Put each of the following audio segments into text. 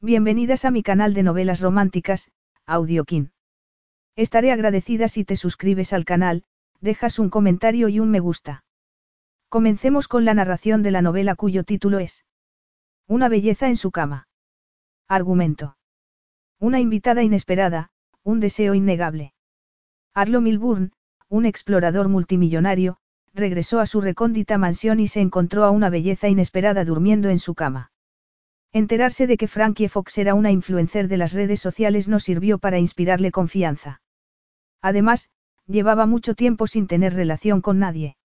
Bienvenidas a mi canal de novelas románticas, Audiokin. Estaré agradecida si te suscribes al canal, dejas un comentario y un me gusta. Comencemos con la narración de la novela cuyo título es Una belleza en su cama. Argumento. Una invitada inesperada, un deseo innegable. Arlo Milburn, un explorador multimillonario, regresó a su recóndita mansión y se encontró a una belleza inesperada durmiendo en su cama. Enterarse de que Frankie Fox era una influencer de las redes sociales no sirvió para inspirarle confianza. Además, llevaba mucho tiempo sin tener relación con nadie.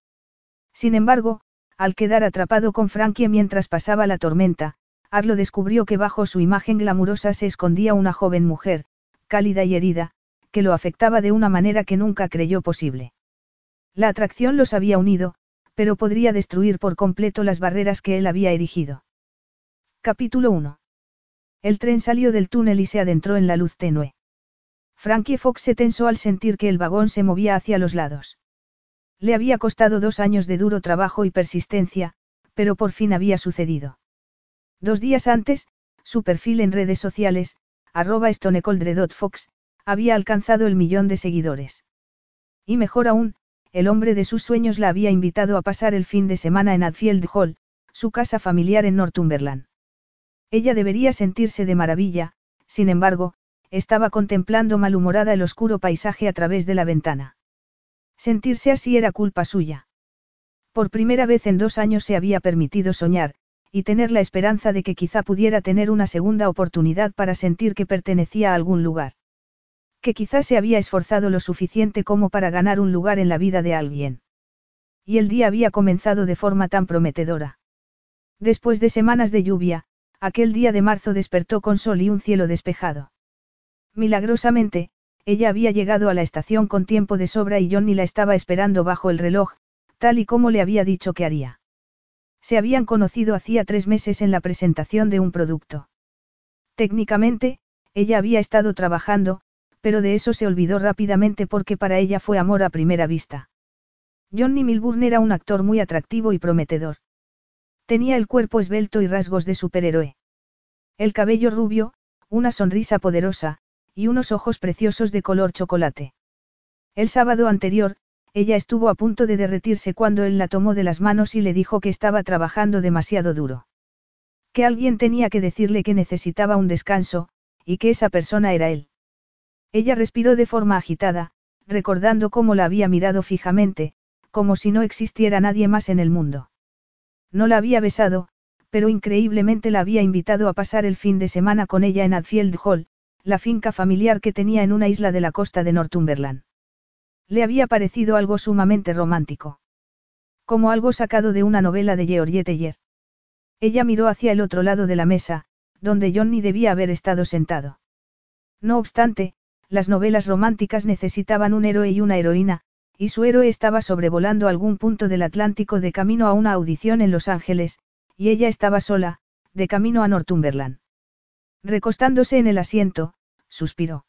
Sin embargo, al quedar atrapado con Frankie mientras pasaba la tormenta, Arlo descubrió que bajo su imagen glamurosa se escondía una joven mujer, cálida y herida, que lo afectaba de una manera que nunca creyó posible. La atracción los había unido, pero podría destruir por completo las barreras que él había erigido. Capítulo 1. El tren salió del túnel y se adentró en la luz tenue. Frankie Fox se tensó al sentir que el vagón se movía hacia los lados. Le había costado dos años de duro trabajo y persistencia, pero por fin había sucedido. Dos días antes, su perfil en redes sociales, arroba Fox, había alcanzado el millón de seguidores. Y mejor aún, el hombre de sus sueños la había invitado a pasar el fin de semana en Adfield Hall, su casa familiar en Northumberland. Ella debería sentirse de maravilla, sin embargo, estaba contemplando malhumorada el oscuro paisaje a través de la ventana. Sentirse así era culpa suya. Por primera vez en dos años se había permitido soñar, y tener la esperanza de que quizá pudiera tener una segunda oportunidad para sentir que pertenecía a algún lugar. Que quizá se había esforzado lo suficiente como para ganar un lugar en la vida de alguien. Y el día había comenzado de forma tan prometedora. Después de semanas de lluvia, Aquel día de marzo despertó con sol y un cielo despejado. Milagrosamente, ella había llegado a la estación con tiempo de sobra y Johnny la estaba esperando bajo el reloj, tal y como le había dicho que haría. Se habían conocido hacía tres meses en la presentación de un producto. Técnicamente, ella había estado trabajando, pero de eso se olvidó rápidamente porque para ella fue amor a primera vista. Johnny Milburn era un actor muy atractivo y prometedor. Tenía el cuerpo esbelto y rasgos de superhéroe. El cabello rubio, una sonrisa poderosa, y unos ojos preciosos de color chocolate. El sábado anterior, ella estuvo a punto de derretirse cuando él la tomó de las manos y le dijo que estaba trabajando demasiado duro. Que alguien tenía que decirle que necesitaba un descanso, y que esa persona era él. Ella respiró de forma agitada, recordando cómo la había mirado fijamente, como si no existiera nadie más en el mundo. No la había besado, pero increíblemente la había invitado a pasar el fin de semana con ella en Adfield Hall, la finca familiar que tenía en una isla de la costa de Northumberland. Le había parecido algo sumamente romántico. Como algo sacado de una novela de Georgette Teller. Ella miró hacia el otro lado de la mesa, donde Johnny debía haber estado sentado. No obstante, las novelas románticas necesitaban un héroe y una heroína, y su héroe estaba sobrevolando algún punto del Atlántico de camino a una audición en Los Ángeles, y ella estaba sola, de camino a Northumberland. Recostándose en el asiento, suspiró.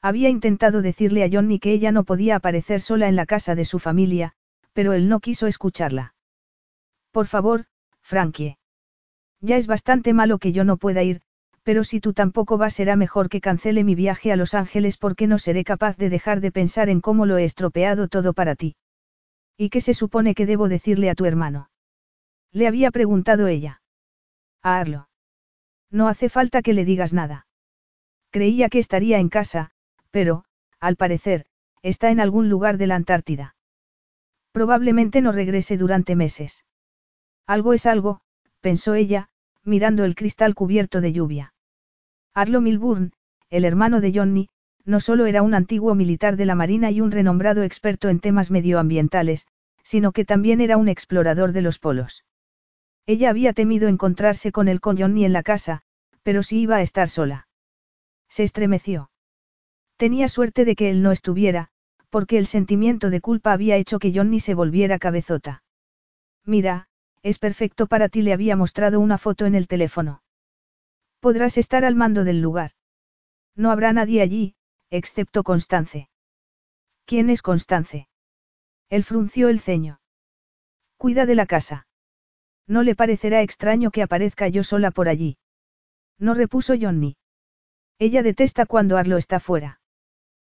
Había intentado decirle a Johnny que ella no podía aparecer sola en la casa de su familia, pero él no quiso escucharla. Por favor, Frankie. Ya es bastante malo que yo no pueda ir, pero si tú tampoco vas será mejor que cancele mi viaje a Los Ángeles porque no seré capaz de dejar de pensar en cómo lo he estropeado todo para ti. ¿Y qué se supone que debo decirle a tu hermano? Le había preguntado ella. A Arlo. No hace falta que le digas nada. Creía que estaría en casa, pero, al parecer, está en algún lugar de la Antártida. Probablemente no regrese durante meses. Algo es algo, pensó ella, mirando el cristal cubierto de lluvia. Arlo Milburn, el hermano de Johnny, no solo era un antiguo militar de la Marina y un renombrado experto en temas medioambientales, sino que también era un explorador de los polos. Ella había temido encontrarse con él con Johnny en la casa, pero sí iba a estar sola. Se estremeció. Tenía suerte de que él no estuviera, porque el sentimiento de culpa había hecho que Johnny se volviera cabezota. Mira, es perfecto para ti, le había mostrado una foto en el teléfono. Podrás estar al mando del lugar. No habrá nadie allí, excepto Constance. ¿Quién es Constance? Él frunció el ceño. Cuida de la casa. No le parecerá extraño que aparezca yo sola por allí. No repuso Johnny. Ella detesta cuando Arlo está fuera.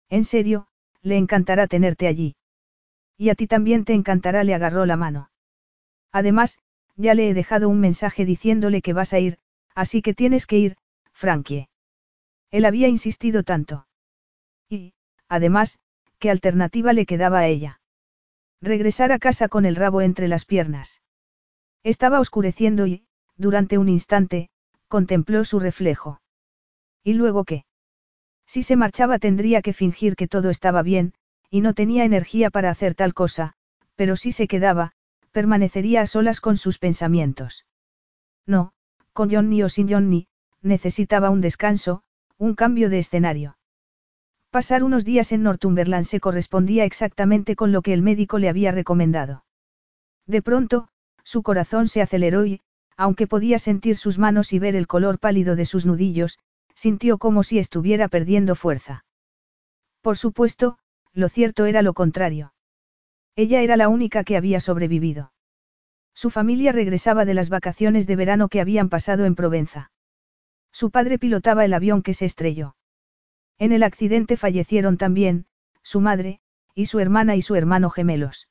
En serio, le encantará tenerte allí. Y a ti también te encantará, le agarró la mano. Además, ya le he dejado un mensaje diciéndole que vas a ir, así que tienes que ir, Frankie. Él había insistido tanto. Y, además, ¿qué alternativa le quedaba a ella? Regresar a casa con el rabo entre las piernas. Estaba oscureciendo y, durante un instante, contempló su reflejo. ¿Y luego qué? Si se marchaba tendría que fingir que todo estaba bien, y no tenía energía para hacer tal cosa, pero si se quedaba, permanecería a solas con sus pensamientos. No, con Johnny o sin Johnny, necesitaba un descanso, un cambio de escenario. Pasar unos días en Northumberland se correspondía exactamente con lo que el médico le había recomendado. De pronto, su corazón se aceleró y, aunque podía sentir sus manos y ver el color pálido de sus nudillos, sintió como si estuviera perdiendo fuerza. Por supuesto, lo cierto era lo contrario. Ella era la única que había sobrevivido. Su familia regresaba de las vacaciones de verano que habían pasado en Provenza. Su padre pilotaba el avión que se estrelló. En el accidente fallecieron también, su madre, y su hermana y su hermano gemelos.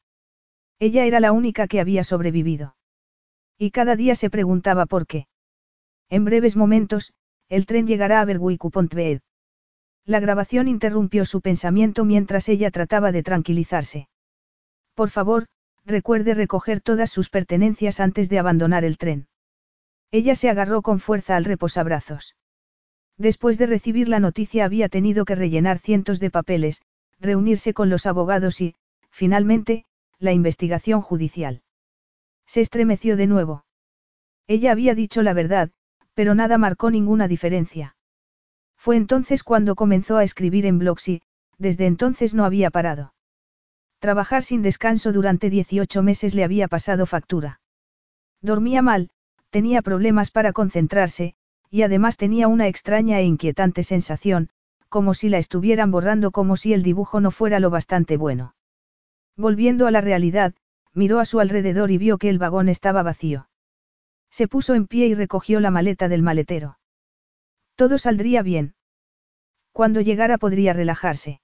Ella era la única que había sobrevivido. Y cada día se preguntaba por qué. En breves momentos, el tren llegará a Berwick-upon-Tweed. La grabación interrumpió su pensamiento mientras ella trataba de tranquilizarse. Por favor, recuerde recoger todas sus pertenencias antes de abandonar el tren. Ella se agarró con fuerza al reposabrazos. Después de recibir la noticia había tenido que rellenar cientos de papeles, reunirse con los abogados y, finalmente, la investigación judicial. Se estremeció de nuevo. Ella había dicho la verdad, pero nada marcó ninguna diferencia. Fue entonces cuando comenzó a escribir en blogs y, desde entonces no había parado. Trabajar sin descanso durante 18 meses le había pasado factura. Dormía mal, tenía problemas para concentrarse, y además tenía una extraña e inquietante sensación, como si la estuvieran borrando como si el dibujo no fuera lo bastante bueno. Volviendo a la realidad, miró a su alrededor y vio que el vagón estaba vacío. Se puso en pie y recogió la maleta del maletero. Todo saldría bien. Cuando llegara podría relajarse.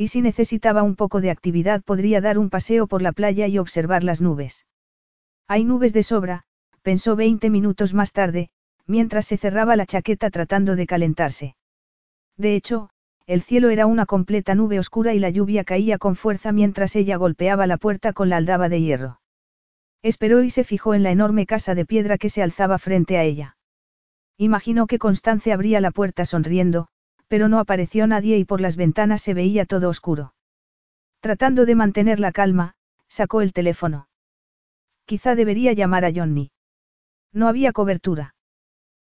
Y si necesitaba un poco de actividad podría dar un paseo por la playa y observar las nubes. Hay nubes de sobra, pensó 20 minutos más tarde, mientras se cerraba la chaqueta tratando de calentarse. De hecho, el cielo era una completa nube oscura y la lluvia caía con fuerza mientras ella golpeaba la puerta con la aldaba de hierro. Esperó y se fijó en la enorme casa de piedra que se alzaba frente a ella. Imaginó que Constance abría la puerta sonriendo, pero no apareció nadie y por las ventanas se veía todo oscuro. Tratando de mantener la calma, sacó el teléfono. Quizá debería llamar a Johnny. No había cobertura.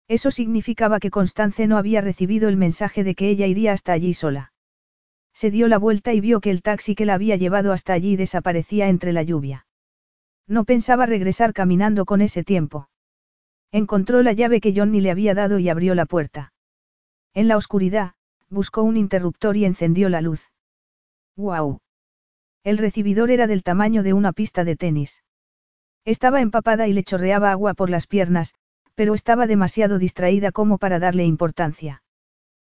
Eso significaba que Constance no había recibido el mensaje de que ella iría hasta allí sola. Se dio la vuelta y vio que el taxi que la había llevado hasta allí desaparecía entre la lluvia. No pensaba regresar caminando con ese tiempo. Encontró la llave que Johnny le había dado y abrió la puerta. En la oscuridad, buscó un interruptor y encendió la luz. ¡Guau! El recibidor era del tamaño de una pista de tenis. Estaba empapada y le chorreaba agua por las piernas, pero estaba demasiado distraída como para darle importancia.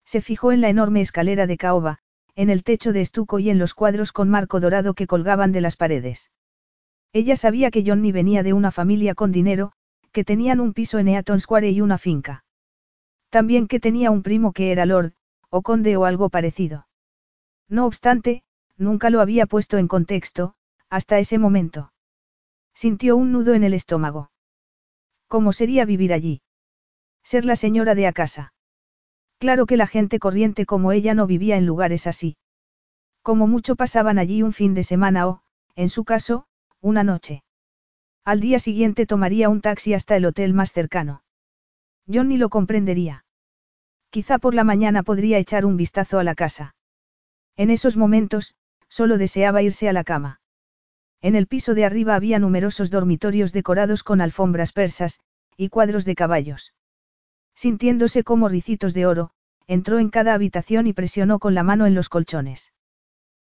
Se fijó en la enorme escalera de caoba, en el techo de estuco y en los cuadros con marco dorado que colgaban de las paredes. Ella sabía que Johnny venía de una familia con dinero, que tenían un piso en Eaton Square y una finca. También que tenía un primo que era lord, o conde o algo parecido. No obstante, nunca lo había puesto en contexto, hasta ese momento. Sintió un nudo en el estómago. ¿Cómo sería vivir allí? Ser la señora de a casa. Claro que la gente corriente como ella no vivía en lugares así. Como mucho pasaban allí un fin de semana o, en su caso, una noche. Al día siguiente tomaría un taxi hasta el hotel más cercano. Yo ni lo comprendería. Quizá por la mañana podría echar un vistazo a la casa. En esos momentos, solo deseaba irse a la cama. En el piso de arriba había numerosos dormitorios decorados con alfombras persas, y cuadros de caballos. Sintiéndose como ricitos de oro, entró en cada habitación y presionó con la mano en los colchones.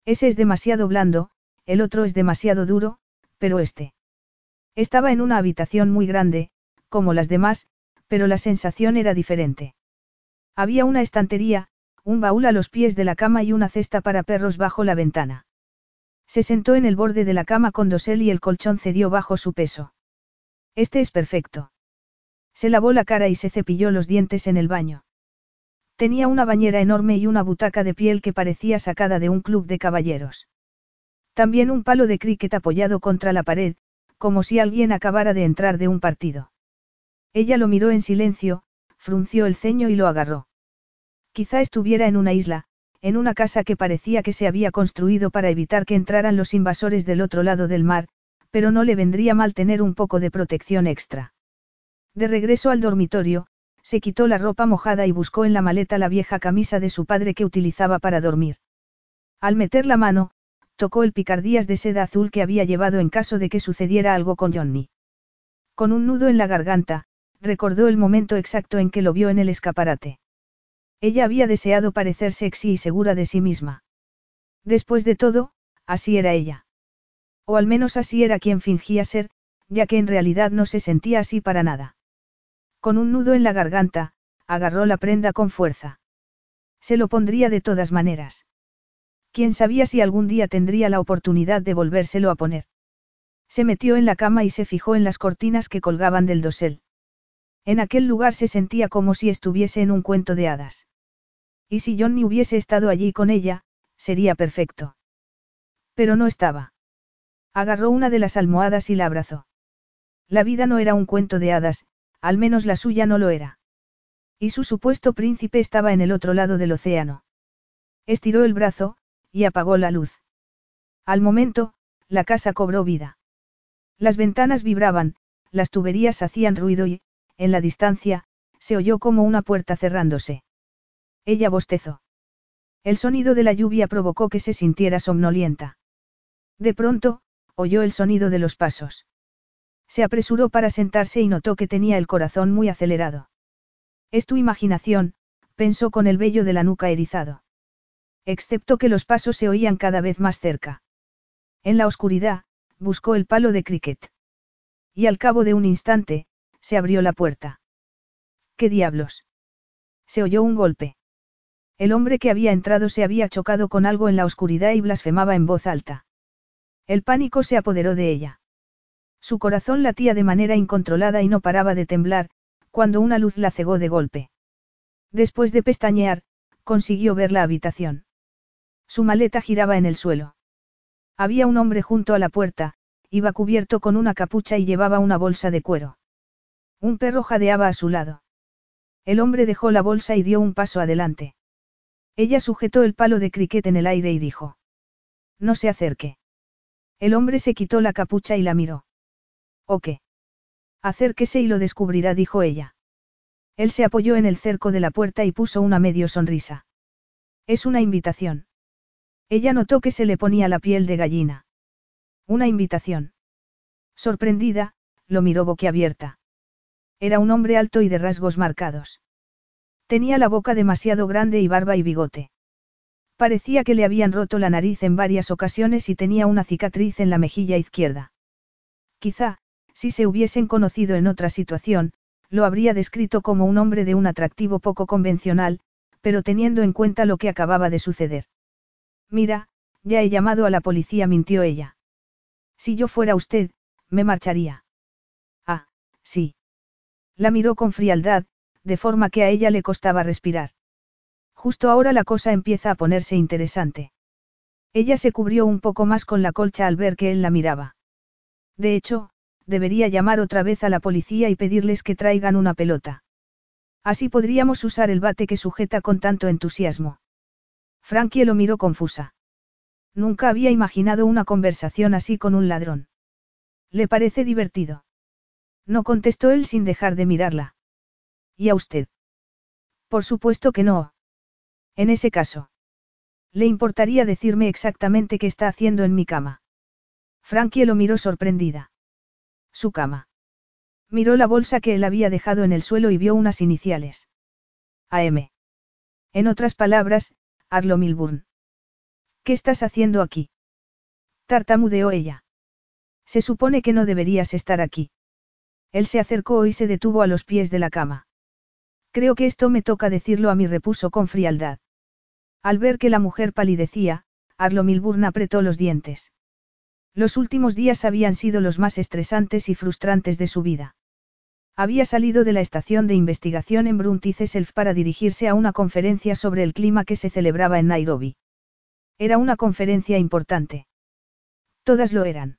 Ese es demasiado blando, el otro es demasiado duro, pero este. Estaba en una habitación muy grande, como las demás, pero la sensación era diferente. Había una estantería, un baúl a los pies de la cama y una cesta para perros bajo la ventana. Se sentó en el borde de la cama con dosel y el colchón cedió bajo su peso. Este es perfecto. Se lavó la cara y se cepilló los dientes en el baño. Tenía una bañera enorme y una butaca de piel que parecía sacada de un club de caballeros. También un palo de cricket apoyado contra la pared, como si alguien acabara de entrar de un partido. Ella lo miró en silencio, frunció el ceño y lo agarró. Quizá estuviera en una isla, en una casa que parecía que se había construido para evitar que entraran los invasores del otro lado del mar, pero no le vendría mal tener un poco de protección extra. De regreso al dormitorio, se quitó la ropa mojada y buscó en la maleta la vieja camisa de su padre que utilizaba para dormir. Al meter la mano, tocó el picardías de seda azul que había llevado en caso de que sucediera algo con Johnny. Con un nudo en la garganta, recordó el momento exacto en que lo vio en el escaparate. Ella había deseado parecer sexy y segura de sí misma. Después de todo, así era ella. O al menos así era quien fingía ser, ya que en realidad no se sentía así para nada. Con un nudo en la garganta, agarró la prenda con fuerza. Se lo pondría de todas maneras. Quién sabía si algún día tendría la oportunidad de volvérselo a poner. Se metió en la cama y se fijó en las cortinas que colgaban del dosel. En aquel lugar se sentía como si estuviese en un cuento de hadas. Y si Johnny hubiese estado allí con ella, sería perfecto. Pero no estaba. Agarró una de las almohadas y la abrazó. La vida no era un cuento de hadas, al menos la suya no lo era. Y su supuesto príncipe estaba en el otro lado del océano. Estiró el brazo, y apagó la luz. Al momento, la casa cobró vida. Las ventanas vibraban, las tuberías hacían ruido y, en la distancia, se oyó como una puerta cerrándose. Ella bostezó. El sonido de la lluvia provocó que se sintiera somnolienta. De pronto, oyó el sonido de los pasos. Se apresuró para sentarse y notó que tenía el corazón muy acelerado. Es tu imaginación, pensó con el vello de la nuca erizado. Excepto que los pasos se oían cada vez más cerca. En la oscuridad, buscó el palo de cricket. Y al cabo de un instante, se abrió la puerta. ¿Qué diablos? Se oyó un golpe. El hombre que había entrado se había chocado con algo en la oscuridad y blasfemaba en voz alta. El pánico se apoderó de ella. Su corazón latía de manera incontrolada y no paraba de temblar, cuando una luz la cegó de golpe. Después de pestañear, consiguió ver la habitación. Su maleta giraba en el suelo. Había un hombre junto a la puerta, iba cubierto con una capucha y llevaba una bolsa de cuero. Un perro jadeaba a su lado. El hombre dejó la bolsa y dio un paso adelante. Ella sujetó el palo de cricket en el aire y dijo. No se acerque. El hombre se quitó la capucha y la miró. ¿O qué? Acérquese y lo descubrirá, dijo ella. Él se apoyó en el cerco de la puerta y puso una medio sonrisa. Es una invitación. Ella notó que se le ponía la piel de gallina. Una invitación. Sorprendida, lo miró boquiabierta. Era un hombre alto y de rasgos marcados. Tenía la boca demasiado grande y barba y bigote. Parecía que le habían roto la nariz en varias ocasiones y tenía una cicatriz en la mejilla izquierda. Quizá, si se hubiesen conocido en otra situación, lo habría descrito como un hombre de un atractivo poco convencional, pero teniendo en cuenta lo que acababa de suceder. Mira, ya he llamado a la policía, mintió ella. Si yo fuera usted, me marcharía. Ah, sí. La miró con frialdad, de forma que a ella le costaba respirar. Justo ahora la cosa empieza a ponerse interesante. Ella se cubrió un poco más con la colcha al ver que él la miraba. De hecho, debería llamar otra vez a la policía y pedirles que traigan una pelota. Así podríamos usar el bate que sujeta con tanto entusiasmo. Frankie lo miró confusa. Nunca había imaginado una conversación así con un ladrón. ¿Le parece divertido? No contestó él sin dejar de mirarla. ¿Y a usted? Por supuesto que no. En ese caso. ¿Le importaría decirme exactamente qué está haciendo en mi cama? Frankie lo miró sorprendida. Su cama. Miró la bolsa que él había dejado en el suelo y vio unas iniciales. AM. En otras palabras, Arlo Milburn. ¿Qué estás haciendo aquí? Tartamudeó ella. Se supone que no deberías estar aquí. Él se acercó y se detuvo a los pies de la cama. Creo que esto me toca decirlo a mí, repuso con frialdad. Al ver que la mujer palidecía, Arlo Milburn apretó los dientes. Los últimos días habían sido los más estresantes y frustrantes de su vida. Había salido de la estación de investigación en Brunticeself para dirigirse a una conferencia sobre el clima que se celebraba en Nairobi. Era una conferencia importante. Todas lo eran.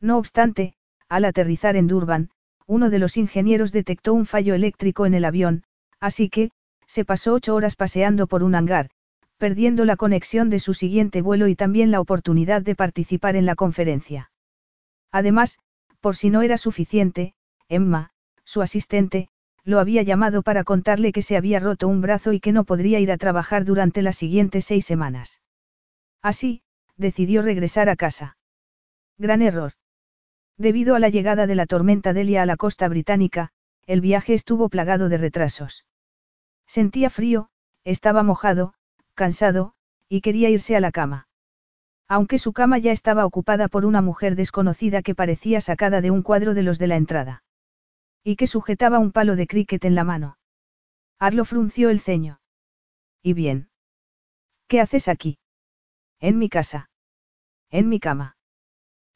No obstante, al aterrizar en Durban, uno de los ingenieros detectó un fallo eléctrico en el avión, así que, se pasó ocho horas paseando por un hangar, perdiendo la conexión de su siguiente vuelo y también la oportunidad de participar en la conferencia. Además, por si no era suficiente, Emma, su asistente, lo había llamado para contarle que se había roto un brazo y que no podría ir a trabajar durante las siguientes seis semanas. Así, decidió regresar a casa. Gran error. Debido a la llegada de la tormenta Delia a la costa británica, el viaje estuvo plagado de retrasos. Sentía frío, estaba mojado, cansado, y quería irse a la cama. Aunque su cama ya estaba ocupada por una mujer desconocida que parecía sacada de un cuadro de los de la entrada. Y que sujetaba un palo de cricket en la mano. Arlo frunció el ceño. ¿Y bien? ¿Qué haces aquí? En mi casa. En mi cama.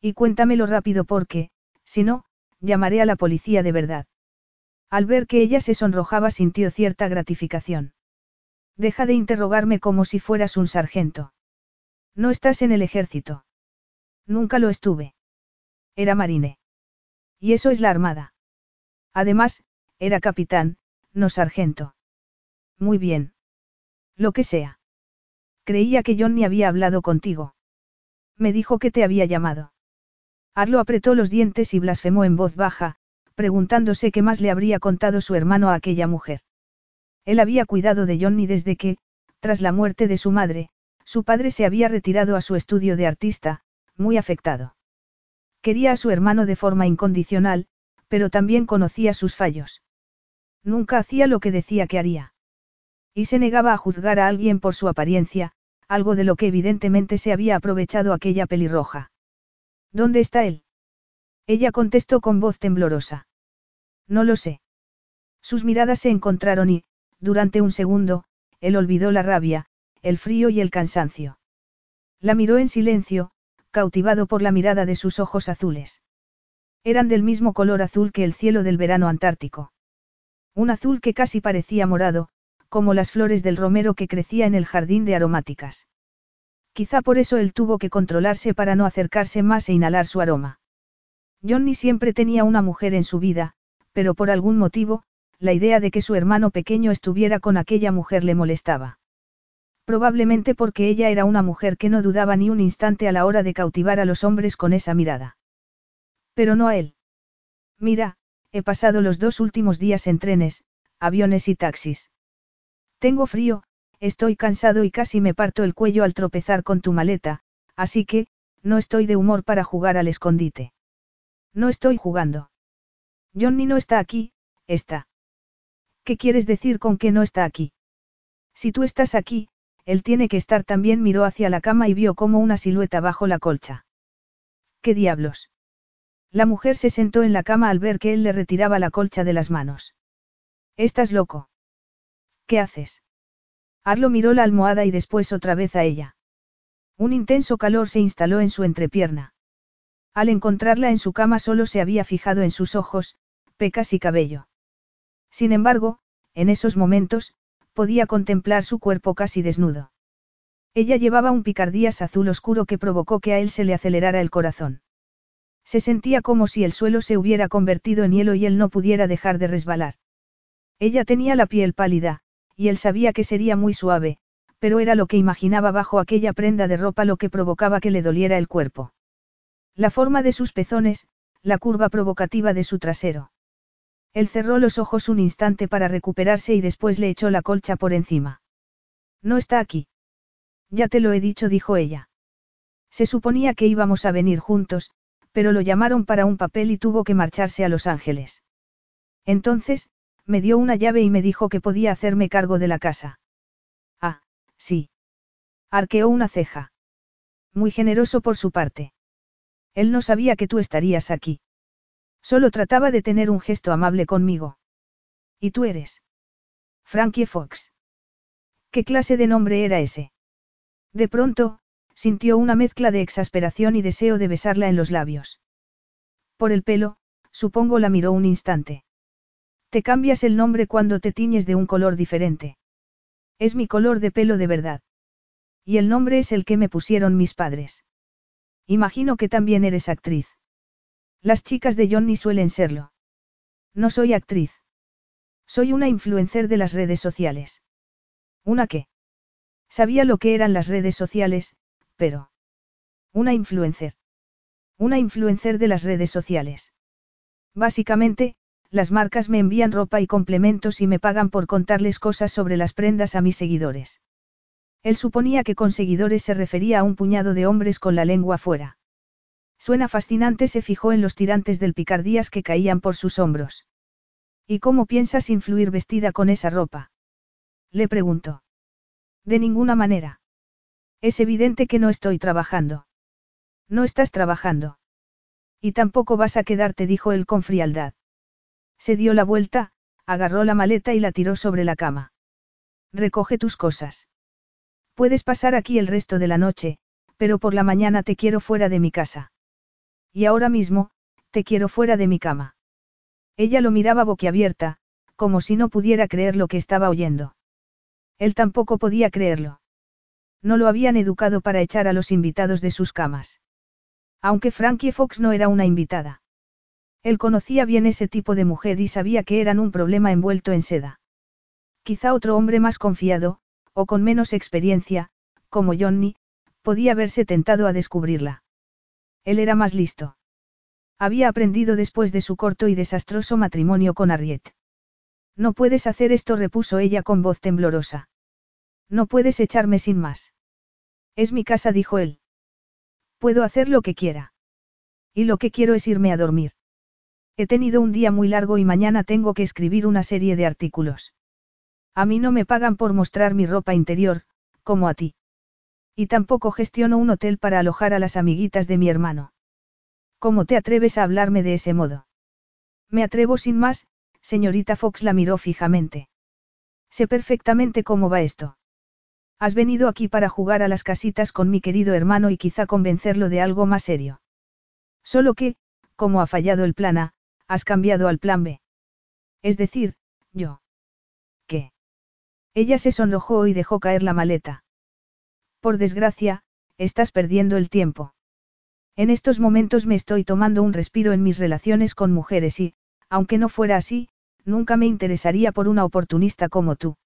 Y cuéntamelo rápido porque, si no, llamaré a la policía de verdad. Al ver que ella se sonrojaba sintió cierta gratificación. Deja de interrogarme como si fueras un sargento. No estás en el ejército. Nunca lo estuve. Era marine. Y eso es la armada. Además, era capitán, no sargento. Muy bien. Lo que sea. Creía que John ni había hablado contigo. Me dijo que te había llamado. Arlo apretó los dientes y blasfemó en voz baja, preguntándose qué más le habría contado su hermano a aquella mujer. Él había cuidado de Johnny desde que, tras la muerte de su madre, su padre se había retirado a su estudio de artista, muy afectado. Quería a su hermano de forma incondicional, pero también conocía sus fallos. Nunca hacía lo que decía que haría. Y se negaba a juzgar a alguien por su apariencia, algo de lo que evidentemente se había aprovechado aquella pelirroja. ¿Dónde está él? Ella contestó con voz temblorosa. No lo sé. Sus miradas se encontraron y, durante un segundo, él olvidó la rabia, el frío y el cansancio. La miró en silencio, cautivado por la mirada de sus ojos azules. Eran del mismo color azul que el cielo del verano antártico. Un azul que casi parecía morado, como las flores del romero que crecía en el jardín de aromáticas. Quizá por eso él tuvo que controlarse para no acercarse más e inhalar su aroma. Johnny siempre tenía una mujer en su vida, pero por algún motivo, la idea de que su hermano pequeño estuviera con aquella mujer le molestaba. Probablemente porque ella era una mujer que no dudaba ni un instante a la hora de cautivar a los hombres con esa mirada. Pero no a él. Mira, he pasado los dos últimos días en trenes, aviones y taxis. Tengo frío, Estoy cansado y casi me parto el cuello al tropezar con tu maleta, así que, no estoy de humor para jugar al escondite. No estoy jugando. Johnny no está aquí, está. ¿Qué quieres decir con que no está aquí? Si tú estás aquí, él tiene que estar también miró hacia la cama y vio como una silueta bajo la colcha. ¿Qué diablos? La mujer se sentó en la cama al ver que él le retiraba la colcha de las manos. Estás loco. ¿Qué haces? Arlo miró la almohada y después otra vez a ella. Un intenso calor se instaló en su entrepierna. Al encontrarla en su cama solo se había fijado en sus ojos, pecas y cabello. Sin embargo, en esos momentos, podía contemplar su cuerpo casi desnudo. Ella llevaba un picardías azul oscuro que provocó que a él se le acelerara el corazón. Se sentía como si el suelo se hubiera convertido en hielo y él no pudiera dejar de resbalar. Ella tenía la piel pálida, y él sabía que sería muy suave, pero era lo que imaginaba bajo aquella prenda de ropa lo que provocaba que le doliera el cuerpo. La forma de sus pezones, la curva provocativa de su trasero. Él cerró los ojos un instante para recuperarse y después le echó la colcha por encima. No está aquí. Ya te lo he dicho, dijo ella. Se suponía que íbamos a venir juntos, pero lo llamaron para un papel y tuvo que marcharse a Los Ángeles. Entonces, me dio una llave y me dijo que podía hacerme cargo de la casa. Ah, sí. Arqueó una ceja. Muy generoso por su parte. Él no sabía que tú estarías aquí. Solo trataba de tener un gesto amable conmigo. ¿Y tú eres? Frankie Fox. ¿Qué clase de nombre era ese? De pronto, sintió una mezcla de exasperación y deseo de besarla en los labios. Por el pelo, supongo la miró un instante. Te cambias el nombre cuando te tiñes de un color diferente. Es mi color de pelo de verdad. Y el nombre es el que me pusieron mis padres. Imagino que también eres actriz. Las chicas de Johnny suelen serlo. No soy actriz. Soy una influencer de las redes sociales. ¿Una qué? Sabía lo que eran las redes sociales, pero... Una influencer. Una influencer de las redes sociales. Básicamente, las marcas me envían ropa y complementos y me pagan por contarles cosas sobre las prendas a mis seguidores. Él suponía que con seguidores se refería a un puñado de hombres con la lengua fuera. Suena fascinante, se fijó en los tirantes del picardías que caían por sus hombros. ¿Y cómo piensas influir vestida con esa ropa? Le preguntó. De ninguna manera. Es evidente que no estoy trabajando. No estás trabajando. Y tampoco vas a quedarte, dijo él con frialdad. Se dio la vuelta, agarró la maleta y la tiró sobre la cama. Recoge tus cosas. Puedes pasar aquí el resto de la noche, pero por la mañana te quiero fuera de mi casa. Y ahora mismo, te quiero fuera de mi cama. Ella lo miraba boquiabierta, como si no pudiera creer lo que estaba oyendo. Él tampoco podía creerlo. No lo habían educado para echar a los invitados de sus camas. Aunque Frankie Fox no era una invitada. Él conocía bien ese tipo de mujer y sabía que eran un problema envuelto en seda. Quizá otro hombre más confiado, o con menos experiencia, como Johnny, podía haberse tentado a descubrirla. Él era más listo. Había aprendido después de su corto y desastroso matrimonio con Harriet. No puedes hacer esto, repuso ella con voz temblorosa. No puedes echarme sin más. Es mi casa, dijo él. Puedo hacer lo que quiera. Y lo que quiero es irme a dormir. He tenido un día muy largo y mañana tengo que escribir una serie de artículos. A mí no me pagan por mostrar mi ropa interior, como a ti. Y tampoco gestiono un hotel para alojar a las amiguitas de mi hermano. ¿Cómo te atreves a hablarme de ese modo? Me atrevo sin más, señorita Fox la miró fijamente. Sé perfectamente cómo va esto. Has venido aquí para jugar a las casitas con mi querido hermano y quizá convencerlo de algo más serio. Solo que, como ha fallado el plan A, has cambiado al plan B. Es decir, yo. ¿Qué? Ella se sonrojó y dejó caer la maleta. Por desgracia, estás perdiendo el tiempo. En estos momentos me estoy tomando un respiro en mis relaciones con mujeres y, aunque no fuera así, nunca me interesaría por una oportunista como tú.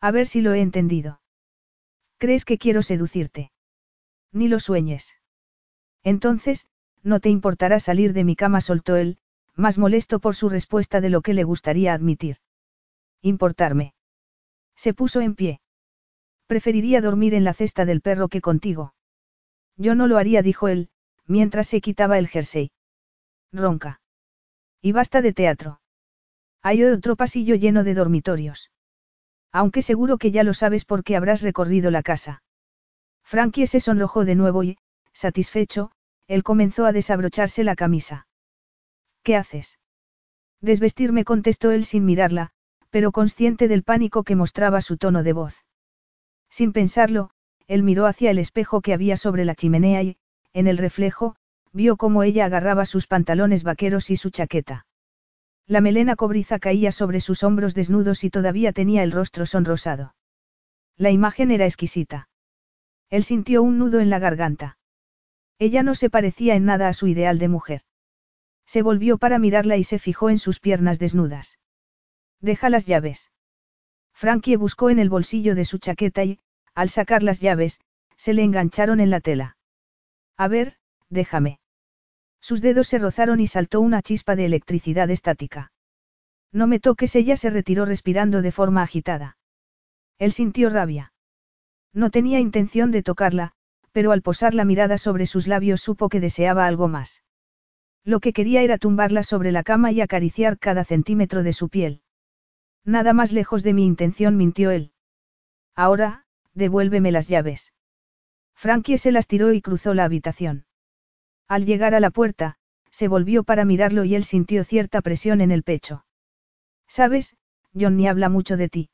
A ver si lo he entendido. ¿Crees que quiero seducirte? Ni lo sueñes. Entonces, no te importará salir de mi cama, soltó él, más molesto por su respuesta de lo que le gustaría admitir. Importarme. Se puso en pie. Preferiría dormir en la cesta del perro que contigo. Yo no lo haría, dijo él, mientras se quitaba el jersey. Ronca. Y basta de teatro. Hay otro pasillo lleno de dormitorios. Aunque seguro que ya lo sabes porque habrás recorrido la casa. Frankie se sonrojó de nuevo y, satisfecho, él comenzó a desabrocharse la camisa. ¿Qué haces? Desvestirme contestó él sin mirarla, pero consciente del pánico que mostraba su tono de voz. Sin pensarlo, él miró hacia el espejo que había sobre la chimenea y, en el reflejo, vio cómo ella agarraba sus pantalones vaqueros y su chaqueta. La melena cobriza caía sobre sus hombros desnudos y todavía tenía el rostro sonrosado. La imagen era exquisita. Él sintió un nudo en la garganta. Ella no se parecía en nada a su ideal de mujer. Se volvió para mirarla y se fijó en sus piernas desnudas. Deja las llaves. Frankie buscó en el bolsillo de su chaqueta y, al sacar las llaves, se le engancharon en la tela. A ver, déjame. Sus dedos se rozaron y saltó una chispa de electricidad estática. No me toques, ella se retiró respirando de forma agitada. Él sintió rabia. No tenía intención de tocarla, pero al posar la mirada sobre sus labios supo que deseaba algo más. Lo que quería era tumbarla sobre la cama y acariciar cada centímetro de su piel. Nada más lejos de mi intención, mintió él. Ahora, devuélveme las llaves. Frankie se las tiró y cruzó la habitación. Al llegar a la puerta, se volvió para mirarlo y él sintió cierta presión en el pecho. Sabes, Johnny habla mucho de ti.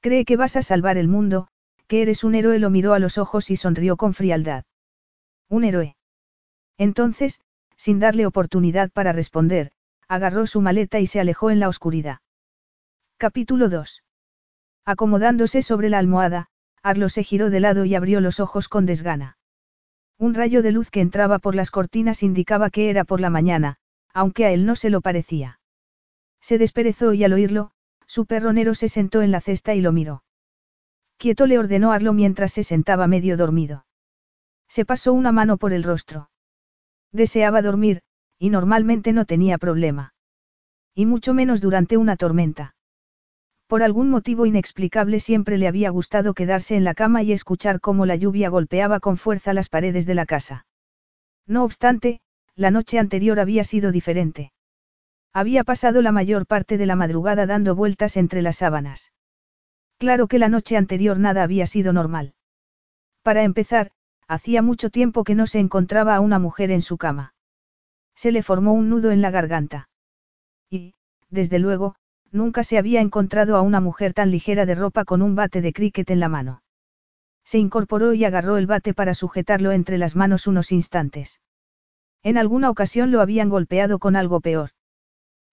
Cree que vas a salvar el mundo, que eres un héroe, lo miró a los ojos y sonrió con frialdad. Un héroe. Entonces, sin darle oportunidad para responder, agarró su maleta y se alejó en la oscuridad. Capítulo 2. Acomodándose sobre la almohada, Arlo se giró de lado y abrió los ojos con desgana. Un rayo de luz que entraba por las cortinas indicaba que era por la mañana, aunque a él no se lo parecía. Se desperezó y al oírlo, su perronero se sentó en la cesta y lo miró. Quieto le ordenó Arlo mientras se sentaba medio dormido. Se pasó una mano por el rostro. Deseaba dormir, y normalmente no tenía problema. Y mucho menos durante una tormenta. Por algún motivo inexplicable siempre le había gustado quedarse en la cama y escuchar cómo la lluvia golpeaba con fuerza las paredes de la casa. No obstante, la noche anterior había sido diferente. Había pasado la mayor parte de la madrugada dando vueltas entre las sábanas. Claro que la noche anterior nada había sido normal. Para empezar, hacía mucho tiempo que no se encontraba a una mujer en su cama. Se le formó un nudo en la garganta. Y, desde luego, nunca se había encontrado a una mujer tan ligera de ropa con un bate de cricket en la mano. Se incorporó y agarró el bate para sujetarlo entre las manos unos instantes. En alguna ocasión lo habían golpeado con algo peor.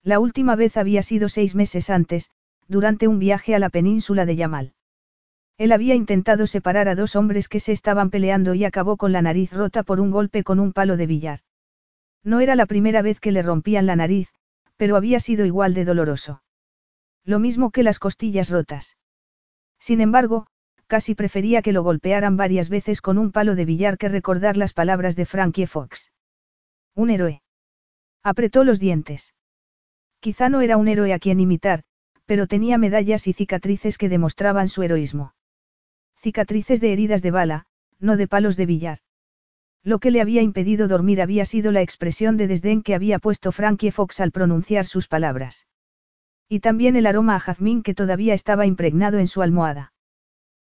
La última vez había sido seis meses antes, durante un viaje a la península de Yamal. Él había intentado separar a dos hombres que se estaban peleando y acabó con la nariz rota por un golpe con un palo de billar. No era la primera vez que le rompían la nariz, pero había sido igual de doloroso. Lo mismo que las costillas rotas. Sin embargo, casi prefería que lo golpearan varias veces con un palo de billar que recordar las palabras de Frankie Fox. Un héroe. Apretó los dientes. Quizá no era un héroe a quien imitar, pero tenía medallas y cicatrices que demostraban su heroísmo. Cicatrices de heridas de bala, no de palos de billar. Lo que le había impedido dormir había sido la expresión de desdén que había puesto Frankie Fox al pronunciar sus palabras. Y también el aroma a jazmín que todavía estaba impregnado en su almohada.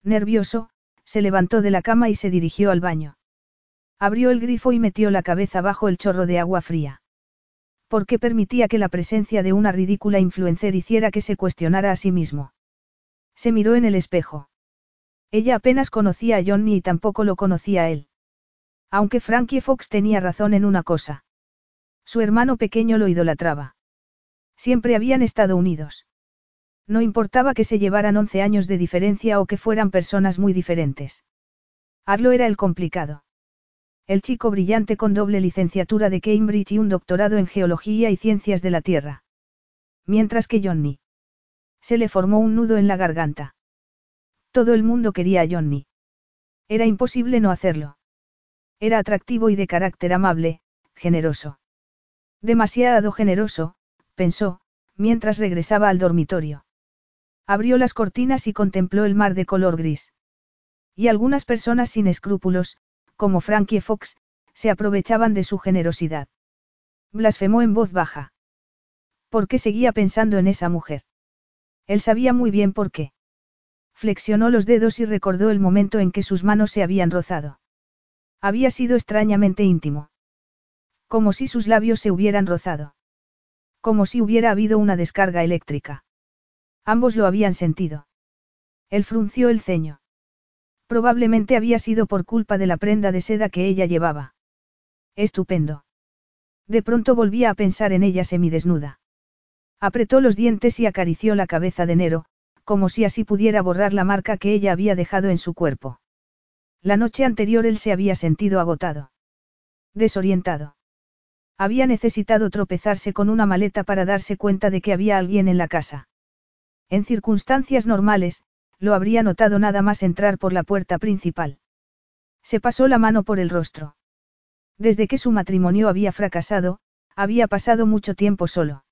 Nervioso, se levantó de la cama y se dirigió al baño. Abrió el grifo y metió la cabeza bajo el chorro de agua fría. ¿Por qué permitía que la presencia de una ridícula influencer hiciera que se cuestionara a sí mismo? Se miró en el espejo. Ella apenas conocía a Johnny y tampoco lo conocía a él. Aunque Frankie Fox tenía razón en una cosa. Su hermano pequeño lo idolatraba. Siempre habían estado unidos. No importaba que se llevaran 11 años de diferencia o que fueran personas muy diferentes. Arlo era el complicado. El chico brillante con doble licenciatura de Cambridge y un doctorado en geología y ciencias de la Tierra. Mientras que Johnny. Se le formó un nudo en la garganta. Todo el mundo quería a Johnny. Era imposible no hacerlo. Era atractivo y de carácter amable, generoso. Demasiado generoso, pensó, mientras regresaba al dormitorio. Abrió las cortinas y contempló el mar de color gris. Y algunas personas sin escrúpulos, como Frankie Fox, se aprovechaban de su generosidad. Blasfemó en voz baja. ¿Por qué seguía pensando en esa mujer? Él sabía muy bien por qué. Flexionó los dedos y recordó el momento en que sus manos se habían rozado. Había sido extrañamente íntimo. Como si sus labios se hubieran rozado. Como si hubiera habido una descarga eléctrica. Ambos lo habían sentido. Él frunció el ceño. Probablemente había sido por culpa de la prenda de seda que ella llevaba. Estupendo. De pronto volvía a pensar en ella semidesnuda. Apretó los dientes y acarició la cabeza de Nero, como si así pudiera borrar la marca que ella había dejado en su cuerpo. La noche anterior él se había sentido agotado. Desorientado. Había necesitado tropezarse con una maleta para darse cuenta de que había alguien en la casa. En circunstancias normales, lo habría notado nada más entrar por la puerta principal. Se pasó la mano por el rostro. Desde que su matrimonio había fracasado, había pasado mucho tiempo solo.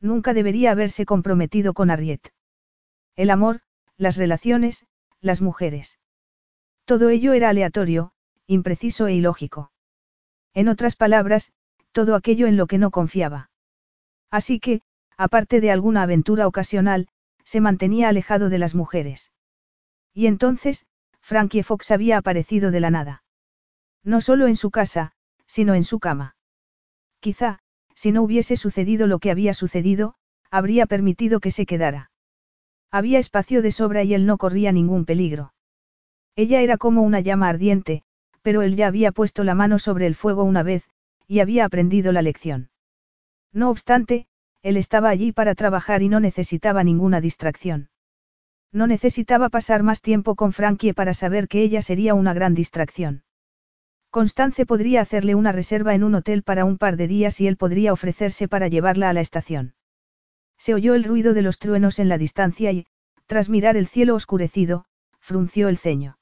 Nunca debería haberse comprometido con Harriet. El amor, las relaciones, las mujeres. Todo ello era aleatorio, impreciso e ilógico. En otras palabras, todo aquello en lo que no confiaba. Así que, aparte de alguna aventura ocasional, se mantenía alejado de las mujeres. Y entonces, Frankie Fox había aparecido de la nada. No solo en su casa, sino en su cama. Quizá, si no hubiese sucedido lo que había sucedido, habría permitido que se quedara. Había espacio de sobra y él no corría ningún peligro. Ella era como una llama ardiente, pero él ya había puesto la mano sobre el fuego una vez, y había aprendido la lección. No obstante, él estaba allí para trabajar y no necesitaba ninguna distracción. No necesitaba pasar más tiempo con Frankie para saber que ella sería una gran distracción. Constance podría hacerle una reserva en un hotel para un par de días y él podría ofrecerse para llevarla a la estación. Se oyó el ruido de los truenos en la distancia y, tras mirar el cielo oscurecido, frunció el ceño.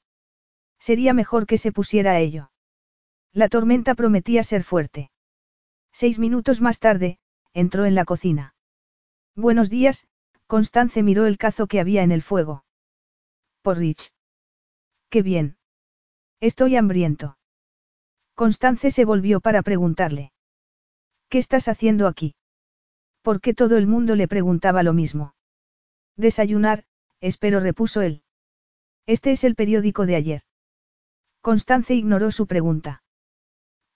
Sería mejor que se pusiera a ello. La tormenta prometía ser fuerte. Seis minutos más tarde, entró en la cocina. Buenos días, Constance miró el cazo que había en el fuego. Porridge. Qué bien. Estoy hambriento. Constance se volvió para preguntarle. ¿Qué estás haciendo aquí? Porque todo el mundo le preguntaba lo mismo. Desayunar, espero repuso él. Este es el periódico de ayer. Constance ignoró su pregunta.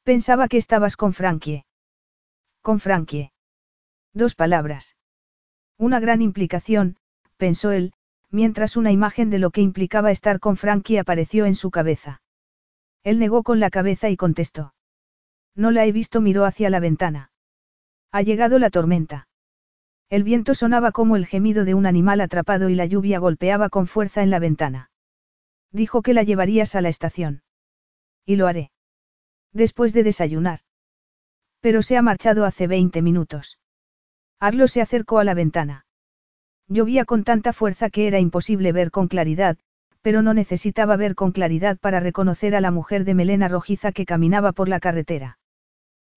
Pensaba que estabas con Frankie. Con Frankie. Dos palabras. Una gran implicación, pensó él, mientras una imagen de lo que implicaba estar con Frankie apareció en su cabeza. Él negó con la cabeza y contestó. No la he visto, miró hacia la ventana. Ha llegado la tormenta. El viento sonaba como el gemido de un animal atrapado y la lluvia golpeaba con fuerza en la ventana. Dijo que la llevarías a la estación. Y lo haré. Después de desayunar. Pero se ha marchado hace 20 minutos. Arlo se acercó a la ventana. Llovía con tanta fuerza que era imposible ver con claridad, pero no necesitaba ver con claridad para reconocer a la mujer de melena rojiza que caminaba por la carretera.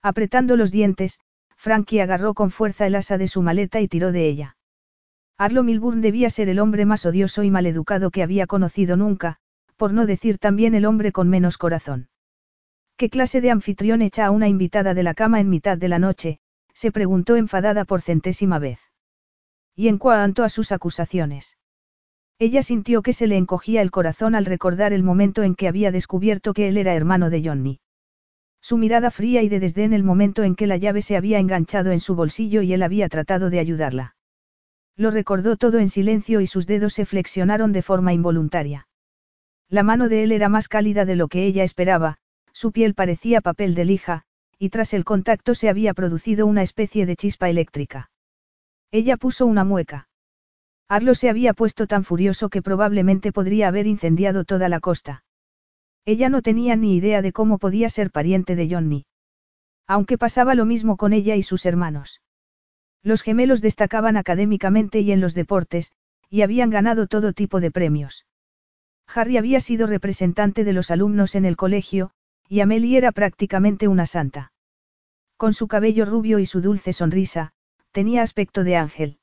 Apretando los dientes, Frankie agarró con fuerza el asa de su maleta y tiró de ella. Arlo Milburn debía ser el hombre más odioso y maleducado que había conocido nunca, por no decir también el hombre con menos corazón. ¿Qué clase de anfitrión echa a una invitada de la cama en mitad de la noche? se preguntó enfadada por centésima vez. Y en cuanto a sus acusaciones. Ella sintió que se le encogía el corazón al recordar el momento en que había descubierto que él era hermano de Johnny. Su mirada fría y de desdén el momento en que la llave se había enganchado en su bolsillo y él había tratado de ayudarla. Lo recordó todo en silencio y sus dedos se flexionaron de forma involuntaria. La mano de él era más cálida de lo que ella esperaba, su piel parecía papel de lija, y tras el contacto se había producido una especie de chispa eléctrica. Ella puso una mueca. Arlo se había puesto tan furioso que probablemente podría haber incendiado toda la costa. Ella no tenía ni idea de cómo podía ser pariente de Johnny. Aunque pasaba lo mismo con ella y sus hermanos. Los gemelos destacaban académicamente y en los deportes, y habían ganado todo tipo de premios. Harry había sido representante de los alumnos en el colegio, y Amelie era prácticamente una santa. Con su cabello rubio y su dulce sonrisa, tenía aspecto de ángel.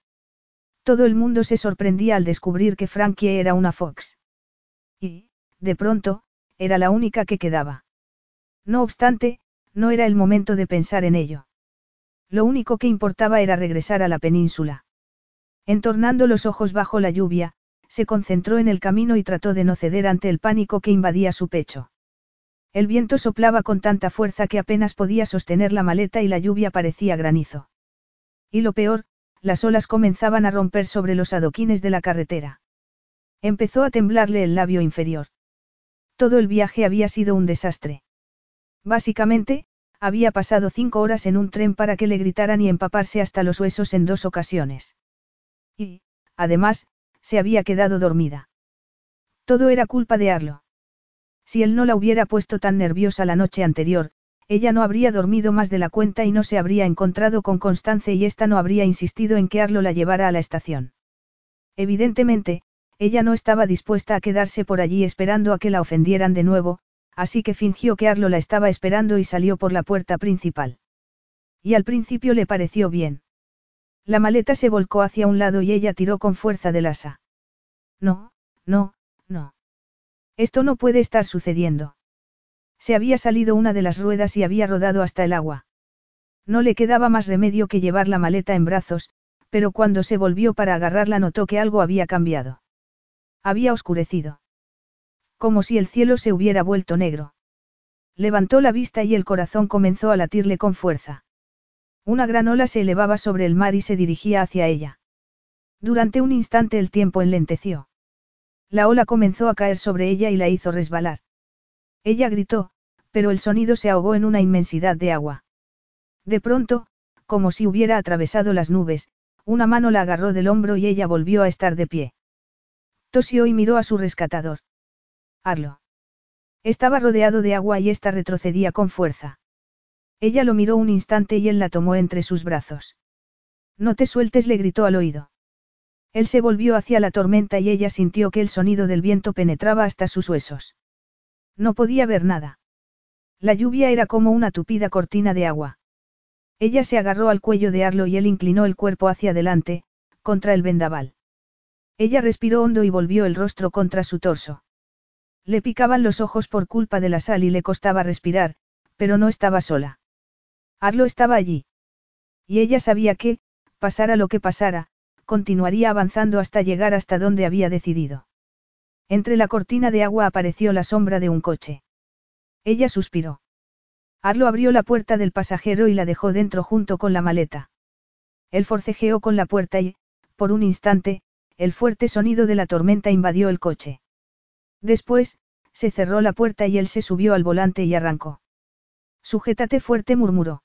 Todo el mundo se sorprendía al descubrir que Frankie era una Fox. Y, de pronto, era la única que quedaba. No obstante, no era el momento de pensar en ello. Lo único que importaba era regresar a la península. Entornando los ojos bajo la lluvia, se concentró en el camino y trató de no ceder ante el pánico que invadía su pecho. El viento soplaba con tanta fuerza que apenas podía sostener la maleta y la lluvia parecía granizo. Y lo peor, las olas comenzaban a romper sobre los adoquines de la carretera. Empezó a temblarle el labio inferior. Todo el viaje había sido un desastre. Básicamente, había pasado cinco horas en un tren para que le gritaran y empaparse hasta los huesos en dos ocasiones. Y, además, se había quedado dormida. Todo era culpa de Arlo. Si él no la hubiera puesto tan nerviosa la noche anterior, ella no habría dormido más de la cuenta y no se habría encontrado con Constance y ésta no habría insistido en que Arlo la llevara a la estación. Evidentemente, ella no estaba dispuesta a quedarse por allí esperando a que la ofendieran de nuevo, así que fingió que Arlo la estaba esperando y salió por la puerta principal. Y al principio le pareció bien. La maleta se volcó hacia un lado y ella tiró con fuerza del asa. No, no, no. Esto no puede estar sucediendo. Se había salido una de las ruedas y había rodado hasta el agua. No le quedaba más remedio que llevar la maleta en brazos, pero cuando se volvió para agarrarla notó que algo había cambiado. Había oscurecido. Como si el cielo se hubiera vuelto negro. Levantó la vista y el corazón comenzó a latirle con fuerza. Una gran ola se elevaba sobre el mar y se dirigía hacia ella. Durante un instante el tiempo enlenteció. La ola comenzó a caer sobre ella y la hizo resbalar. Ella gritó, pero el sonido se ahogó en una inmensidad de agua. De pronto, como si hubiera atravesado las nubes, una mano la agarró del hombro y ella volvió a estar de pie. Tosió y miró a su rescatador. Arlo. Estaba rodeado de agua y ésta retrocedía con fuerza. Ella lo miró un instante y él la tomó entre sus brazos. No te sueltes, le gritó al oído. Él se volvió hacia la tormenta y ella sintió que el sonido del viento penetraba hasta sus huesos. No podía ver nada. La lluvia era como una tupida cortina de agua. Ella se agarró al cuello de Arlo y él inclinó el cuerpo hacia adelante, contra el vendaval. Ella respiró hondo y volvió el rostro contra su torso. Le picaban los ojos por culpa de la sal y le costaba respirar, pero no estaba sola. Arlo estaba allí. Y ella sabía que, pasara lo que pasara, continuaría avanzando hasta llegar hasta donde había decidido. Entre la cortina de agua apareció la sombra de un coche. Ella suspiró. Arlo abrió la puerta del pasajero y la dejó dentro junto con la maleta. Él forcejeó con la puerta y, por un instante, el fuerte sonido de la tormenta invadió el coche. Después, se cerró la puerta y él se subió al volante y arrancó. Sujétate fuerte, murmuró.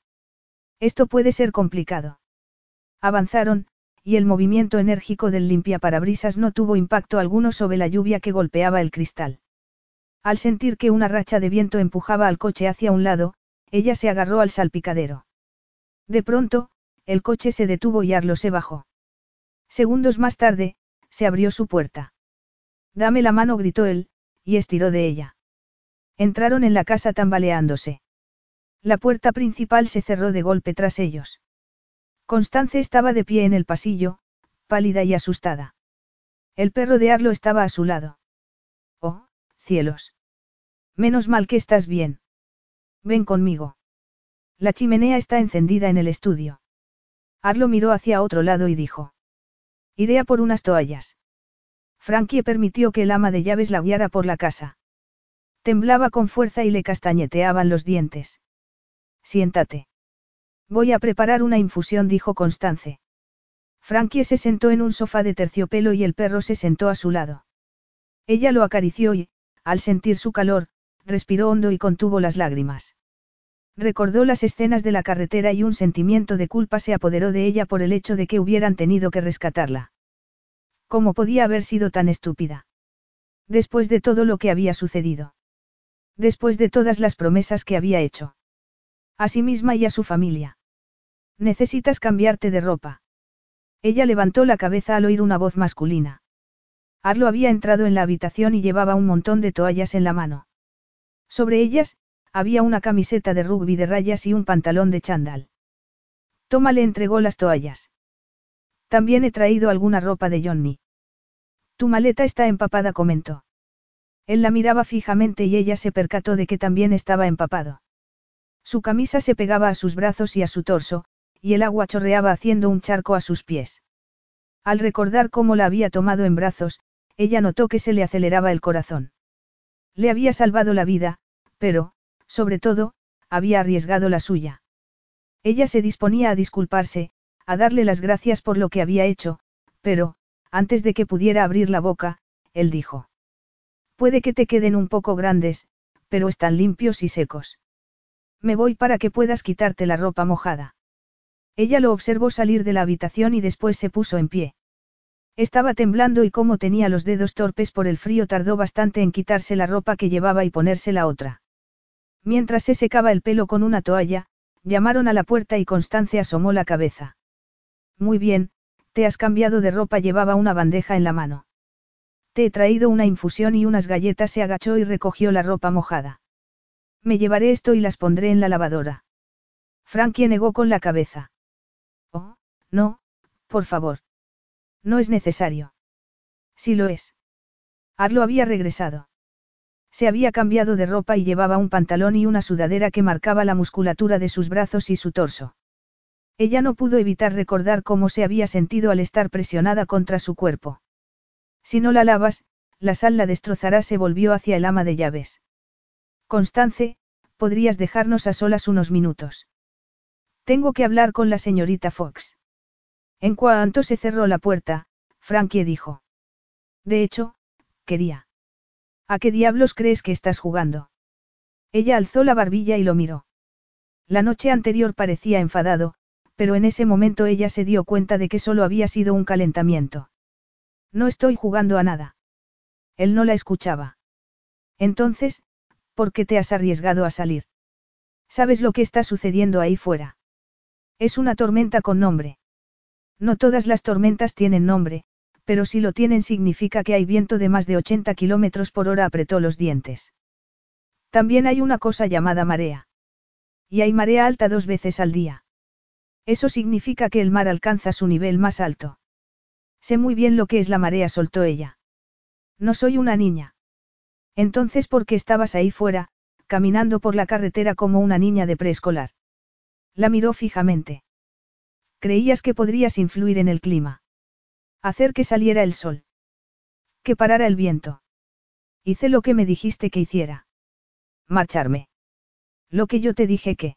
Esto puede ser complicado. Avanzaron, y el movimiento enérgico del limpiaparabrisas no tuvo impacto alguno sobre la lluvia que golpeaba el cristal. Al sentir que una racha de viento empujaba al coche hacia un lado, ella se agarró al salpicadero. De pronto, el coche se detuvo y Arlo se bajó. Segundos más tarde, se abrió su puerta. Dame la mano, gritó él, y estiró de ella. Entraron en la casa tambaleándose. La puerta principal se cerró de golpe tras ellos. Constance estaba de pie en el pasillo, pálida y asustada. El perro de Arlo estaba a su lado. Oh, cielos. Menos mal que estás bien. Ven conmigo. La chimenea está encendida en el estudio. Arlo miró hacia otro lado y dijo. Iré a por unas toallas. Frankie permitió que el ama de llaves la guiara por la casa. Temblaba con fuerza y le castañeteaban los dientes. Siéntate. Voy a preparar una infusión, dijo Constance. Frankie se sentó en un sofá de terciopelo y el perro se sentó a su lado. Ella lo acarició y, al sentir su calor, respiró hondo y contuvo las lágrimas. Recordó las escenas de la carretera y un sentimiento de culpa se apoderó de ella por el hecho de que hubieran tenido que rescatarla. ¿Cómo podía haber sido tan estúpida? Después de todo lo que había sucedido. Después de todas las promesas que había hecho. A sí misma y a su familia. Necesitas cambiarte de ropa. Ella levantó la cabeza al oír una voz masculina. Arlo había entrado en la habitación y llevaba un montón de toallas en la mano. Sobre ellas, había una camiseta de rugby de rayas y un pantalón de chándal. Toma le entregó las toallas. También he traído alguna ropa de Johnny. Tu maleta está empapada, comentó. Él la miraba fijamente y ella se percató de que también estaba empapado. Su camisa se pegaba a sus brazos y a su torso, y el agua chorreaba haciendo un charco a sus pies. Al recordar cómo la había tomado en brazos, ella notó que se le aceleraba el corazón. Le había salvado la vida, pero, sobre todo, había arriesgado la suya. Ella se disponía a disculparse, a darle las gracias por lo que había hecho, pero, antes de que pudiera abrir la boca, él dijo. Puede que te queden un poco grandes, pero están limpios y secos. Me voy para que puedas quitarte la ropa mojada. Ella lo observó salir de la habitación y después se puso en pie. Estaba temblando y como tenía los dedos torpes por el frío tardó bastante en quitarse la ropa que llevaba y ponerse la otra. Mientras se secaba el pelo con una toalla, llamaron a la puerta y Constance asomó la cabeza. Muy bien, te has cambiado de ropa, llevaba una bandeja en la mano. Te he traído una infusión y unas galletas, se agachó y recogió la ropa mojada. Me llevaré esto y las pondré en la lavadora. Frankie negó con la cabeza. Oh, no, por favor. No es necesario. Sí lo es. Arlo había regresado. Se había cambiado de ropa y llevaba un pantalón y una sudadera que marcaba la musculatura de sus brazos y su torso. Ella no pudo evitar recordar cómo se había sentido al estar presionada contra su cuerpo. Si no la lavas, la sal la destrozará, se volvió hacia el ama de llaves. Constance, podrías dejarnos a solas unos minutos. Tengo que hablar con la señorita Fox. En cuanto se cerró la puerta, Frankie dijo. De hecho, quería. ¿A qué diablos crees que estás jugando? Ella alzó la barbilla y lo miró. La noche anterior parecía enfadado, pero en ese momento ella se dio cuenta de que solo había sido un calentamiento. No estoy jugando a nada. Él no la escuchaba. Entonces, ¿por qué te has arriesgado a salir? ¿Sabes lo que está sucediendo ahí fuera? Es una tormenta con nombre. No todas las tormentas tienen nombre, pero si lo tienen significa que hay viento de más de 80 kilómetros por hora, apretó los dientes. También hay una cosa llamada marea. Y hay marea alta dos veces al día. Eso significa que el mar alcanza su nivel más alto. Sé muy bien lo que es la marea, soltó ella. No soy una niña. Entonces, ¿por qué estabas ahí fuera, caminando por la carretera como una niña de preescolar? La miró fijamente. Creías que podrías influir en el clima. Hacer que saliera el sol. Que parara el viento. Hice lo que me dijiste que hiciera. Marcharme. Lo que yo te dije que.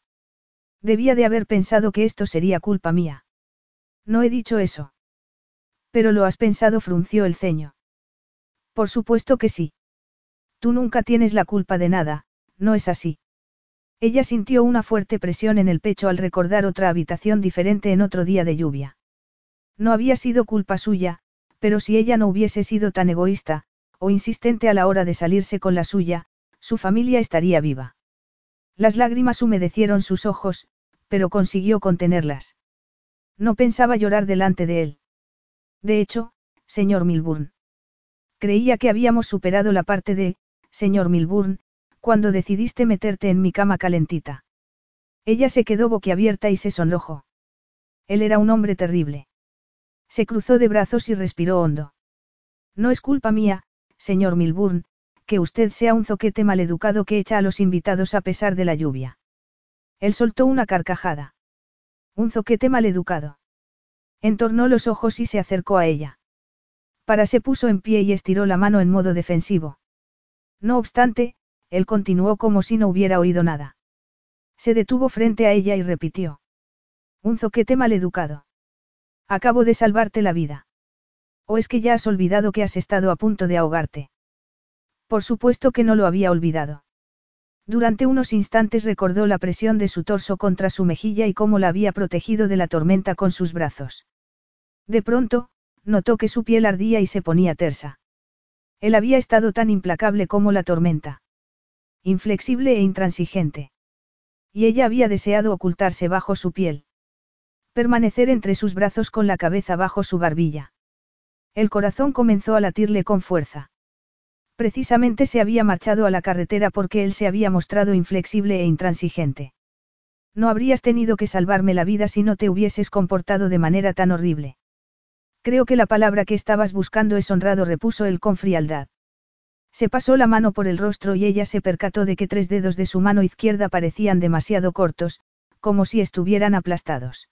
Debía de haber pensado que esto sería culpa mía. No he dicho eso. Pero lo has pensado, frunció el ceño. Por supuesto que sí. Tú nunca tienes la culpa de nada, no es así. Ella sintió una fuerte presión en el pecho al recordar otra habitación diferente en otro día de lluvia. No había sido culpa suya, pero si ella no hubiese sido tan egoísta, o insistente a la hora de salirse con la suya, su familia estaría viva. Las lágrimas humedecieron sus ojos, pero consiguió contenerlas. No pensaba llorar delante de él. De hecho, señor Milburn. Creía que habíamos superado la parte de, señor Milburn, cuando decidiste meterte en mi cama calentita. Ella se quedó boquiabierta y se sonrojó. Él era un hombre terrible. Se cruzó de brazos y respiró hondo. No es culpa mía, señor Milburn, que usted sea un zoquete maleducado que echa a los invitados a pesar de la lluvia. Él soltó una carcajada. Un zoquete maleducado. Entornó los ojos y se acercó a ella. Para se puso en pie y estiró la mano en modo defensivo. No obstante, él continuó como si no hubiera oído nada. Se detuvo frente a ella y repitió. Un zoquete maleducado. Acabo de salvarte la vida. ¿O es que ya has olvidado que has estado a punto de ahogarte? Por supuesto que no lo había olvidado. Durante unos instantes recordó la presión de su torso contra su mejilla y cómo la había protegido de la tormenta con sus brazos. De pronto, notó que su piel ardía y se ponía tersa. Él había estado tan implacable como la tormenta inflexible e intransigente. Y ella había deseado ocultarse bajo su piel. Permanecer entre sus brazos con la cabeza bajo su barbilla. El corazón comenzó a latirle con fuerza. Precisamente se había marchado a la carretera porque él se había mostrado inflexible e intransigente. No habrías tenido que salvarme la vida si no te hubieses comportado de manera tan horrible. Creo que la palabra que estabas buscando es honrado, repuso él con frialdad. Se pasó la mano por el rostro y ella se percató de que tres dedos de su mano izquierda parecían demasiado cortos, como si estuvieran aplastados.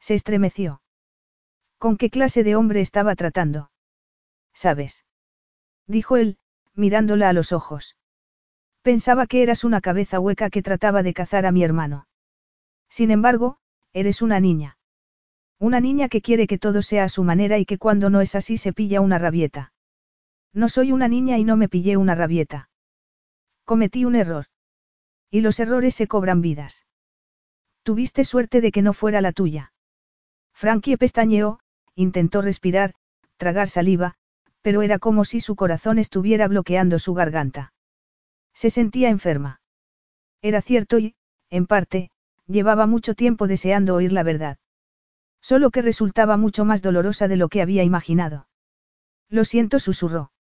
Se estremeció. ¿Con qué clase de hombre estaba tratando? ¿Sabes? Dijo él, mirándola a los ojos. Pensaba que eras una cabeza hueca que trataba de cazar a mi hermano. Sin embargo, eres una niña. Una niña que quiere que todo sea a su manera y que cuando no es así se pilla una rabieta. No soy una niña y no me pillé una rabieta. Cometí un error. Y los errores se cobran vidas. Tuviste suerte de que no fuera la tuya. Frankie pestañeó, intentó respirar, tragar saliva, pero era como si su corazón estuviera bloqueando su garganta. Se sentía enferma. Era cierto y, en parte, llevaba mucho tiempo deseando oír la verdad. Solo que resultaba mucho más dolorosa de lo que había imaginado. Lo siento, susurró.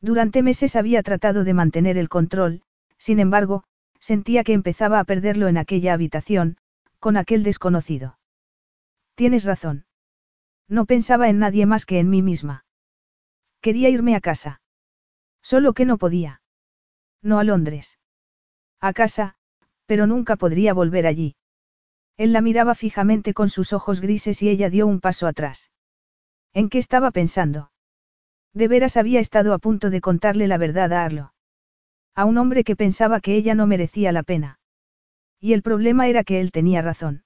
Durante meses había tratado de mantener el control, sin embargo, sentía que empezaba a perderlo en aquella habitación, con aquel desconocido. Tienes razón. No pensaba en nadie más que en mí misma. Quería irme a casa. Solo que no podía. No a Londres. A casa, pero nunca podría volver allí. Él la miraba fijamente con sus ojos grises y ella dio un paso atrás. ¿En qué estaba pensando? De veras había estado a punto de contarle la verdad a Arlo. A un hombre que pensaba que ella no merecía la pena. Y el problema era que él tenía razón.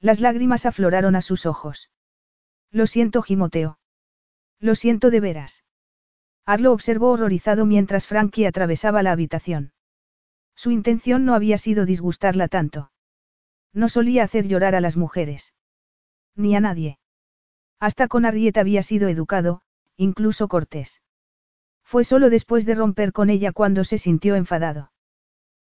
Las lágrimas afloraron a sus ojos. Lo siento, Gimoteo. Lo siento de veras. Arlo observó horrorizado mientras Frankie atravesaba la habitación. Su intención no había sido disgustarla tanto. No solía hacer llorar a las mujeres. Ni a nadie. Hasta con Arrieta había sido educado, incluso cortés. Fue solo después de romper con ella cuando se sintió enfadado.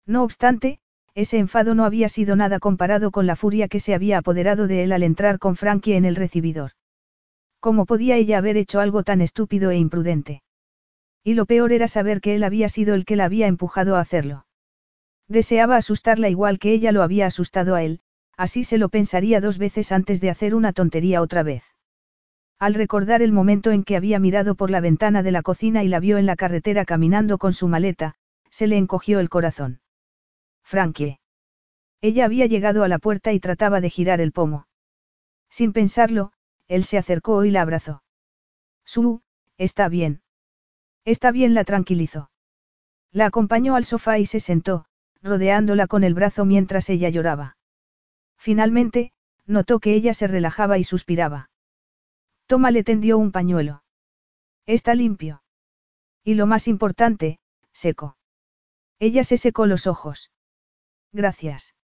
No obstante, ese enfado no había sido nada comparado con la furia que se había apoderado de él al entrar con Frankie en el recibidor. ¿Cómo podía ella haber hecho algo tan estúpido e imprudente? Y lo peor era saber que él había sido el que la había empujado a hacerlo. Deseaba asustarla igual que ella lo había asustado a él, así se lo pensaría dos veces antes de hacer una tontería otra vez. Al recordar el momento en que había mirado por la ventana de la cocina y la vio en la carretera caminando con su maleta, se le encogió el corazón. Frankie. Ella había llegado a la puerta y trataba de girar el pomo. Sin pensarlo, él se acercó y la abrazó. Su, está bien. Está bien, la tranquilizó. La acompañó al sofá y se sentó, rodeándola con el brazo mientras ella lloraba. Finalmente, notó que ella se relajaba y suspiraba. Toma le tendió un pañuelo. Está limpio. Y lo más importante, seco. Ella se secó los ojos. Gracias.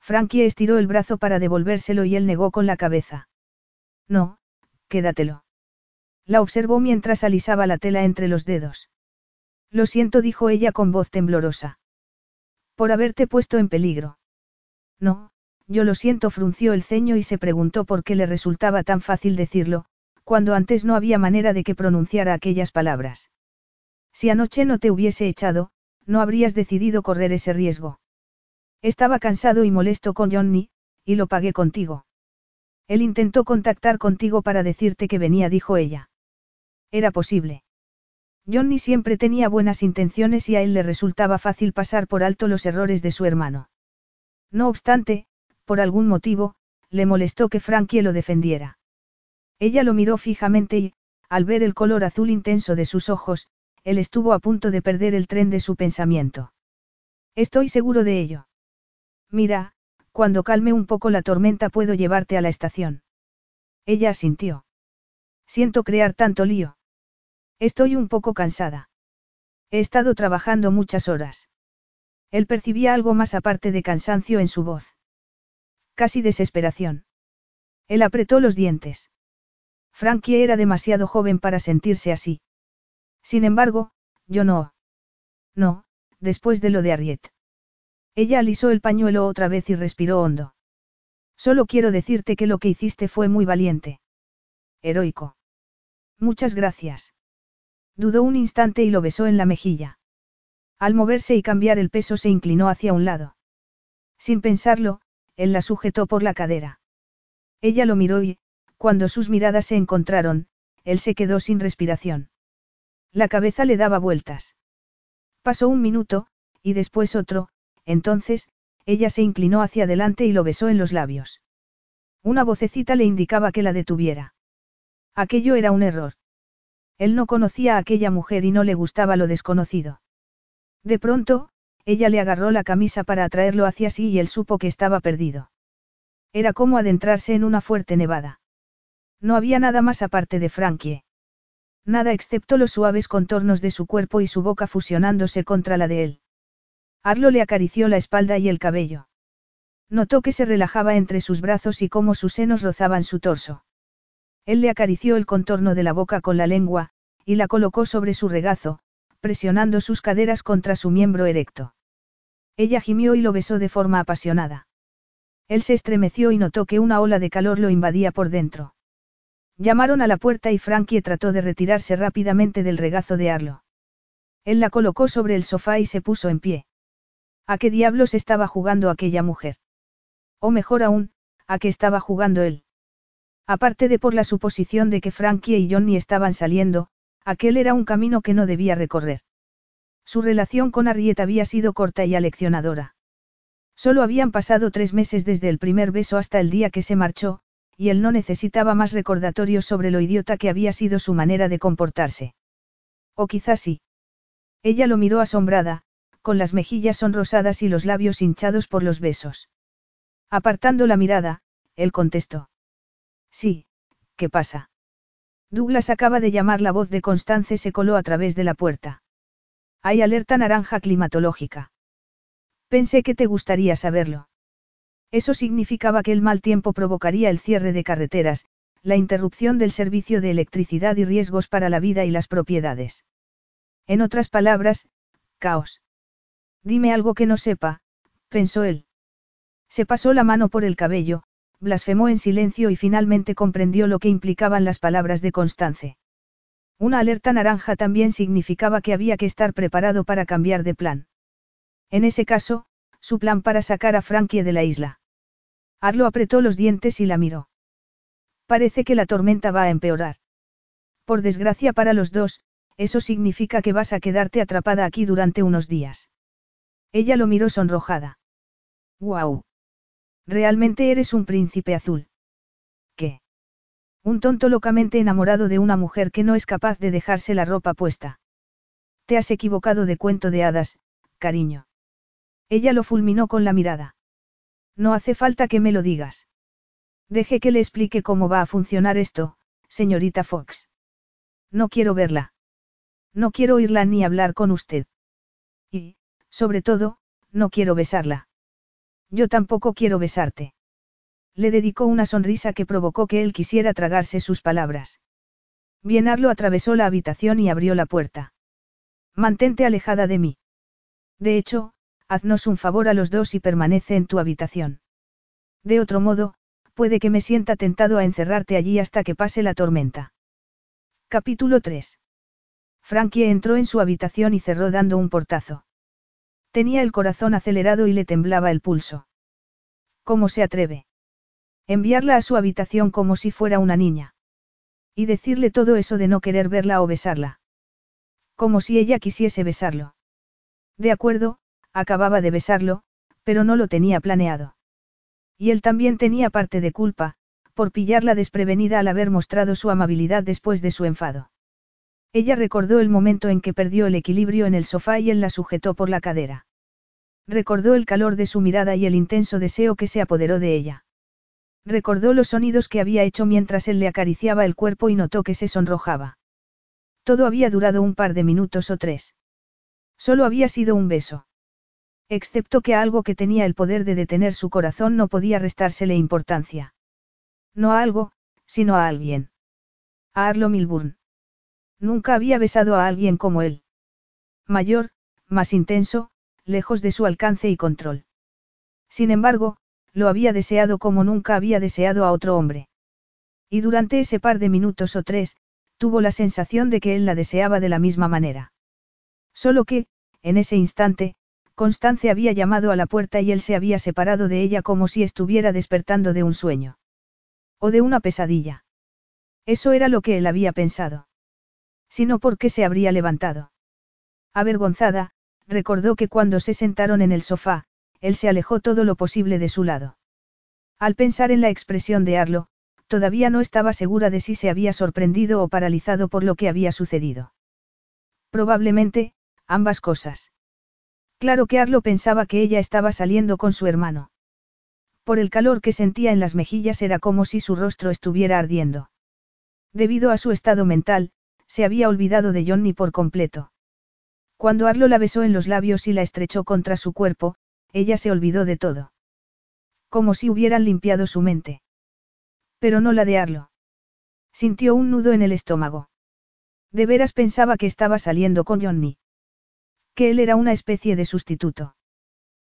Frankie estiró el brazo para devolvérselo y él negó con la cabeza. No, quédatelo. La observó mientras alisaba la tela entre los dedos. Lo siento, dijo ella con voz temblorosa. Por haberte puesto en peligro. No, yo lo siento, frunció el ceño y se preguntó por qué le resultaba tan fácil decirlo, cuando antes no había manera de que pronunciara aquellas palabras. Si anoche no te hubiese echado, no habrías decidido correr ese riesgo. Estaba cansado y molesto con Johnny, y lo pagué contigo. Él intentó contactar contigo para decirte que venía, dijo ella. Era posible. Johnny siempre tenía buenas intenciones y a él le resultaba fácil pasar por alto los errores de su hermano. No obstante, por algún motivo, le molestó que Frankie lo defendiera. Ella lo miró fijamente y, al ver el color azul intenso de sus ojos, él estuvo a punto de perder el tren de su pensamiento. Estoy seguro de ello. Mira, cuando calme un poco la tormenta puedo llevarte a la estación. Ella asintió. Siento crear tanto lío. Estoy un poco cansada. He estado trabajando muchas horas. Él percibía algo más aparte de cansancio en su voz. Casi desesperación. Él apretó los dientes. Frankie era demasiado joven para sentirse así. Sin embargo, yo no. No, después de lo de Arriet. Ella alisó el pañuelo otra vez y respiró hondo. Solo quiero decirte que lo que hiciste fue muy valiente. Heroico. Muchas gracias. Dudó un instante y lo besó en la mejilla. Al moverse y cambiar el peso se inclinó hacia un lado. Sin pensarlo, él la sujetó por la cadera. Ella lo miró y, cuando sus miradas se encontraron, él se quedó sin respiración. La cabeza le daba vueltas. Pasó un minuto, y después otro, entonces, ella se inclinó hacia adelante y lo besó en los labios. Una vocecita le indicaba que la detuviera. Aquello era un error. Él no conocía a aquella mujer y no le gustaba lo desconocido. De pronto, ella le agarró la camisa para atraerlo hacia sí y él supo que estaba perdido. Era como adentrarse en una fuerte nevada. No había nada más aparte de Frankie. Nada excepto los suaves contornos de su cuerpo y su boca fusionándose contra la de él. Arlo le acarició la espalda y el cabello. Notó que se relajaba entre sus brazos y cómo sus senos rozaban su torso. Él le acarició el contorno de la boca con la lengua, y la colocó sobre su regazo, presionando sus caderas contra su miembro erecto. Ella gimió y lo besó de forma apasionada. Él se estremeció y notó que una ola de calor lo invadía por dentro. Llamaron a la puerta y Frankie trató de retirarse rápidamente del regazo de Arlo. Él la colocó sobre el sofá y se puso en pie. ¿A qué diablos estaba jugando aquella mujer? O mejor aún, ¿a qué estaba jugando él? Aparte de por la suposición de que Frankie y Johnny estaban saliendo, aquel era un camino que no debía recorrer. Su relación con Arrieta había sido corta y aleccionadora. Solo habían pasado tres meses desde el primer beso hasta el día que se marchó, y él no necesitaba más recordatorios sobre lo idiota que había sido su manera de comportarse. O quizás sí. Ella lo miró asombrada, con las mejillas sonrosadas y los labios hinchados por los besos. Apartando la mirada, él contestó. Sí, ¿qué pasa? Douglas acaba de llamar la voz de Constance se coló a través de la puerta. Hay alerta naranja climatológica. Pensé que te gustaría saberlo. Eso significaba que el mal tiempo provocaría el cierre de carreteras, la interrupción del servicio de electricidad y riesgos para la vida y las propiedades. En otras palabras, caos. Dime algo que no sepa, pensó él. Se pasó la mano por el cabello, blasfemó en silencio y finalmente comprendió lo que implicaban las palabras de Constance. Una alerta naranja también significaba que había que estar preparado para cambiar de plan. En ese caso, su plan para sacar a Frankie de la isla. Arlo apretó los dientes y la miró. Parece que la tormenta va a empeorar. Por desgracia para los dos, eso significa que vas a quedarte atrapada aquí durante unos días. Ella lo miró sonrojada. ¡Guau! Realmente eres un príncipe azul. ¿Qué? Un tonto locamente enamorado de una mujer que no es capaz de dejarse la ropa puesta. Te has equivocado de cuento de hadas, cariño. Ella lo fulminó con la mirada. No hace falta que me lo digas. Deje que le explique cómo va a funcionar esto, señorita Fox. No quiero verla. No quiero oírla ni hablar con usted. Y, sobre todo, no quiero besarla. Yo tampoco quiero besarte. Le dedicó una sonrisa que provocó que él quisiera tragarse sus palabras. Bienarlo atravesó la habitación y abrió la puerta. Mantente alejada de mí. De hecho, haznos un favor a los dos y permanece en tu habitación. De otro modo, puede que me sienta tentado a encerrarte allí hasta que pase la tormenta. Capítulo 3. Frankie entró en su habitación y cerró dando un portazo. Tenía el corazón acelerado y le temblaba el pulso. ¿Cómo se atreve? Enviarla a su habitación como si fuera una niña. Y decirle todo eso de no querer verla o besarla. Como si ella quisiese besarlo. De acuerdo, acababa de besarlo, pero no lo tenía planeado. Y él también tenía parte de culpa, por pillarla desprevenida al haber mostrado su amabilidad después de su enfado. Ella recordó el momento en que perdió el equilibrio en el sofá y él la sujetó por la cadera. Recordó el calor de su mirada y el intenso deseo que se apoderó de ella. Recordó los sonidos que había hecho mientras él le acariciaba el cuerpo y notó que se sonrojaba. Todo había durado un par de minutos o tres. Solo había sido un beso. Excepto que a algo que tenía el poder de detener su corazón no podía restársele importancia. No a algo, sino a alguien. A Arlo Milburn. Nunca había besado a alguien como él. Mayor, más intenso, lejos de su alcance y control. Sin embargo, lo había deseado como nunca había deseado a otro hombre. Y durante ese par de minutos o tres, tuvo la sensación de que él la deseaba de la misma manera. Solo que, en ese instante, Constance había llamado a la puerta y él se había separado de ella como si estuviera despertando de un sueño. O de una pesadilla. Eso era lo que él había pensado sino porque se habría levantado. Avergonzada, recordó que cuando se sentaron en el sofá, él se alejó todo lo posible de su lado. Al pensar en la expresión de Arlo, todavía no estaba segura de si se había sorprendido o paralizado por lo que había sucedido. Probablemente, ambas cosas. Claro que Arlo pensaba que ella estaba saliendo con su hermano. Por el calor que sentía en las mejillas era como si su rostro estuviera ardiendo. Debido a su estado mental, se había olvidado de Johnny por completo. Cuando Arlo la besó en los labios y la estrechó contra su cuerpo, ella se olvidó de todo. Como si hubieran limpiado su mente. Pero no la de Arlo. Sintió un nudo en el estómago. De veras pensaba que estaba saliendo con Johnny. Que él era una especie de sustituto.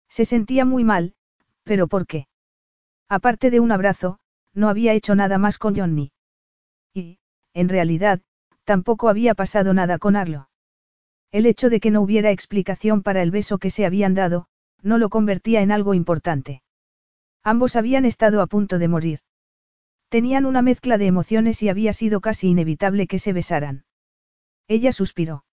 Se sentía muy mal, pero ¿por qué? Aparte de un abrazo, no había hecho nada más con Johnny. Y, en realidad, Tampoco había pasado nada con Arlo. El hecho de que no hubiera explicación para el beso que se habían dado, no lo convertía en algo importante. Ambos habían estado a punto de morir. Tenían una mezcla de emociones y había sido casi inevitable que se besaran. Ella suspiró.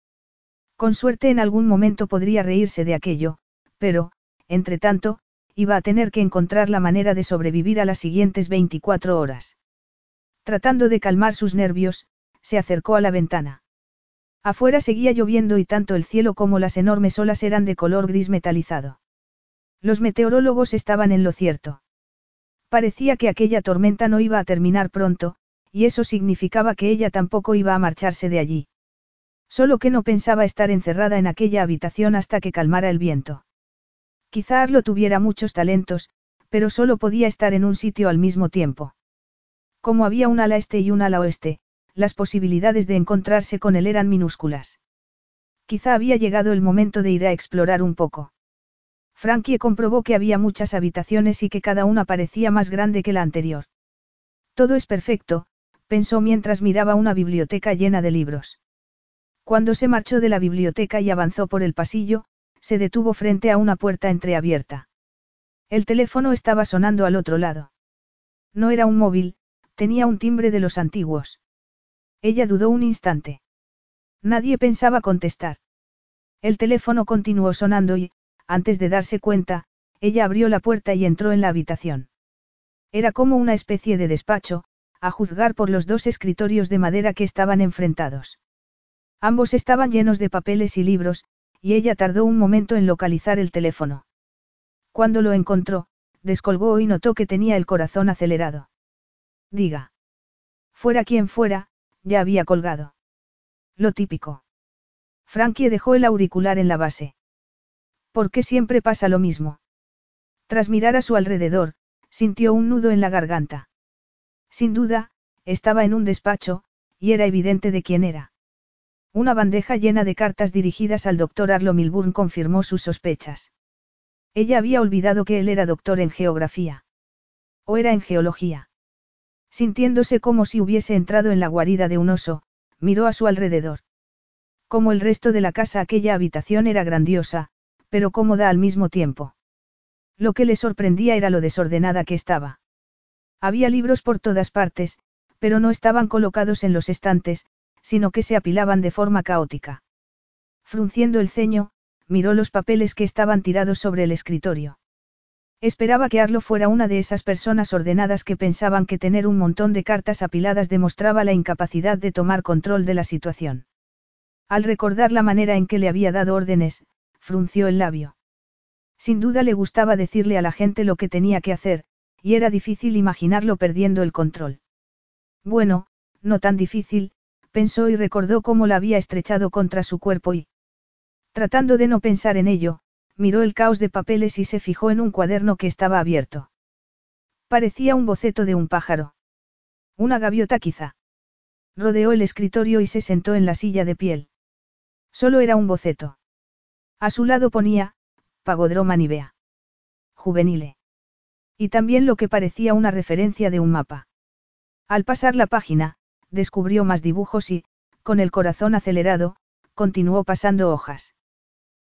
Con suerte en algún momento podría reírse de aquello, pero, entre tanto, iba a tener que encontrar la manera de sobrevivir a las siguientes 24 horas. Tratando de calmar sus nervios, se acercó a la ventana. Afuera seguía lloviendo y tanto el cielo como las enormes olas eran de color gris metalizado. Los meteorólogos estaban en lo cierto. Parecía que aquella tormenta no iba a terminar pronto, y eso significaba que ella tampoco iba a marcharse de allí. Solo que no pensaba estar encerrada en aquella habitación hasta que calmara el viento. Quizá Arlo tuviera muchos talentos, pero solo podía estar en un sitio al mismo tiempo. Como había un ala este y un ala oeste, las posibilidades de encontrarse con él eran minúsculas. Quizá había llegado el momento de ir a explorar un poco. Frankie comprobó que había muchas habitaciones y que cada una parecía más grande que la anterior. Todo es perfecto, pensó mientras miraba una biblioteca llena de libros. Cuando se marchó de la biblioteca y avanzó por el pasillo, se detuvo frente a una puerta entreabierta. El teléfono estaba sonando al otro lado. No era un móvil, tenía un timbre de los antiguos. Ella dudó un instante. Nadie pensaba contestar. El teléfono continuó sonando y, antes de darse cuenta, ella abrió la puerta y entró en la habitación. Era como una especie de despacho, a juzgar por los dos escritorios de madera que estaban enfrentados. Ambos estaban llenos de papeles y libros, y ella tardó un momento en localizar el teléfono. Cuando lo encontró, descolgó y notó que tenía el corazón acelerado. Diga. Fuera quien fuera, ya había colgado. Lo típico. Frankie dejó el auricular en la base. ¿Por qué siempre pasa lo mismo? Tras mirar a su alrededor, sintió un nudo en la garganta. Sin duda, estaba en un despacho, y era evidente de quién era. Una bandeja llena de cartas dirigidas al doctor Arlo Milburn confirmó sus sospechas. Ella había olvidado que él era doctor en geografía. O era en geología. Sintiéndose como si hubiese entrado en la guarida de un oso, miró a su alrededor. Como el resto de la casa aquella habitación era grandiosa, pero cómoda al mismo tiempo. Lo que le sorprendía era lo desordenada que estaba. Había libros por todas partes, pero no estaban colocados en los estantes, sino que se apilaban de forma caótica. Frunciendo el ceño, miró los papeles que estaban tirados sobre el escritorio. Esperaba que Arlo fuera una de esas personas ordenadas que pensaban que tener un montón de cartas apiladas demostraba la incapacidad de tomar control de la situación. Al recordar la manera en que le había dado órdenes, frunció el labio. Sin duda le gustaba decirle a la gente lo que tenía que hacer, y era difícil imaginarlo perdiendo el control. Bueno, no tan difícil, pensó y recordó cómo la había estrechado contra su cuerpo y... Tratando de no pensar en ello, miró el caos de papeles y se fijó en un cuaderno que estaba abierto. Parecía un boceto de un pájaro. Una gaviota quizá. Rodeó el escritorio y se sentó en la silla de piel. Solo era un boceto. A su lado ponía, Pagodroma Nivea. Juvenile. Y también lo que parecía una referencia de un mapa. Al pasar la página, descubrió más dibujos y, con el corazón acelerado, continuó pasando hojas.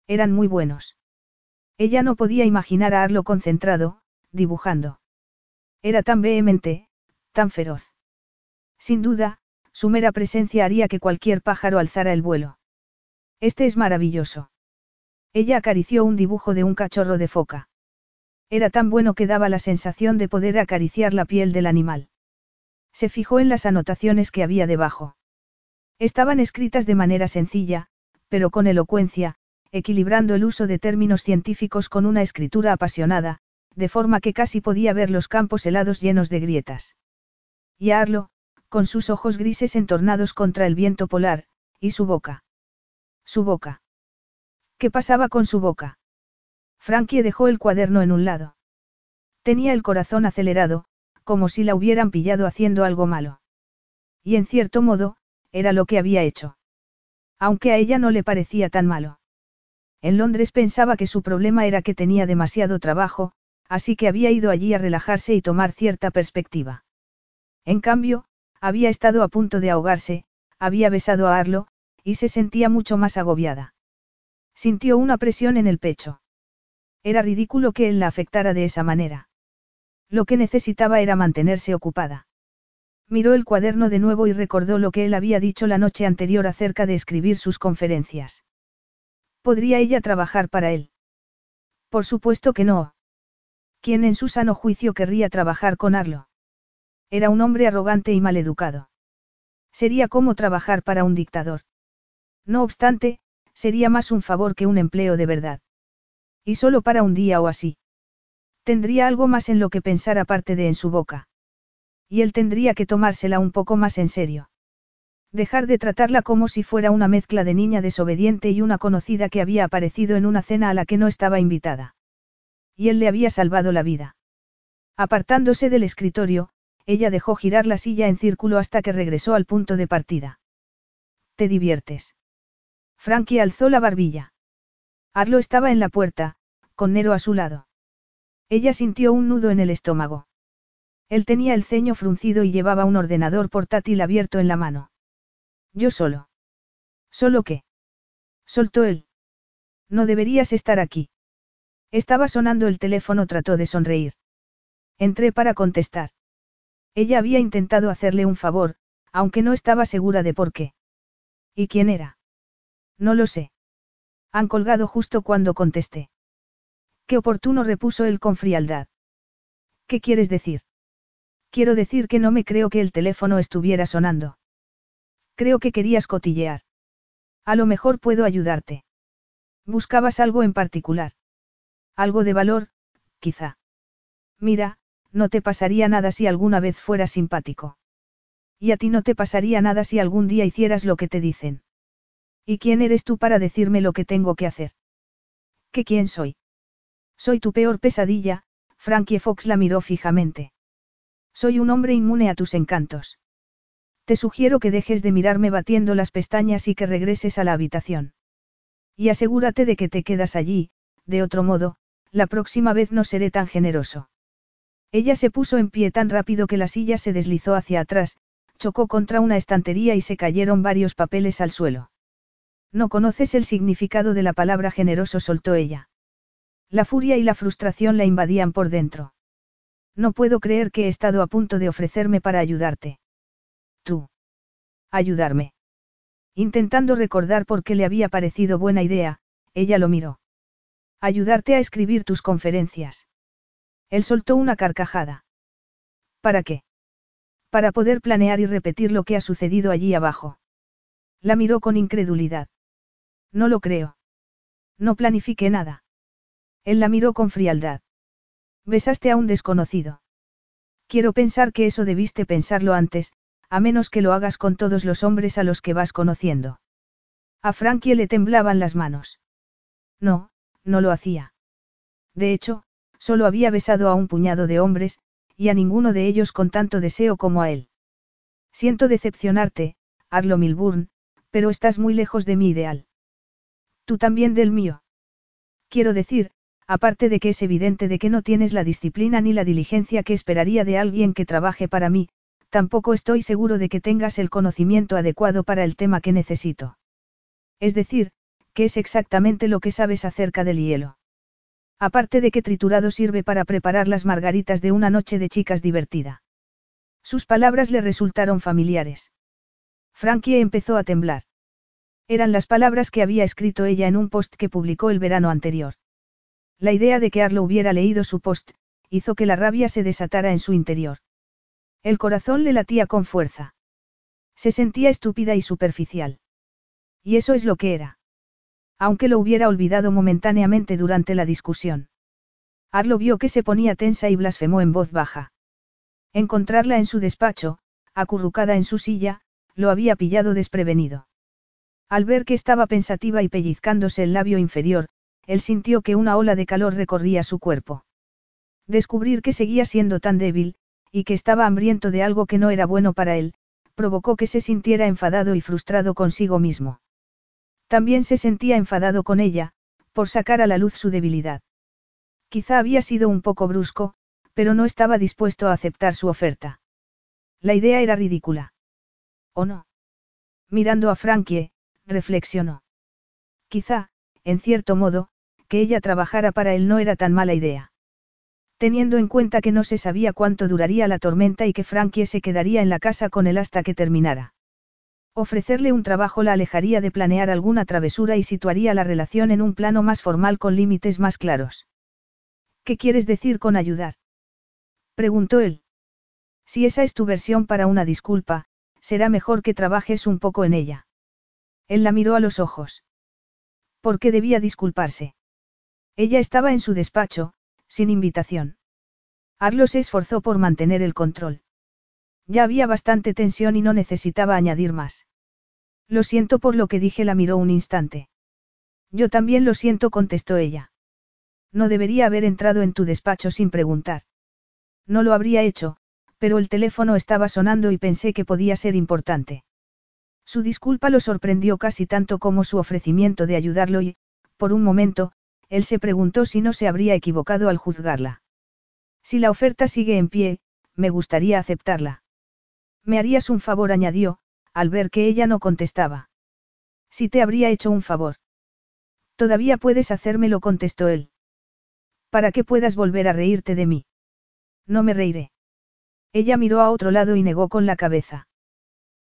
Eran muy buenos. Ella no podía imaginar a Arlo concentrado, dibujando. Era tan vehemente, tan feroz. Sin duda, su mera presencia haría que cualquier pájaro alzara el vuelo. Este es maravilloso. Ella acarició un dibujo de un cachorro de foca. Era tan bueno que daba la sensación de poder acariciar la piel del animal. Se fijó en las anotaciones que había debajo. Estaban escritas de manera sencilla, pero con elocuencia, equilibrando el uso de términos científicos con una escritura apasionada, de forma que casi podía ver los campos helados llenos de grietas. Y Arlo, con sus ojos grises entornados contra el viento polar, y su boca. Su boca. ¿Qué pasaba con su boca? Frankie dejó el cuaderno en un lado. Tenía el corazón acelerado, como si la hubieran pillado haciendo algo malo. Y en cierto modo, era lo que había hecho. Aunque a ella no le parecía tan malo. En Londres pensaba que su problema era que tenía demasiado trabajo, así que había ido allí a relajarse y tomar cierta perspectiva. En cambio, había estado a punto de ahogarse, había besado a Arlo, y se sentía mucho más agobiada. Sintió una presión en el pecho. Era ridículo que él la afectara de esa manera. Lo que necesitaba era mantenerse ocupada. Miró el cuaderno de nuevo y recordó lo que él había dicho la noche anterior acerca de escribir sus conferencias. ¿Podría ella trabajar para él? Por supuesto que no. ¿Quién en su sano juicio querría trabajar con Arlo? Era un hombre arrogante y maleducado. Sería como trabajar para un dictador. No obstante, sería más un favor que un empleo de verdad. Y solo para un día o así. Tendría algo más en lo que pensar aparte de en su boca. Y él tendría que tomársela un poco más en serio. Dejar de tratarla como si fuera una mezcla de niña desobediente y una conocida que había aparecido en una cena a la que no estaba invitada. Y él le había salvado la vida. Apartándose del escritorio, ella dejó girar la silla en círculo hasta que regresó al punto de partida. ¿Te diviertes? Frankie alzó la barbilla. Arlo estaba en la puerta, con Nero a su lado. Ella sintió un nudo en el estómago. Él tenía el ceño fruncido y llevaba un ordenador portátil abierto en la mano. Yo solo. ¿Solo qué? Soltó él. No deberías estar aquí. Estaba sonando el teléfono, trató de sonreír. Entré para contestar. Ella había intentado hacerle un favor, aunque no estaba segura de por qué. ¿Y quién era? No lo sé. Han colgado justo cuando contesté. Qué oportuno repuso él con frialdad. ¿Qué quieres decir? Quiero decir que no me creo que el teléfono estuviera sonando. Creo que querías cotillear. A lo mejor puedo ayudarte. Buscabas algo en particular. Algo de valor, quizá. Mira, no te pasaría nada si alguna vez fueras simpático. Y a ti no te pasaría nada si algún día hicieras lo que te dicen. ¿Y quién eres tú para decirme lo que tengo que hacer? ¿Qué quién soy? Soy tu peor pesadilla, Frankie Fox la miró fijamente. Soy un hombre inmune a tus encantos. Te sugiero que dejes de mirarme batiendo las pestañas y que regreses a la habitación. Y asegúrate de que te quedas allí, de otro modo, la próxima vez no seré tan generoso. Ella se puso en pie tan rápido que la silla se deslizó hacia atrás, chocó contra una estantería y se cayeron varios papeles al suelo. No conoces el significado de la palabra generoso, soltó ella. La furia y la frustración la invadían por dentro. No puedo creer que he estado a punto de ofrecerme para ayudarte. Tú. Ayudarme. Intentando recordar por qué le había parecido buena idea, ella lo miró. Ayudarte a escribir tus conferencias. Él soltó una carcajada. ¿Para qué? Para poder planear y repetir lo que ha sucedido allí abajo. La miró con incredulidad. No lo creo. No planifiqué nada. Él la miró con frialdad. Besaste a un desconocido. Quiero pensar que eso debiste pensarlo antes, a menos que lo hagas con todos los hombres a los que vas conociendo. A Frankie le temblaban las manos. No, no lo hacía. De hecho, solo había besado a un puñado de hombres, y a ninguno de ellos con tanto deseo como a él. Siento decepcionarte, Arlo Milburn, pero estás muy lejos de mi ideal. Tú también del mío. Quiero decir, aparte de que es evidente de que no tienes la disciplina ni la diligencia que esperaría de alguien que trabaje para mí, tampoco estoy seguro de que tengas el conocimiento adecuado para el tema que necesito. Es decir, ¿qué es exactamente lo que sabes acerca del hielo? Aparte de que triturado sirve para preparar las margaritas de una noche de chicas divertida. Sus palabras le resultaron familiares. Frankie empezó a temblar. Eran las palabras que había escrito ella en un post que publicó el verano anterior. La idea de que Arlo hubiera leído su post, hizo que la rabia se desatara en su interior. El corazón le latía con fuerza. Se sentía estúpida y superficial. Y eso es lo que era. Aunque lo hubiera olvidado momentáneamente durante la discusión. Arlo vio que se ponía tensa y blasfemó en voz baja. Encontrarla en su despacho, acurrucada en su silla, lo había pillado desprevenido. Al ver que estaba pensativa y pellizcándose el labio inferior, él sintió que una ola de calor recorría su cuerpo. Descubrir que seguía siendo tan débil, y que estaba hambriento de algo que no era bueno para él, provocó que se sintiera enfadado y frustrado consigo mismo. También se sentía enfadado con ella, por sacar a la luz su debilidad. Quizá había sido un poco brusco, pero no estaba dispuesto a aceptar su oferta. La idea era ridícula. ¿O no? Mirando a Frankie, reflexionó. Quizá, en cierto modo, que ella trabajara para él no era tan mala idea teniendo en cuenta que no se sabía cuánto duraría la tormenta y que Frankie se quedaría en la casa con él hasta que terminara. Ofrecerle un trabajo la alejaría de planear alguna travesura y situaría la relación en un plano más formal con límites más claros. ¿Qué quieres decir con ayudar? preguntó él. Si esa es tu versión para una disculpa, será mejor que trabajes un poco en ella. Él la miró a los ojos. ¿Por qué debía disculparse? Ella estaba en su despacho, Sin invitación. Arlo se esforzó por mantener el control. Ya había bastante tensión y no necesitaba añadir más. Lo siento por lo que dije, la miró un instante. Yo también lo siento, contestó ella. No debería haber entrado en tu despacho sin preguntar. No lo habría hecho, pero el teléfono estaba sonando y pensé que podía ser importante. Su disculpa lo sorprendió casi tanto como su ofrecimiento de ayudarlo y, por un momento, él se preguntó si no se habría equivocado al juzgarla. Si la oferta sigue en pie, me gustaría aceptarla. Me harías un favor, añadió, al ver que ella no contestaba. Si te habría hecho un favor. Todavía puedes hacérmelo, contestó él. Para que puedas volver a reírte de mí. No me reiré. Ella miró a otro lado y negó con la cabeza.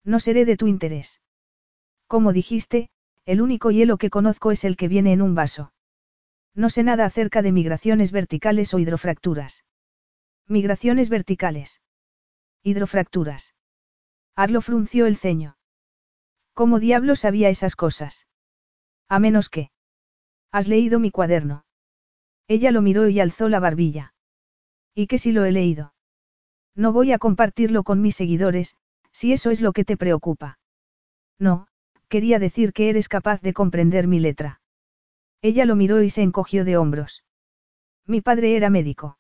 No seré de tu interés. Como dijiste, el único hielo que conozco es el que viene en un vaso. No sé nada acerca de migraciones verticales o hidrofracturas. Migraciones verticales. Hidrofracturas. Arlo frunció el ceño. ¿Cómo diablo sabía esas cosas? A menos que. ¿Has leído mi cuaderno? Ella lo miró y alzó la barbilla. ¿Y qué si lo he leído? No voy a compartirlo con mis seguidores, si eso es lo que te preocupa. No, quería decir que eres capaz de comprender mi letra. Ella lo miró y se encogió de hombros. Mi padre era médico.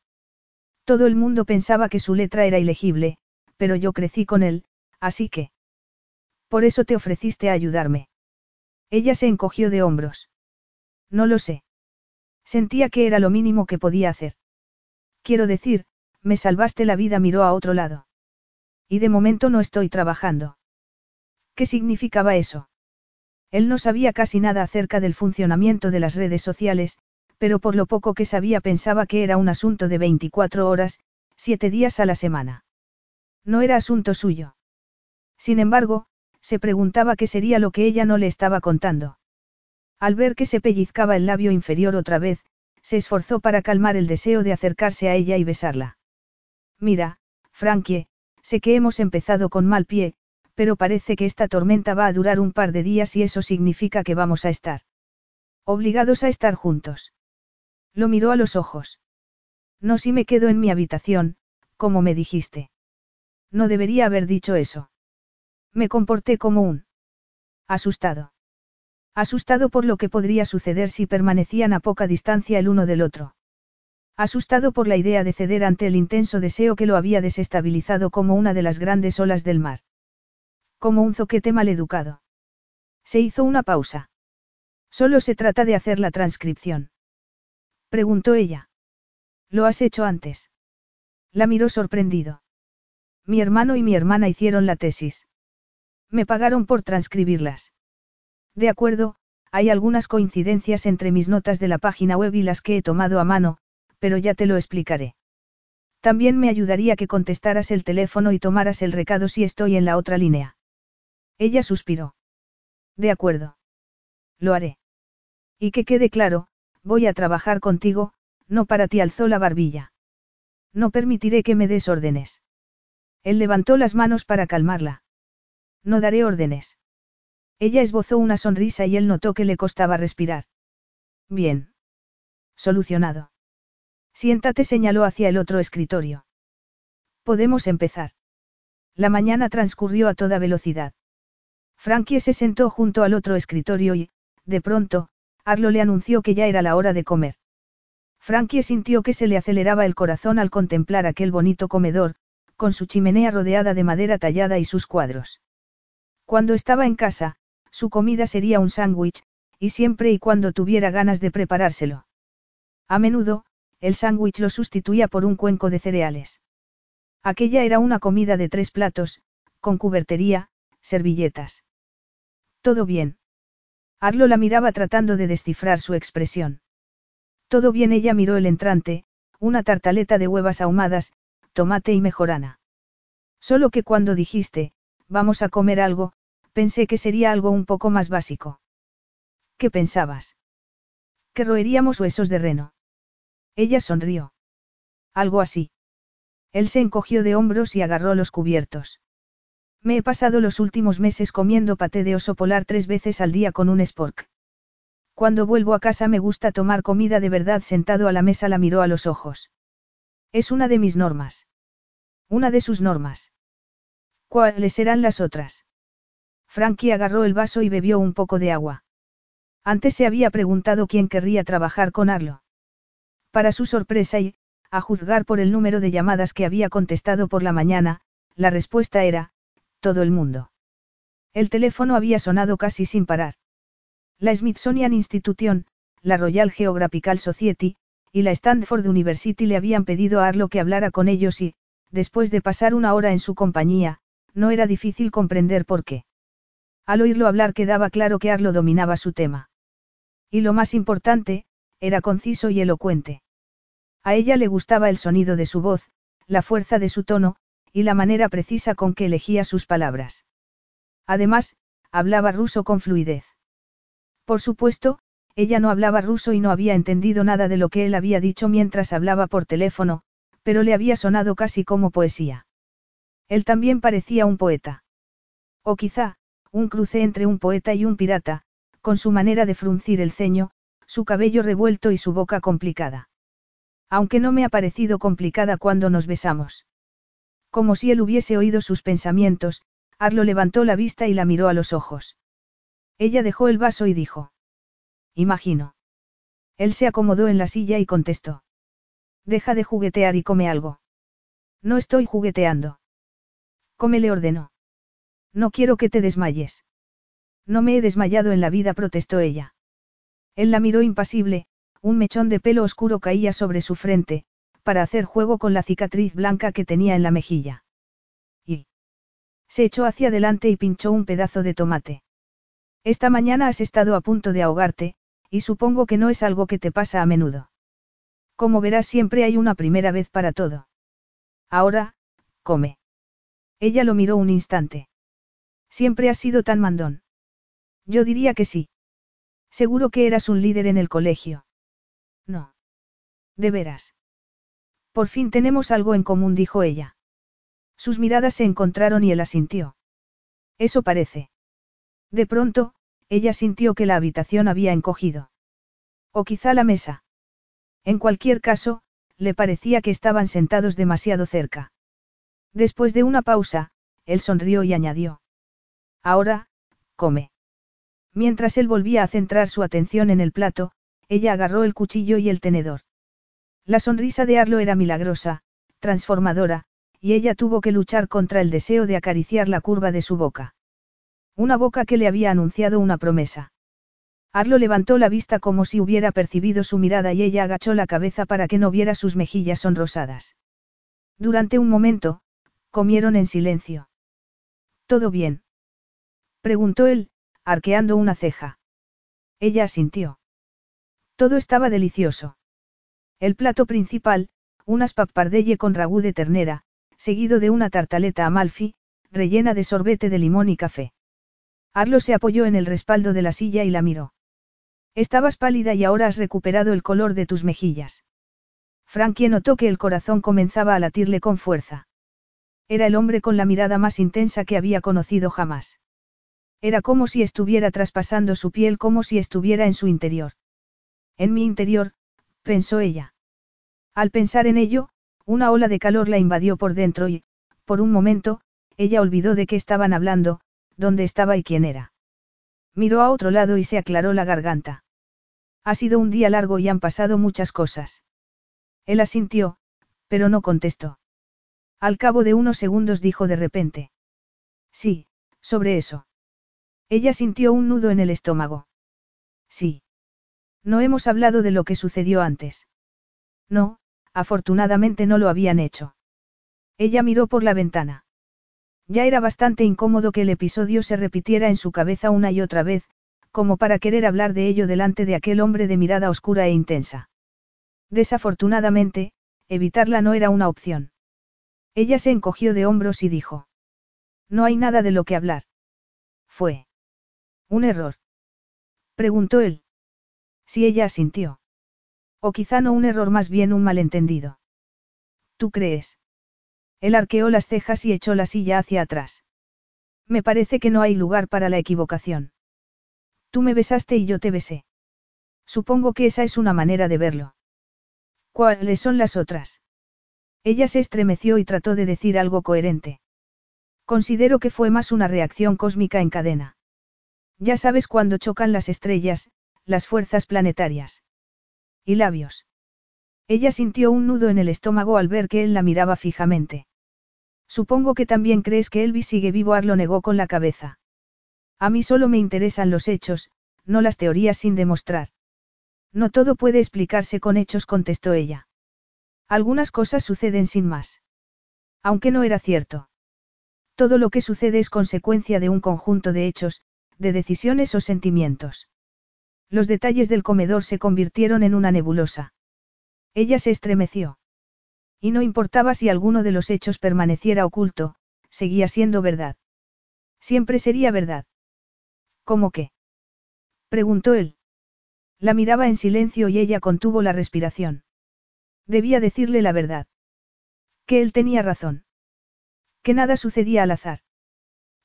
Todo el mundo pensaba que su letra era ilegible, pero yo crecí con él, así que... Por eso te ofreciste a ayudarme. Ella se encogió de hombros. No lo sé. Sentía que era lo mínimo que podía hacer. Quiero decir, me salvaste la vida, miró a otro lado. Y de momento no estoy trabajando. ¿Qué significaba eso? Él no sabía casi nada acerca del funcionamiento de las redes sociales, pero por lo poco que sabía pensaba que era un asunto de 24 horas, siete días a la semana. No era asunto suyo. Sin embargo, se preguntaba qué sería lo que ella no le estaba contando. Al ver que se pellizcaba el labio inferior otra vez, se esforzó para calmar el deseo de acercarse a ella y besarla. Mira, Frankie, sé que hemos empezado con mal pie, pero parece que esta tormenta va a durar un par de días y eso significa que vamos a estar obligados a estar juntos. Lo miró a los ojos. No si me quedo en mi habitación, como me dijiste. No debería haber dicho eso. Me comporté como un asustado. Asustado por lo que podría suceder si permanecían a poca distancia el uno del otro. Asustado por la idea de ceder ante el intenso deseo que lo había desestabilizado como una de las grandes olas del mar. Como un zoquete maleducado. Se hizo una pausa. Solo se trata de hacer la transcripción. Preguntó ella. ¿Lo has hecho antes? La miró sorprendido. Mi hermano y mi hermana hicieron la tesis. Me pagaron por transcribirlas. De acuerdo, hay algunas coincidencias entre mis notas de la página web y las que he tomado a mano, pero ya te lo explicaré. También me ayudaría que contestaras el teléfono y tomaras el recado si estoy en la otra línea. Ella suspiró. De acuerdo. Lo haré. Y que quede claro, voy a trabajar contigo, no para ti alzó la barbilla. No permitiré que me des órdenes. Él levantó las manos para calmarla. No daré órdenes. Ella esbozó una sonrisa y él notó que le costaba respirar. Bien. Solucionado. Siéntate señaló hacia el otro escritorio. Podemos empezar. La mañana transcurrió a toda velocidad. Frankie se sentó junto al otro escritorio y, de pronto, Arlo le anunció que ya era la hora de comer. Frankie sintió que se le aceleraba el corazón al contemplar aquel bonito comedor, con su chimenea rodeada de madera tallada y sus cuadros. Cuando estaba en casa, su comida sería un sándwich, y siempre y cuando tuviera ganas de preparárselo. A menudo, el sándwich lo sustituía por un cuenco de cereales. Aquella era una comida de tres platos, con cubertería, servilletas. ¿Todo bien? Arlo la miraba tratando de descifrar su expresión. Todo bien, ella miró el entrante, una tartaleta de huevas ahumadas, tomate y mejorana. Solo que cuando dijiste, vamos a comer algo, Pensé que sería algo un poco más básico. ¿Qué pensabas? Que roeríamos huesos de reno. Ella sonrió. Algo así. Él se encogió de hombros y agarró los cubiertos. Me he pasado los últimos meses comiendo paté de oso polar tres veces al día con un spork. Cuando vuelvo a casa me gusta tomar comida de verdad sentado a la mesa la miró a los ojos. Es una de mis normas. Una de sus normas. ¿Cuáles serán las otras? Frankie agarró el vaso y bebió un poco de agua. Antes se había preguntado quién querría trabajar con Arlo. Para su sorpresa y, a juzgar por el número de llamadas que había contestado por la mañana, la respuesta era, todo el mundo. El teléfono había sonado casi sin parar. La Smithsonian Institution, la Royal Geographical Society, y la Stanford University le habían pedido a Arlo que hablara con ellos y, después de pasar una hora en su compañía, no era difícil comprender por qué. Al oírlo hablar quedaba claro que Arlo dominaba su tema. Y lo más importante, era conciso y elocuente. A ella le gustaba el sonido de su voz, la fuerza de su tono, y la manera precisa con que elegía sus palabras. Además, hablaba ruso con fluidez. Por supuesto, ella no hablaba ruso y no había entendido nada de lo que él había dicho mientras hablaba por teléfono, pero le había sonado casi como poesía. Él también parecía un poeta. O quizá, un cruce entre un poeta y un pirata, con su manera de fruncir el ceño, su cabello revuelto y su boca complicada. Aunque no me ha parecido complicada cuando nos besamos. Como si él hubiese oído sus pensamientos, Arlo levantó la vista y la miró a los ojos. Ella dejó el vaso y dijo. Imagino. Él se acomodó en la silla y contestó. Deja de juguetear y come algo. No estoy jugueteando. Come le ordenó. No quiero que te desmayes. No me he desmayado en la vida, protestó ella. Él la miró impasible, un mechón de pelo oscuro caía sobre su frente, para hacer juego con la cicatriz blanca que tenía en la mejilla. Y se echó hacia adelante y pinchó un pedazo de tomate. Esta mañana has estado a punto de ahogarte, y supongo que no es algo que te pasa a menudo. Como verás siempre hay una primera vez para todo. Ahora, come. Ella lo miró un instante. Siempre has sido tan mandón. Yo diría que sí. Seguro que eras un líder en el colegio. No. De veras. Por fin tenemos algo en común, dijo ella. Sus miradas se encontraron y él asintió. Eso parece. De pronto, ella sintió que la habitación había encogido. O quizá la mesa. En cualquier caso, le parecía que estaban sentados demasiado cerca. Después de una pausa, él sonrió y añadió. Ahora, come. Mientras él volvía a centrar su atención en el plato, ella agarró el cuchillo y el tenedor. La sonrisa de Arlo era milagrosa, transformadora, y ella tuvo que luchar contra el deseo de acariciar la curva de su boca. Una boca que le había anunciado una promesa. Arlo levantó la vista como si hubiera percibido su mirada y ella agachó la cabeza para que no viera sus mejillas sonrosadas. Durante un momento, comieron en silencio. ¿Todo bien? preguntó él, arqueando una ceja. Ella asintió. Todo estaba delicioso. El plato principal, unas pappardelle con ragú de ternera, seguido de una tartaleta amalfi, rellena de sorbete de limón y café. Arlo se apoyó en el respaldo de la silla y la miró. Estabas pálida y ahora has recuperado el color de tus mejillas. Frankie notó que el corazón comenzaba a latirle con fuerza. Era el hombre con la mirada más intensa que había conocido jamás. Era como si estuviera traspasando su piel, como si estuviera en su interior. En mi interior, pensó ella. Al pensar en ello, una ola de calor la invadió por dentro y, por un momento, ella olvidó de qué estaban hablando, dónde estaba y quién era. Miró a otro lado y se aclaró la garganta. Ha sido un día largo y han pasado muchas cosas. Él asintió, pero no contestó. Al cabo de unos segundos dijo de repente. Sí, sobre eso. Ella sintió un nudo en el estómago. Sí. No hemos hablado de lo que sucedió antes. No, afortunadamente no lo habían hecho. Ella miró por la ventana. Ya era bastante incómodo que el episodio se repitiera en su cabeza una y otra vez, como para querer hablar de ello delante de aquel hombre de mirada oscura e intensa. Desafortunadamente, evitarla no era una opción. Ella se encogió de hombros y dijo. No hay nada de lo que hablar. Fue. Un error. Preguntó él. Si ella asintió. O quizá no un error, más bien un malentendido. ¿Tú crees? Él arqueó las cejas y echó la silla hacia atrás. Me parece que no hay lugar para la equivocación. Tú me besaste y yo te besé. Supongo que esa es una manera de verlo. ¿Cuáles son las otras? Ella se estremeció y trató de decir algo coherente. Considero que fue más una reacción cósmica en cadena. Ya sabes cuando chocan las estrellas, las fuerzas planetarias. Y labios. Ella sintió un nudo en el estómago al ver que él la miraba fijamente. Supongo que también crees que Elvis sigue vivo, Ar lo negó con la cabeza. A mí solo me interesan los hechos, no las teorías sin demostrar. No todo puede explicarse con hechos, contestó ella. Algunas cosas suceden sin más. Aunque no era cierto. Todo lo que sucede es consecuencia de un conjunto de hechos, de decisiones o sentimientos. Los detalles del comedor se convirtieron en una nebulosa. Ella se estremeció. Y no importaba si alguno de los hechos permaneciera oculto, seguía siendo verdad. Siempre sería verdad. ¿Cómo qué? preguntó él. La miraba en silencio y ella contuvo la respiración. Debía decirle la verdad. Que él tenía razón. Que nada sucedía al azar.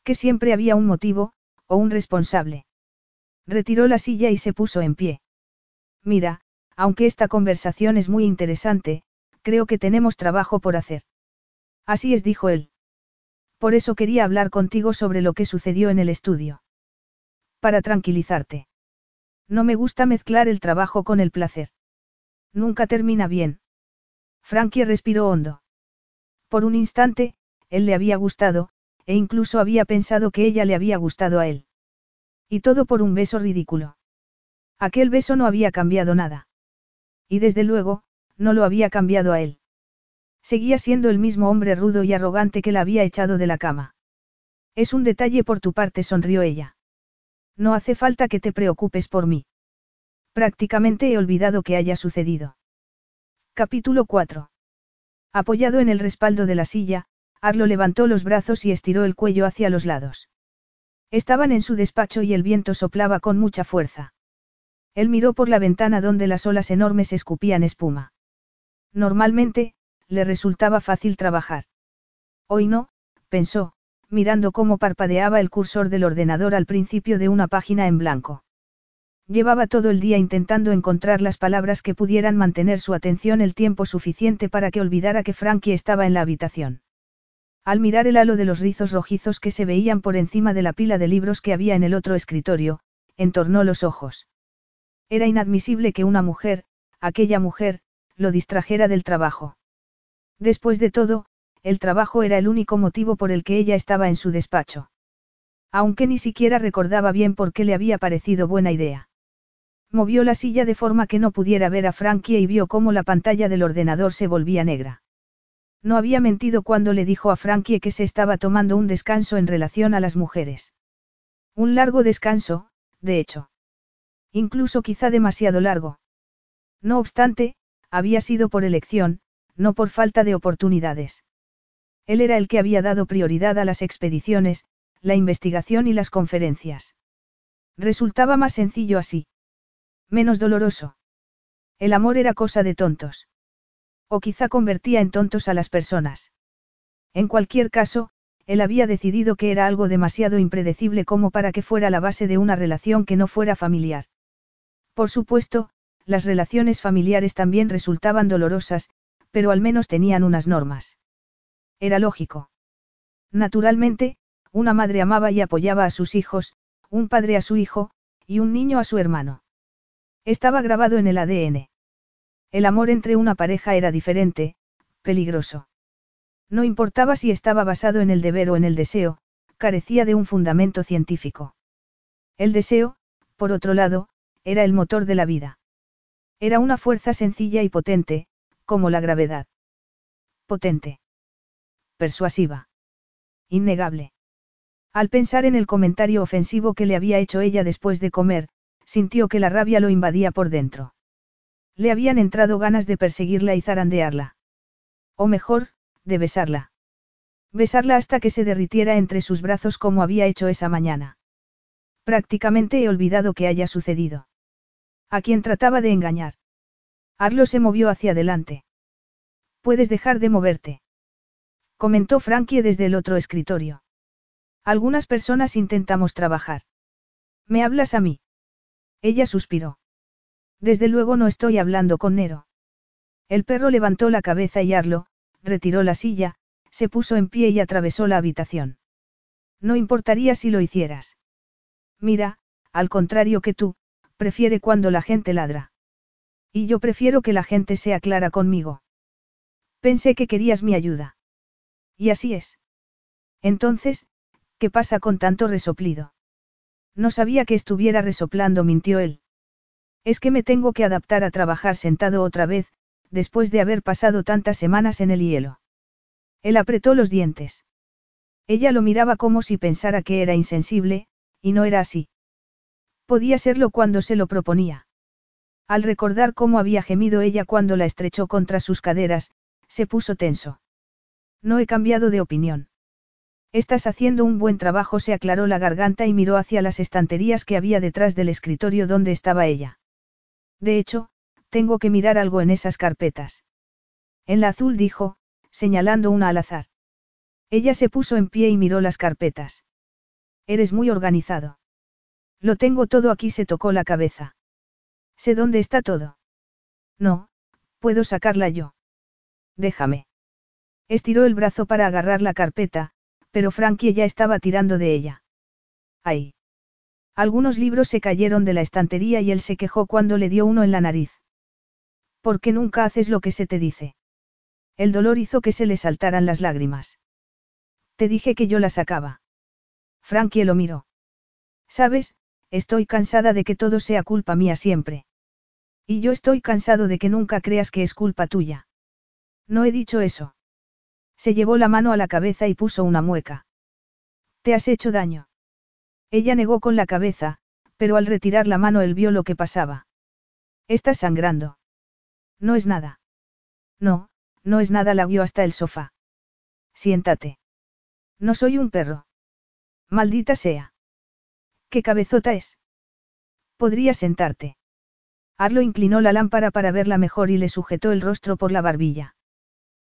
Que siempre había un motivo, o un responsable. Retiró la silla y se puso en pie. Mira, aunque esta conversación es muy interesante, creo que tenemos trabajo por hacer. Así es, dijo él. Por eso quería hablar contigo sobre lo que sucedió en el estudio. Para tranquilizarte. No me gusta mezclar el trabajo con el placer. Nunca termina bien. Frankie respiró hondo. Por un instante, él le había gustado, e incluso había pensado que ella le había gustado a él. Y todo por un beso ridículo. Aquel beso no había cambiado nada. Y desde luego, no lo había cambiado a él. Seguía siendo el mismo hombre rudo y arrogante que la había echado de la cama. Es un detalle por tu parte, sonrió ella. No hace falta que te preocupes por mí. Prácticamente he olvidado que haya sucedido. Capítulo 4. Apoyado en el respaldo de la silla, Arlo levantó los brazos y estiró el cuello hacia los lados. Estaban en su despacho y el viento soplaba con mucha fuerza. Él miró por la ventana donde las olas enormes escupían espuma. Normalmente, le resultaba fácil trabajar. Hoy no, pensó, mirando cómo parpadeaba el cursor del ordenador al principio de una página en blanco. Llevaba todo el día intentando encontrar las palabras que pudieran mantener su atención el tiempo suficiente para que olvidara que Frankie estaba en la habitación. Al mirar el halo de los rizos rojizos que se veían por encima de la pila de libros que había en el otro escritorio, entornó los ojos. Era inadmisible que una mujer, aquella mujer, lo distrajera del trabajo. Después de todo, el trabajo era el único motivo por el que ella estaba en su despacho. Aunque ni siquiera recordaba bien por qué le había parecido buena idea. Movió la silla de forma que no pudiera ver a Frankie y vio cómo la pantalla del ordenador se volvía negra. No había mentido cuando le dijo a Frankie que se estaba tomando un descanso en relación a las mujeres. Un largo descanso, de hecho. Incluso quizá demasiado largo. No obstante, había sido por elección, no por falta de oportunidades. Él era el que había dado prioridad a las expediciones, la investigación y las conferencias. Resultaba más sencillo así. Menos doloroso. El amor era cosa de tontos. O quizá convertía en tontos a las personas. En cualquier caso, él había decidido que era algo demasiado impredecible como para que fuera la base de una relación que no fuera familiar. Por supuesto, las relaciones familiares también resultaban dolorosas, pero al menos tenían unas normas. Era lógico. Naturalmente, una madre amaba y apoyaba a sus hijos, un padre a su hijo, y un niño a su hermano. Estaba grabado en el ADN. El amor entre una pareja era diferente, peligroso. No importaba si estaba basado en el deber o en el deseo, carecía de un fundamento científico. El deseo, por otro lado, era el motor de la vida. Era una fuerza sencilla y potente, como la gravedad. Potente. Persuasiva. Innegable. Al pensar en el comentario ofensivo que le había hecho ella después de comer, sintió que la rabia lo invadía por dentro. Le habían entrado ganas de perseguirla y zarandearla. O mejor, de besarla. Besarla hasta que se derritiera entre sus brazos como había hecho esa mañana. Prácticamente he olvidado que haya sucedido. A quien trataba de engañar. Arlo se movió hacia adelante. Puedes dejar de moverte. Comentó Frankie desde el otro escritorio. Algunas personas intentamos trabajar. ¿Me hablas a mí? Ella suspiró. Desde luego no estoy hablando con Nero. El perro levantó la cabeza y Arlo, retiró la silla, se puso en pie y atravesó la habitación. No importaría si lo hicieras. Mira, al contrario que tú, prefiere cuando la gente ladra. Y yo prefiero que la gente sea clara conmigo. Pensé que querías mi ayuda. Y así es. Entonces, ¿qué pasa con tanto resoplido? No sabía que estuviera resoplando, mintió él. Es que me tengo que adaptar a trabajar sentado otra vez, después de haber pasado tantas semanas en el hielo. Él apretó los dientes. Ella lo miraba como si pensara que era insensible, y no era así. Podía serlo cuando se lo proponía. Al recordar cómo había gemido ella cuando la estrechó contra sus caderas, se puso tenso. No he cambiado de opinión. Estás haciendo un buen trabajo, se aclaró la garganta y miró hacia las estanterías que había detrás del escritorio donde estaba ella. De hecho, tengo que mirar algo en esas carpetas. En la azul dijo, señalando una al azar. Ella se puso en pie y miró las carpetas. Eres muy organizado. Lo tengo todo aquí, se tocó la cabeza. Sé dónde está todo. No, puedo sacarla yo. Déjame. Estiró el brazo para agarrar la carpeta, pero Frankie ya estaba tirando de ella. ¡Ay! Algunos libros se cayeron de la estantería y él se quejó cuando le dio uno en la nariz. ¿Por qué nunca haces lo que se te dice? El dolor hizo que se le saltaran las lágrimas. Te dije que yo la sacaba. Frankie lo miró. Sabes, estoy cansada de que todo sea culpa mía siempre. Y yo estoy cansado de que nunca creas que es culpa tuya. No he dicho eso. Se llevó la mano a la cabeza y puso una mueca. ¿Te has hecho daño? Ella negó con la cabeza, pero al retirar la mano él vio lo que pasaba. Estás sangrando. No es nada. No, no es nada, la guió hasta el sofá. Siéntate. No soy un perro. Maldita sea. ¿Qué cabezota es? Podrías sentarte. Arlo inclinó la lámpara para verla mejor y le sujetó el rostro por la barbilla.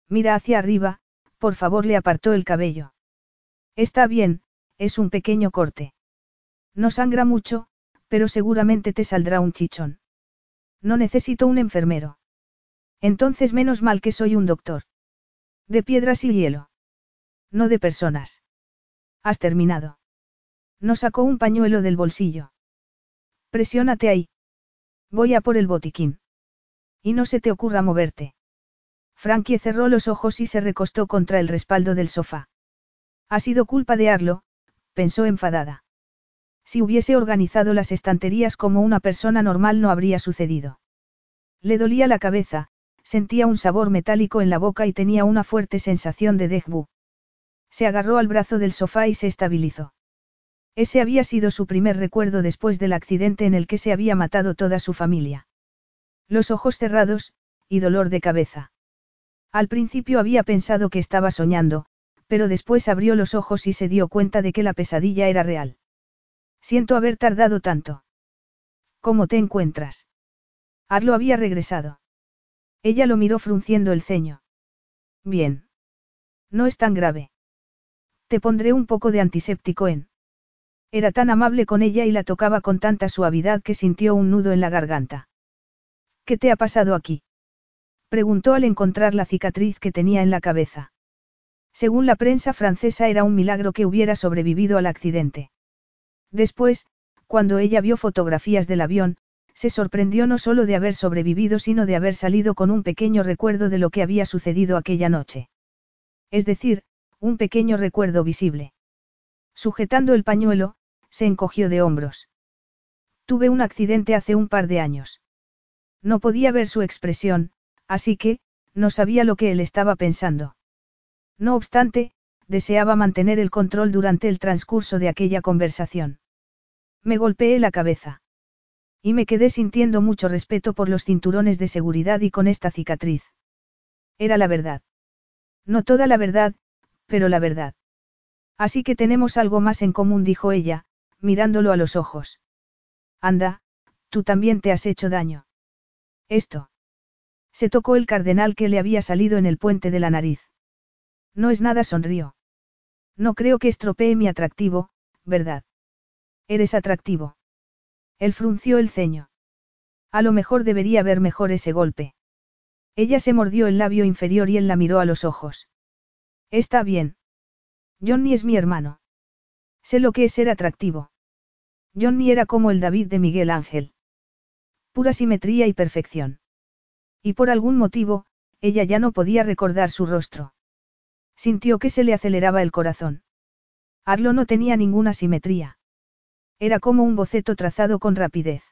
Mira hacia arriba, por favor le apartó el cabello. Está bien, es un pequeño corte. No sangra mucho, pero seguramente te saldrá un chichón. No necesito un enfermero. Entonces menos mal que soy un doctor. De piedras y hielo. No de personas. Has terminado. No sacó un pañuelo del bolsillo. Presiónate ahí. Voy a por el botiquín. Y no se te ocurra moverte. Frankie cerró los ojos y se recostó contra el respaldo del sofá. Ha sido culpa de Arlo, pensó enfadada. Si hubiese organizado las estanterías como una persona normal no habría sucedido. Le dolía la cabeza, sentía un sabor metálico en la boca y tenía una fuerte sensación de dejbu. Se agarró al brazo del sofá y se estabilizó. Ese había sido su primer recuerdo después del accidente en el que se había matado toda su familia. Los ojos cerrados, y dolor de cabeza. Al principio había pensado que estaba soñando, pero después abrió los ojos y se dio cuenta de que la pesadilla era real. Siento haber tardado tanto. ¿Cómo te encuentras? Arlo había regresado. Ella lo miró frunciendo el ceño. Bien. No es tan grave. Te pondré un poco de antiséptico en. Era tan amable con ella y la tocaba con tanta suavidad que sintió un nudo en la garganta. ¿Qué te ha pasado aquí? Preguntó al encontrar la cicatriz que tenía en la cabeza. Según la prensa francesa era un milagro que hubiera sobrevivido al accidente. Después, cuando ella vio fotografías del avión, se sorprendió no solo de haber sobrevivido sino de haber salido con un pequeño recuerdo de lo que había sucedido aquella noche. Es decir, un pequeño recuerdo visible. Sujetando el pañuelo, se encogió de hombros. Tuve un accidente hace un par de años. No podía ver su expresión, así que, no sabía lo que él estaba pensando. No obstante, deseaba mantener el control durante el transcurso de aquella conversación. Me golpeé la cabeza. Y me quedé sintiendo mucho respeto por los cinturones de seguridad y con esta cicatriz. Era la verdad. No toda la verdad, pero la verdad. Así que tenemos algo más en común, dijo ella, mirándolo a los ojos. Anda, tú también te has hecho daño. Esto. Se tocó el cardenal que le había salido en el puente de la nariz. No es nada, sonrió. No creo que estropee mi atractivo, ¿verdad? Eres atractivo. Él frunció el ceño. A lo mejor debería ver mejor ese golpe. Ella se mordió el labio inferior y él la miró a los ojos. Está bien. Johnny es mi hermano. Sé lo que es ser atractivo. Johnny era como el David de Miguel Ángel. Pura simetría y perfección. Y por algún motivo, ella ya no podía recordar su rostro. Sintió que se le aceleraba el corazón. Arlo no tenía ninguna simetría. Era como un boceto trazado con rapidez.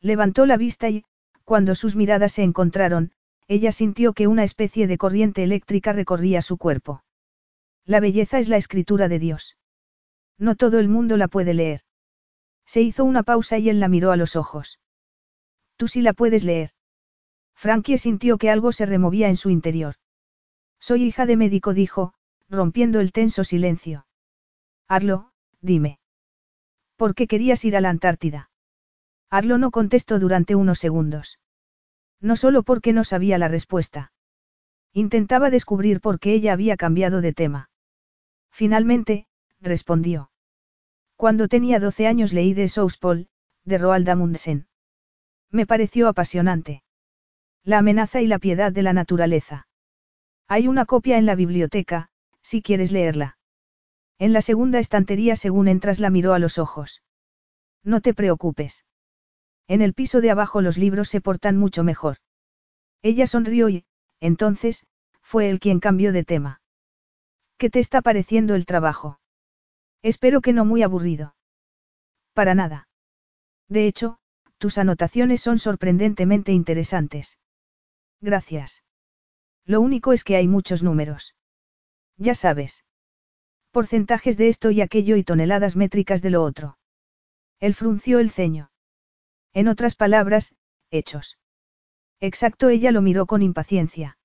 Levantó la vista y, cuando sus miradas se encontraron, ella sintió que una especie de corriente eléctrica recorría su cuerpo. La belleza es la escritura de Dios. No todo el mundo la puede leer. Se hizo una pausa y él la miró a los ojos. Tú sí la puedes leer. Frankie sintió que algo se removía en su interior. Soy hija de médico, dijo, rompiendo el tenso silencio. Arlo, dime. ¿Por qué querías ir a la Antártida? Arlo no contestó durante unos segundos. No solo porque no sabía la respuesta. Intentaba descubrir por qué ella había cambiado de tema. Finalmente, respondió. Cuando tenía 12 años leí de Souspol, de Roald Amundsen. Me pareció apasionante. La amenaza y la piedad de la naturaleza. Hay una copia en la biblioteca, si quieres leerla. En la segunda estantería según entras la miró a los ojos. No te preocupes. En el piso de abajo los libros se portan mucho mejor. Ella sonrió y, entonces, fue él quien cambió de tema. ¿Qué te está pareciendo el trabajo? Espero que no muy aburrido. Para nada. De hecho, tus anotaciones son sorprendentemente interesantes. Gracias. Lo único es que hay muchos números. Ya sabes. Porcentajes de esto y aquello y toneladas métricas de lo otro. Él frunció el ceño. En otras palabras, hechos. Exacto, ella lo miró con impaciencia.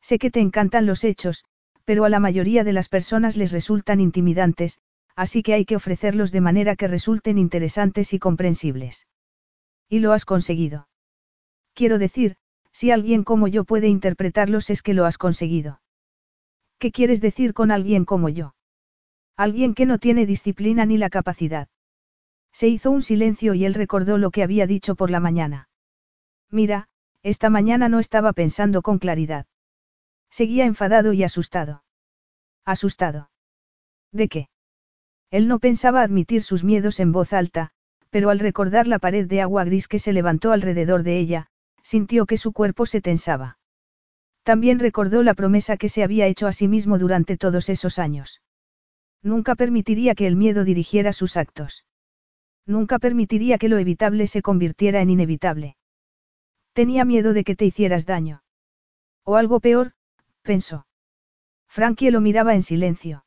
Sé que te encantan los hechos, pero a la mayoría de las personas les resultan intimidantes, así que hay que ofrecerlos de manera que resulten interesantes y comprensibles. Y lo has conseguido. Quiero decir, si alguien como yo puede interpretarlos es que lo has conseguido. ¿Qué quieres decir con alguien como yo? Alguien que no tiene disciplina ni la capacidad. Se hizo un silencio y él recordó lo que había dicho por la mañana. Mira, esta mañana no estaba pensando con claridad. Seguía enfadado y asustado. Asustado. ¿De qué? Él no pensaba admitir sus miedos en voz alta, pero al recordar la pared de agua gris que se levantó alrededor de ella, sintió que su cuerpo se tensaba. También recordó la promesa que se había hecho a sí mismo durante todos esos años. Nunca permitiría que el miedo dirigiera sus actos. Nunca permitiría que lo evitable se convirtiera en inevitable. Tenía miedo de que te hicieras daño. O algo peor, pensó. Frankie lo miraba en silencio.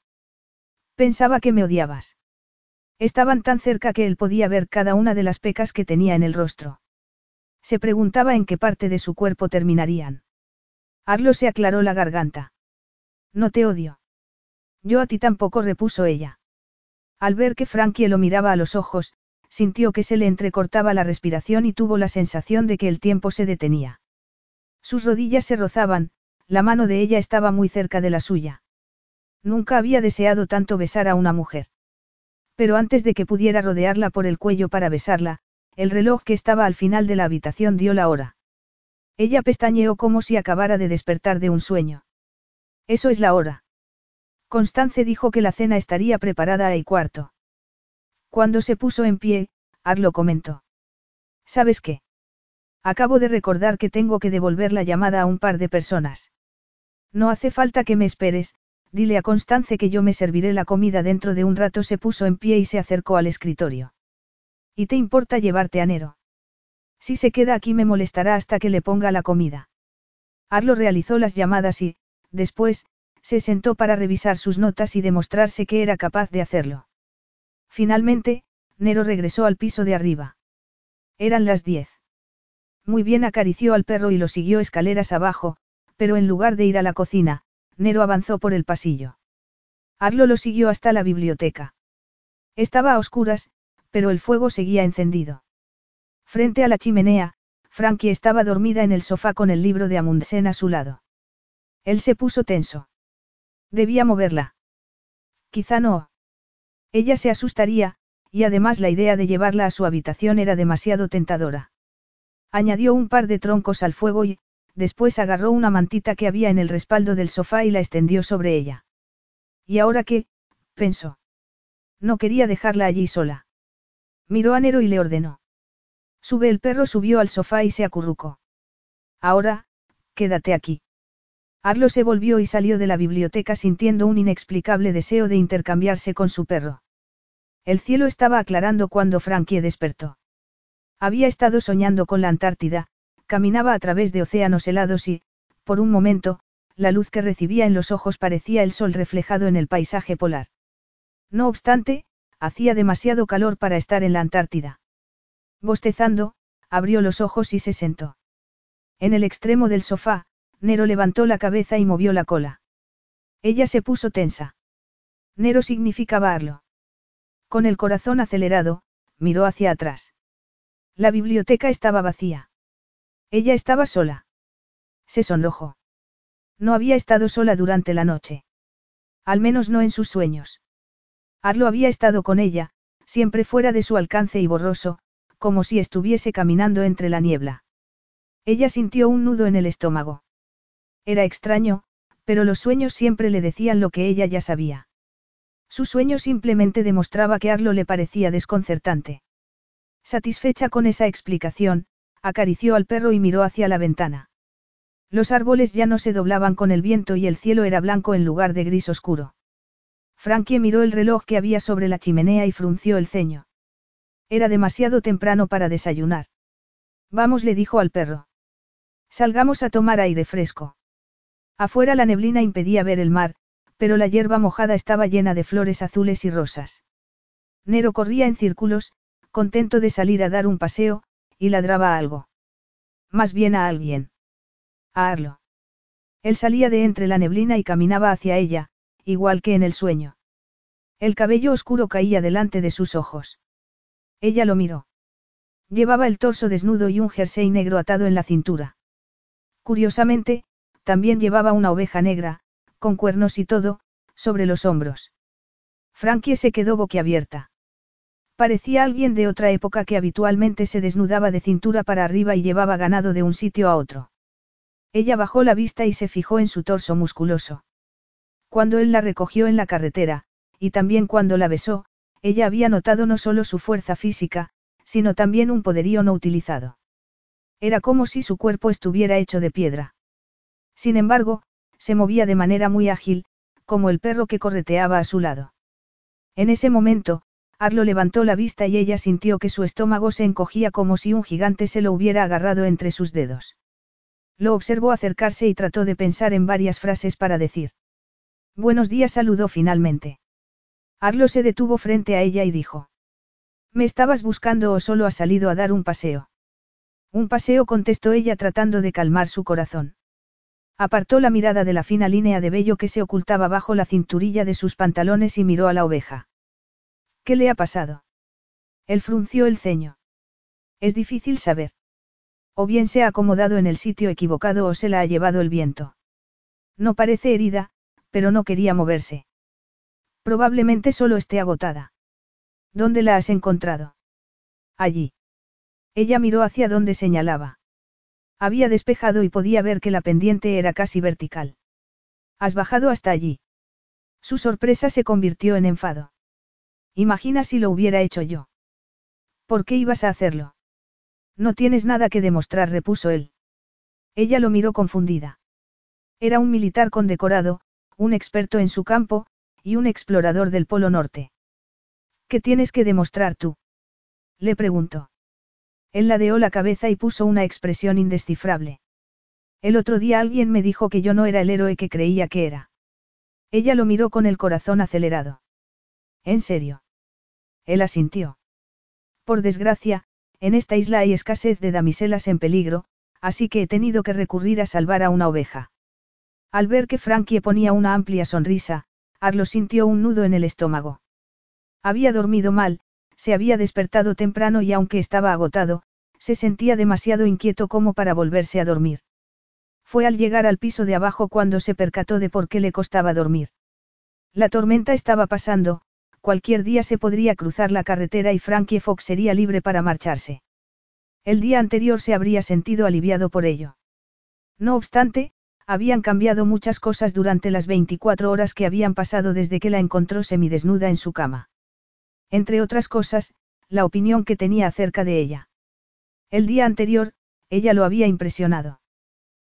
Pensaba que me odiabas. Estaban tan cerca que él podía ver cada una de las pecas que tenía en el rostro. Se preguntaba en qué parte de su cuerpo terminarían. Arlo se aclaró la garganta. No te odio. Yo a ti tampoco repuso ella. Al ver que Frankie lo miraba a los ojos, sintió que se le entrecortaba la respiración y tuvo la sensación de que el tiempo se detenía. Sus rodillas se rozaban, la mano de ella estaba muy cerca de la suya. Nunca había deseado tanto besar a una mujer. Pero antes de que pudiera rodearla por el cuello para besarla, el reloj que estaba al final de la habitación dio la hora. Ella pestañeó como si acabara de despertar de un sueño. Eso es la hora. Constance dijo que la cena estaría preparada a y cuarto. Cuando se puso en pie, Arlo comentó. ¿Sabes qué? Acabo de recordar que tengo que devolver la llamada a un par de personas. No hace falta que me esperes, dile a Constance que yo me serviré la comida dentro de un rato. Se puso en pie y se acercó al escritorio. ¿Y te importa llevarte a Nero? Si se queda aquí me molestará hasta que le ponga la comida. Arlo realizó las llamadas y, después, se sentó para revisar sus notas y demostrarse que era capaz de hacerlo. Finalmente, Nero regresó al piso de arriba. Eran las diez. Muy bien acarició al perro y lo siguió escaleras abajo, pero en lugar de ir a la cocina, Nero avanzó por el pasillo. Arlo lo siguió hasta la biblioteca. Estaba a oscuras, pero el fuego seguía encendido. Frente a la chimenea, Frankie estaba dormida en el sofá con el libro de Amundsen a su lado. Él se puso tenso. Debía moverla. Quizá no. Ella se asustaría, y además la idea de llevarla a su habitación era demasiado tentadora. Añadió un par de troncos al fuego y, después agarró una mantita que había en el respaldo del sofá y la extendió sobre ella. ¿Y ahora qué? pensó. No quería dejarla allí sola. Miró a Nero y le ordenó. Sube el perro subió al sofá y se acurrucó. Ahora, quédate aquí. Arlo se volvió y salió de la biblioteca sintiendo un inexplicable deseo de intercambiarse con su perro. El cielo estaba aclarando cuando Frankie despertó. Había estado soñando con la Antártida, caminaba a través de océanos helados y, por un momento, la luz que recibía en los ojos parecía el sol reflejado en el paisaje polar. No obstante, hacía demasiado calor para estar en la Antártida. Bostezando, abrió los ojos y se sentó. En el extremo del sofá, Nero levantó la cabeza y movió la cola. Ella se puso tensa. Nero significaba Arlo. Con el corazón acelerado, miró hacia atrás. La biblioteca estaba vacía. Ella estaba sola. Se sonrojó. No había estado sola durante la noche. Al menos no en sus sueños. Arlo había estado con ella, siempre fuera de su alcance y borroso, como si estuviese caminando entre la niebla. Ella sintió un nudo en el estómago. Era extraño, pero los sueños siempre le decían lo que ella ya sabía. Su sueño simplemente demostraba que Arlo le parecía desconcertante. Satisfecha con esa explicación, acarició al perro y miró hacia la ventana. Los árboles ya no se doblaban con el viento y el cielo era blanco en lugar de gris oscuro. Frankie miró el reloj que había sobre la chimenea y frunció el ceño. Era demasiado temprano para desayunar. Vamos, le dijo al perro. Salgamos a tomar aire fresco. Afuera la neblina impedía ver el mar, pero la hierba mojada estaba llena de flores azules y rosas. Nero corría en círculos, contento de salir a dar un paseo, y ladraba a algo. Más bien a alguien. A Arlo. Él salía de entre la neblina y caminaba hacia ella, igual que en el sueño. El cabello oscuro caía delante de sus ojos. Ella lo miró. Llevaba el torso desnudo y un jersey negro atado en la cintura. Curiosamente, también llevaba una oveja negra, con cuernos y todo, sobre los hombros. Frankie se quedó boquiabierta. Parecía alguien de otra época que habitualmente se desnudaba de cintura para arriba y llevaba ganado de un sitio a otro. Ella bajó la vista y se fijó en su torso musculoso. Cuando él la recogió en la carretera, y también cuando la besó, ella había notado no solo su fuerza física, sino también un poderío no utilizado. Era como si su cuerpo estuviera hecho de piedra. Sin embargo, se movía de manera muy ágil, como el perro que correteaba a su lado. En ese momento, Arlo levantó la vista y ella sintió que su estómago se encogía como si un gigante se lo hubiera agarrado entre sus dedos. Lo observó acercarse y trató de pensar en varias frases para decir. Buenos días saludó finalmente. Arlo se detuvo frente a ella y dijo. ¿Me estabas buscando o solo has salido a dar un paseo? Un paseo contestó ella tratando de calmar su corazón. Apartó la mirada de la fina línea de vello que se ocultaba bajo la cinturilla de sus pantalones y miró a la oveja. ¿Qué le ha pasado? Él frunció el ceño. Es difícil saber. O bien se ha acomodado en el sitio equivocado o se la ha llevado el viento. No parece herida, pero no quería moverse. Probablemente solo esté agotada. ¿Dónde la has encontrado? Allí. Ella miró hacia donde señalaba. Había despejado y podía ver que la pendiente era casi vertical. ¿Has bajado hasta allí? Su sorpresa se convirtió en enfado. Imagina si lo hubiera hecho yo. ¿Por qué ibas a hacerlo? No tienes nada que demostrar, repuso él. Ella lo miró confundida. Era un militar condecorado, un experto en su campo, y un explorador del Polo Norte. ¿Qué tienes que demostrar tú? Le preguntó. Él ladeó la cabeza y puso una expresión indescifrable. El otro día alguien me dijo que yo no era el héroe que creía que era. Ella lo miró con el corazón acelerado. ¿En serio? Él asintió. Por desgracia, en esta isla hay escasez de damiselas en peligro, así que he tenido que recurrir a salvar a una oveja. Al ver que Frankie ponía una amplia sonrisa, Arlo sintió un nudo en el estómago. Había dormido mal, se había despertado temprano y aunque estaba agotado, se sentía demasiado inquieto como para volverse a dormir. Fue al llegar al piso de abajo cuando se percató de por qué le costaba dormir. La tormenta estaba pasando, cualquier día se podría cruzar la carretera y Frankie Fox sería libre para marcharse. El día anterior se habría sentido aliviado por ello. No obstante, habían cambiado muchas cosas durante las 24 horas que habían pasado desde que la encontró semidesnuda en su cama. Entre otras cosas, la opinión que tenía acerca de ella. El día anterior, ella lo había impresionado.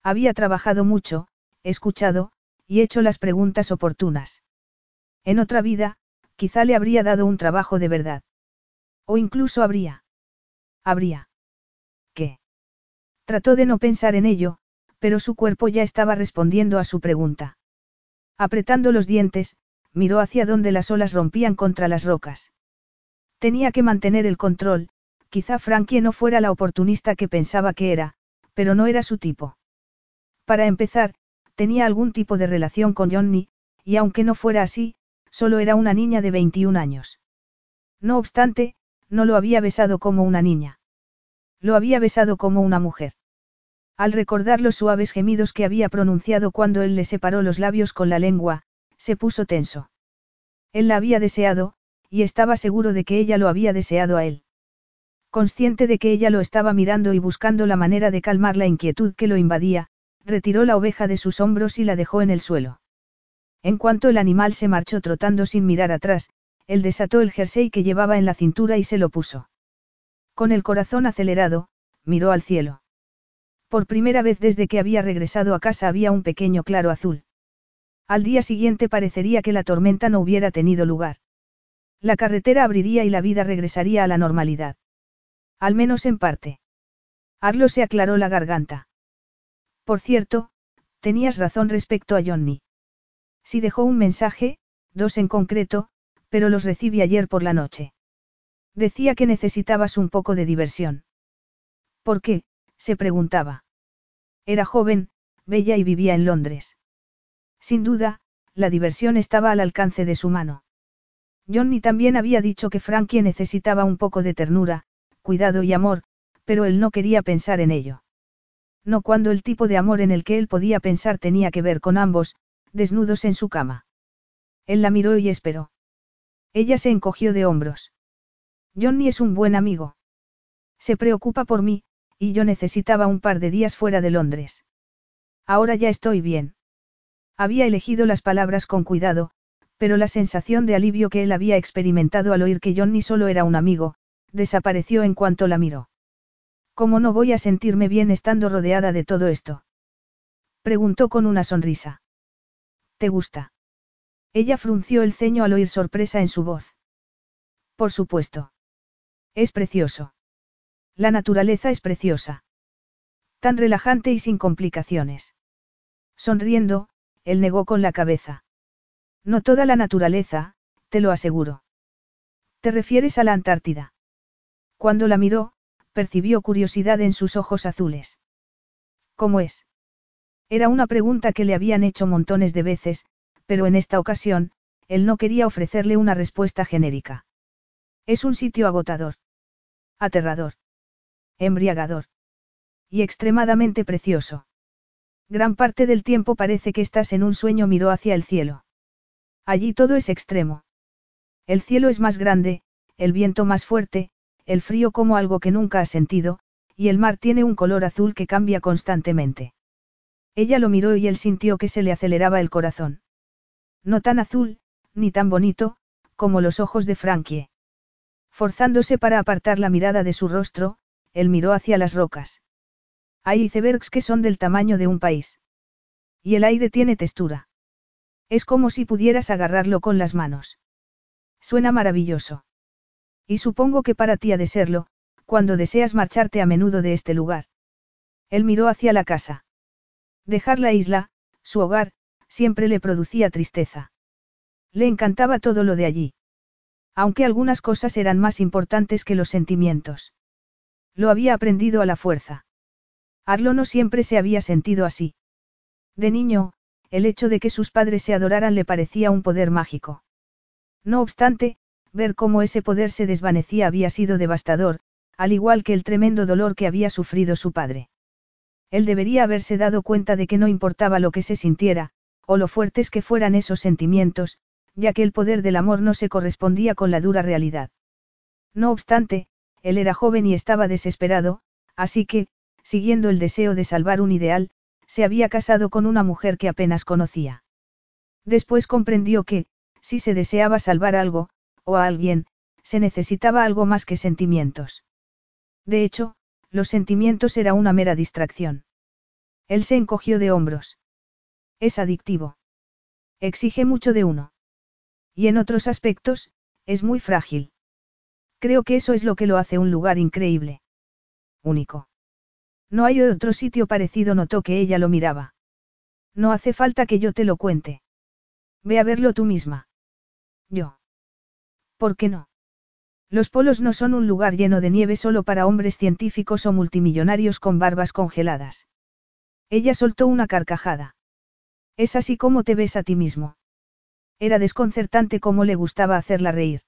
Había trabajado mucho, escuchado, y hecho las preguntas oportunas. En otra vida, quizá le habría dado un trabajo de verdad. O incluso habría. Habría. ¿Qué? Trató de no pensar en ello, pero su cuerpo ya estaba respondiendo a su pregunta. Apretando los dientes, miró hacia donde las olas rompían contra las rocas. Tenía que mantener el control, quizá Frankie no fuera la oportunista que pensaba que era, pero no era su tipo. Para empezar, tenía algún tipo de relación con Johnny, y aunque no fuera así, solo era una niña de 21 años. No obstante, no lo había besado como una niña. Lo había besado como una mujer. Al recordar los suaves gemidos que había pronunciado cuando él le separó los labios con la lengua, se puso tenso. Él la había deseado, y estaba seguro de que ella lo había deseado a él. Consciente de que ella lo estaba mirando y buscando la manera de calmar la inquietud que lo invadía, retiró la oveja de sus hombros y la dejó en el suelo. En cuanto el animal se marchó trotando sin mirar atrás, él desató el jersey que llevaba en la cintura y se lo puso. Con el corazón acelerado, miró al cielo. Por primera vez desde que había regresado a casa había un pequeño claro azul. Al día siguiente parecería que la tormenta no hubiera tenido lugar. La carretera abriría y la vida regresaría a la normalidad. Al menos en parte. Arlo se aclaró la garganta. Por cierto, tenías razón respecto a Johnny. Si dejó un mensaje, dos en concreto, pero los recibí ayer por la noche. Decía que necesitabas un poco de diversión. ¿Por qué? se preguntaba. Era joven, bella y vivía en Londres. Sin duda, la diversión estaba al alcance de su mano. Johnny también había dicho que Frankie necesitaba un poco de ternura, cuidado y amor, pero él no quería pensar en ello. No cuando el tipo de amor en el que él podía pensar tenía que ver con ambos, desnudos en su cama. Él la miró y esperó. Ella se encogió de hombros. Johnny es un buen amigo. Se preocupa por mí, y yo necesitaba un par de días fuera de Londres. Ahora ya estoy bien. Había elegido las palabras con cuidado, pero la sensación de alivio que él había experimentado al oír que Johnny solo era un amigo, desapareció en cuanto la miró. ¿Cómo no voy a sentirme bien estando rodeada de todo esto? Preguntó con una sonrisa. ¿Te gusta? Ella frunció el ceño al oír sorpresa en su voz. Por supuesto. Es precioso. La naturaleza es preciosa. Tan relajante y sin complicaciones. Sonriendo, él negó con la cabeza. No toda la naturaleza, te lo aseguro. ¿Te refieres a la Antártida? Cuando la miró, percibió curiosidad en sus ojos azules. ¿Cómo es? Era una pregunta que le habían hecho montones de veces, pero en esta ocasión, él no quería ofrecerle una respuesta genérica. Es un sitio agotador. Aterrador embriagador. Y extremadamente precioso. Gran parte del tiempo parece que estás en un sueño miró hacia el cielo. Allí todo es extremo. El cielo es más grande, el viento más fuerte, el frío como algo que nunca has sentido, y el mar tiene un color azul que cambia constantemente. Ella lo miró y él sintió que se le aceleraba el corazón. No tan azul, ni tan bonito, como los ojos de Frankie. Forzándose para apartar la mirada de su rostro, él miró hacia las rocas. Hay icebergs que son del tamaño de un país. Y el aire tiene textura. Es como si pudieras agarrarlo con las manos. Suena maravilloso. Y supongo que para ti ha de serlo, cuando deseas marcharte a menudo de este lugar. Él miró hacia la casa. Dejar la isla, su hogar, siempre le producía tristeza. Le encantaba todo lo de allí. Aunque algunas cosas eran más importantes que los sentimientos. Lo había aprendido a la fuerza. Arlo no siempre se había sentido así. De niño, el hecho de que sus padres se adoraran le parecía un poder mágico. No obstante, ver cómo ese poder se desvanecía había sido devastador, al igual que el tremendo dolor que había sufrido su padre. Él debería haberse dado cuenta de que no importaba lo que se sintiera, o lo fuertes que fueran esos sentimientos, ya que el poder del amor no se correspondía con la dura realidad. No obstante, él era joven y estaba desesperado, así que, siguiendo el deseo de salvar un ideal, se había casado con una mujer que apenas conocía. Después comprendió que, si se deseaba salvar algo, o a alguien, se necesitaba algo más que sentimientos. De hecho, los sentimientos era una mera distracción. Él se encogió de hombros. Es adictivo. Exige mucho de uno. Y en otros aspectos, es muy frágil. Creo que eso es lo que lo hace un lugar increíble. Único. No hay otro sitio parecido, notó que ella lo miraba. No hace falta que yo te lo cuente. Ve a verlo tú misma. Yo. ¿Por qué no? Los polos no son un lugar lleno de nieve solo para hombres científicos o multimillonarios con barbas congeladas. Ella soltó una carcajada. Es así como te ves a ti mismo. Era desconcertante cómo le gustaba hacerla reír.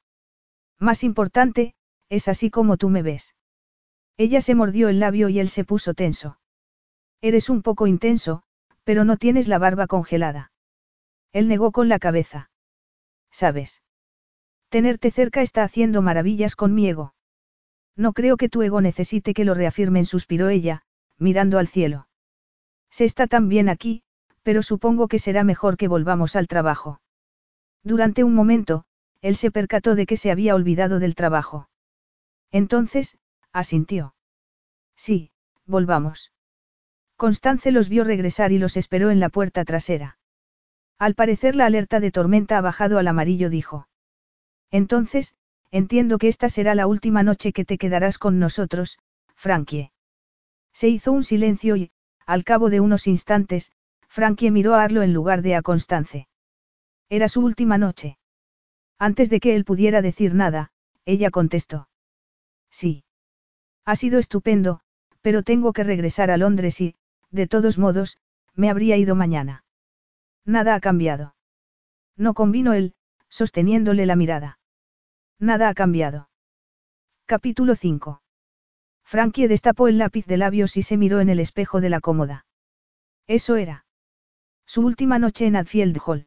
Más importante, es así como tú me ves. Ella se mordió el labio y él se puso tenso. Eres un poco intenso, pero no tienes la barba congelada. Él negó con la cabeza. ¿Sabes? Tenerte cerca está haciendo maravillas con mi ego. No creo que tu ego necesite que lo reafirmen, suspiró ella, mirando al cielo. Se está tan bien aquí, pero supongo que será mejor que volvamos al trabajo. Durante un momento, él se percató de que se había olvidado del trabajo. Entonces, asintió. Sí, volvamos. Constance los vio regresar y los esperó en la puerta trasera. Al parecer la alerta de tormenta ha bajado al amarillo, dijo. Entonces, entiendo que esta será la última noche que te quedarás con nosotros, Frankie. Se hizo un silencio y, al cabo de unos instantes, Frankie miró a Arlo en lugar de a Constance. Era su última noche. Antes de que él pudiera decir nada, ella contestó. Sí. Ha sido estupendo, pero tengo que regresar a Londres y, de todos modos, me habría ido mañana. Nada ha cambiado. No convino él, sosteniéndole la mirada. Nada ha cambiado. Capítulo 5. Frankie destapó el lápiz de labios y se miró en el espejo de la cómoda. Eso era. Su última noche en Adfield Hall.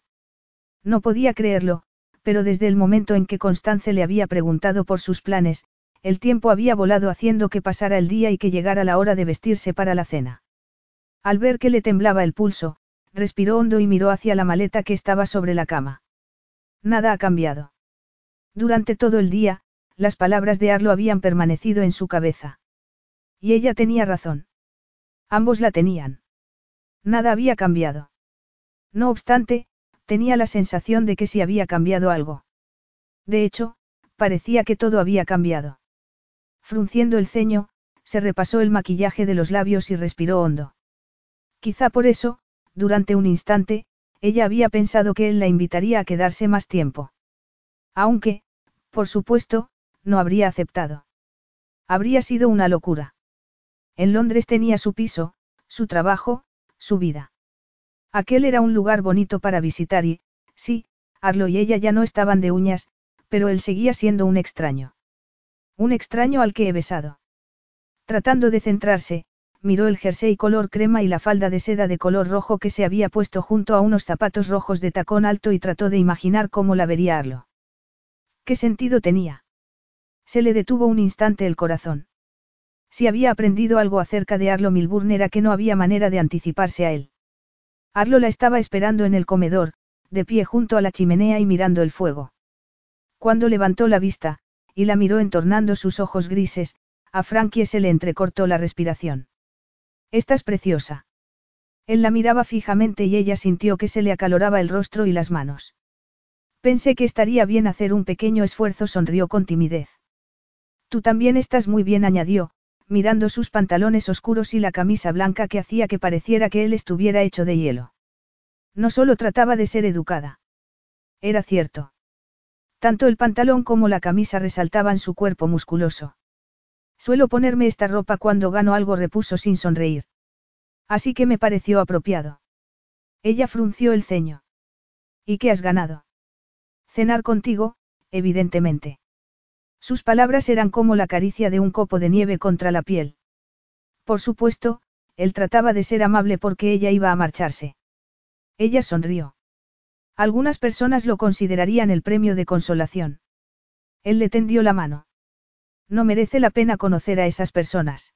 No podía creerlo, pero desde el momento en que Constance le había preguntado por sus planes, el tiempo había volado haciendo que pasara el día y que llegara la hora de vestirse para la cena. Al ver que le temblaba el pulso, respiró hondo y miró hacia la maleta que estaba sobre la cama. Nada ha cambiado. Durante todo el día, las palabras de Arlo habían permanecido en su cabeza. Y ella tenía razón. Ambos la tenían. Nada había cambiado. No obstante, tenía la sensación de que sí había cambiado algo. De hecho, parecía que todo había cambiado. Frunciendo el ceño, se repasó el maquillaje de los labios y respiró hondo. Quizá por eso, durante un instante, ella había pensado que él la invitaría a quedarse más tiempo. Aunque, por supuesto, no habría aceptado. Habría sido una locura. En Londres tenía su piso, su trabajo, su vida. Aquel era un lugar bonito para visitar y, sí, Arlo y ella ya no estaban de uñas, pero él seguía siendo un extraño. Un extraño al que he besado. Tratando de centrarse, miró el jersey color crema y la falda de seda de color rojo que se había puesto junto a unos zapatos rojos de tacón alto y trató de imaginar cómo la vería Arlo. ¿Qué sentido tenía? Se le detuvo un instante el corazón. Si había aprendido algo acerca de Arlo Milburn era que no había manera de anticiparse a él. Arlo la estaba esperando en el comedor, de pie junto a la chimenea y mirando el fuego. Cuando levantó la vista, y la miró entornando sus ojos grises, a Frankie se le entrecortó la respiración. Estás preciosa. Él la miraba fijamente y ella sintió que se le acaloraba el rostro y las manos. Pensé que estaría bien hacer un pequeño esfuerzo, sonrió con timidez. Tú también estás muy bien, añadió, mirando sus pantalones oscuros y la camisa blanca que hacía que pareciera que él estuviera hecho de hielo. No solo trataba de ser educada. Era cierto. Tanto el pantalón como la camisa resaltaban su cuerpo musculoso. Suelo ponerme esta ropa cuando gano algo, repuso sin sonreír. Así que me pareció apropiado. Ella frunció el ceño. ¿Y qué has ganado? Cenar contigo, evidentemente. Sus palabras eran como la caricia de un copo de nieve contra la piel. Por supuesto, él trataba de ser amable porque ella iba a marcharse. Ella sonrió. Algunas personas lo considerarían el premio de consolación. Él le tendió la mano. No merece la pena conocer a esas personas.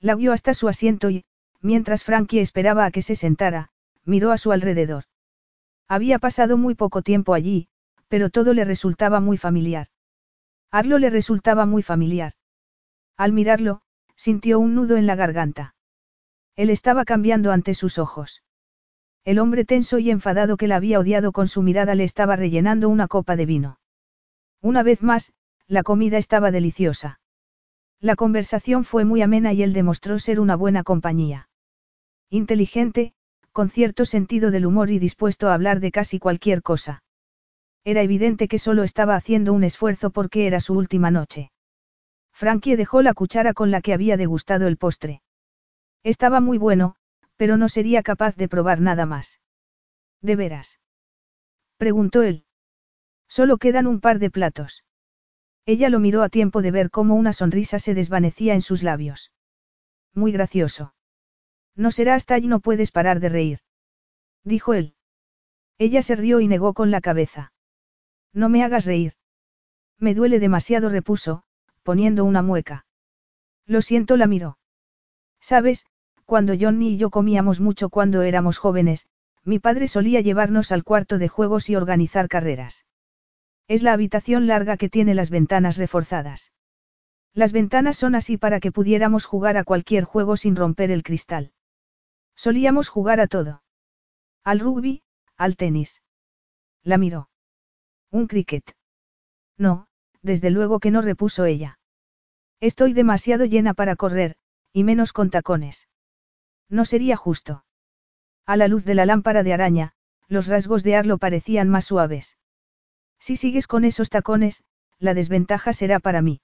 La guió hasta su asiento y, mientras Frankie esperaba a que se sentara, miró a su alrededor. Había pasado muy poco tiempo allí, pero todo le resultaba muy familiar. Arlo le resultaba muy familiar. Al mirarlo, sintió un nudo en la garganta. Él estaba cambiando ante sus ojos. El hombre tenso y enfadado que la había odiado con su mirada le estaba rellenando una copa de vino. Una vez más, la comida estaba deliciosa. La conversación fue muy amena y él demostró ser una buena compañía. Inteligente, con cierto sentido del humor y dispuesto a hablar de casi cualquier cosa. Era evidente que solo estaba haciendo un esfuerzo porque era su última noche. Frankie dejó la cuchara con la que había degustado el postre. Estaba muy bueno, pero no sería capaz de probar nada más. ¿De veras? preguntó él. Solo quedan un par de platos. Ella lo miró a tiempo de ver cómo una sonrisa se desvanecía en sus labios. Muy gracioso. No será hasta allí no puedes parar de reír. Dijo él. Ella se rió y negó con la cabeza. No me hagas reír. Me duele demasiado, repuso, poniendo una mueca. Lo siento, la miró. Sabes, cuando Johnny y yo comíamos mucho cuando éramos jóvenes, mi padre solía llevarnos al cuarto de juegos y organizar carreras. Es la habitación larga que tiene las ventanas reforzadas. Las ventanas son así para que pudiéramos jugar a cualquier juego sin romper el cristal. Solíamos jugar a todo. Al rugby, al tenis. La miró. Un cricket. No, desde luego que no repuso ella. Estoy demasiado llena para correr, y menos con tacones. No sería justo. A la luz de la lámpara de araña, los rasgos de Arlo parecían más suaves. Si sigues con esos tacones, la desventaja será para mí.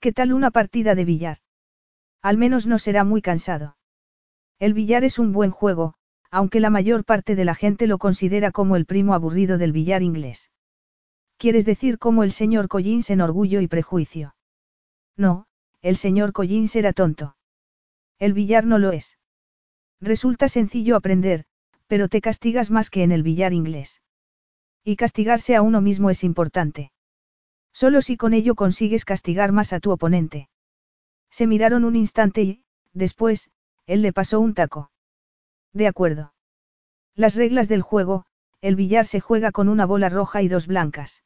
¿Qué tal una partida de billar? Al menos no será muy cansado. El billar es un buen juego, aunque la mayor parte de la gente lo considera como el primo aburrido del billar inglés. ¿Quieres decir como el señor Collins en orgullo y prejuicio? No, el señor Collins era tonto. El billar no lo es. Resulta sencillo aprender, pero te castigas más que en el billar inglés. Y castigarse a uno mismo es importante. Solo si con ello consigues castigar más a tu oponente. Se miraron un instante y, después, él le pasó un taco. De acuerdo. Las reglas del juego, el billar se juega con una bola roja y dos blancas.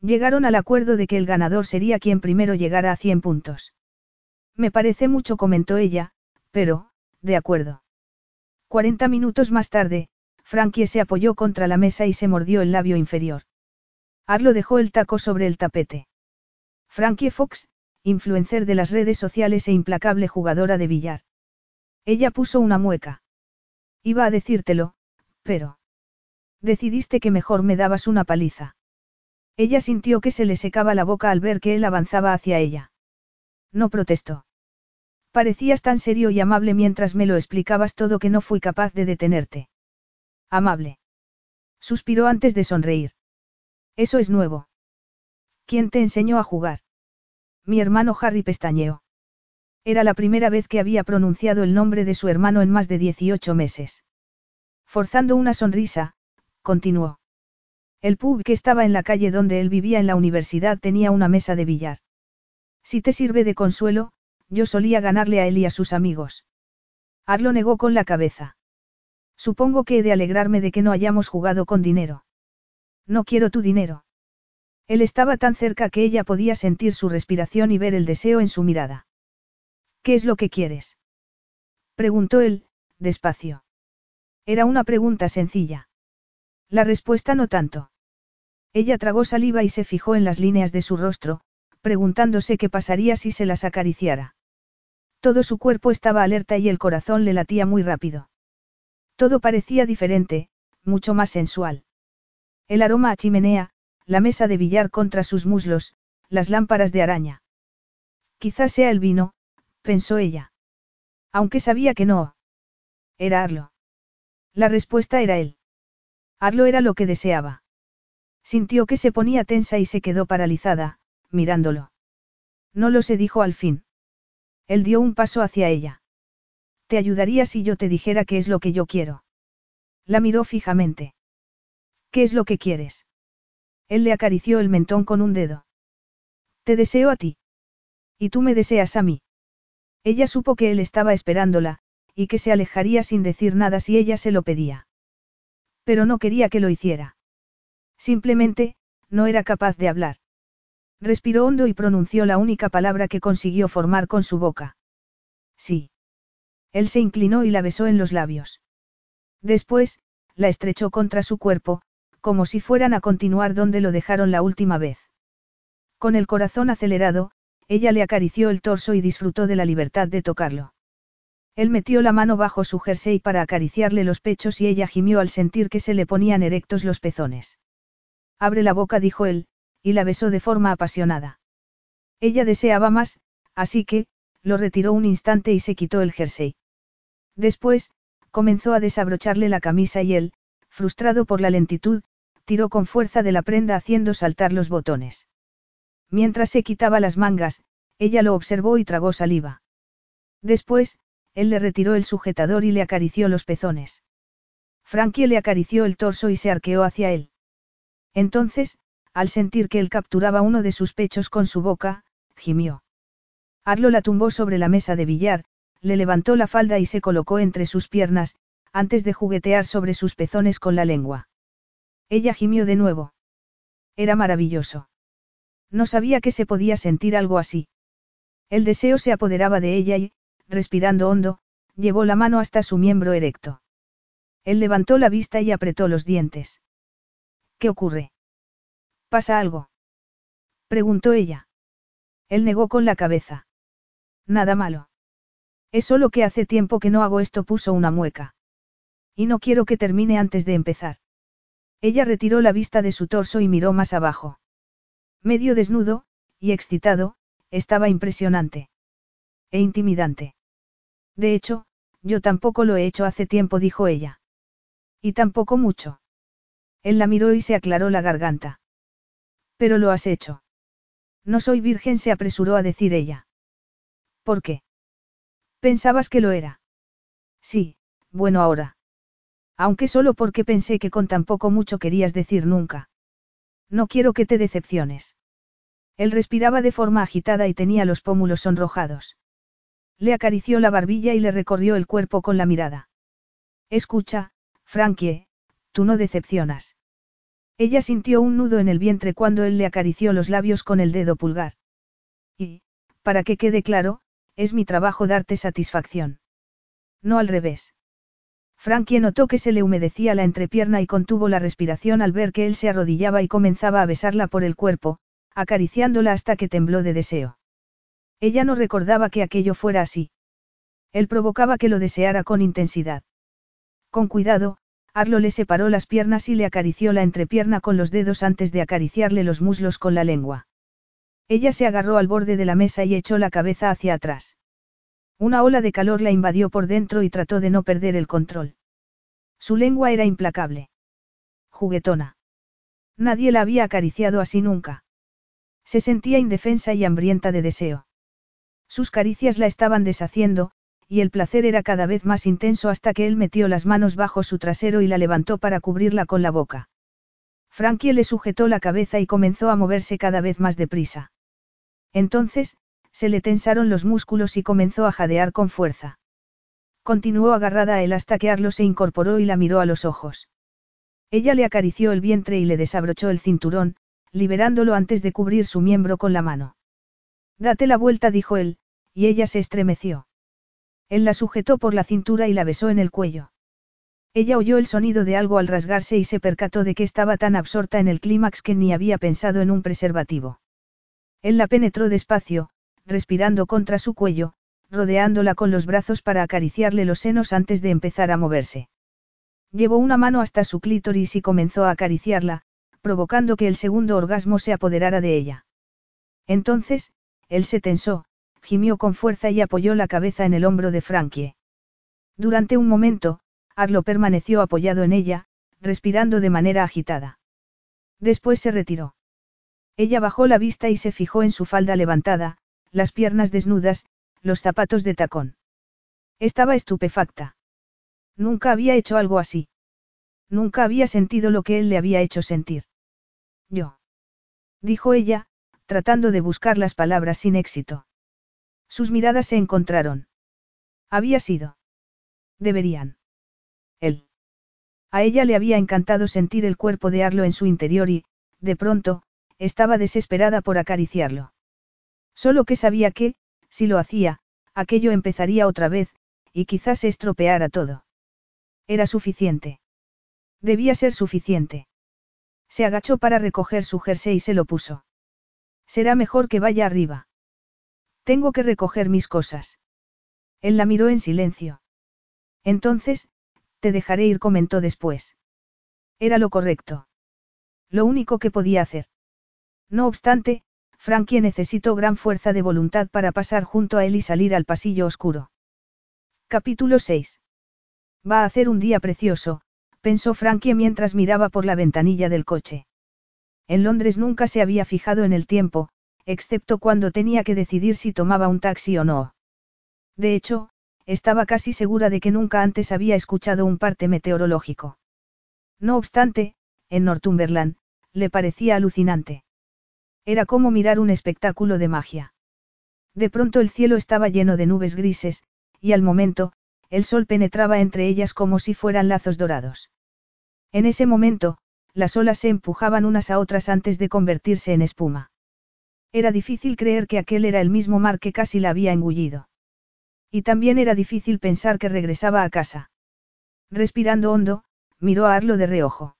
Llegaron al acuerdo de que el ganador sería quien primero llegara a 100 puntos. Me parece mucho, comentó ella, pero, de acuerdo. Cuarenta minutos más tarde, Frankie se apoyó contra la mesa y se mordió el labio inferior. Arlo dejó el taco sobre el tapete. Frankie Fox, influencer de las redes sociales e implacable jugadora de billar. Ella puso una mueca. Iba a decírtelo, pero... Decidiste que mejor me dabas una paliza. Ella sintió que se le secaba la boca al ver que él avanzaba hacia ella. No protestó. Parecías tan serio y amable mientras me lo explicabas todo que no fui capaz de detenerte. Amable. Suspiró antes de sonreír. Eso es nuevo. ¿Quién te enseñó a jugar? Mi hermano Harry pestañeó. Era la primera vez que había pronunciado el nombre de su hermano en más de 18 meses. Forzando una sonrisa, continuó. El pub que estaba en la calle donde él vivía en la universidad tenía una mesa de billar. Si te sirve de consuelo, yo solía ganarle a él y a sus amigos. Arlo negó con la cabeza. Supongo que he de alegrarme de que no hayamos jugado con dinero. No quiero tu dinero. Él estaba tan cerca que ella podía sentir su respiración y ver el deseo en su mirada. ¿Qué es lo que quieres? Preguntó él, despacio. Era una pregunta sencilla. La respuesta no tanto. Ella tragó saliva y se fijó en las líneas de su rostro, preguntándose qué pasaría si se las acariciara. Todo su cuerpo estaba alerta y el corazón le latía muy rápido. Todo parecía diferente, mucho más sensual. El aroma a chimenea, la mesa de billar contra sus muslos, las lámparas de araña. Quizás sea el vino, pensó ella. Aunque sabía que no. Era Arlo. La respuesta era él. Arlo era lo que deseaba. Sintió que se ponía tensa y se quedó paralizada, mirándolo. No lo se dijo al fin. Él dio un paso hacia ella. Te ayudaría si yo te dijera qué es lo que yo quiero. La miró fijamente. ¿Qué es lo que quieres? Él le acarició el mentón con un dedo. Te deseo a ti. Y tú me deseas a mí. Ella supo que él estaba esperándola, y que se alejaría sin decir nada si ella se lo pedía. Pero no quería que lo hiciera. Simplemente, no era capaz de hablar. Respiró hondo y pronunció la única palabra que consiguió formar con su boca. Sí. Él se inclinó y la besó en los labios. Después, la estrechó contra su cuerpo, como si fueran a continuar donde lo dejaron la última vez. Con el corazón acelerado, ella le acarició el torso y disfrutó de la libertad de tocarlo. Él metió la mano bajo su jersey para acariciarle los pechos y ella gimió al sentir que se le ponían erectos los pezones. Abre la boca, dijo él, y la besó de forma apasionada. Ella deseaba más, así que, lo retiró un instante y se quitó el jersey. Después, comenzó a desabrocharle la camisa y él, frustrado por la lentitud, tiró con fuerza de la prenda haciendo saltar los botones. Mientras se quitaba las mangas, ella lo observó y tragó saliva. Después, él le retiró el sujetador y le acarició los pezones. Frankie le acarició el torso y se arqueó hacia él. Entonces, al sentir que él capturaba uno de sus pechos con su boca, gimió. Arlo la tumbó sobre la mesa de billar, le levantó la falda y se colocó entre sus piernas, antes de juguetear sobre sus pezones con la lengua. Ella gimió de nuevo. Era maravilloso. No sabía que se podía sentir algo así. El deseo se apoderaba de ella y, respirando hondo, llevó la mano hasta su miembro erecto. Él levantó la vista y apretó los dientes. ¿Qué ocurre? ¿Pasa algo? preguntó ella. Él negó con la cabeza. Nada malo. Es solo que hace tiempo que no hago esto, puso una mueca. Y no quiero que termine antes de empezar. Ella retiró la vista de su torso y miró más abajo. Medio desnudo, y excitado, estaba impresionante. E intimidante. De hecho, yo tampoco lo he hecho hace tiempo, dijo ella. Y tampoco mucho. Él la miró y se aclaró la garganta. Pero lo has hecho. No soy virgen, se apresuró a decir ella. ¿Por qué? Pensabas que lo era. Sí, bueno ahora. Aunque solo porque pensé que con tan poco mucho querías decir nunca. No quiero que te decepciones. Él respiraba de forma agitada y tenía los pómulos sonrojados. Le acarició la barbilla y le recorrió el cuerpo con la mirada. Escucha, Frankie, tú no decepcionas. Ella sintió un nudo en el vientre cuando él le acarició los labios con el dedo pulgar. Y, para que quede claro, es mi trabajo darte satisfacción. No al revés. Frankie notó que se le humedecía la entrepierna y contuvo la respiración al ver que él se arrodillaba y comenzaba a besarla por el cuerpo, acariciándola hasta que tembló de deseo. Ella no recordaba que aquello fuera así. Él provocaba que lo deseara con intensidad. Con cuidado, Arlo le separó las piernas y le acarició la entrepierna con los dedos antes de acariciarle los muslos con la lengua. Ella se agarró al borde de la mesa y echó la cabeza hacia atrás. Una ola de calor la invadió por dentro y trató de no perder el control. Su lengua era implacable. Juguetona. Nadie la había acariciado así nunca. Se sentía indefensa y hambrienta de deseo. Sus caricias la estaban deshaciendo, y el placer era cada vez más intenso hasta que él metió las manos bajo su trasero y la levantó para cubrirla con la boca. Frankie le sujetó la cabeza y comenzó a moverse cada vez más deprisa. Entonces, se le tensaron los músculos y comenzó a jadear con fuerza. Continuó agarrada a él hasta que Arlo se incorporó y la miró a los ojos. Ella le acarició el vientre y le desabrochó el cinturón, liberándolo antes de cubrir su miembro con la mano. Date la vuelta, dijo él, y ella se estremeció. Él la sujetó por la cintura y la besó en el cuello. Ella oyó el sonido de algo al rasgarse y se percató de que estaba tan absorta en el clímax que ni había pensado en un preservativo. Él la penetró despacio, respirando contra su cuello, rodeándola con los brazos para acariciarle los senos antes de empezar a moverse. Llevó una mano hasta su clítoris y comenzó a acariciarla, provocando que el segundo orgasmo se apoderara de ella. Entonces, él se tensó, gimió con fuerza y apoyó la cabeza en el hombro de Frankie. Durante un momento, Arlo permaneció apoyado en ella, respirando de manera agitada. Después se retiró. Ella bajó la vista y se fijó en su falda levantada, las piernas desnudas, los zapatos de tacón. Estaba estupefacta. Nunca había hecho algo así. Nunca había sentido lo que él le había hecho sentir. Yo. Dijo ella, tratando de buscar las palabras sin éxito. Sus miradas se encontraron. Había sido. Deberían. Él. A ella le había encantado sentir el cuerpo de Arlo en su interior y, de pronto, estaba desesperada por acariciarlo. Solo que sabía que, si lo hacía, aquello empezaría otra vez, y quizás se estropeara todo. Era suficiente. Debía ser suficiente. Se agachó para recoger su jersey y se lo puso. Será mejor que vaya arriba. Tengo que recoger mis cosas. Él la miró en silencio. Entonces, te dejaré ir, comentó después. Era lo correcto. Lo único que podía hacer. No obstante, Frankie necesitó gran fuerza de voluntad para pasar junto a él y salir al pasillo oscuro. Capítulo 6. Va a hacer un día precioso, pensó Frankie mientras miraba por la ventanilla del coche. En Londres nunca se había fijado en el tiempo, excepto cuando tenía que decidir si tomaba un taxi o no. De hecho, estaba casi segura de que nunca antes había escuchado un parte meteorológico. No obstante, en Northumberland, le parecía alucinante. Era como mirar un espectáculo de magia. De pronto el cielo estaba lleno de nubes grises, y al momento, el sol penetraba entre ellas como si fueran lazos dorados. En ese momento, las olas se empujaban unas a otras antes de convertirse en espuma. Era difícil creer que aquel era el mismo mar que casi la había engullido. Y también era difícil pensar que regresaba a casa. Respirando hondo, miró a Arlo de reojo.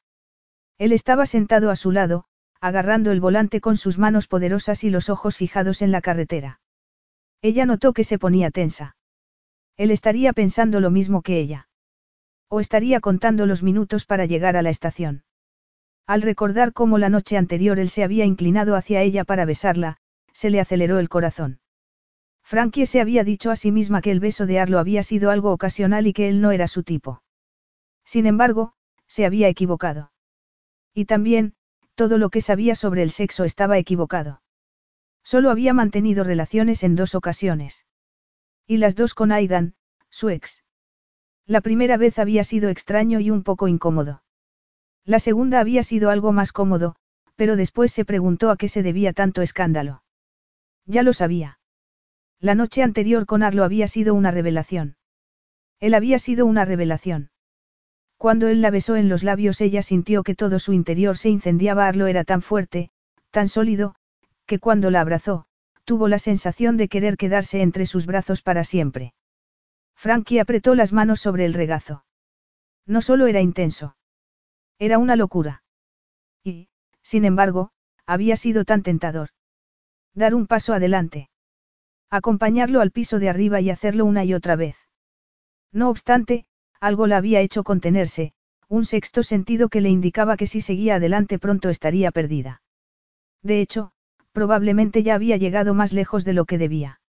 Él estaba sentado a su lado, agarrando el volante con sus manos poderosas y los ojos fijados en la carretera. Ella notó que se ponía tensa. Él estaría pensando lo mismo que ella. O estaría contando los minutos para llegar a la estación. Al recordar cómo la noche anterior él se había inclinado hacia ella para besarla, se le aceleró el corazón. Frankie se había dicho a sí misma que el beso de Arlo había sido algo ocasional y que él no era su tipo. Sin embargo, se había equivocado. Y también, todo lo que sabía sobre el sexo estaba equivocado. Solo había mantenido relaciones en dos ocasiones. Y las dos con Aidan, su ex. La primera vez había sido extraño y un poco incómodo. La segunda había sido algo más cómodo, pero después se preguntó a qué se debía tanto escándalo. Ya lo sabía. La noche anterior con Arlo había sido una revelación. Él había sido una revelación. Cuando él la besó en los labios ella sintió que todo su interior se incendiaba. Arlo era tan fuerte, tan sólido, que cuando la abrazó, tuvo la sensación de querer quedarse entre sus brazos para siempre. Frankie apretó las manos sobre el regazo. No solo era intenso. Era una locura. Y, sin embargo, había sido tan tentador. Dar un paso adelante. Acompañarlo al piso de arriba y hacerlo una y otra vez. No obstante, algo la había hecho contenerse, un sexto sentido que le indicaba que si seguía adelante pronto estaría perdida. De hecho, probablemente ya había llegado más lejos de lo que debía.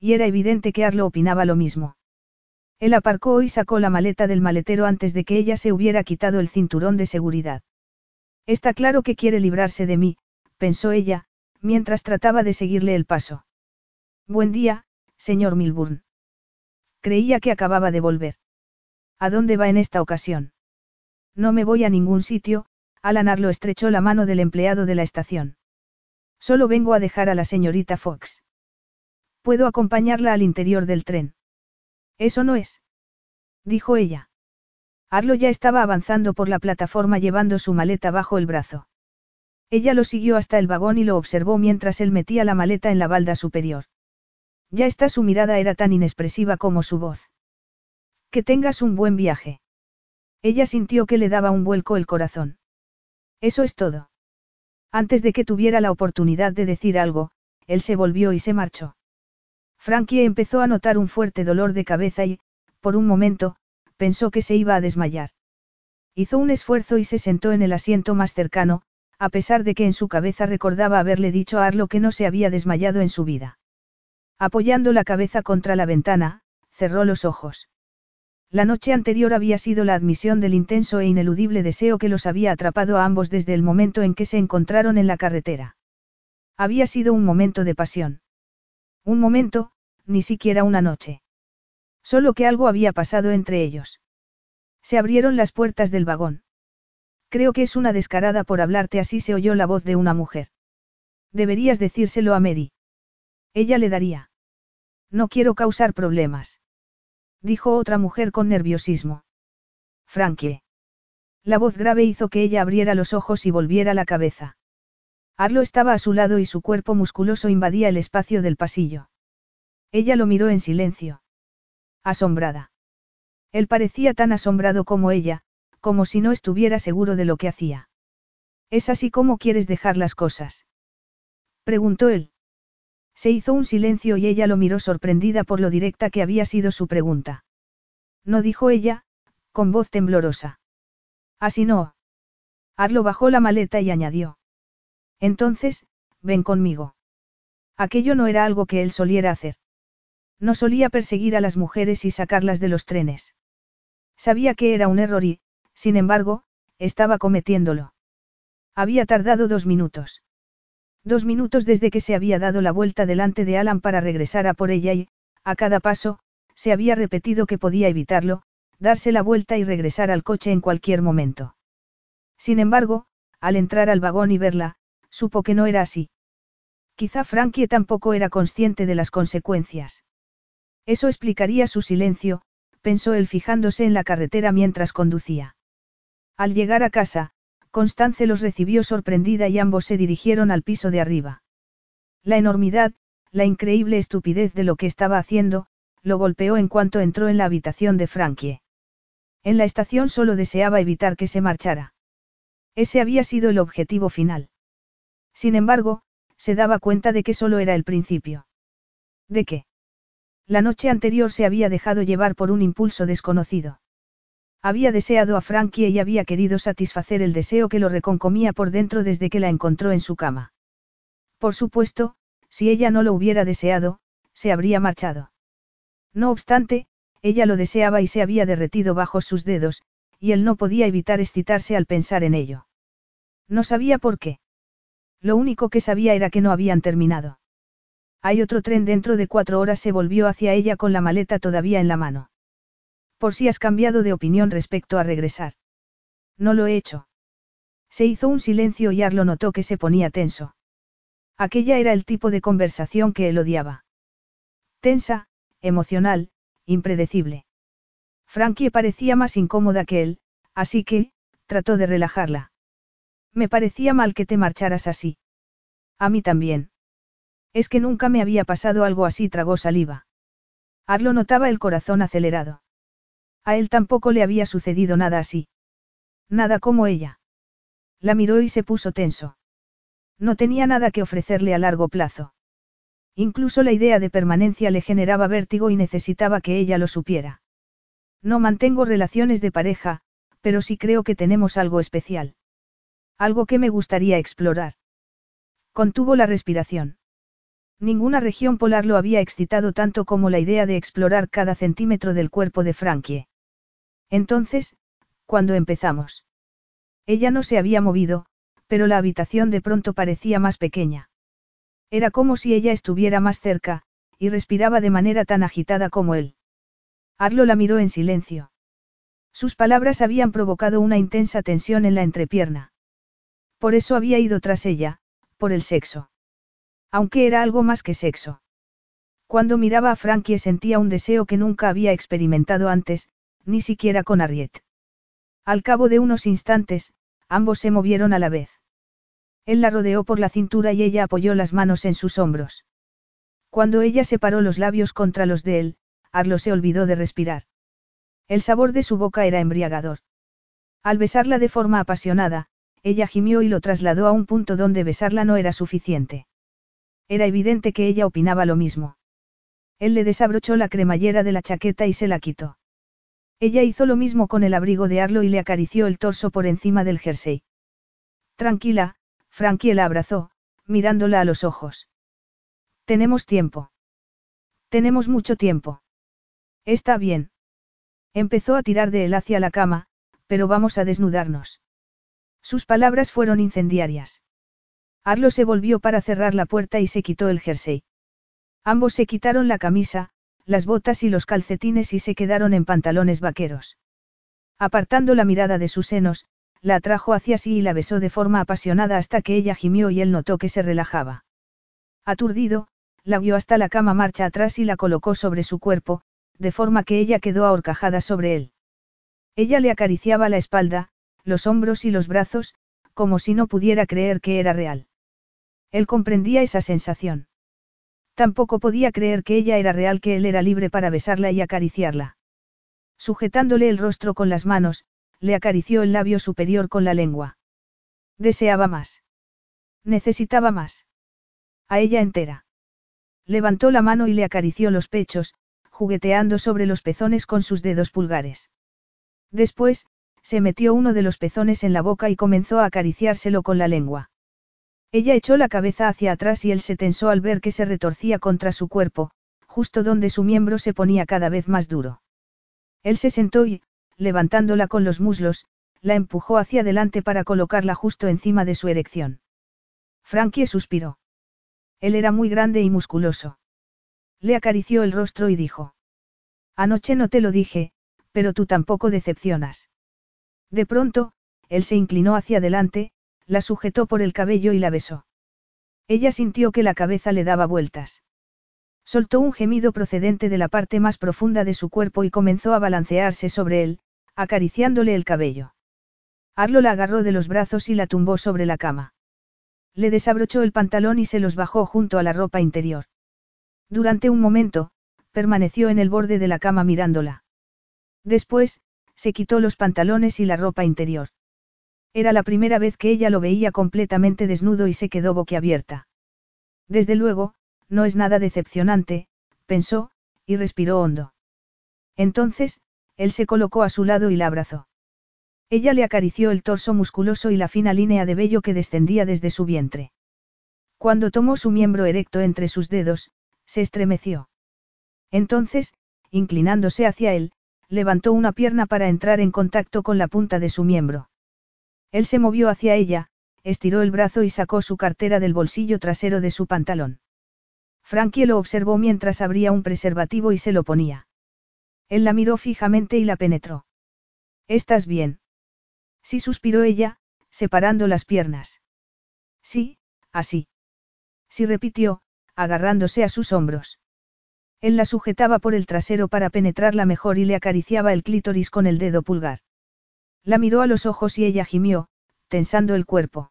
Y era evidente que Arlo opinaba lo mismo. Él aparcó y sacó la maleta del maletero antes de que ella se hubiera quitado el cinturón de seguridad. Está claro que quiere librarse de mí, pensó ella, mientras trataba de seguirle el paso. Buen día, señor Milburn. Creía que acababa de volver. ¿A dónde va en esta ocasión? No me voy a ningún sitio, Alan Arlo estrechó la mano del empleado de la estación. Solo vengo a dejar a la señorita Fox. Puedo acompañarla al interior del tren. Eso no es. Dijo ella. Arlo ya estaba avanzando por la plataforma llevando su maleta bajo el brazo. Ella lo siguió hasta el vagón y lo observó mientras él metía la maleta en la balda superior. Ya está su mirada era tan inexpresiva como su voz. Que tengas un buen viaje. Ella sintió que le daba un vuelco el corazón. Eso es todo. Antes de que tuviera la oportunidad de decir algo, él se volvió y se marchó. Frankie empezó a notar un fuerte dolor de cabeza y, por un momento, pensó que se iba a desmayar. Hizo un esfuerzo y se sentó en el asiento más cercano, a pesar de que en su cabeza recordaba haberle dicho a Arlo que no se había desmayado en su vida. Apoyando la cabeza contra la ventana, cerró los ojos. La noche anterior había sido la admisión del intenso e ineludible deseo que los había atrapado a ambos desde el momento en que se encontraron en la carretera. Había sido un momento de pasión. Un momento, ni siquiera una noche. Solo que algo había pasado entre ellos. Se abrieron las puertas del vagón. Creo que es una descarada por hablarte así se oyó la voz de una mujer. Deberías decírselo a Mary. Ella le daría. No quiero causar problemas. Dijo otra mujer con nerviosismo. Frankie. La voz grave hizo que ella abriera los ojos y volviera la cabeza. Arlo estaba a su lado y su cuerpo musculoso invadía el espacio del pasillo. Ella lo miró en silencio. Asombrada. Él parecía tan asombrado como ella, como si no estuviera seguro de lo que hacía. ¿Es así como quieres dejar las cosas? Preguntó él. Se hizo un silencio y ella lo miró sorprendida por lo directa que había sido su pregunta. No dijo ella, con voz temblorosa. Así no. Arlo bajó la maleta y añadió. Entonces, ven conmigo. Aquello no era algo que él soliera hacer. No solía perseguir a las mujeres y sacarlas de los trenes. Sabía que era un error y, sin embargo, estaba cometiéndolo. Había tardado dos minutos. Dos minutos desde que se había dado la vuelta delante de Alan para regresar a por ella y, a cada paso, se había repetido que podía evitarlo, darse la vuelta y regresar al coche en cualquier momento. Sin embargo, al entrar al vagón y verla, supo que no era así. Quizá Frankie tampoco era consciente de las consecuencias. Eso explicaría su silencio, pensó él fijándose en la carretera mientras conducía. Al llegar a casa, Constance los recibió sorprendida y ambos se dirigieron al piso de arriba. La enormidad, la increíble estupidez de lo que estaba haciendo, lo golpeó en cuanto entró en la habitación de Frankie. En la estación solo deseaba evitar que se marchara. Ese había sido el objetivo final. Sin embargo, se daba cuenta de que solo era el principio. ¿De qué? La noche anterior se había dejado llevar por un impulso desconocido. Había deseado a Frankie y había querido satisfacer el deseo que lo reconcomía por dentro desde que la encontró en su cama. Por supuesto, si ella no lo hubiera deseado, se habría marchado. No obstante, ella lo deseaba y se había derretido bajo sus dedos, y él no podía evitar excitarse al pensar en ello. No sabía por qué. Lo único que sabía era que no habían terminado. Hay otro tren dentro de cuatro horas se volvió hacia ella con la maleta todavía en la mano. Por si has cambiado de opinión respecto a regresar. No lo he hecho. Se hizo un silencio y Arlo notó que se ponía tenso. Aquella era el tipo de conversación que él odiaba. Tensa, emocional, impredecible. Frankie parecía más incómoda que él, así que, trató de relajarla. Me parecía mal que te marcharas así. A mí también. Es que nunca me había pasado algo así, tragó saliva. Arlo notaba el corazón acelerado. A él tampoco le había sucedido nada así. Nada como ella. La miró y se puso tenso. No tenía nada que ofrecerle a largo plazo. Incluso la idea de permanencia le generaba vértigo y necesitaba que ella lo supiera. No mantengo relaciones de pareja, pero sí creo que tenemos algo especial. Algo que me gustaría explorar. Contuvo la respiración. Ninguna región polar lo había excitado tanto como la idea de explorar cada centímetro del cuerpo de Frankie. Entonces, cuando empezamos? Ella no se había movido, pero la habitación de pronto parecía más pequeña. Era como si ella estuviera más cerca, y respiraba de manera tan agitada como él. Arlo la miró en silencio. Sus palabras habían provocado una intensa tensión en la entrepierna. Por eso había ido tras ella, por el sexo. Aunque era algo más que sexo. Cuando miraba a Frankie sentía un deseo que nunca había experimentado antes, ni siquiera con Arriet. Al cabo de unos instantes, ambos se movieron a la vez. Él la rodeó por la cintura y ella apoyó las manos en sus hombros. Cuando ella separó los labios contra los de él, Arlo se olvidó de respirar. El sabor de su boca era embriagador. Al besarla de forma apasionada, ella gimió y lo trasladó a un punto donde besarla no era suficiente. Era evidente que ella opinaba lo mismo. Él le desabrochó la cremallera de la chaqueta y se la quitó. Ella hizo lo mismo con el abrigo de Arlo y le acarició el torso por encima del jersey. Tranquila, Frankie la abrazó, mirándola a los ojos. Tenemos tiempo. Tenemos mucho tiempo. Está bien. Empezó a tirar de él hacia la cama, pero vamos a desnudarnos. Sus palabras fueron incendiarias. Arlo se volvió para cerrar la puerta y se quitó el jersey. Ambos se quitaron la camisa, las botas y los calcetines y se quedaron en pantalones vaqueros. Apartando la mirada de sus senos, la atrajo hacia sí y la besó de forma apasionada hasta que ella gimió y él notó que se relajaba. Aturdido, la guió hasta la cama marcha atrás y la colocó sobre su cuerpo, de forma que ella quedó ahorcajada sobre él. Ella le acariciaba la espalda, los hombros y los brazos, como si no pudiera creer que era real. Él comprendía esa sensación. Tampoco podía creer que ella era real, que él era libre para besarla y acariciarla. Sujetándole el rostro con las manos, le acarició el labio superior con la lengua. Deseaba más. Necesitaba más. A ella entera. Levantó la mano y le acarició los pechos, jugueteando sobre los pezones con sus dedos pulgares. Después, se metió uno de los pezones en la boca y comenzó a acariciárselo con la lengua. Ella echó la cabeza hacia atrás y él se tensó al ver que se retorcía contra su cuerpo, justo donde su miembro se ponía cada vez más duro. Él se sentó y, levantándola con los muslos, la empujó hacia adelante para colocarla justo encima de su erección. Frankie suspiró. Él era muy grande y musculoso. Le acarició el rostro y dijo. Anoche no te lo dije, pero tú tampoco decepcionas. De pronto, él se inclinó hacia adelante, la sujetó por el cabello y la besó. Ella sintió que la cabeza le daba vueltas. Soltó un gemido procedente de la parte más profunda de su cuerpo y comenzó a balancearse sobre él, acariciándole el cabello. Arlo la agarró de los brazos y la tumbó sobre la cama. Le desabrochó el pantalón y se los bajó junto a la ropa interior. Durante un momento, permaneció en el borde de la cama mirándola. Después, se quitó los pantalones y la ropa interior. Era la primera vez que ella lo veía completamente desnudo y se quedó boquiabierta. Desde luego, no es nada decepcionante, pensó, y respiró hondo. Entonces, él se colocó a su lado y la abrazó. Ella le acarició el torso musculoso y la fina línea de vello que descendía desde su vientre. Cuando tomó su miembro erecto entre sus dedos, se estremeció. Entonces, inclinándose hacia él, levantó una pierna para entrar en contacto con la punta de su miembro. Él se movió hacia ella, estiró el brazo y sacó su cartera del bolsillo trasero de su pantalón. Frankie lo observó mientras abría un preservativo y se lo ponía. Él la miró fijamente y la penetró. ¿Estás bien? Sí suspiró ella, separando las piernas. Sí, así. Sí repitió, agarrándose a sus hombros. Él la sujetaba por el trasero para penetrarla mejor y le acariciaba el clítoris con el dedo pulgar. La miró a los ojos y ella gimió, tensando el cuerpo.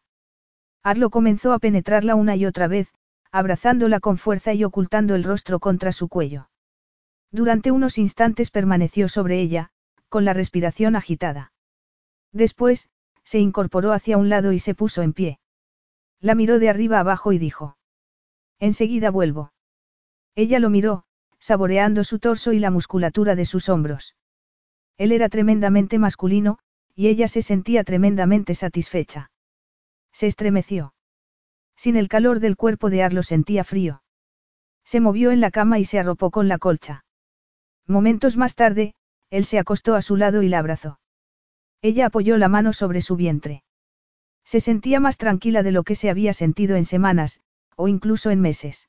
Arlo comenzó a penetrarla una y otra vez, abrazándola con fuerza y ocultando el rostro contra su cuello. Durante unos instantes permaneció sobre ella, con la respiración agitada. Después, se incorporó hacia un lado y se puso en pie. La miró de arriba abajo y dijo. Enseguida vuelvo. Ella lo miró, saboreando su torso y la musculatura de sus hombros. Él era tremendamente masculino, y ella se sentía tremendamente satisfecha. Se estremeció. Sin el calor del cuerpo de Arlo sentía frío. Se movió en la cama y se arropó con la colcha. Momentos más tarde, él se acostó a su lado y la abrazó. Ella apoyó la mano sobre su vientre. Se sentía más tranquila de lo que se había sentido en semanas, o incluso en meses.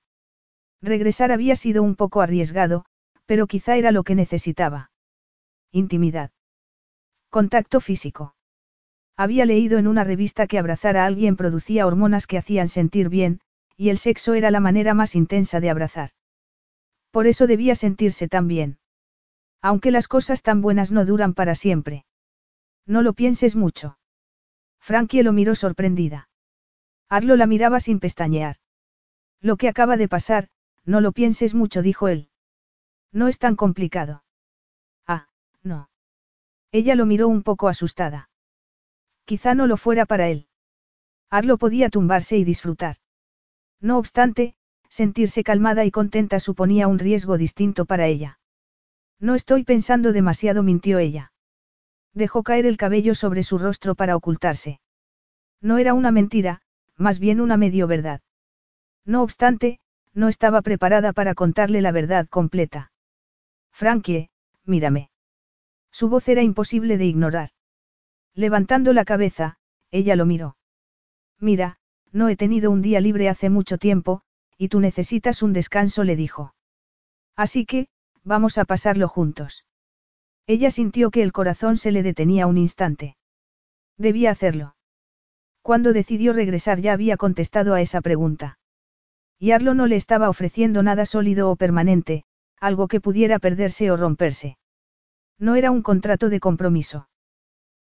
Regresar había sido un poco arriesgado, pero quizá era lo que necesitaba. Intimidad. Contacto físico. Había leído en una revista que abrazar a alguien producía hormonas que hacían sentir bien, y el sexo era la manera más intensa de abrazar. Por eso debía sentirse tan bien. Aunque las cosas tan buenas no duran para siempre. No lo pienses mucho. Frankie lo miró sorprendida. Arlo la miraba sin pestañear. Lo que acaba de pasar, no lo pienses mucho, dijo él. No es tan complicado. Ah, no. Ella lo miró un poco asustada. Quizá no lo fuera para él. Arlo podía tumbarse y disfrutar. No obstante, sentirse calmada y contenta suponía un riesgo distinto para ella. No estoy pensando demasiado, mintió ella. Dejó caer el cabello sobre su rostro para ocultarse. No era una mentira, más bien una medio verdad. No obstante, no estaba preparada para contarle la verdad completa. Frankie, mírame. Su voz era imposible de ignorar. Levantando la cabeza, ella lo miró. Mira, no he tenido un día libre hace mucho tiempo, y tú necesitas un descanso, le dijo. Así que, vamos a pasarlo juntos. Ella sintió que el corazón se le detenía un instante. Debía hacerlo. Cuando decidió regresar ya había contestado a esa pregunta. Y Arlo no le estaba ofreciendo nada sólido o permanente, algo que pudiera perderse o romperse. No era un contrato de compromiso.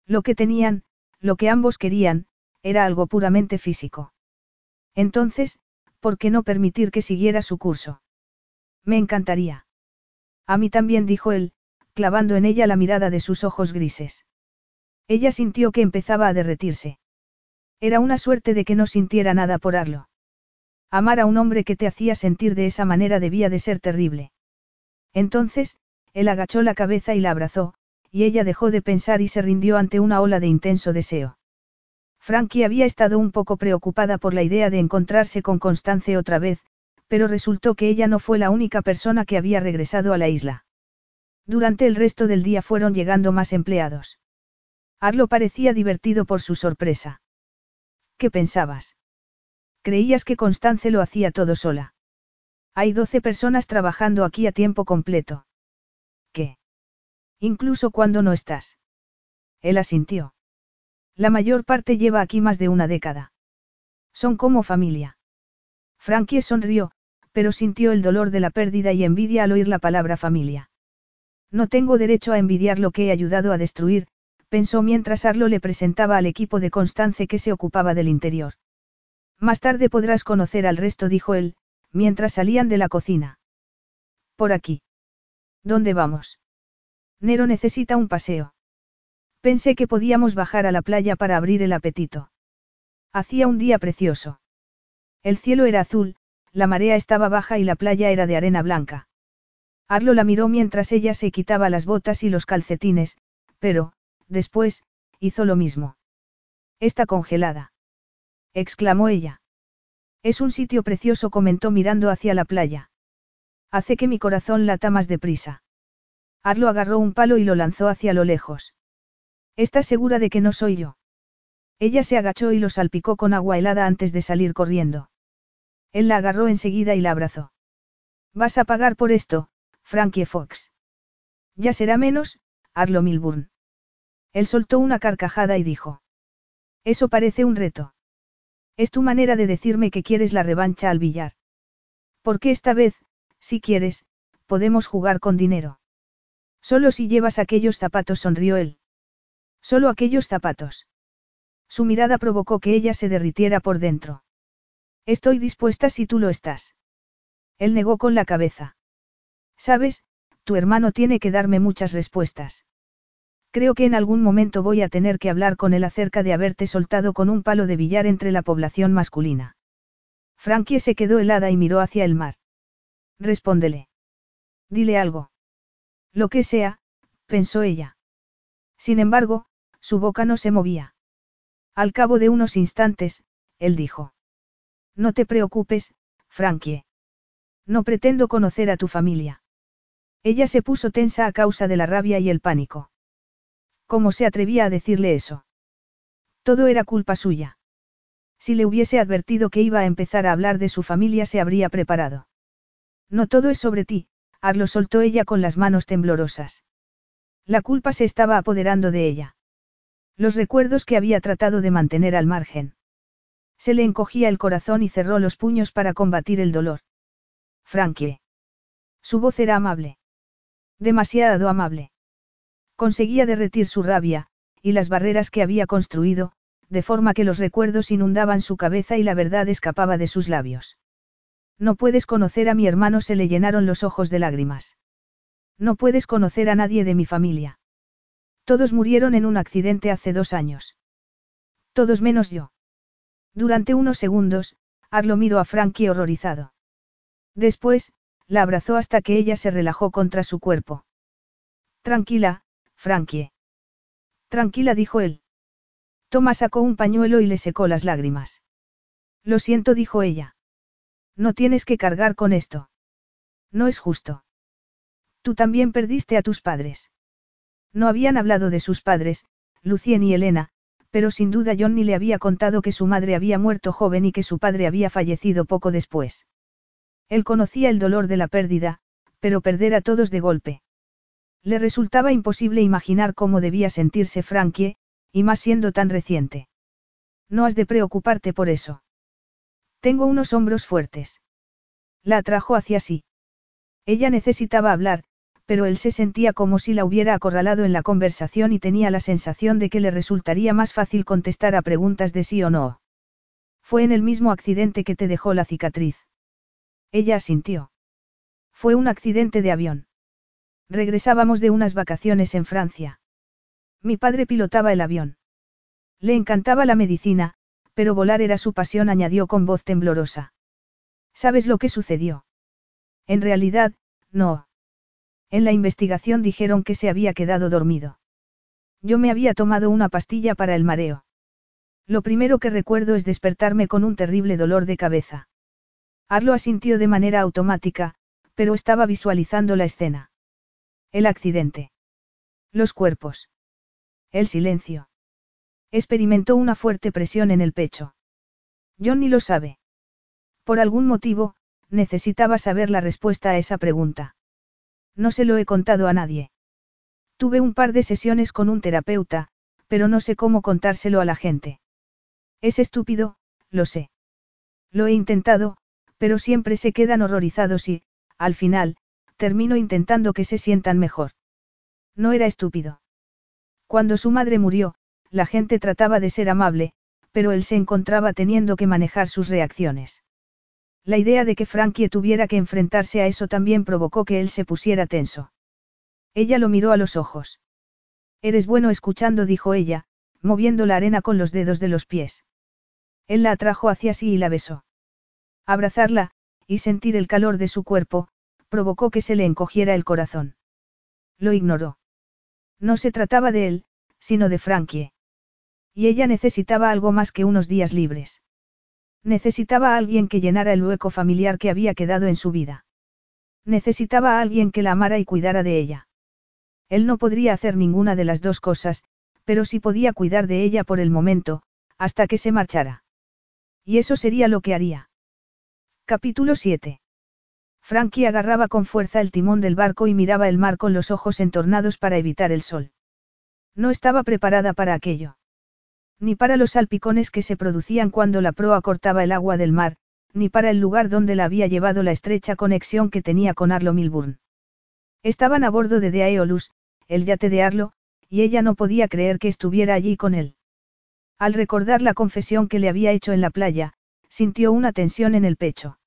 Lo que tenían, lo que ambos querían, era algo puramente físico. Entonces, ¿por qué no permitir que siguiera su curso? Me encantaría. A mí también dijo él, clavando en ella la mirada de sus ojos grises. Ella sintió que empezaba a derretirse. Era una suerte de que no sintiera nada por Arlo. Amar a un hombre que te hacía sentir de esa manera debía de ser terrible. Entonces, él agachó la cabeza y la abrazó, y ella dejó de pensar y se rindió ante una ola de intenso deseo. Frankie había estado un poco preocupada por la idea de encontrarse con Constance otra vez, pero resultó que ella no fue la única persona que había regresado a la isla. Durante el resto del día fueron llegando más empleados. Arlo parecía divertido por su sorpresa. ¿Qué pensabas? Creías que Constance lo hacía todo sola. Hay doce personas trabajando aquí a tiempo completo. ¿Qué? Incluso cuando no estás. Él asintió. La mayor parte lleva aquí más de una década. Son como familia. Frankie sonrió, pero sintió el dolor de la pérdida y envidia al oír la palabra familia. No tengo derecho a envidiar lo que he ayudado a destruir, pensó mientras Arlo le presentaba al equipo de Constance que se ocupaba del interior. Más tarde podrás conocer al resto, dijo él, mientras salían de la cocina. Por aquí. ¿Dónde vamos? Nero necesita un paseo. Pensé que podíamos bajar a la playa para abrir el apetito. Hacía un día precioso. El cielo era azul, la marea estaba baja y la playa era de arena blanca. Arlo la miró mientras ella se quitaba las botas y los calcetines, pero, después, hizo lo mismo. Está congelada. Exclamó ella. Es un sitio precioso, comentó mirando hacia la playa. Hace que mi corazón lata más deprisa. Arlo agarró un palo y lo lanzó hacia lo lejos. ¿Estás segura de que no soy yo? Ella se agachó y lo salpicó con agua helada antes de salir corriendo. Él la agarró enseguida y la abrazó. Vas a pagar por esto, Frankie Fox. Ya será menos, Arlo Milburn. Él soltó una carcajada y dijo. Eso parece un reto. Es tu manera de decirme que quieres la revancha al billar. Porque esta vez, si quieres, podemos jugar con dinero. Solo si llevas aquellos zapatos, sonrió él. Solo aquellos zapatos. Su mirada provocó que ella se derritiera por dentro. Estoy dispuesta si tú lo estás. Él negó con la cabeza. Sabes, tu hermano tiene que darme muchas respuestas. Creo que en algún momento voy a tener que hablar con él acerca de haberte soltado con un palo de billar entre la población masculina. Frankie se quedó helada y miró hacia el mar. Respóndele. Dile algo. Lo que sea, pensó ella. Sin embargo, su boca no se movía. Al cabo de unos instantes, él dijo. No te preocupes, Frankie. No pretendo conocer a tu familia. Ella se puso tensa a causa de la rabia y el pánico. ¿Cómo se atrevía a decirle eso? Todo era culpa suya. Si le hubiese advertido que iba a empezar a hablar de su familia se habría preparado. No todo es sobre ti, Arlo soltó ella con las manos temblorosas. La culpa se estaba apoderando de ella. Los recuerdos que había tratado de mantener al margen. Se le encogía el corazón y cerró los puños para combatir el dolor. Frankie. Su voz era amable. Demasiado amable. Conseguía derretir su rabia, y las barreras que había construido, de forma que los recuerdos inundaban su cabeza y la verdad escapaba de sus labios. No puedes conocer a mi hermano, se le llenaron los ojos de lágrimas. No puedes conocer a nadie de mi familia. Todos murieron en un accidente hace dos años. Todos menos yo. Durante unos segundos, Arlo miró a Frankie horrorizado. Después, la abrazó hasta que ella se relajó contra su cuerpo. Tranquila, Frankie. Tranquila, dijo él. Toma sacó un pañuelo y le secó las lágrimas. Lo siento, dijo ella. No tienes que cargar con esto. No es justo. Tú también perdiste a tus padres. No habían hablado de sus padres, Lucien y Elena, pero sin duda Johnny le había contado que su madre había muerto joven y que su padre había fallecido poco después. Él conocía el dolor de la pérdida, pero perder a todos de golpe. Le resultaba imposible imaginar cómo debía sentirse Frankie, y más siendo tan reciente. No has de preocuparte por eso. Tengo unos hombros fuertes. La atrajo hacia sí. Ella necesitaba hablar, pero él se sentía como si la hubiera acorralado en la conversación y tenía la sensación de que le resultaría más fácil contestar a preguntas de sí o no. Fue en el mismo accidente que te dejó la cicatriz. Ella asintió. Fue un accidente de avión. Regresábamos de unas vacaciones en Francia. Mi padre pilotaba el avión. Le encantaba la medicina, pero volar era su pasión, añadió con voz temblorosa. ¿Sabes lo que sucedió? En realidad, no. En la investigación dijeron que se había quedado dormido. Yo me había tomado una pastilla para el mareo. Lo primero que recuerdo es despertarme con un terrible dolor de cabeza. Arlo asintió de manera automática, pero estaba visualizando la escena. El accidente. Los cuerpos. El silencio. Experimentó una fuerte presión en el pecho. Johnny lo sabe. Por algún motivo, necesitaba saber la respuesta a esa pregunta. No se lo he contado a nadie. Tuve un par de sesiones con un terapeuta, pero no sé cómo contárselo a la gente. Es estúpido, lo sé. Lo he intentado, pero siempre se quedan horrorizados y, al final, termino intentando que se sientan mejor. No era estúpido. Cuando su madre murió, la gente trataba de ser amable, pero él se encontraba teniendo que manejar sus reacciones. La idea de que Frankie tuviera que enfrentarse a eso también provocó que él se pusiera tenso. Ella lo miró a los ojos. Eres bueno escuchando, dijo ella, moviendo la arena con los dedos de los pies. Él la atrajo hacia sí y la besó. Abrazarla, y sentir el calor de su cuerpo, provocó que se le encogiera el corazón. Lo ignoró. No se trataba de él, sino de Frankie. Y ella necesitaba algo más que unos días libres. Necesitaba a alguien que llenara el hueco familiar que había quedado en su vida. Necesitaba a alguien que la amara y cuidara de ella. Él no podría hacer ninguna de las dos cosas, pero sí podía cuidar de ella por el momento, hasta que se marchara. Y eso sería lo que haría. Capítulo 7. Frankie agarraba con fuerza el timón del barco y miraba el mar con los ojos entornados para evitar el sol. No estaba preparada para aquello. Ni para los salpicones que se producían cuando la proa cortaba el agua del mar, ni para el lugar donde la había llevado la estrecha conexión que tenía con Arlo Milburn. Estaban a bordo de The Aeolus, el yate de Arlo, y ella no podía creer que estuviera allí con él. Al recordar la confesión que le había hecho en la playa, sintió una tensión en el pecho.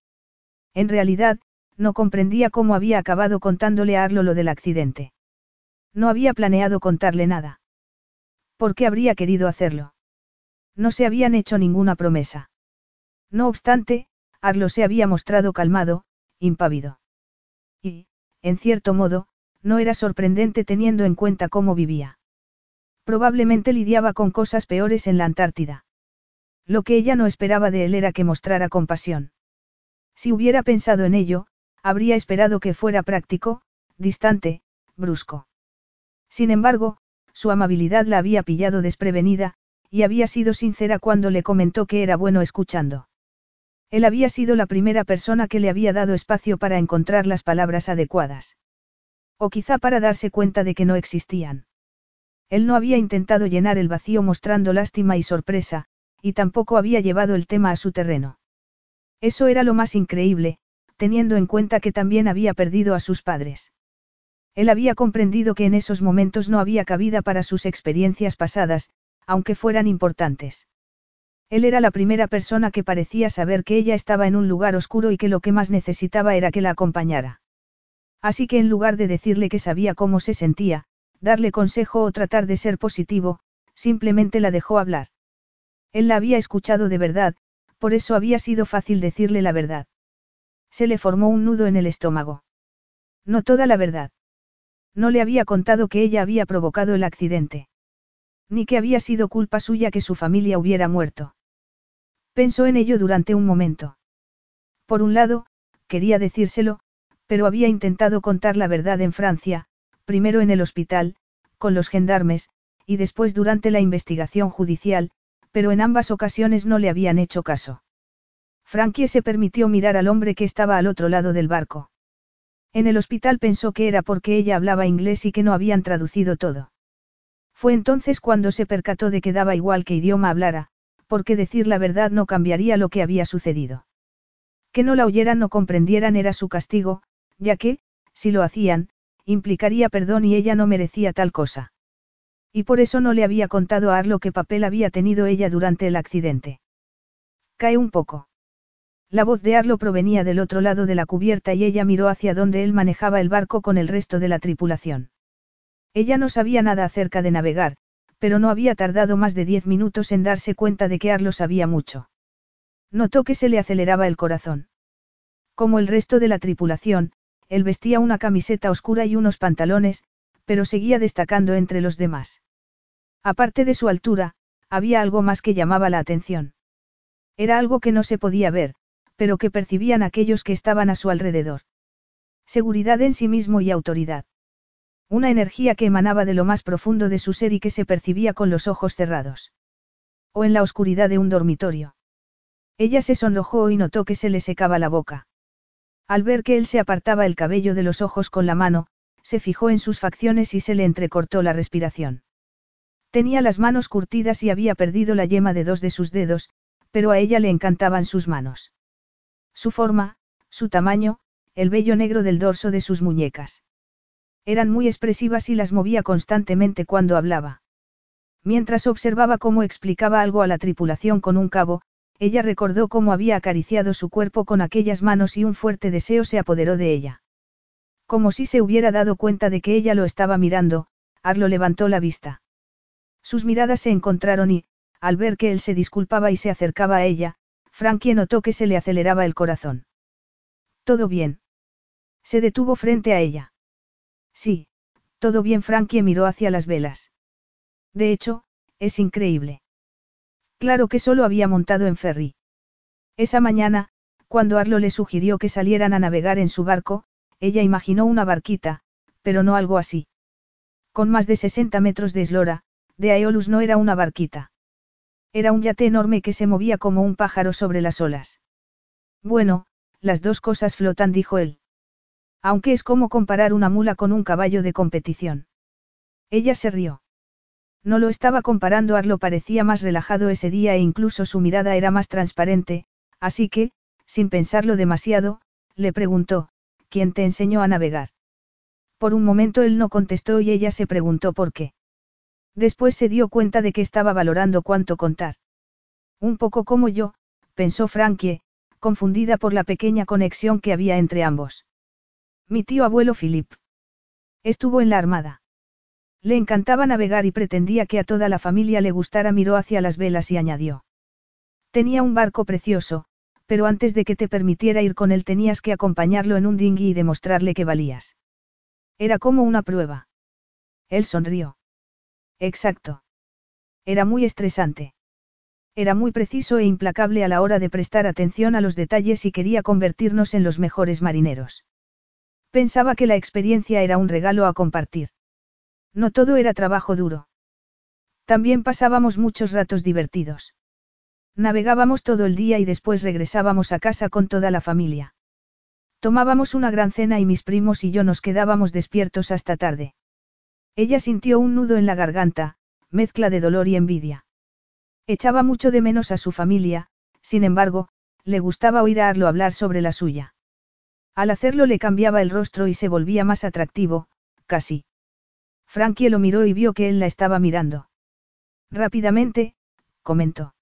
En realidad, no comprendía cómo había acabado contándole a Arlo lo del accidente. No había planeado contarle nada. ¿Por qué habría querido hacerlo? No se habían hecho ninguna promesa. No obstante, Arlo se había mostrado calmado, impávido. Y, en cierto modo, no era sorprendente teniendo en cuenta cómo vivía. Probablemente lidiaba con cosas peores en la Antártida. Lo que ella no esperaba de él era que mostrara compasión. Si hubiera pensado en ello, habría esperado que fuera práctico, distante, brusco. Sin embargo, su amabilidad la había pillado desprevenida, y había sido sincera cuando le comentó que era bueno escuchando. Él había sido la primera persona que le había dado espacio para encontrar las palabras adecuadas. O quizá para darse cuenta de que no existían. Él no había intentado llenar el vacío mostrando lástima y sorpresa, y tampoco había llevado el tema a su terreno. Eso era lo más increíble, teniendo en cuenta que también había perdido a sus padres. Él había comprendido que en esos momentos no había cabida para sus experiencias pasadas, aunque fueran importantes. Él era la primera persona que parecía saber que ella estaba en un lugar oscuro y que lo que más necesitaba era que la acompañara. Así que en lugar de decirle que sabía cómo se sentía, darle consejo o tratar de ser positivo, simplemente la dejó hablar. Él la había escuchado de verdad, por eso había sido fácil decirle la verdad. Se le formó un nudo en el estómago. No toda la verdad. No le había contado que ella había provocado el accidente. Ni que había sido culpa suya que su familia hubiera muerto. Pensó en ello durante un momento. Por un lado, quería decírselo, pero había intentado contar la verdad en Francia, primero en el hospital, con los gendarmes, y después durante la investigación judicial, pero en ambas ocasiones no le habían hecho caso. Frankie se permitió mirar al hombre que estaba al otro lado del barco. En el hospital pensó que era porque ella hablaba inglés y que no habían traducido todo. Fue entonces cuando se percató de que daba igual que idioma hablara, porque decir la verdad no cambiaría lo que había sucedido. Que no la oyeran o comprendieran era su castigo, ya que, si lo hacían, implicaría perdón y ella no merecía tal cosa. Y por eso no le había contado a Arlo qué papel había tenido ella durante el accidente. Cae un poco. La voz de Arlo provenía del otro lado de la cubierta y ella miró hacia donde él manejaba el barco con el resto de la tripulación. Ella no sabía nada acerca de navegar, pero no había tardado más de diez minutos en darse cuenta de que Arlo sabía mucho. Notó que se le aceleraba el corazón. Como el resto de la tripulación, él vestía una camiseta oscura y unos pantalones, pero seguía destacando entre los demás. Aparte de su altura, había algo más que llamaba la atención. Era algo que no se podía ver, pero que percibían aquellos que estaban a su alrededor. Seguridad en sí mismo y autoridad. Una energía que emanaba de lo más profundo de su ser y que se percibía con los ojos cerrados. O en la oscuridad de un dormitorio. Ella se sonrojó y notó que se le secaba la boca. Al ver que él se apartaba el cabello de los ojos con la mano, se fijó en sus facciones y se le entrecortó la respiración. Tenía las manos curtidas y había perdido la yema de dos de sus dedos, pero a ella le encantaban sus manos. Su forma, su tamaño, el vello negro del dorso de sus muñecas. Eran muy expresivas y las movía constantemente cuando hablaba. Mientras observaba cómo explicaba algo a la tripulación con un cabo, ella recordó cómo había acariciado su cuerpo con aquellas manos y un fuerte deseo se apoderó de ella. Como si se hubiera dado cuenta de que ella lo estaba mirando, Arlo levantó la vista. Sus miradas se encontraron y, al ver que él se disculpaba y se acercaba a ella, Frankie notó que se le aceleraba el corazón. ¿Todo bien? Se detuvo frente a ella. Sí, todo bien. Frankie miró hacia las velas. De hecho, es increíble. Claro que solo había montado en ferry. Esa mañana, cuando Arlo le sugirió que salieran a navegar en su barco, ella imaginó una barquita, pero no algo así. Con más de 60 metros de eslora, de Aeolus no era una barquita. Era un yate enorme que se movía como un pájaro sobre las olas. Bueno, las dos cosas flotan, dijo él. Aunque es como comparar una mula con un caballo de competición. Ella se rió. No lo estaba comparando, Arlo parecía más relajado ese día e incluso su mirada era más transparente, así que, sin pensarlo demasiado, le preguntó, ¿quién te enseñó a navegar? Por un momento él no contestó y ella se preguntó por qué. Después se dio cuenta de que estaba valorando cuánto contar. Un poco como yo, pensó Frankie, confundida por la pequeña conexión que había entre ambos. Mi tío abuelo Philip. Estuvo en la armada. Le encantaba navegar y pretendía que a toda la familia le gustara. Miró hacia las velas y añadió. Tenía un barco precioso, pero antes de que te permitiera ir con él tenías que acompañarlo en un dinghy y demostrarle que valías. Era como una prueba. Él sonrió. Exacto. Era muy estresante. Era muy preciso e implacable a la hora de prestar atención a los detalles y quería convertirnos en los mejores marineros. Pensaba que la experiencia era un regalo a compartir. No todo era trabajo duro. También pasábamos muchos ratos divertidos. Navegábamos todo el día y después regresábamos a casa con toda la familia. Tomábamos una gran cena y mis primos y yo nos quedábamos despiertos hasta tarde. Ella sintió un nudo en la garganta, mezcla de dolor y envidia. Echaba mucho de menos a su familia, sin embargo, le gustaba oír a Arlo hablar sobre la suya. Al hacerlo le cambiaba el rostro y se volvía más atractivo, casi. Frankie lo miró y vio que él la estaba mirando. Rápidamente, comentó.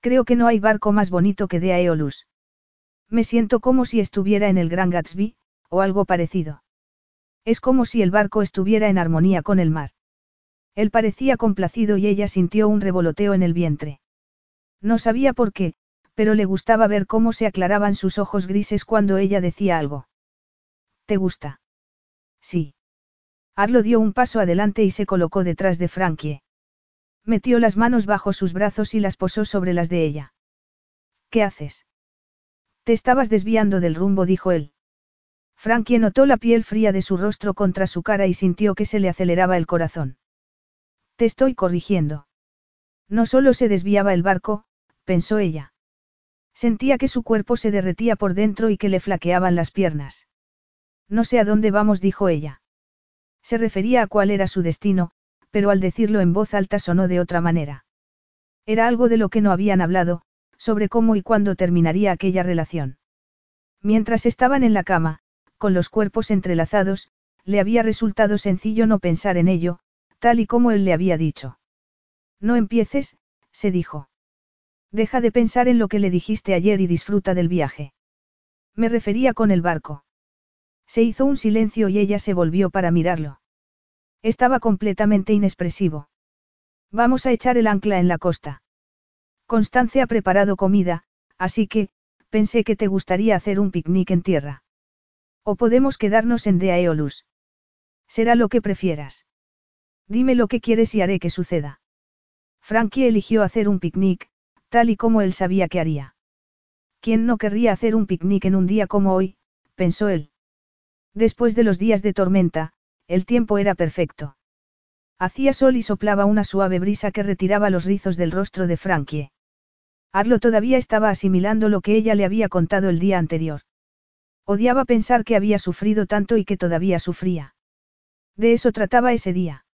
Creo que no hay barco más bonito que de Aeolus. Me siento como si estuviera en el Gran Gatsby, o algo parecido. Es como si el barco estuviera en armonía con el mar. Él parecía complacido y ella sintió un revoloteo en el vientre. No sabía por qué, pero le gustaba ver cómo se aclaraban sus ojos grises cuando ella decía algo. ¿Te gusta? Sí. Arlo dio un paso adelante y se colocó detrás de Frankie. Metió las manos bajo sus brazos y las posó sobre las de ella. ¿Qué haces? Te estabas desviando del rumbo, dijo él. Frankie notó la piel fría de su rostro contra su cara y sintió que se le aceleraba el corazón. Te estoy corrigiendo. No solo se desviaba el barco, pensó ella. Sentía que su cuerpo se derretía por dentro y que le flaqueaban las piernas. No sé a dónde vamos, dijo ella. Se refería a cuál era su destino, pero al decirlo en voz alta sonó de otra manera. Era algo de lo que no habían hablado, sobre cómo y cuándo terminaría aquella relación. Mientras estaban en la cama, con los cuerpos entrelazados, le había resultado sencillo no pensar en ello, tal y como él le había dicho. No empieces, se dijo. Deja de pensar en lo que le dijiste ayer y disfruta del viaje. Me refería con el barco. Se hizo un silencio y ella se volvió para mirarlo. Estaba completamente inexpresivo. Vamos a echar el ancla en la costa. Constance ha preparado comida, así que, pensé que te gustaría hacer un picnic en tierra. O podemos quedarnos en De Aeolus. Será lo que prefieras. Dime lo que quieres y haré que suceda. Frankie eligió hacer un picnic, tal y como él sabía que haría. ¿Quién no querría hacer un picnic en un día como hoy? pensó él. Después de los días de tormenta, el tiempo era perfecto. Hacía sol y soplaba una suave brisa que retiraba los rizos del rostro de Frankie. Arlo todavía estaba asimilando lo que ella le había contado el día anterior. Odiaba pensar que había sufrido tanto y que todavía sufría. De eso trataba ese día.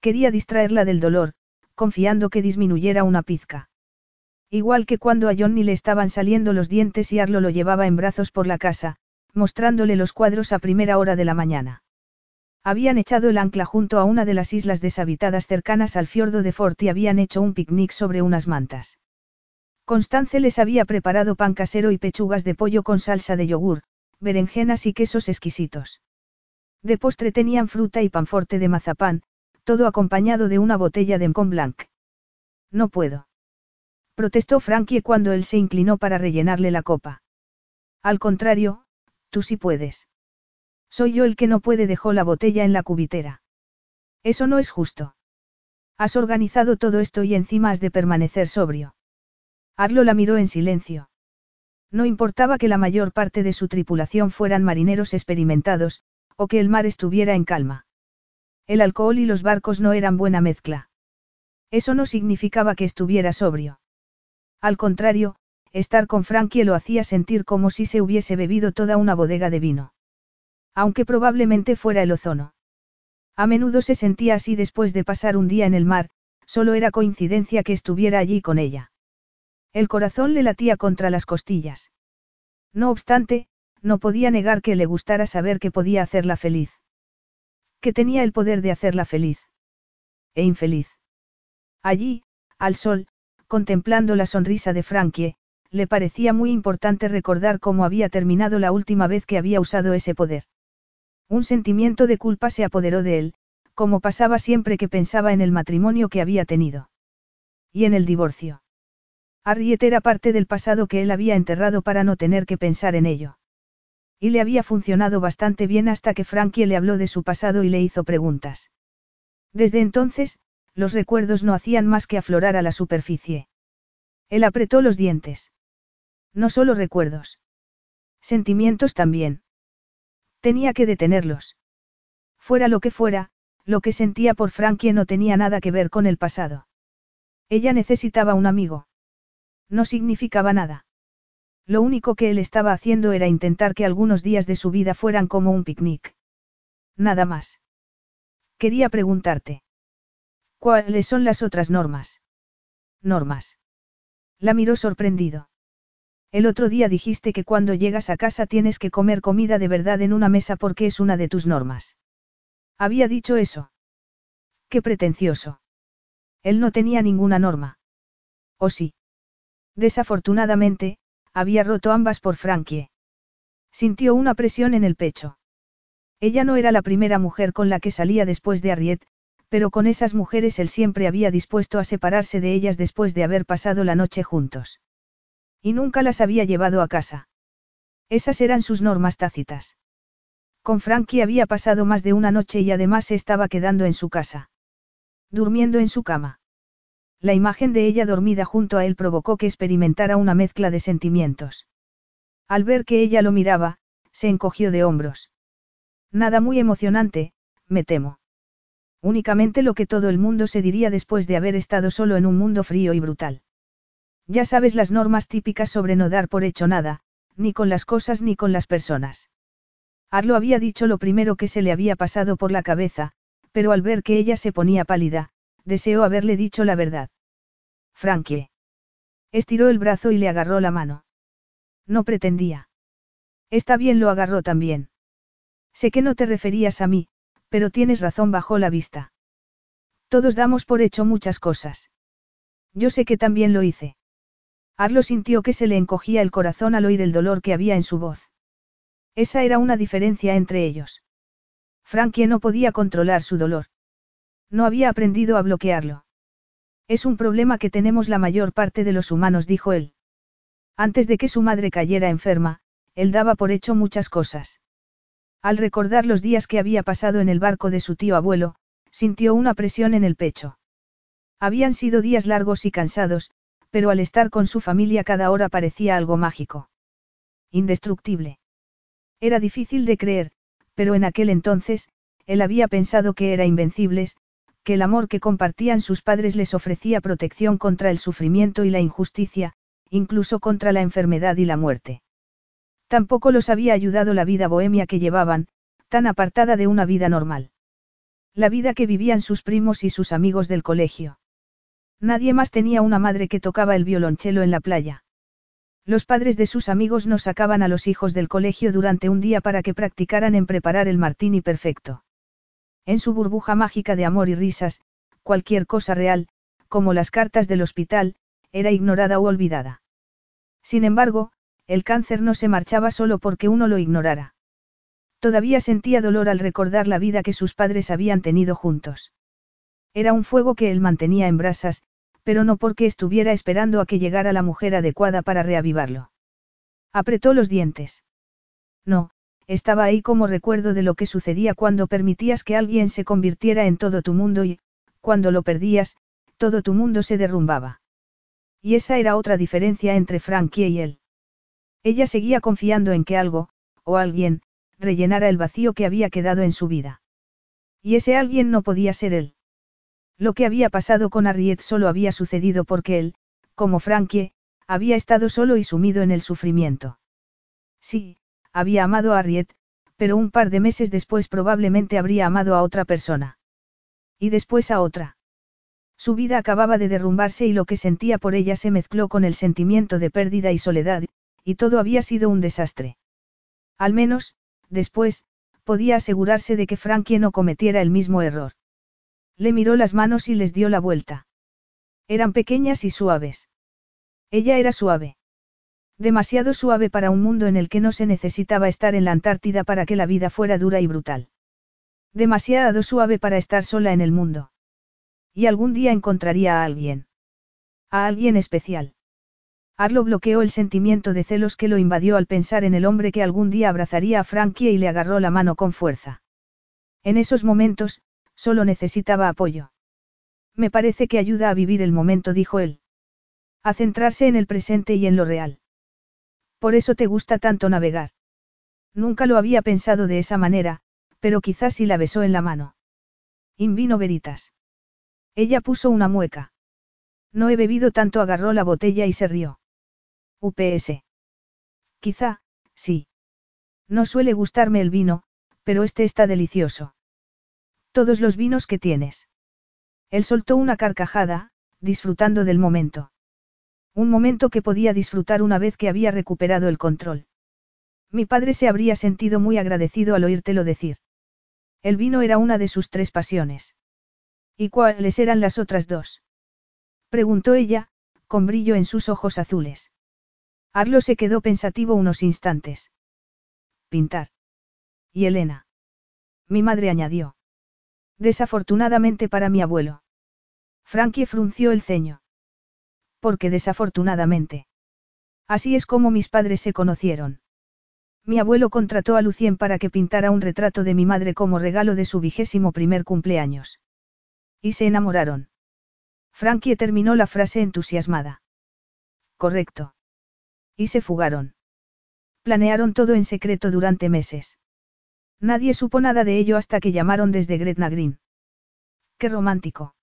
Quería distraerla del dolor, confiando que disminuyera una pizca. Igual que cuando a Johnny le estaban saliendo los dientes y Arlo lo llevaba en brazos por la casa, mostrándole los cuadros a primera hora de la mañana. Habían echado el ancla junto a una de las islas deshabitadas cercanas al fiordo de Fort y habían hecho un picnic sobre unas mantas. Constance les había preparado pan casero y pechugas de pollo con salsa de yogur, berenjenas y quesos exquisitos. De postre tenían fruta y panforte de mazapán, todo acompañado de una botella de Mcon Blanc. No puedo. Protestó Frankie cuando él se inclinó para rellenarle la copa. Al contrario, tú sí puedes. Soy yo el que no puede, dejó la botella en la cubitera. Eso no es justo. Has organizado todo esto y encima has de permanecer sobrio. Arlo la miró en silencio. No importaba que la mayor parte de su tripulación fueran marineros experimentados, o que el mar estuviera en calma. El alcohol y los barcos no eran buena mezcla. Eso no significaba que estuviera sobrio. Al contrario, estar con Frankie lo hacía sentir como si se hubiese bebido toda una bodega de vino. Aunque probablemente fuera el ozono. A menudo se sentía así después de pasar un día en el mar, solo era coincidencia que estuviera allí con ella. El corazón le latía contra las costillas. No obstante, no podía negar que le gustara saber que podía hacerla feliz. Que tenía el poder de hacerla feliz. E infeliz. Allí, al sol, contemplando la sonrisa de Frankie, le parecía muy importante recordar cómo había terminado la última vez que había usado ese poder. Un sentimiento de culpa se apoderó de él, como pasaba siempre que pensaba en el matrimonio que había tenido. Y en el divorcio. Harriet era parte del pasado que él había enterrado para no tener que pensar en ello. Y le había funcionado bastante bien hasta que Frankie le habló de su pasado y le hizo preguntas. Desde entonces, los recuerdos no hacían más que aflorar a la superficie. Él apretó los dientes. No solo recuerdos. Sentimientos también. Tenía que detenerlos. Fuera lo que fuera, lo que sentía por Frankie no tenía nada que ver con el pasado. Ella necesitaba un amigo. No significaba nada. Lo único que él estaba haciendo era intentar que algunos días de su vida fueran como un picnic. Nada más. Quería preguntarte. ¿Cuáles son las otras normas? Normas. La miró sorprendido. El otro día dijiste que cuando llegas a casa tienes que comer comida de verdad en una mesa porque es una de tus normas. Había dicho eso. Qué pretencioso. Él no tenía ninguna norma. ¿O sí? Desafortunadamente, había roto ambas por Frankie. Sintió una presión en el pecho. Ella no era la primera mujer con la que salía después de Harriet, pero con esas mujeres él siempre había dispuesto a separarse de ellas después de haber pasado la noche juntos. Y nunca las había llevado a casa. Esas eran sus normas tácitas. Con Frankie había pasado más de una noche y además se estaba quedando en su casa. Durmiendo en su cama. La imagen de ella dormida junto a él provocó que experimentara una mezcla de sentimientos. Al ver que ella lo miraba, se encogió de hombros. Nada muy emocionante, me temo. Únicamente lo que todo el mundo se diría después de haber estado solo en un mundo frío y brutal. Ya sabes las normas típicas sobre no dar por hecho nada, ni con las cosas ni con las personas. Arlo había dicho lo primero que se le había pasado por la cabeza, pero al ver que ella se ponía pálida, deseó haberle dicho la verdad. Frankie. Estiró el brazo y le agarró la mano. No pretendía. Está bien, lo agarró también. Sé que no te referías a mí, pero tienes razón, bajó la vista. Todos damos por hecho muchas cosas. Yo sé que también lo hice. Arlo sintió que se le encogía el corazón al oír el dolor que había en su voz. Esa era una diferencia entre ellos. Frankie no podía controlar su dolor. No había aprendido a bloquearlo. Es un problema que tenemos la mayor parte de los humanos, dijo él. Antes de que su madre cayera enferma, él daba por hecho muchas cosas. Al recordar los días que había pasado en el barco de su tío abuelo, sintió una presión en el pecho. Habían sido días largos y cansados, pero al estar con su familia cada hora parecía algo mágico. Indestructible. Era difícil de creer, pero en aquel entonces, él había pensado que era invencibles, que el amor que compartían sus padres les ofrecía protección contra el sufrimiento y la injusticia, incluso contra la enfermedad y la muerte. Tampoco los había ayudado la vida bohemia que llevaban, tan apartada de una vida normal. La vida que vivían sus primos y sus amigos del colegio. Nadie más tenía una madre que tocaba el violonchelo en la playa. Los padres de sus amigos no sacaban a los hijos del colegio durante un día para que practicaran en preparar el martini perfecto. En su burbuja mágica de amor y risas, cualquier cosa real, como las cartas del hospital, era ignorada o olvidada. Sin embargo, el cáncer no se marchaba solo porque uno lo ignorara. Todavía sentía dolor al recordar la vida que sus padres habían tenido juntos. Era un fuego que él mantenía en brasas, pero no porque estuviera esperando a que llegara la mujer adecuada para reavivarlo. Apretó los dientes. No, estaba ahí como recuerdo de lo que sucedía cuando permitías que alguien se convirtiera en todo tu mundo y, cuando lo perdías, todo tu mundo se derrumbaba. Y esa era otra diferencia entre Frankie y él. Ella seguía confiando en que algo, o alguien, rellenara el vacío que había quedado en su vida. Y ese alguien no podía ser él. Lo que había pasado con Harriet solo había sucedido porque él, como Frankie, había estado solo y sumido en el sufrimiento. Sí, había amado a Harriet, pero un par de meses después probablemente habría amado a otra persona. Y después a otra. Su vida acababa de derrumbarse y lo que sentía por ella se mezcló con el sentimiento de pérdida y soledad, y todo había sido un desastre. Al menos, después, podía asegurarse de que Frankie no cometiera el mismo error. Le miró las manos y les dio la vuelta. Eran pequeñas y suaves. Ella era suave. Demasiado suave para un mundo en el que no se necesitaba estar en la Antártida para que la vida fuera dura y brutal. Demasiado suave para estar sola en el mundo. Y algún día encontraría a alguien. A alguien especial. Arlo bloqueó el sentimiento de celos que lo invadió al pensar en el hombre que algún día abrazaría a Frankie y le agarró la mano con fuerza. En esos momentos, Solo necesitaba apoyo. Me parece que ayuda a vivir el momento, dijo él. A centrarse en el presente y en lo real. Por eso te gusta tanto navegar. Nunca lo había pensado de esa manera, pero quizás sí la besó en la mano. Invino veritas. Ella puso una mueca. No he bebido tanto, agarró la botella y se rió. UPS. Quizá, sí. No suele gustarme el vino, pero este está delicioso. Todos los vinos que tienes. Él soltó una carcajada, disfrutando del momento. Un momento que podía disfrutar una vez que había recuperado el control. Mi padre se habría sentido muy agradecido al oírtelo decir. El vino era una de sus tres pasiones. ¿Y cuáles eran las otras dos? Preguntó ella, con brillo en sus ojos azules. Arlo se quedó pensativo unos instantes. Pintar. Y Elena. Mi madre añadió. Desafortunadamente para mi abuelo. Frankie frunció el ceño. Porque desafortunadamente. Así es como mis padres se conocieron. Mi abuelo contrató a Lucien para que pintara un retrato de mi madre como regalo de su vigésimo primer cumpleaños. Y se enamoraron. Frankie terminó la frase entusiasmada. Correcto. Y se fugaron. Planearon todo en secreto durante meses. Nadie supo nada de ello hasta que llamaron desde Gretna Green. Qué romántico.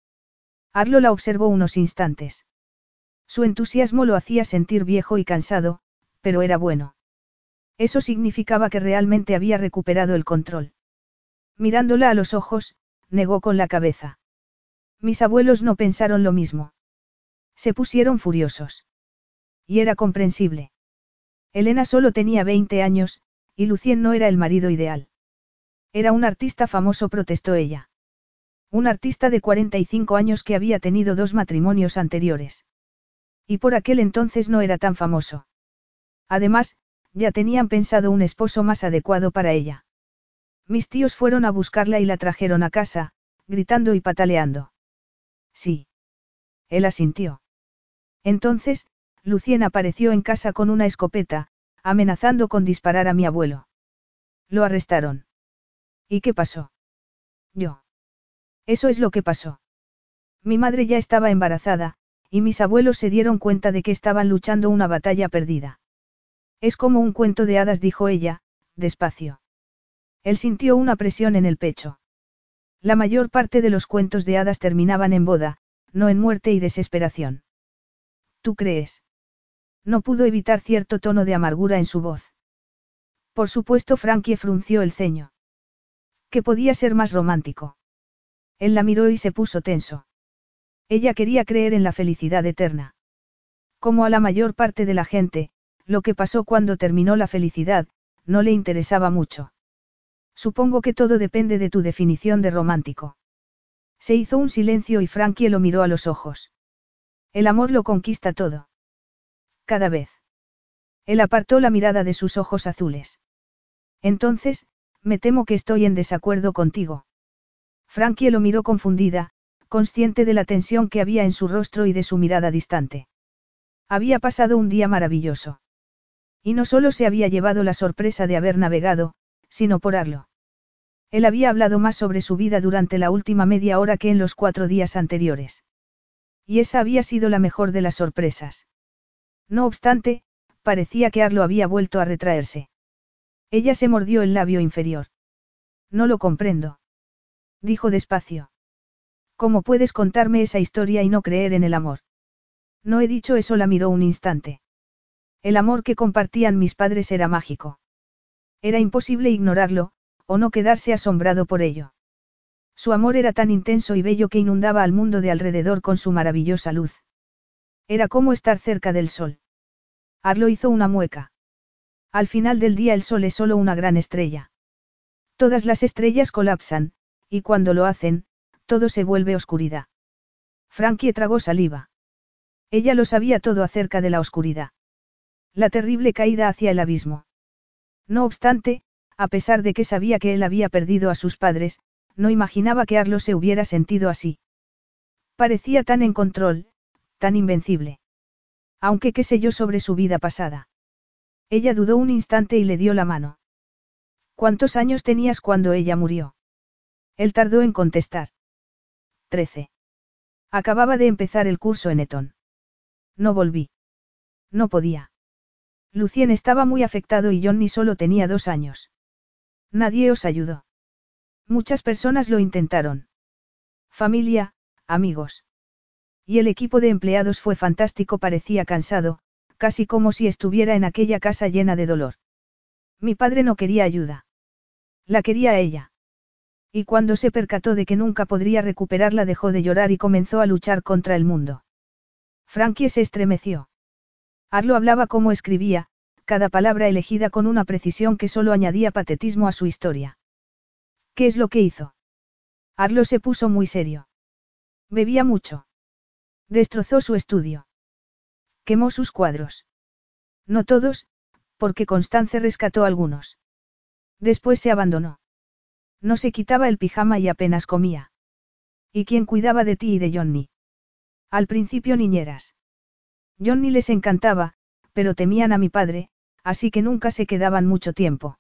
Arlo la observó unos instantes. Su entusiasmo lo hacía sentir viejo y cansado, pero era bueno. Eso significaba que realmente había recuperado el control. Mirándola a los ojos, negó con la cabeza. Mis abuelos no pensaron lo mismo. Se pusieron furiosos. Y era comprensible. Elena solo tenía 20 años, Y Lucien no era el marido ideal. Era un artista famoso, protestó ella. Un artista de 45 años que había tenido dos matrimonios anteriores. Y por aquel entonces no era tan famoso. Además, ya tenían pensado un esposo más adecuado para ella. Mis tíos fueron a buscarla y la trajeron a casa, gritando y pataleando. Sí. Él asintió. Entonces, Lucien apareció en casa con una escopeta, amenazando con disparar a mi abuelo. Lo arrestaron. ¿Y qué pasó? Yo. Eso es lo que pasó. Mi madre ya estaba embarazada, y mis abuelos se dieron cuenta de que estaban luchando una batalla perdida. Es como un cuento de hadas, dijo ella, despacio. Él sintió una presión en el pecho. La mayor parte de los cuentos de hadas terminaban en boda, no en muerte y desesperación. ¿Tú crees? No pudo evitar cierto tono de amargura en su voz. Por supuesto, Frankie frunció el ceño. ¿Qué podía ser más romántico? Él la miró y se puso tenso. Ella quería creer en la felicidad eterna. Como a la mayor parte de la gente, lo que pasó cuando terminó la felicidad, no le interesaba mucho. Supongo que todo depende de tu definición de romántico. Se hizo un silencio y Frankie lo miró a los ojos. El amor lo conquista todo. Cada vez. Él apartó la mirada de sus ojos azules. Entonces, me temo que estoy en desacuerdo contigo. Frankie lo miró confundida, consciente de la tensión que había en su rostro y de su mirada distante. Había pasado un día maravilloso. Y no solo se había llevado la sorpresa de haber navegado, sino por Arlo. Él había hablado más sobre su vida durante la última media hora que en los cuatro días anteriores. Y esa había sido la mejor de las sorpresas. No obstante, parecía que Arlo había vuelto a retraerse. Ella se mordió el labio inferior. No lo comprendo. Dijo despacio. ¿Cómo puedes contarme esa historia y no creer en el amor? No he dicho eso, la miró un instante. El amor que compartían mis padres era mágico. Era imposible ignorarlo, o no quedarse asombrado por ello. Su amor era tan intenso y bello que inundaba al mundo de alrededor con su maravillosa luz. Era como estar cerca del sol. Arlo hizo una mueca. Al final del día el sol es solo una gran estrella. Todas las estrellas colapsan, y cuando lo hacen, todo se vuelve oscuridad. Frankie tragó saliva. Ella lo sabía todo acerca de la oscuridad. La terrible caída hacia el abismo. No obstante, a pesar de que sabía que él había perdido a sus padres, no imaginaba que Arlo se hubiera sentido así. Parecía tan en control, tan invencible. Aunque qué sé yo sobre su vida pasada. Ella dudó un instante y le dio la mano. ¿Cuántos años tenías cuando ella murió? Él tardó en contestar. Trece. Acababa de empezar el curso en Eton. No volví. No podía. Lucien estaba muy afectado y Johnny solo tenía dos años. Nadie os ayudó. Muchas personas lo intentaron. Familia, amigos. Y el equipo de empleados fue fantástico, parecía cansado, casi como si estuviera en aquella casa llena de dolor. Mi padre no quería ayuda. La quería a ella. Y cuando se percató de que nunca podría recuperarla dejó de llorar y comenzó a luchar contra el mundo. Frankie se estremeció. Arlo hablaba como escribía, cada palabra elegida con una precisión que solo añadía patetismo a su historia. ¿Qué es lo que hizo? Arlo se puso muy serio. Bebía mucho. Destrozó su estudio. Quemó sus cuadros. No todos, porque Constance rescató algunos. Después se abandonó. No se quitaba el pijama y apenas comía. ¿Y quién cuidaba de ti y de Johnny? Al principio niñeras. Johnny les encantaba, pero temían a mi padre, así que nunca se quedaban mucho tiempo.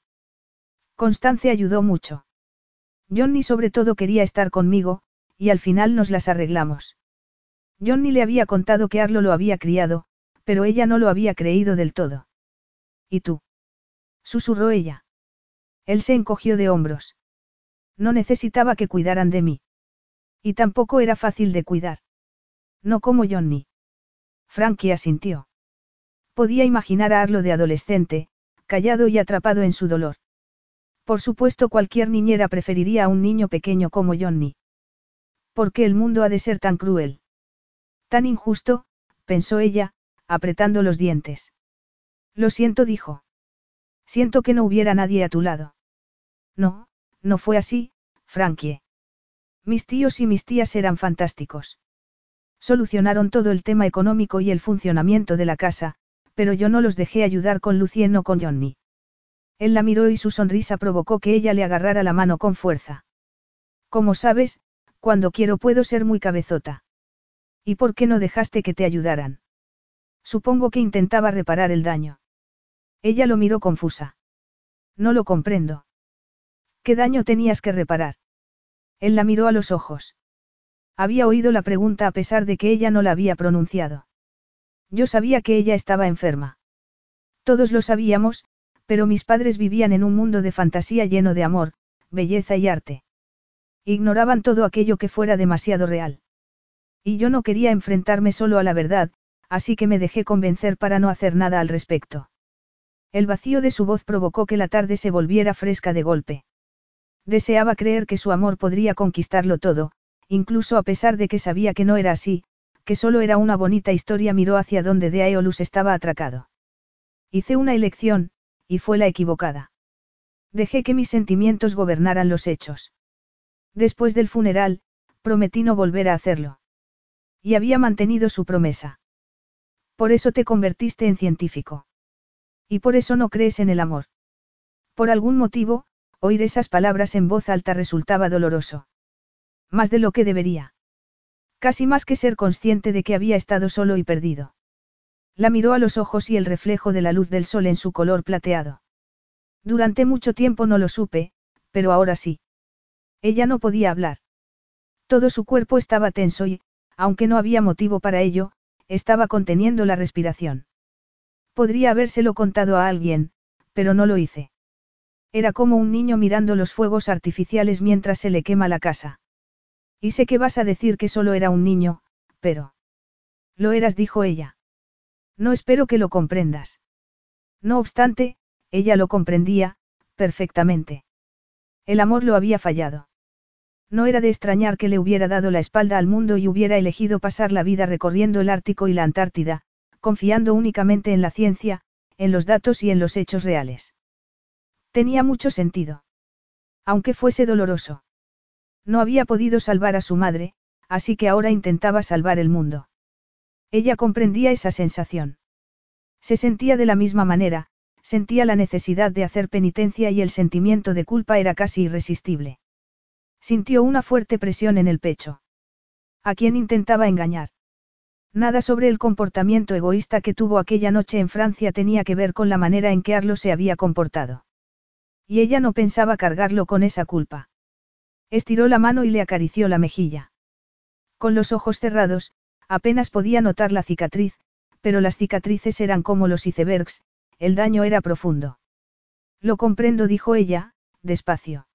Constance ayudó mucho. Johnny sobre todo quería estar conmigo, y al final nos las arreglamos. Johnny le había contado que Arlo lo había criado, pero ella no lo había creído del todo. ¿Y tú? susurró ella. Él se encogió de hombros. No necesitaba que cuidaran de mí. Y tampoco era fácil de cuidar. No como Johnny. Frankie asintió. Podía imaginar a Arlo de adolescente, callado y atrapado en su dolor. Por supuesto cualquier niñera preferiría a un niño pequeño como Johnny. ¿Por qué el mundo ha de ser tan cruel? Tan injusto, pensó ella, apretando los dientes. Lo siento, dijo. Siento que no hubiera nadie a tu lado. No, no fue así, Frankie. Mis tíos y mis tías eran fantásticos. Solucionaron todo el tema económico y el funcionamiento de la casa, pero yo no los dejé ayudar con Lucien o con Johnny. Él la miró y su sonrisa provocó que ella le agarrara la mano con fuerza. Como sabes, cuando quiero puedo ser muy cabezota. ¿Y por qué no dejaste que te ayudaran? Supongo que intentaba reparar el daño. Ella lo miró confusa. No lo comprendo. ¿Qué daño tenías que reparar? Él la miró a los ojos. Había oído la pregunta a pesar de que ella no la había pronunciado. Yo sabía que ella estaba enferma. Todos lo sabíamos, pero mis padres vivían en un mundo de fantasía lleno de amor, belleza y arte. Ignoraban todo aquello que fuera demasiado real. Y yo no quería enfrentarme solo a la verdad, así que me dejé convencer para no hacer nada al respecto. El vacío de su voz provocó que la tarde se volviera fresca de golpe. Deseaba creer que su amor podría conquistarlo todo, incluso a pesar de que sabía que no era así, que solo era una bonita historia miró hacia donde de Aeolus estaba atracado. Hice una elección, y fue la equivocada. Dejé que mis sentimientos gobernaran los hechos. Después del funeral, prometí no volver a hacerlo. Y había mantenido su promesa. Por eso te convertiste en científico. Y por eso no crees en el amor. Por algún motivo, Oír esas palabras en voz alta resultaba doloroso. Más de lo que debería. Casi más que ser consciente de que había estado solo y perdido. La miró a los ojos y el reflejo de la luz del sol en su color plateado. Durante mucho tiempo no lo supe, pero ahora sí. Ella no podía hablar. Todo su cuerpo estaba tenso y, aunque no había motivo para ello, estaba conteniendo la respiración. Podría habérselo contado a alguien, pero no lo hice. Era como un niño mirando los fuegos artificiales mientras se le quema la casa. Y sé que vas a decir que solo era un niño, pero... Lo eras, dijo ella. No espero que lo comprendas. No obstante, ella lo comprendía, perfectamente. El amor lo había fallado. No era de extrañar que le hubiera dado la espalda al mundo y hubiera elegido pasar la vida recorriendo el Ártico y la Antártida, confiando únicamente en la ciencia, en los datos y en los hechos reales. Tenía mucho sentido. Aunque fuese doloroso. No había podido salvar a su madre, así que ahora intentaba salvar el mundo. Ella comprendía esa sensación. Se sentía de la misma manera, sentía la necesidad de hacer penitencia y el sentimiento de culpa era casi irresistible. Sintió una fuerte presión en el pecho. ¿A quién intentaba engañar? Nada sobre el comportamiento egoísta que tuvo aquella noche en Francia tenía que ver con la manera en que Arlo se había comportado. Y ella no pensaba cargarlo con esa culpa. Estiró la mano y le acarició la mejilla. Con los ojos cerrados, apenas podía notar la cicatriz, pero las cicatrices eran como los icebergs, el daño era profundo. Lo comprendo, dijo ella, despacio.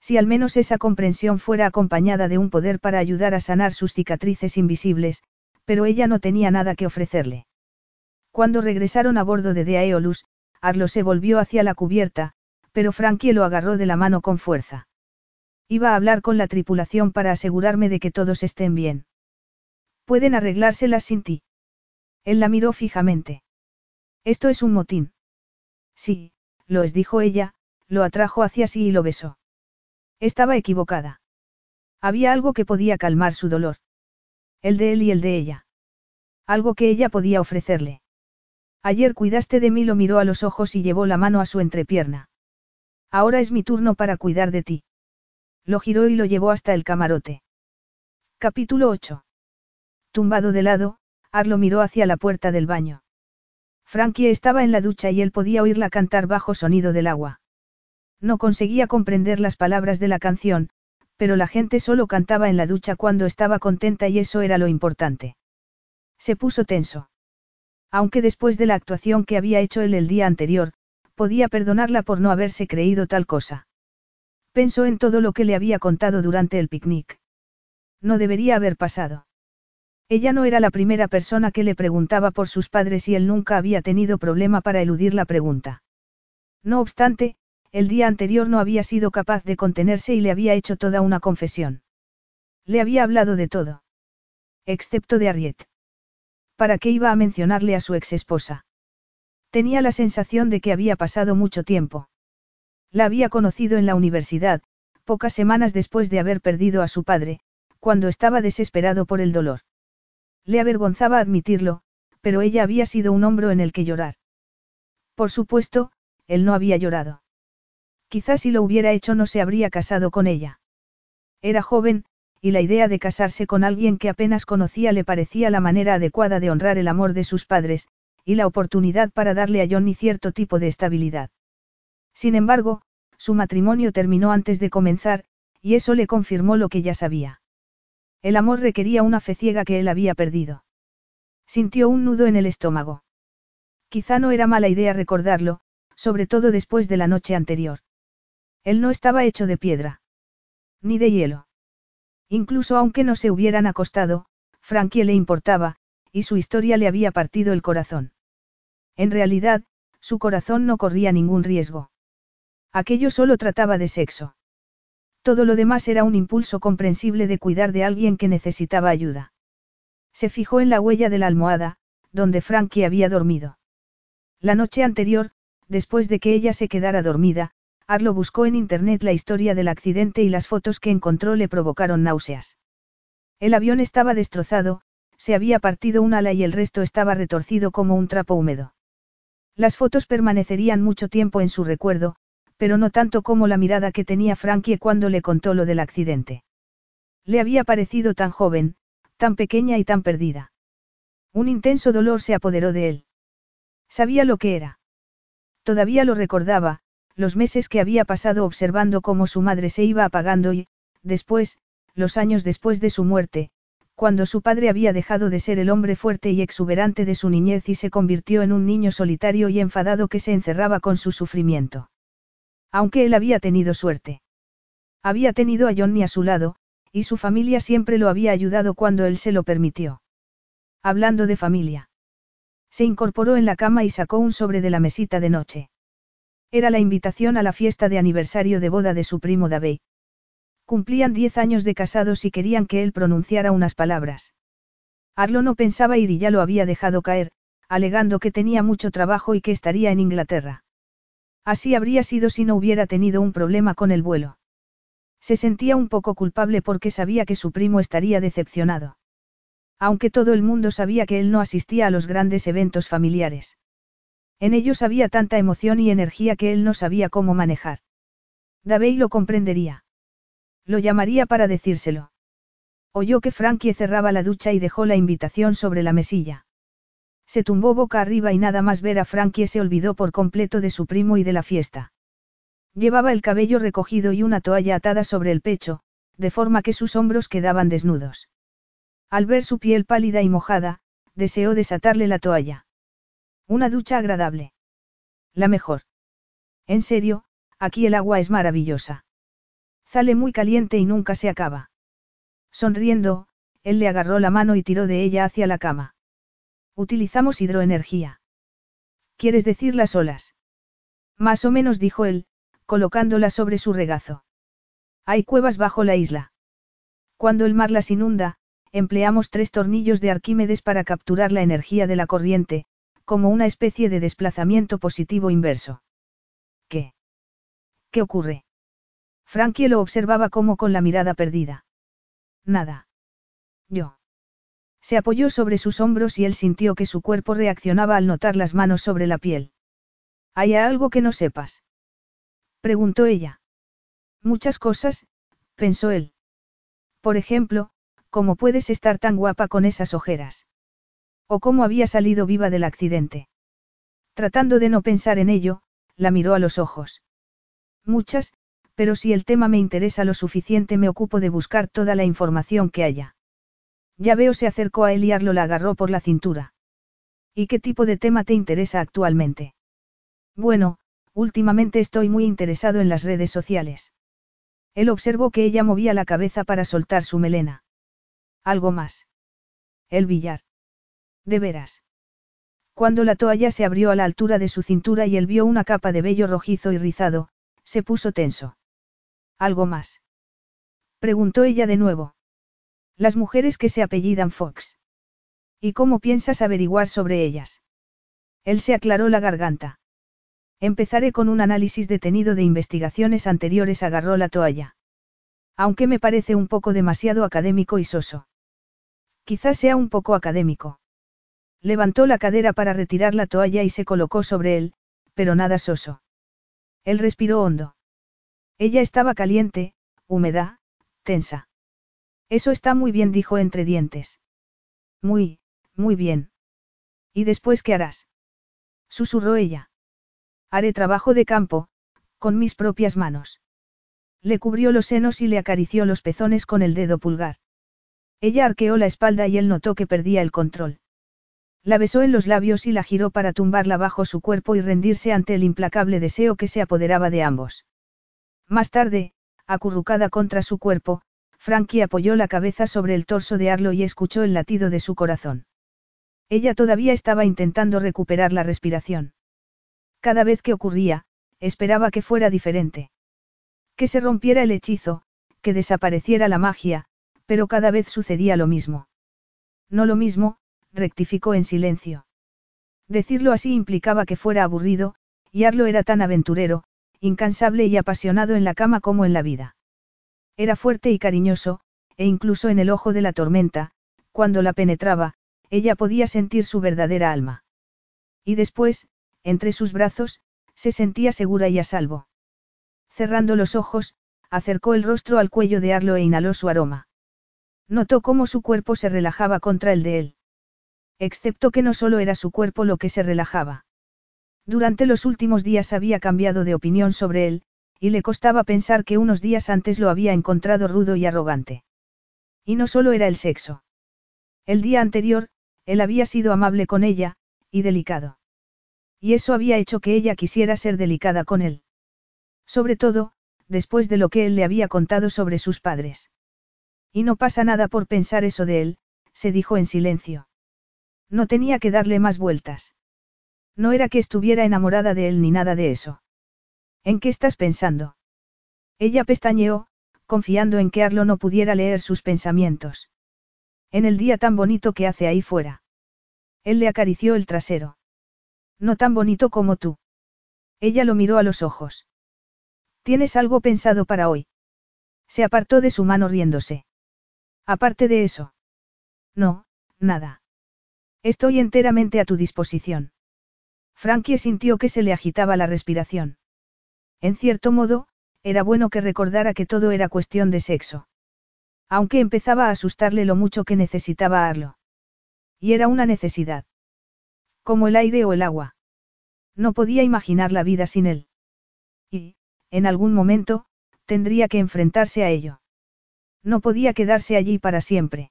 Si al menos esa comprensión fuera acompañada de un poder para ayudar a sanar sus cicatrices invisibles, pero ella no tenía nada que ofrecerle. Cuando regresaron a bordo de Deaeolus, Arlo se volvió hacia la cubierta, pero Frankie lo agarró de la mano con fuerza. Iba a hablar con la tripulación para asegurarme de que todos estén bien. Pueden arreglárselas sin ti. Él la miró fijamente. Esto es un motín. Sí, lo es, dijo ella, lo atrajo hacia sí y lo besó. Estaba equivocada. Había algo que podía calmar su dolor. El de él y el de ella. Algo que ella podía ofrecerle. Ayer cuidaste de mí, lo miró a los ojos y llevó la mano a su entrepierna. Ahora es mi turno para cuidar de ti. Lo giró y lo llevó hasta el camarote. Capítulo 8. Tumbado de lado, Arlo miró hacia la puerta del baño. Frankie estaba en la ducha y él podía oírla cantar bajo sonido del agua. No conseguía comprender las palabras de la canción, pero la gente solo cantaba en la ducha cuando estaba contenta y eso era lo importante. Se puso tenso. Aunque después de la actuación que había hecho él el día anterior, podía perdonarla por no haberse creído tal cosa. Pensó en todo lo que le había contado durante el picnic. No debería haber pasado. Ella no era la primera persona que le preguntaba por sus padres y él nunca había tenido problema para eludir la pregunta. No obstante, el día anterior no había sido capaz de contenerse y le había hecho toda una confesión. Le había hablado de todo. Excepto de Ariet. ¿Para qué iba a mencionarle a su ex esposa? Tenía la sensación de que había pasado mucho tiempo. La había conocido en la universidad, pocas semanas después de haber perdido a su padre, cuando estaba desesperado por el dolor. Le avergonzaba admitirlo, pero ella había sido un hombro en el que llorar. Por supuesto, él no había llorado. Quizás si lo hubiera hecho no se habría casado con ella. Era joven, y la idea de casarse con alguien que apenas conocía le parecía la manera adecuada de honrar el amor de sus padres, y la oportunidad para darle a Johnny cierto tipo de estabilidad. Sin embargo, su matrimonio terminó antes de comenzar, y eso le confirmó lo que ya sabía. El amor requería una fe ciega que él había perdido. Sintió un nudo en el estómago. Quizá no era mala idea recordarlo, sobre todo después de la noche anterior. Él no estaba hecho de piedra. Ni de hielo. Incluso aunque no se hubieran acostado, Frankie le importaba, y su historia le había partido el corazón. En realidad, su corazón no corría ningún riesgo. Aquello solo trataba de sexo. Todo lo demás era un impulso comprensible de cuidar de alguien que necesitaba ayuda. Se fijó en la huella de la almohada, donde Frankie había dormido. La noche anterior, después de que ella se quedara dormida, Arlo buscó en internet la historia del accidente y las fotos que encontró le provocaron náuseas. El avión estaba destrozado, se había partido un ala y el resto estaba retorcido como un trapo húmedo. Las fotos permanecerían mucho tiempo en su recuerdo, pero no tanto como la mirada que tenía Frankie cuando le contó lo del accidente. Le había parecido tan joven, tan pequeña y tan perdida. Un intenso dolor se apoderó de él. Sabía lo que era. Todavía lo recordaba, los meses que había pasado observando cómo su madre se iba apagando y, después, los años después de su muerte, cuando su padre había dejado de ser el hombre fuerte y exuberante de su niñez y se convirtió en un niño solitario y enfadado que se encerraba con su sufrimiento. Aunque él había tenido suerte. Había tenido a Johnny a su lado, y su familia siempre lo había ayudado cuando él se lo permitió. Hablando de familia. Se incorporó en la cama y sacó un sobre de la mesita de noche. Era la invitación a la fiesta de aniversario de boda de su primo David. Cumplían diez años de casados y querían que él pronunciara unas palabras. Arlo no pensaba ir y ya lo había dejado caer, alegando que tenía mucho trabajo y que estaría en Inglaterra. Así habría sido si no hubiera tenido un problema con el vuelo. Se sentía un poco culpable porque sabía que su primo estaría decepcionado. Aunque todo el mundo sabía que él no asistía a los grandes eventos familiares. En ellos había tanta emoción y energía que él no sabía cómo manejar. Davey lo comprendería. Lo llamaría para decírselo. Oyó que Frankie cerraba la ducha y dejó la invitación sobre la mesilla. Se tumbó boca arriba y nada más ver a Frankie se olvidó por completo de su primo y de la fiesta. Llevaba el cabello recogido y una toalla atada sobre el pecho, de forma que sus hombros quedaban desnudos. Al ver su piel pálida y mojada, deseó desatarle la toalla. Una ducha agradable. La mejor. En serio, aquí el agua es maravillosa. Sale muy caliente y nunca se acaba. Sonriendo, él le agarró la mano y tiró de ella hacia la cama. Utilizamos hidroenergía. ¿Quieres decir las olas? Más o menos dijo él, colocándola sobre su regazo. Hay cuevas bajo la isla. Cuando el mar las inunda, empleamos tres tornillos de Arquímedes para capturar la energía de la corriente, como una especie de desplazamiento positivo inverso. ¿Qué? ¿Qué ocurre? Frankie lo observaba como con la mirada perdida. Nada. Yo. Se apoyó sobre sus hombros y él sintió que su cuerpo reaccionaba al notar las manos sobre la piel. ¿Hay algo que no sepas? Preguntó ella. Muchas cosas, pensó él. Por ejemplo, ¿cómo puedes estar tan guapa con esas ojeras? O cómo había salido viva del accidente. Tratando de no pensar en ello, la miró a los ojos. Muchas, pero si el tema me interesa lo suficiente me ocupo de buscar toda la información que haya. Ya veo se acercó a él y Arlo la agarró por la cintura. ¿Y qué tipo de tema te interesa actualmente? Bueno, últimamente estoy muy interesado en las redes sociales. Él observó que ella movía la cabeza para soltar su melena. Algo más. El billar. De veras. Cuando la toalla se abrió a la altura de su cintura y él vio una capa de vello rojizo y rizado, se puso tenso. ¿Algo más? Preguntó ella de nuevo. Las mujeres que se apellidan Fox. ¿Y cómo piensas averiguar sobre ellas? Él se aclaró la garganta. Empezaré con un análisis detenido de investigaciones anteriores, agarró la toalla. Aunque me parece un poco demasiado académico y soso. Quizás sea un poco académico. Levantó la cadera para retirar la toalla y se colocó sobre él, pero nada soso. Él respiró hondo. Ella estaba caliente, húmeda, tensa. Eso está muy bien, dijo entre dientes. Muy, muy bien. ¿Y después qué harás? Susurró ella. Haré trabajo de campo, con mis propias manos. Le cubrió los senos y le acarició los pezones con el dedo pulgar. Ella arqueó la espalda y él notó que perdía el control. La besó en los labios y la giró para tumbarla bajo su cuerpo y rendirse ante el implacable deseo que se apoderaba de ambos. Más tarde, acurrucada contra su cuerpo, Frankie apoyó la cabeza sobre el torso de Arlo y escuchó el latido de su corazón. Ella todavía estaba intentando recuperar la respiración. Cada vez que ocurría, esperaba que fuera diferente. Que se rompiera el hechizo, que desapareciera la magia, pero cada vez sucedía lo mismo. No lo mismo, rectificó en silencio. Decirlo así implicaba que fuera aburrido, y Arlo era tan aventurero, incansable y apasionado en la cama como en la vida. Era fuerte y cariñoso, e incluso en el ojo de la tormenta, cuando la penetraba, ella podía sentir su verdadera alma. Y después, entre sus brazos, se sentía segura y a salvo. Cerrando los ojos, acercó el rostro al cuello de Arlo e inhaló su aroma. Notó cómo su cuerpo se relajaba contra el de él. Excepto que no solo era su cuerpo lo que se relajaba. Durante los últimos días había cambiado de opinión sobre él, y le costaba pensar que unos días antes lo había encontrado rudo y arrogante. Y no solo era el sexo. El día anterior, él había sido amable con ella, y delicado. Y eso había hecho que ella quisiera ser delicada con él. Sobre todo, después de lo que él le había contado sobre sus padres. Y no pasa nada por pensar eso de él, se dijo en silencio. No tenía que darle más vueltas. No era que estuviera enamorada de él ni nada de eso. ¿En qué estás pensando? Ella pestañeó, confiando en que Arlo no pudiera leer sus pensamientos. En el día tan bonito que hace ahí fuera. Él le acarició el trasero. No tan bonito como tú. Ella lo miró a los ojos. ¿Tienes algo pensado para hoy? Se apartó de su mano riéndose. Aparte de eso. No, nada. Estoy enteramente a tu disposición. Frankie sintió que se le agitaba la respiración. En cierto modo, era bueno que recordara que todo era cuestión de sexo. Aunque empezaba a asustarle lo mucho que necesitaba Arlo. Y era una necesidad. Como el aire o el agua. No podía imaginar la vida sin él. Y, en algún momento, tendría que enfrentarse a ello. No podía quedarse allí para siempre.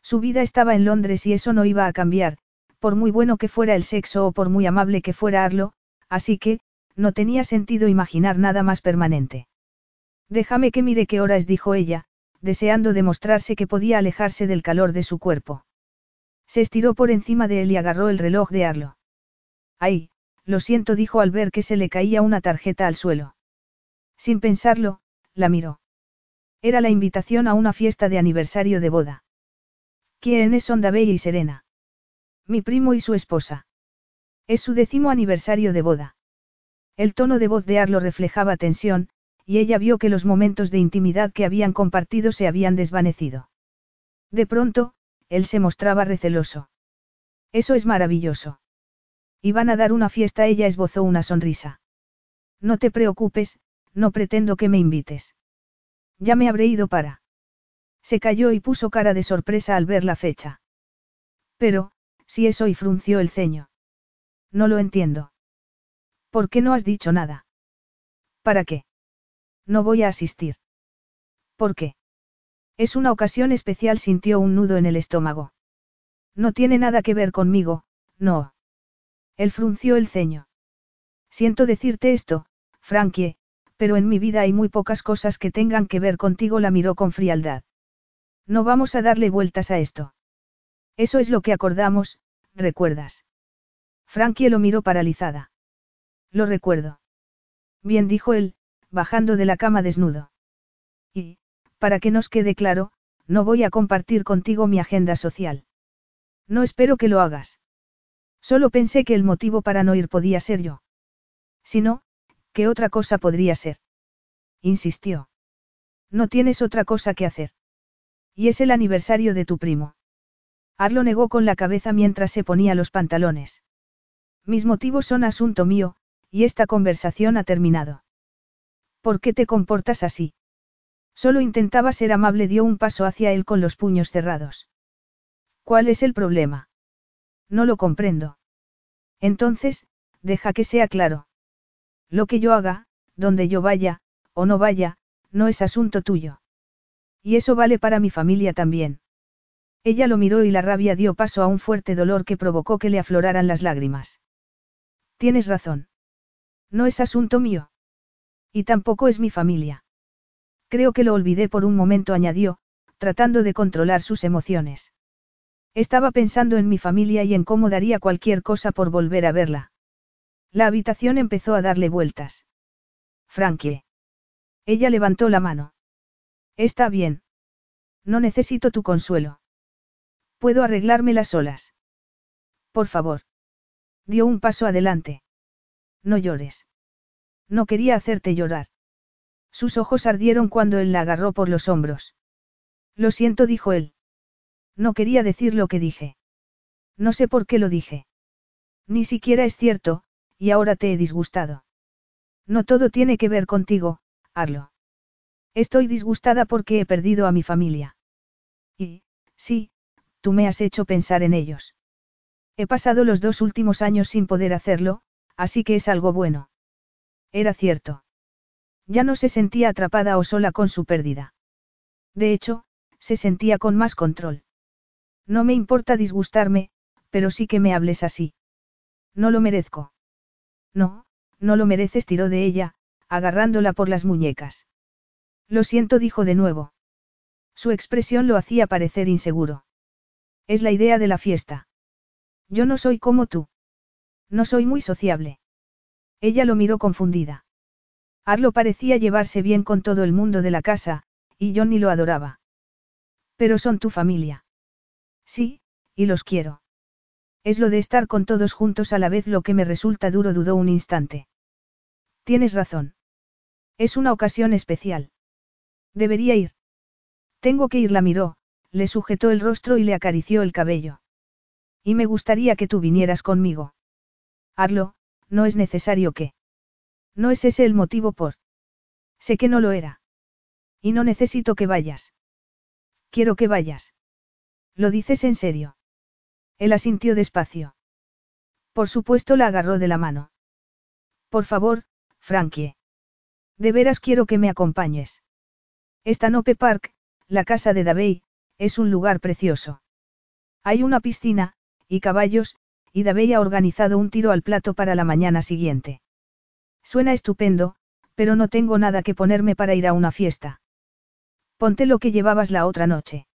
Su vida estaba en Londres y eso no iba a cambiar, por muy bueno que fuera el sexo o por muy amable que fuera Arlo, así que, no tenía sentido imaginar nada más permanente. Déjame que mire qué hora es, dijo ella, deseando demostrarse que podía alejarse del calor de su cuerpo. Se estiró por encima de él y agarró el reloj de Arlo. Ay, lo siento, dijo al ver que se le caía una tarjeta al suelo. Sin pensarlo, la miró. Era la invitación a una fiesta de aniversario de boda. ¿Quiénes son David y Serena? Mi primo y su esposa. Es su décimo aniversario de boda. El tono de voz de Arlo reflejaba tensión, y ella vio que los momentos de intimidad que habían compartido se habían desvanecido. De pronto, él se mostraba receloso. Eso es maravilloso. Iban a dar una fiesta, ella esbozó una sonrisa. No te preocupes, no pretendo que me invites. Ya me habré ido para. Se calló y puso cara de sorpresa al ver la fecha. Pero, si eso y frunció el ceño. No lo entiendo. ¿Por qué no has dicho nada? ¿Para qué? No voy a asistir. ¿Por qué? Es una ocasión especial, sintió un nudo en el estómago. No tiene nada que ver conmigo, no. Él frunció el ceño. Siento decirte esto, Frankie, pero en mi vida hay muy pocas cosas que tengan que ver contigo, la miró con frialdad. No vamos a darle vueltas a esto. Eso es lo que acordamos, ¿recuerdas? Frankie lo miró paralizada. Lo recuerdo. Bien dijo él, bajando de la cama desnudo. Y, para que nos quede claro, no voy a compartir contigo mi agenda social. No espero que lo hagas. Solo pensé que el motivo para no ir podía ser yo. Si no, ¿qué otra cosa podría ser? Insistió. No tienes otra cosa que hacer. Y es el aniversario de tu primo. Arlo negó con la cabeza mientras se ponía los pantalones. Mis motivos son asunto mío, y esta conversación ha terminado. ¿Por qué te comportas así? Solo intentaba ser amable, dio un paso hacia él con los puños cerrados. ¿Cuál es el problema? No lo comprendo. Entonces, deja que sea claro. Lo que yo haga, donde yo vaya, o no vaya, no es asunto tuyo. Y eso vale para mi familia también. Ella lo miró y la rabia dio paso a un fuerte dolor que provocó que le afloraran las lágrimas. Tienes razón. No es asunto mío. Y tampoco es mi familia. Creo que lo olvidé por un momento, añadió, tratando de controlar sus emociones. Estaba pensando en mi familia y en cómo daría cualquier cosa por volver a verla. La habitación empezó a darle vueltas. Frankie. Ella levantó la mano. Está bien. No necesito tu consuelo. Puedo arreglármela solas. Por favor. Dio un paso adelante. No llores. No quería hacerte llorar. Sus ojos ardieron cuando él la agarró por los hombros. Lo siento, dijo él. No quería decir lo que dije. No sé por qué lo dije. Ni siquiera es cierto, y ahora te he disgustado. No todo tiene que ver contigo, Arlo. Estoy disgustada porque he perdido a mi familia. Y, sí, tú me has hecho pensar en ellos. He pasado los dos últimos años sin poder hacerlo, así que es algo bueno. Era cierto. Ya no se sentía atrapada o sola con su pérdida. De hecho, se sentía con más control. No me importa disgustarme, pero sí que me hables así. No lo merezco. No, no lo mereces, tiró de ella, agarrándola por las muñecas. Lo siento, dijo de nuevo. Su expresión lo hacía parecer inseguro. Es la idea de la fiesta. Yo no soy como tú. No soy muy sociable. Ella lo miró confundida. Arlo parecía llevarse bien con todo el mundo de la casa, y Johnny lo adoraba. Pero son tu familia. Sí, y los quiero. Es lo de estar con todos juntos a la vez lo que me resulta duro, dudó un instante. Tienes razón. Es una ocasión especial. Debería ir. Tengo que ir, la miró, le sujetó el rostro y le acarició el cabello. Y me gustaría que tú vinieras conmigo. Arlo, no es necesario que. No es ese el motivo por. Sé que no lo era. Y no necesito que vayas. Quiero que vayas. ¿Lo dices en serio? Él asintió despacio. Por supuesto la agarró de la mano. Por favor, Frankie. De veras quiero que me acompañes. Esta Nope Park, la casa de Davey, es un lugar precioso. Hay una piscina, y caballos, y Davey ha organizado un tiro al plato para la mañana siguiente. Suena estupendo, pero no tengo nada que ponerme para ir a una fiesta. Ponte lo que llevabas la otra noche.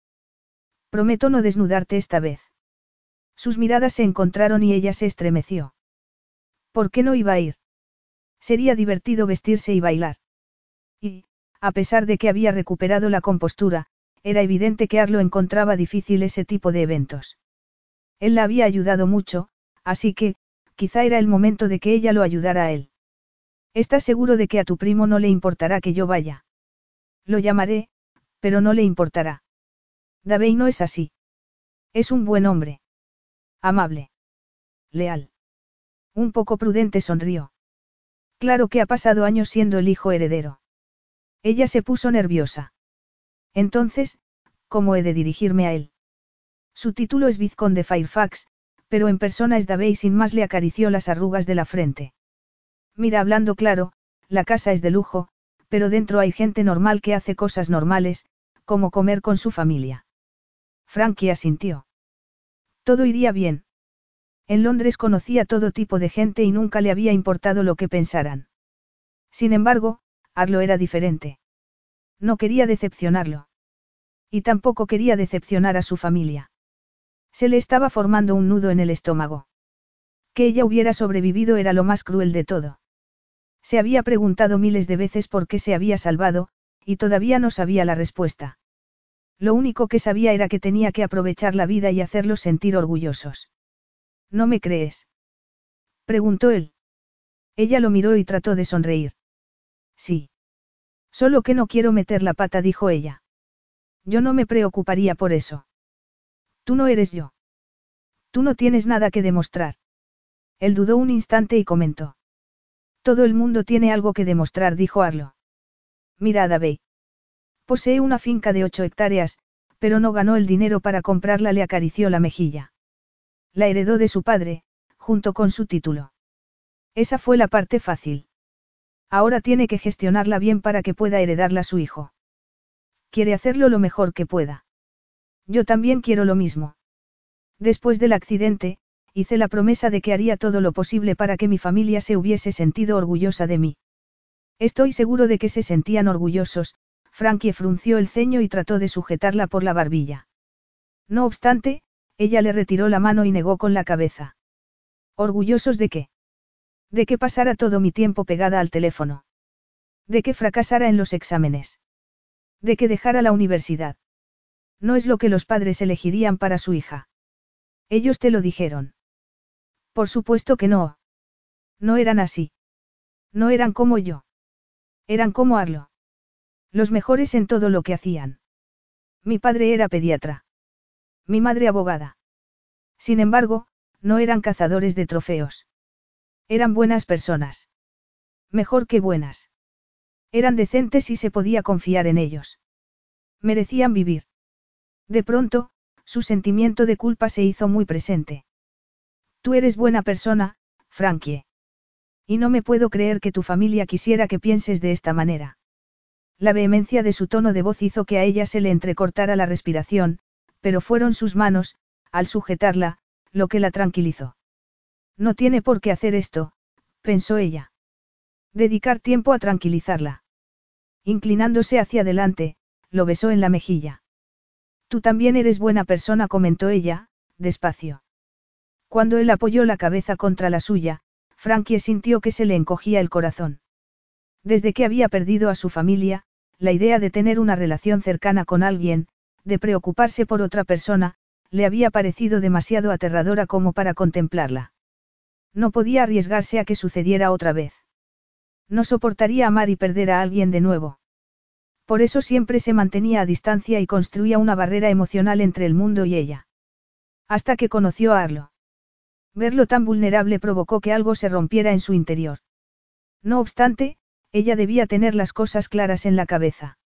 Prometo no desnudarte esta vez. Sus miradas se encontraron y ella se estremeció. ¿Por qué no iba a ir? Sería divertido vestirse y bailar. Y, a pesar de que había recuperado la compostura, era evidente que Arlo encontraba difícil ese tipo de eventos. Él la había ayudado mucho, así que, quizá era el momento de que ella lo ayudara a él. ¿Estás seguro de que a tu primo no le importará que yo vaya? Lo llamaré, pero no le importará. Davey no es así. Es un buen hombre. Amable. Leal. Un poco prudente sonrió. Claro que ha pasado años siendo el hijo heredero. Ella se puso nerviosa. Entonces, ¿cómo he de dirigirme a él? Su título es vizconde Fairfax, pero en persona es Davey sin más le acarició las arrugas de la frente. Mira, hablando claro, la casa es de lujo, pero dentro hay gente normal que hace cosas normales, como comer con su familia. Frankie asintió. Todo iría bien. En Londres conocía todo tipo de gente y nunca le había importado lo que pensaran. Sin embargo, Arlo era diferente. No quería decepcionarlo. Y tampoco quería decepcionar a su familia. Se le estaba formando un nudo en el estómago. Que ella hubiera sobrevivido era lo más cruel de todo. Se había preguntado miles de veces por qué se había salvado, y todavía no sabía la respuesta. Lo único que sabía era que tenía que aprovechar la vida y hacerlos sentir orgullosos. ¿No me crees? Preguntó él. Ella lo miró y trató de sonreír. Sí. Solo que no quiero meter la pata, dijo ella. Yo no me preocuparía por eso. Tú no eres yo. Tú no tienes nada que demostrar. Él dudó un instante y comentó. Todo el mundo tiene algo que demostrar, dijo Arlo. Mira a Posee una finca de ocho hectáreas, pero no ganó el dinero para comprarla, le acarició la mejilla. La heredó de su padre, junto con su título. Esa fue la parte fácil. Ahora tiene que gestionarla bien para que pueda heredarla su hijo. Quiere hacerlo lo mejor que pueda. Yo también quiero lo mismo. Después del accidente, hice la promesa de que haría todo lo posible para que mi familia se hubiese sentido orgullosa de mí. Estoy seguro de que se sentían orgullosos, Frankie frunció el ceño y trató de sujetarla por la barbilla. No obstante, ella le retiró la mano y negó con la cabeza. ¿Orgullosos de qué? De que pasara todo mi tiempo pegada al teléfono. De que fracasara en los exámenes. De que dejara la universidad. No es lo que los padres elegirían para su hija. Ellos te lo dijeron. Por supuesto que no. No eran así. No eran como yo. Eran como Arlo. Los mejores en todo lo que hacían. Mi padre era pediatra. Mi madre abogada. Sin embargo, no eran cazadores de trofeos. Eran buenas personas. Mejor que buenas. Eran decentes y se podía confiar en ellos. Merecían vivir. De pronto, su sentimiento de culpa se hizo muy presente. Tú eres buena persona, Frankie. Y no me puedo creer que tu familia quisiera que pienses de esta manera. La vehemencia de su tono de voz hizo que a ella se le entrecortara la respiración, pero fueron sus manos, al sujetarla, lo que la tranquilizó. No tiene por qué hacer esto, pensó ella. Dedicar tiempo a tranquilizarla. Inclinándose hacia adelante, lo besó en la mejilla. Tú también eres buena persona, comentó ella, despacio. Cuando él apoyó la cabeza contra la suya, Frankie sintió que se le encogía el corazón. Desde que había perdido a su familia, la idea de tener una relación cercana con alguien, de preocuparse por otra persona, le había parecido demasiado aterradora como para contemplarla. No podía arriesgarse a que sucediera otra vez. No soportaría amar y perder a alguien de nuevo. Por eso siempre se mantenía a distancia y construía una barrera emocional entre el mundo y ella. Hasta que conoció a Arlo. Verlo tan vulnerable provocó que algo se rompiera en su interior. No obstante, ella debía tener las cosas claras en la cabeza.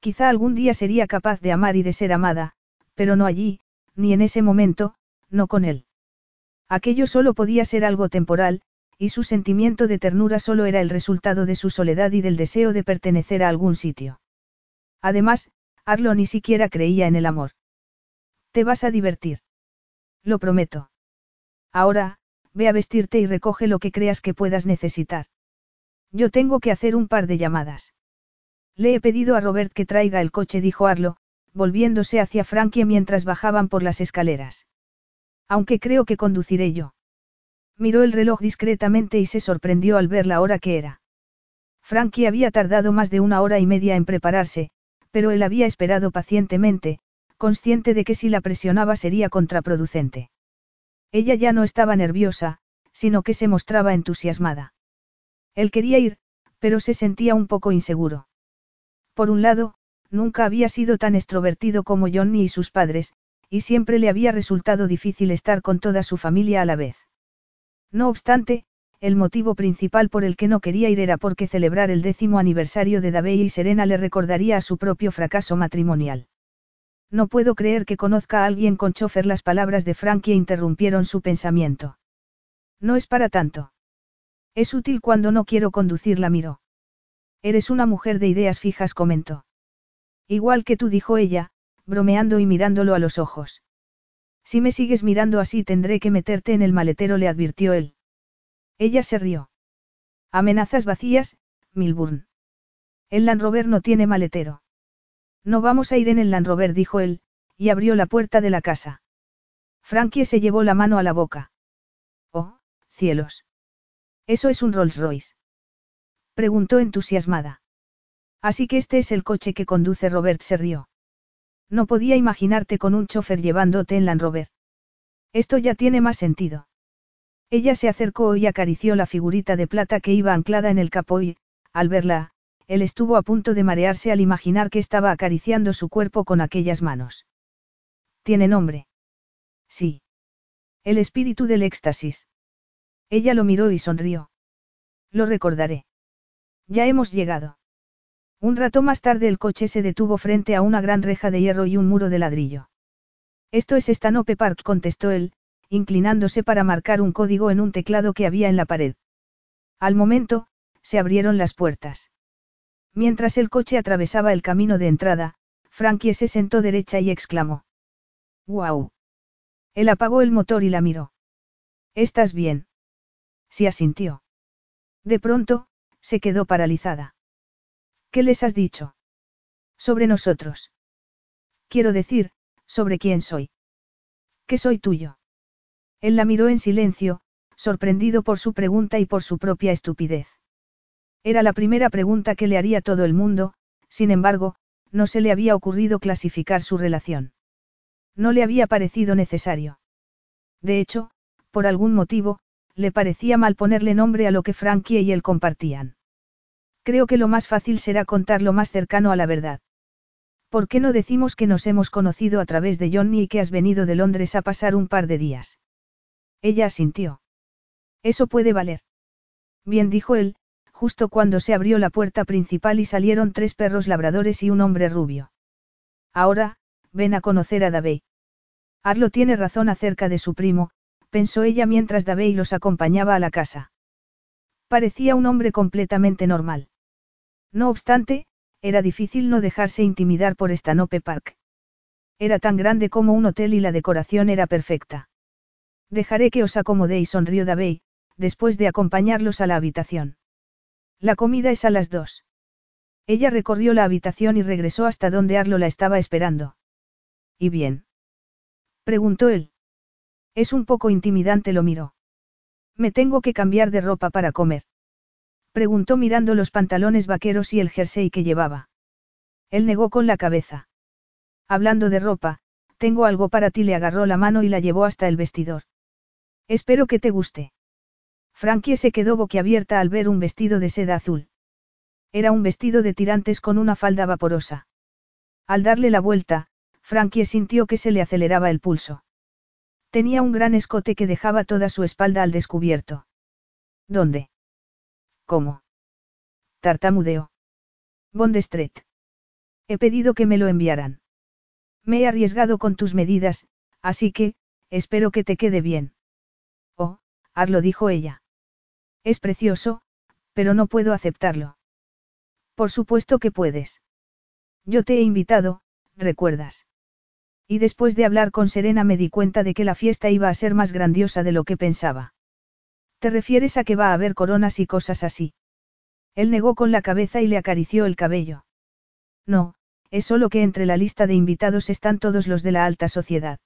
Quizá algún día sería capaz de amar y de ser amada, pero no allí, ni en ese momento, no con él. Aquello solo podía ser algo temporal, y su sentimiento de ternura solo era el resultado de su soledad y del deseo de pertenecer a algún sitio. Además, Arlo ni siquiera creía en el amor. Te vas a divertir. Lo prometo. Ahora, ve a vestirte y recoge lo que creas que puedas necesitar. Yo tengo que hacer un par de llamadas. Le he pedido a Robert que traiga el coche, dijo Arlo, volviéndose hacia Frankie mientras bajaban por las escaleras. Aunque creo que conduciré yo. Miró el reloj discretamente y se sorprendió al ver la hora que era. Frankie había tardado más de una hora y media en prepararse, pero él había esperado pacientemente, consciente de que si la presionaba sería contraproducente. Ella ya no estaba nerviosa, sino que se mostraba entusiasmada. Él quería ir, pero se sentía un poco inseguro. Por un lado, nunca había sido tan extrovertido como Johnny y sus padres, y siempre le había resultado difícil estar con toda su familia a la vez. No obstante, el motivo principal por el que no quería ir era porque celebrar el décimo aniversario de Davey y Serena le recordaría a su propio fracaso matrimonial. No puedo creer que conozca a alguien con chofer. Las palabras de Frankie interrumpieron su pensamiento. No es para tanto. Es útil cuando no quiero conducir, la miró. Eres una mujer de ideas fijas, comentó. Igual que tú, dijo ella, bromeando y mirándolo a los ojos. Si me sigues mirando así tendré que meterte en el maletero, le advirtió él. Ella se rió. Amenazas vacías, Milburn. El Land Rover no tiene maletero. No vamos a ir en el Land Rover, dijo él, y abrió la puerta de la casa. Frankie se llevó la mano a la boca. Oh, cielos. ¿Eso es un Rolls Royce? Preguntó entusiasmada. Así que este es el coche que conduce Robert se rió. No podía imaginarte con un chofer llevándote en Land Rover. Esto ya tiene más sentido. Ella se acercó y acarició la figurita de plata que iba anclada en el capó y, al verla, él estuvo a punto de marearse al imaginar que estaba acariciando su cuerpo con aquellas manos. ¿Tiene nombre? Sí. El espíritu del éxtasis. Ella lo miró y sonrió. Lo recordaré. Ya hemos llegado. Un rato más tarde el coche se detuvo frente a una gran reja de hierro y un muro de ladrillo. Esto es Stanope Park, contestó él, inclinándose para marcar un código en un teclado que había en la pared. Al momento, se abrieron las puertas. Mientras el coche atravesaba el camino de entrada, Frankie se sentó derecha y exclamó. ¡Guau! Él apagó el motor y la miró. ¿Estás bien? Sí asintió. De pronto, se quedó paralizada. ¿Qué les has dicho? Sobre nosotros. Quiero decir, sobre quién soy. Que soy tuyo. Él la miró en silencio, sorprendido por su pregunta y por su propia estupidez. Era la primera pregunta que le haría todo el mundo, sin embargo, no se le había ocurrido clasificar su relación. No le había parecido necesario. De hecho, por algún motivo, le parecía mal ponerle nombre a lo que Frankie y él compartían. Creo que lo más fácil será contar lo más cercano a la verdad. ¿Por qué no decimos que nos hemos conocido a través de Johnny y que has venido de Londres a pasar un par de días? Ella asintió. Eso puede valer. Bien dijo él, justo cuando se abrió la puerta principal y salieron tres perros labradores y un hombre rubio. Ahora, ven a conocer a Davey. Arlo tiene razón acerca de su primo, pensó ella mientras Davey los acompañaba a la casa. Parecía un hombre completamente normal. No obstante, era difícil no dejarse intimidar por esta Nope Park. Era tan grande como un hotel y la decoración era perfecta. Dejaré que os acomodéis, sonrió Davey, después de acompañarlos a la habitación. La comida es a las dos. Ella recorrió la habitación y regresó hasta donde Arlo la estaba esperando. ¿Y bien? Preguntó él. Es un poco intimidante, lo miró. Me tengo que cambiar de ropa para comer. Preguntó mirando los pantalones vaqueros y el jersey que llevaba. Él negó con la cabeza. Hablando de ropa, tengo algo para ti, le agarró la mano y la llevó hasta el vestidor. Espero que te guste. Frankie se quedó boquiabierta al ver un vestido de seda azul. Era un vestido de tirantes con una falda vaporosa. Al darle la vuelta, Frankie sintió que se le aceleraba el pulso. Tenía un gran escote que dejaba toda su espalda al descubierto. ¿Dónde? ¿Cómo? Tartamudeó. Bond Street. He pedido que me lo enviaran. Me he arriesgado con tus medidas, así que, espero que te quede bien. Arlo dijo ella. Es precioso, pero no puedo aceptarlo. Por supuesto que puedes. Yo te he invitado, recuerdas. Y después de hablar con Serena me di cuenta de que la fiesta iba a ser más grandiosa de lo que pensaba. ¿Te refieres a que va a haber coronas y cosas así? Él negó con la cabeza y le acarició el cabello. No, es solo que entre la lista de invitados están todos los de la alta sociedad.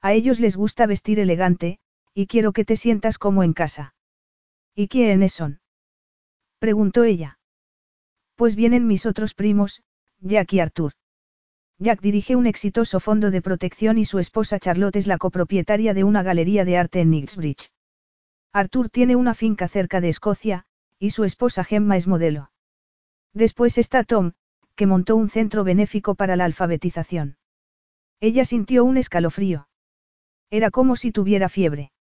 A ellos les gusta vestir elegante, y quiero que te sientas como en casa. ¿Y quiénes son? preguntó ella. Pues vienen mis otros primos, Jack y Arthur. Jack dirige un exitoso fondo de protección y su esposa Charlotte es la copropietaria de una galería de arte en Knightsbridge. Arthur tiene una finca cerca de Escocia, y su esposa Gemma es modelo. Después está Tom, que montó un centro benéfico para la alfabetización. Ella sintió un escalofrío. Era como si tuviera fiebre.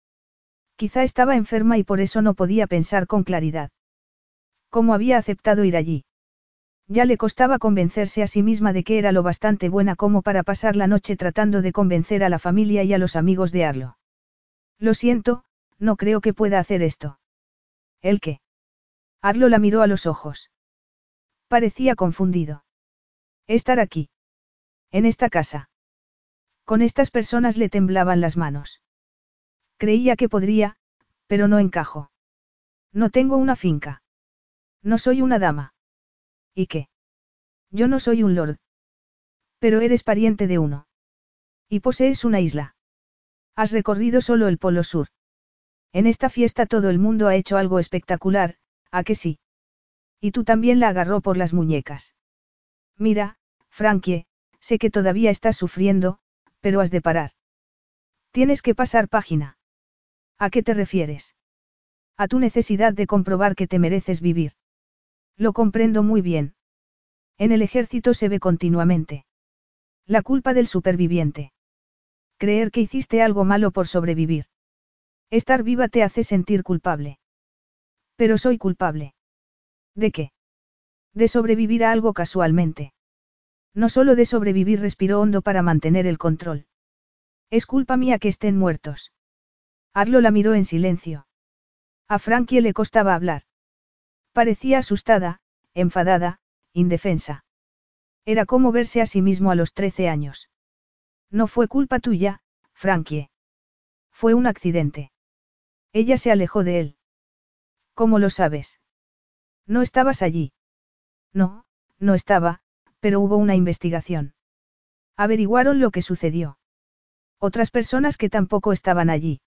Quizá estaba enferma y por eso no podía pensar con claridad. ¿Cómo había aceptado ir allí? Ya le costaba convencerse a sí misma de que era lo bastante buena como para pasar la noche tratando de convencer a la familia y a los amigos de Arlo. Lo siento, no creo que pueda hacer esto. ¿El qué? Arlo la miró a los ojos. Parecía confundido. Estar aquí. En esta casa. Con estas personas le temblaban las manos. Creía que podría, pero no encajo. No tengo una finca. No soy una dama. ¿Y qué? Yo no soy un lord. Pero eres pariente de uno. Y posees una isla. Has recorrido solo el Polo Sur. En esta fiesta todo el mundo ha hecho algo espectacular, ¿a que sí? Y tú también la agarró por las muñecas. Mira, Frankie, sé que todavía estás sufriendo, pero has de parar. Tienes que pasar página. ¿A qué te refieres? A tu necesidad de comprobar que te mereces vivir. Lo comprendo muy bien. En el ejército se ve continuamente. La culpa del superviviente. Creer que hiciste algo malo por sobrevivir. Estar viva te hace sentir culpable. Pero soy culpable. ¿De qué? De sobrevivir a algo casualmente. No solo de sobrevivir respiró hondo para mantener el control. Es culpa mía que estén muertos. Arlo la miró en silencio. A Frankie le costaba hablar. Parecía asustada, enfadada, indefensa. Era como verse a sí mismo a los trece años. No fue culpa tuya, Frankie. Fue un accidente. Ella se alejó de él. ¿Cómo lo sabes? No estabas allí. No, no estaba, pero hubo una investigación. Averiguaron lo que sucedió. Otras personas que tampoco estaban allí.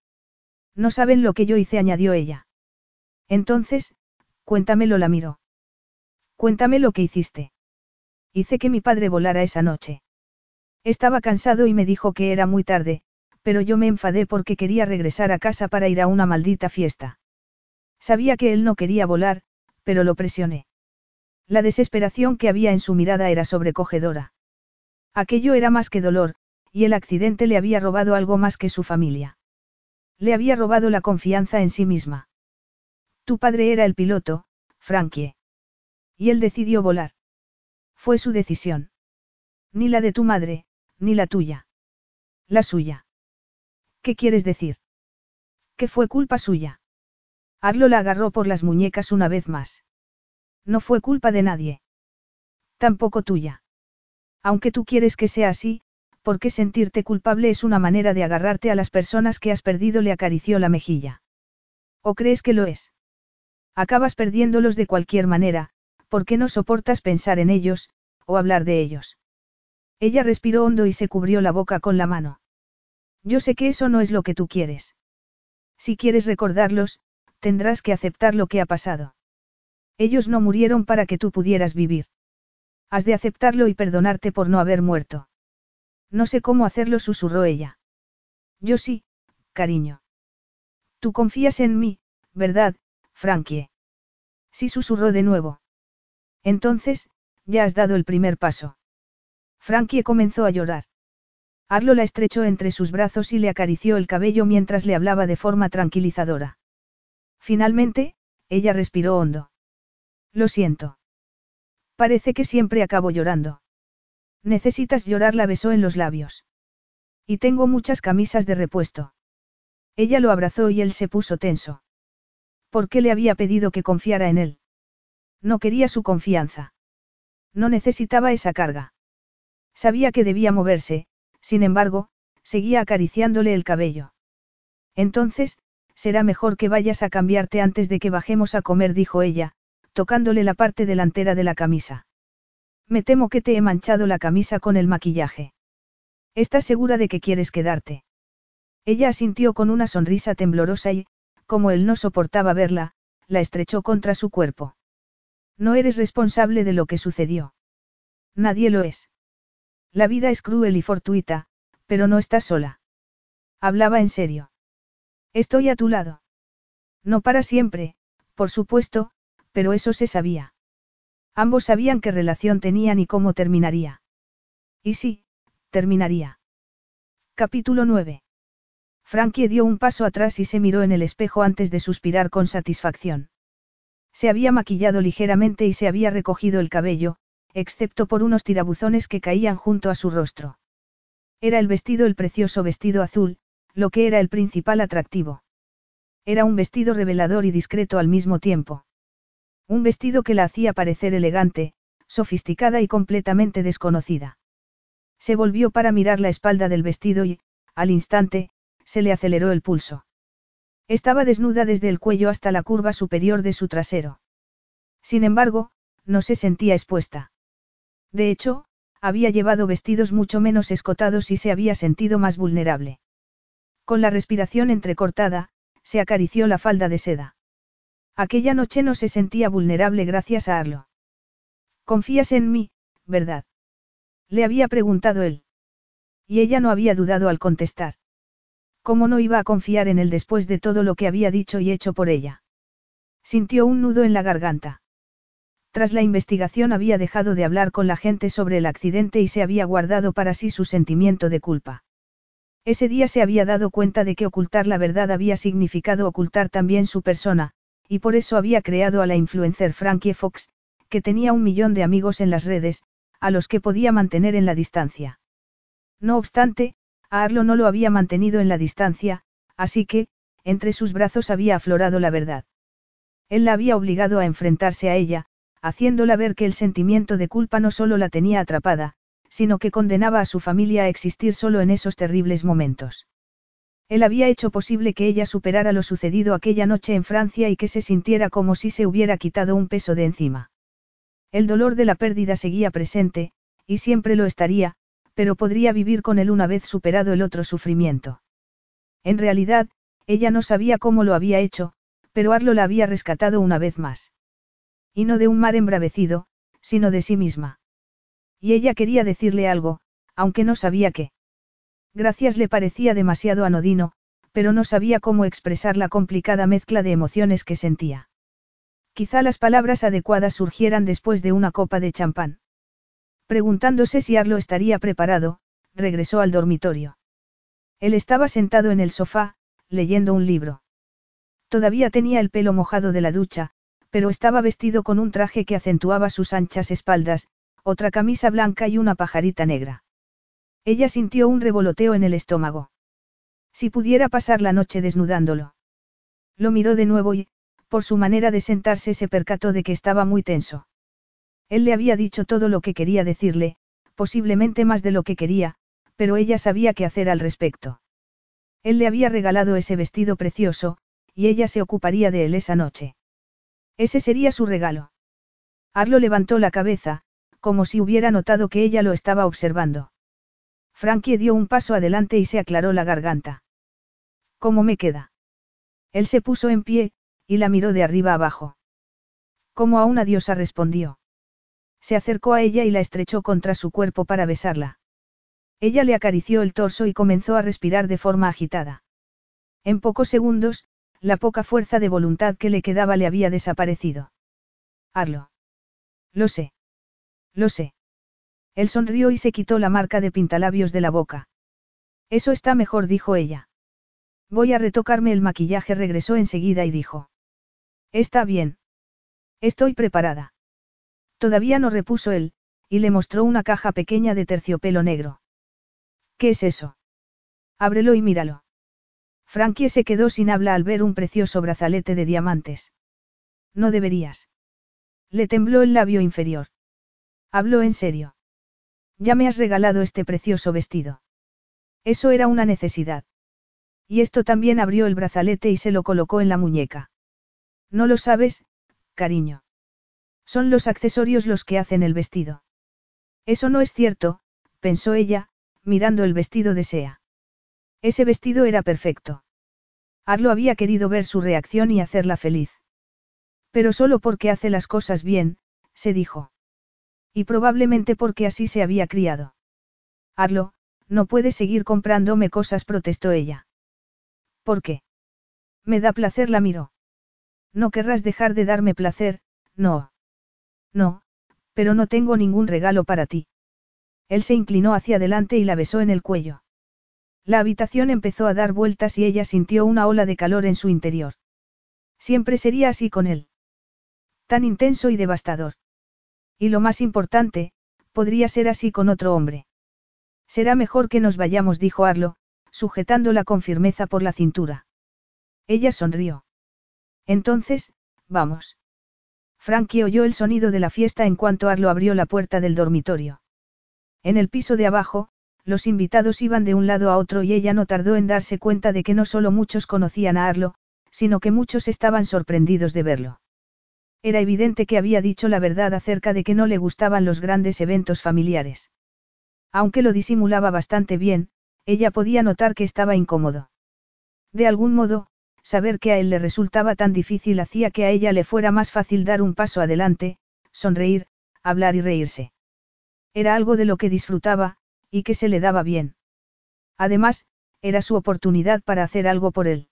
No saben lo que yo hice, añadió ella. Entonces, cuéntamelo, la miró. Cuéntame lo que hiciste. Hice que mi padre volara esa noche. Estaba cansado y me dijo que era muy tarde, pero yo me enfadé porque quería regresar a casa para ir a una maldita fiesta. Sabía que él no quería volar, pero lo presioné. La desesperación que había en su mirada era sobrecogedora. Aquello era más que dolor, y el accidente le había robado algo más que su familia. Le había robado la confianza en sí misma. Tu padre era el piloto, Frankie. Y él decidió volar. Fue su decisión. Ni la de tu madre, ni la tuya. La suya. ¿Qué quieres decir? Que fue culpa suya. Arlo la agarró por las muñecas una vez más. No fue culpa de nadie. Tampoco tuya. Aunque tú quieres que sea así, porque sentirte culpable es una manera de agarrarte a las personas que has perdido, le acarició la mejilla. ¿O crees que lo es? Acabas perdiéndolos de cualquier manera, porque no soportas pensar en ellos, o hablar de ellos. Ella respiró hondo y se cubrió la boca con la mano. Yo sé que eso no es lo que tú quieres. Si quieres recordarlos, tendrás que aceptar lo que ha pasado. Ellos no murieron para que tú pudieras vivir. Has de aceptarlo y perdonarte por no haber muerto. No sé cómo hacerlo, susurró ella. Yo sí, cariño. Tú confías en mí, ¿verdad, Frankie? Sí, susurró de nuevo. Entonces, ya has dado el primer paso. Frankie comenzó a llorar. Arlo la estrechó entre sus brazos y le acarició el cabello mientras le hablaba de forma tranquilizadora. Finalmente, ella respiró hondo. Lo siento. Parece que siempre acabo llorando. Necesitas llorar, la besó en los labios. Y tengo muchas camisas de repuesto. Ella lo abrazó y él se puso tenso. ¿Por qué le había pedido que confiara en él? No quería su confianza. No necesitaba esa carga. Sabía que debía moverse, sin embargo, seguía acariciándole el cabello. Entonces, será mejor que vayas a cambiarte antes de que bajemos a comer, dijo ella, tocándole la parte delantera de la camisa. Me temo que te he manchado la camisa con el maquillaje. ¿Estás segura de que quieres quedarte? Ella asintió con una sonrisa temblorosa y, como él no soportaba verla, la estrechó contra su cuerpo. No eres responsable de lo que sucedió. Nadie lo es. La vida es cruel y fortuita, pero no estás sola. Hablaba en serio. Estoy a tu lado. No para siempre, por supuesto, pero eso se sabía. Ambos sabían qué relación tenían y cómo terminaría. Y sí, terminaría. Capítulo 9. Frankie dio un paso atrás y se miró en el espejo antes de suspirar con satisfacción. Se había maquillado ligeramente y se había recogido el cabello, excepto por unos tirabuzones que caían junto a su rostro. Era el vestido el precioso vestido azul, lo que era el principal atractivo. Era un vestido revelador y discreto al mismo tiempo. Un vestido que la hacía parecer elegante, sofisticada y completamente desconocida. Se volvió para mirar la espalda del vestido y, al instante, se le aceleró el pulso. Estaba desnuda desde el cuello hasta la curva superior de su trasero. Sin embargo, no se sentía expuesta. De hecho, había llevado vestidos mucho menos escotados y se había sentido más vulnerable. Con la respiración entrecortada, se acarició la falda de seda. Aquella noche no se sentía vulnerable gracias a Arlo. Confías en mí, ¿verdad? Le había preguntado él. Y ella no había dudado al contestar. ¿Cómo no iba a confiar en él después de todo lo que había dicho y hecho por ella? Sintió un nudo en la garganta. Tras la investigación había dejado de hablar con la gente sobre el accidente y se había guardado para sí su sentimiento de culpa. Ese día se había dado cuenta de que ocultar la verdad había significado ocultar también su persona, y por eso había creado a la influencer Frankie Fox, que tenía un millón de amigos en las redes, a los que podía mantener en la distancia. No obstante, a Arlo no lo había mantenido en la distancia, así que, entre sus brazos había aflorado la verdad. Él la había obligado a enfrentarse a ella, haciéndola ver que el sentimiento de culpa no solo la tenía atrapada, sino que condenaba a su familia a existir solo en esos terribles momentos. Él había hecho posible que ella superara lo sucedido aquella noche en Francia y que se sintiera como si se hubiera quitado un peso de encima. El dolor de la pérdida seguía presente, y siempre lo estaría, pero podría vivir con él una vez superado el otro sufrimiento. En realidad, ella no sabía cómo lo había hecho, pero Arlo la había rescatado una vez más. Y no de un mar embravecido, sino de sí misma. Y ella quería decirle algo, aunque no sabía qué. Gracias le parecía demasiado anodino, pero no sabía cómo expresar la complicada mezcla de emociones que sentía. Quizá las palabras adecuadas surgieran después de una copa de champán. Preguntándose si Arlo estaría preparado, regresó al dormitorio. Él estaba sentado en el sofá, leyendo un libro. Todavía tenía el pelo mojado de la ducha, pero estaba vestido con un traje que acentuaba sus anchas espaldas, otra camisa blanca y una pajarita negra. Ella sintió un revoloteo en el estómago. Si pudiera pasar la noche desnudándolo. Lo miró de nuevo y, por su manera de sentarse, se percató de que estaba muy tenso. Él le había dicho todo lo que quería decirle, posiblemente más de lo que quería, pero ella sabía qué hacer al respecto. Él le había regalado ese vestido precioso, y ella se ocuparía de él esa noche. Ese sería su regalo. Arlo levantó la cabeza, como si hubiera notado que ella lo estaba observando. Frankie dio un paso adelante y se aclaró la garganta. ¿Cómo me queda? Él se puso en pie, y la miró de arriba abajo. Como a una diosa respondió. Se acercó a ella y la estrechó contra su cuerpo para besarla. Ella le acarició el torso y comenzó a respirar de forma agitada. En pocos segundos, la poca fuerza de voluntad que le quedaba le había desaparecido. Arlo. Lo sé. Lo sé. Él sonrió y se quitó la marca de pintalabios de la boca. Eso está mejor, dijo ella. Voy a retocarme el maquillaje, regresó enseguida y dijo. Está bien. Estoy preparada. Todavía no repuso él, y le mostró una caja pequeña de terciopelo negro. ¿Qué es eso? Ábrelo y míralo. Frankie se quedó sin habla al ver un precioso brazalete de diamantes. No deberías. Le tembló el labio inferior. Habló en serio. Ya me has regalado este precioso vestido. Eso era una necesidad. Y esto también abrió el brazalete y se lo colocó en la muñeca. No lo sabes, cariño. Son los accesorios los que hacen el vestido. Eso no es cierto, pensó ella, mirando el vestido de Sea. Ese vestido era perfecto. Arlo había querido ver su reacción y hacerla feliz. Pero solo porque hace las cosas bien, se dijo. Y probablemente porque así se había criado. Arlo, no puedes seguir comprándome cosas, protestó ella. ¿Por qué? Me da placer, la miró. No querrás dejar de darme placer, no. No, pero no tengo ningún regalo para ti. Él se inclinó hacia adelante y la besó en el cuello. La habitación empezó a dar vueltas y ella sintió una ola de calor en su interior. Siempre sería así con él. Tan intenso y devastador. Y lo más importante, podría ser así con otro hombre. Será mejor que nos vayamos, dijo Arlo, sujetándola con firmeza por la cintura. Ella sonrió. Entonces, vamos. Frankie oyó el sonido de la fiesta en cuanto Arlo abrió la puerta del dormitorio. En el piso de abajo, los invitados iban de un lado a otro y ella no tardó en darse cuenta de que no solo muchos conocían a Arlo, sino que muchos estaban sorprendidos de verlo. Era evidente que había dicho la verdad acerca de que no le gustaban los grandes eventos familiares. Aunque lo disimulaba bastante bien, ella podía notar que estaba incómodo. De algún modo, saber que a él le resultaba tan difícil hacía que a ella le fuera más fácil dar un paso adelante, sonreír, hablar y reírse. Era algo de lo que disfrutaba, y que se le daba bien. Además, era su oportunidad para hacer algo por él.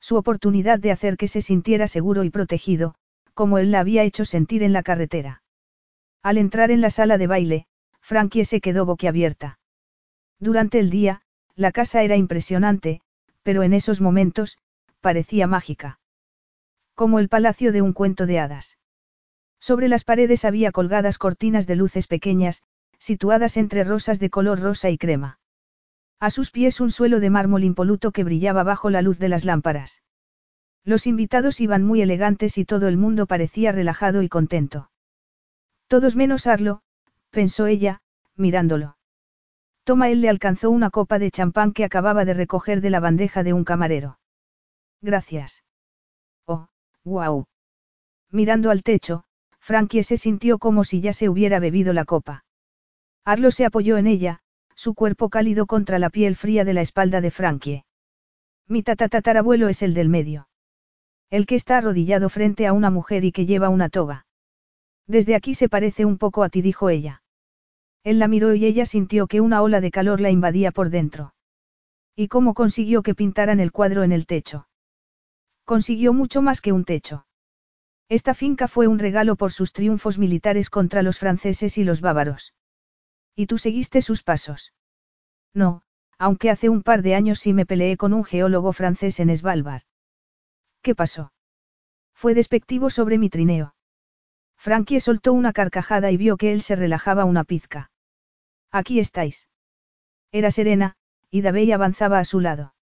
Su oportunidad de hacer que se sintiera seguro y protegido, como él la había hecho sentir en la carretera. Al entrar en la sala de baile, Frankie se quedó boquiabierta. Durante el día, la casa era impresionante, pero en esos momentos, parecía mágica. Como el palacio de un cuento de hadas. Sobre las paredes había colgadas cortinas de luces pequeñas, situadas entre rosas de color rosa y crema. A sus pies un suelo de mármol impoluto que brillaba bajo la luz de las lámparas. Los invitados iban muy elegantes y todo el mundo parecía relajado y contento. Todos menos Arlo, pensó ella, mirándolo. Toma él le alcanzó una copa de champán que acababa de recoger de la bandeja de un camarero. Gracias. Oh, wow. Mirando al techo, Frankie se sintió como si ya se hubiera bebido la copa. Arlo se apoyó en ella, su cuerpo cálido contra la piel fría de la espalda de Frankie. Mi tatatarabuelo es el del medio. El que está arrodillado frente a una mujer y que lleva una toga. Desde aquí se parece un poco a ti, dijo ella. Él la miró y ella sintió que una ola de calor la invadía por dentro. ¿Y cómo consiguió que pintaran el cuadro en el techo? Consiguió mucho más que un techo. Esta finca fue un regalo por sus triunfos militares contra los franceses y los bávaros. ¿Y tú seguiste sus pasos? No, aunque hace un par de años sí me peleé con un geólogo francés en Svalbard. ¿Qué pasó? Fue despectivo sobre mi trineo. Frankie soltó una carcajada y vio que él se relajaba una pizca. Aquí estáis. Era serena, y Davey avanzaba a su lado.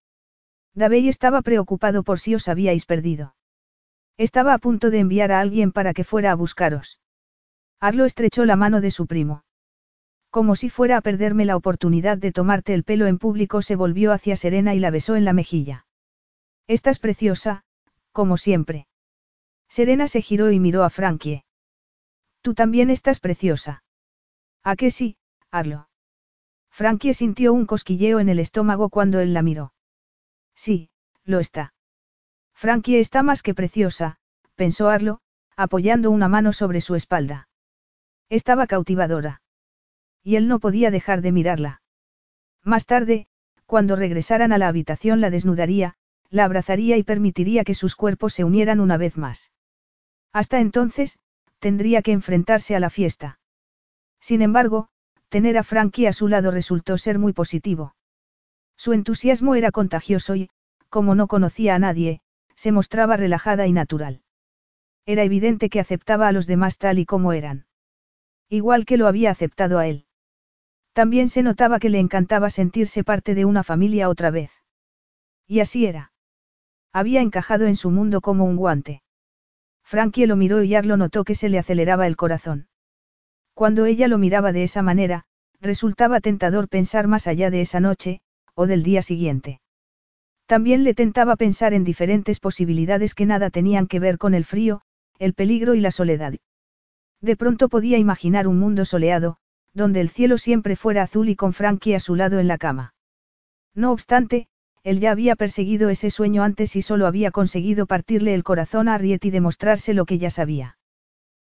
Davey estaba preocupado por si os habíais perdido. Estaba a punto de enviar a alguien para que fuera a buscaros. Arlo estrechó la mano de su primo. Como si fuera a perderme la oportunidad de tomarte el pelo en público, se volvió hacia Serena y la besó en la mejilla. Estás preciosa, como siempre. Serena se giró y miró a Frankie. Tú también estás preciosa. ¿A qué sí, Arlo? Frankie sintió un cosquilleo en el estómago cuando él la miró. Sí, lo está. Frankie está más que preciosa, pensó Arlo, apoyando una mano sobre su espalda. Estaba cautivadora. Y él no podía dejar de mirarla. Más tarde, cuando regresaran a la habitación la desnudaría, la abrazaría y permitiría que sus cuerpos se unieran una vez más. Hasta entonces, tendría que enfrentarse a la fiesta. Sin embargo, tener a Frankie a su lado resultó ser muy positivo. Su entusiasmo era contagioso y, como no conocía a nadie, se mostraba relajada y natural. Era evidente que aceptaba a los demás tal y como eran. Igual que lo había aceptado a él. También se notaba que le encantaba sentirse parte de una familia otra vez. Y así era. Había encajado en su mundo como un guante. Frankie lo miró y Arlo notó que se le aceleraba el corazón. Cuando ella lo miraba de esa manera, resultaba tentador pensar más allá de esa noche, o del día siguiente. También le tentaba pensar en diferentes posibilidades que nada tenían que ver con el frío, el peligro y la soledad. De pronto podía imaginar un mundo soleado, donde el cielo siempre fuera azul y con Frankie a su lado en la cama. No obstante, él ya había perseguido ese sueño antes y solo había conseguido partirle el corazón a Harriet y demostrarse lo que ya sabía.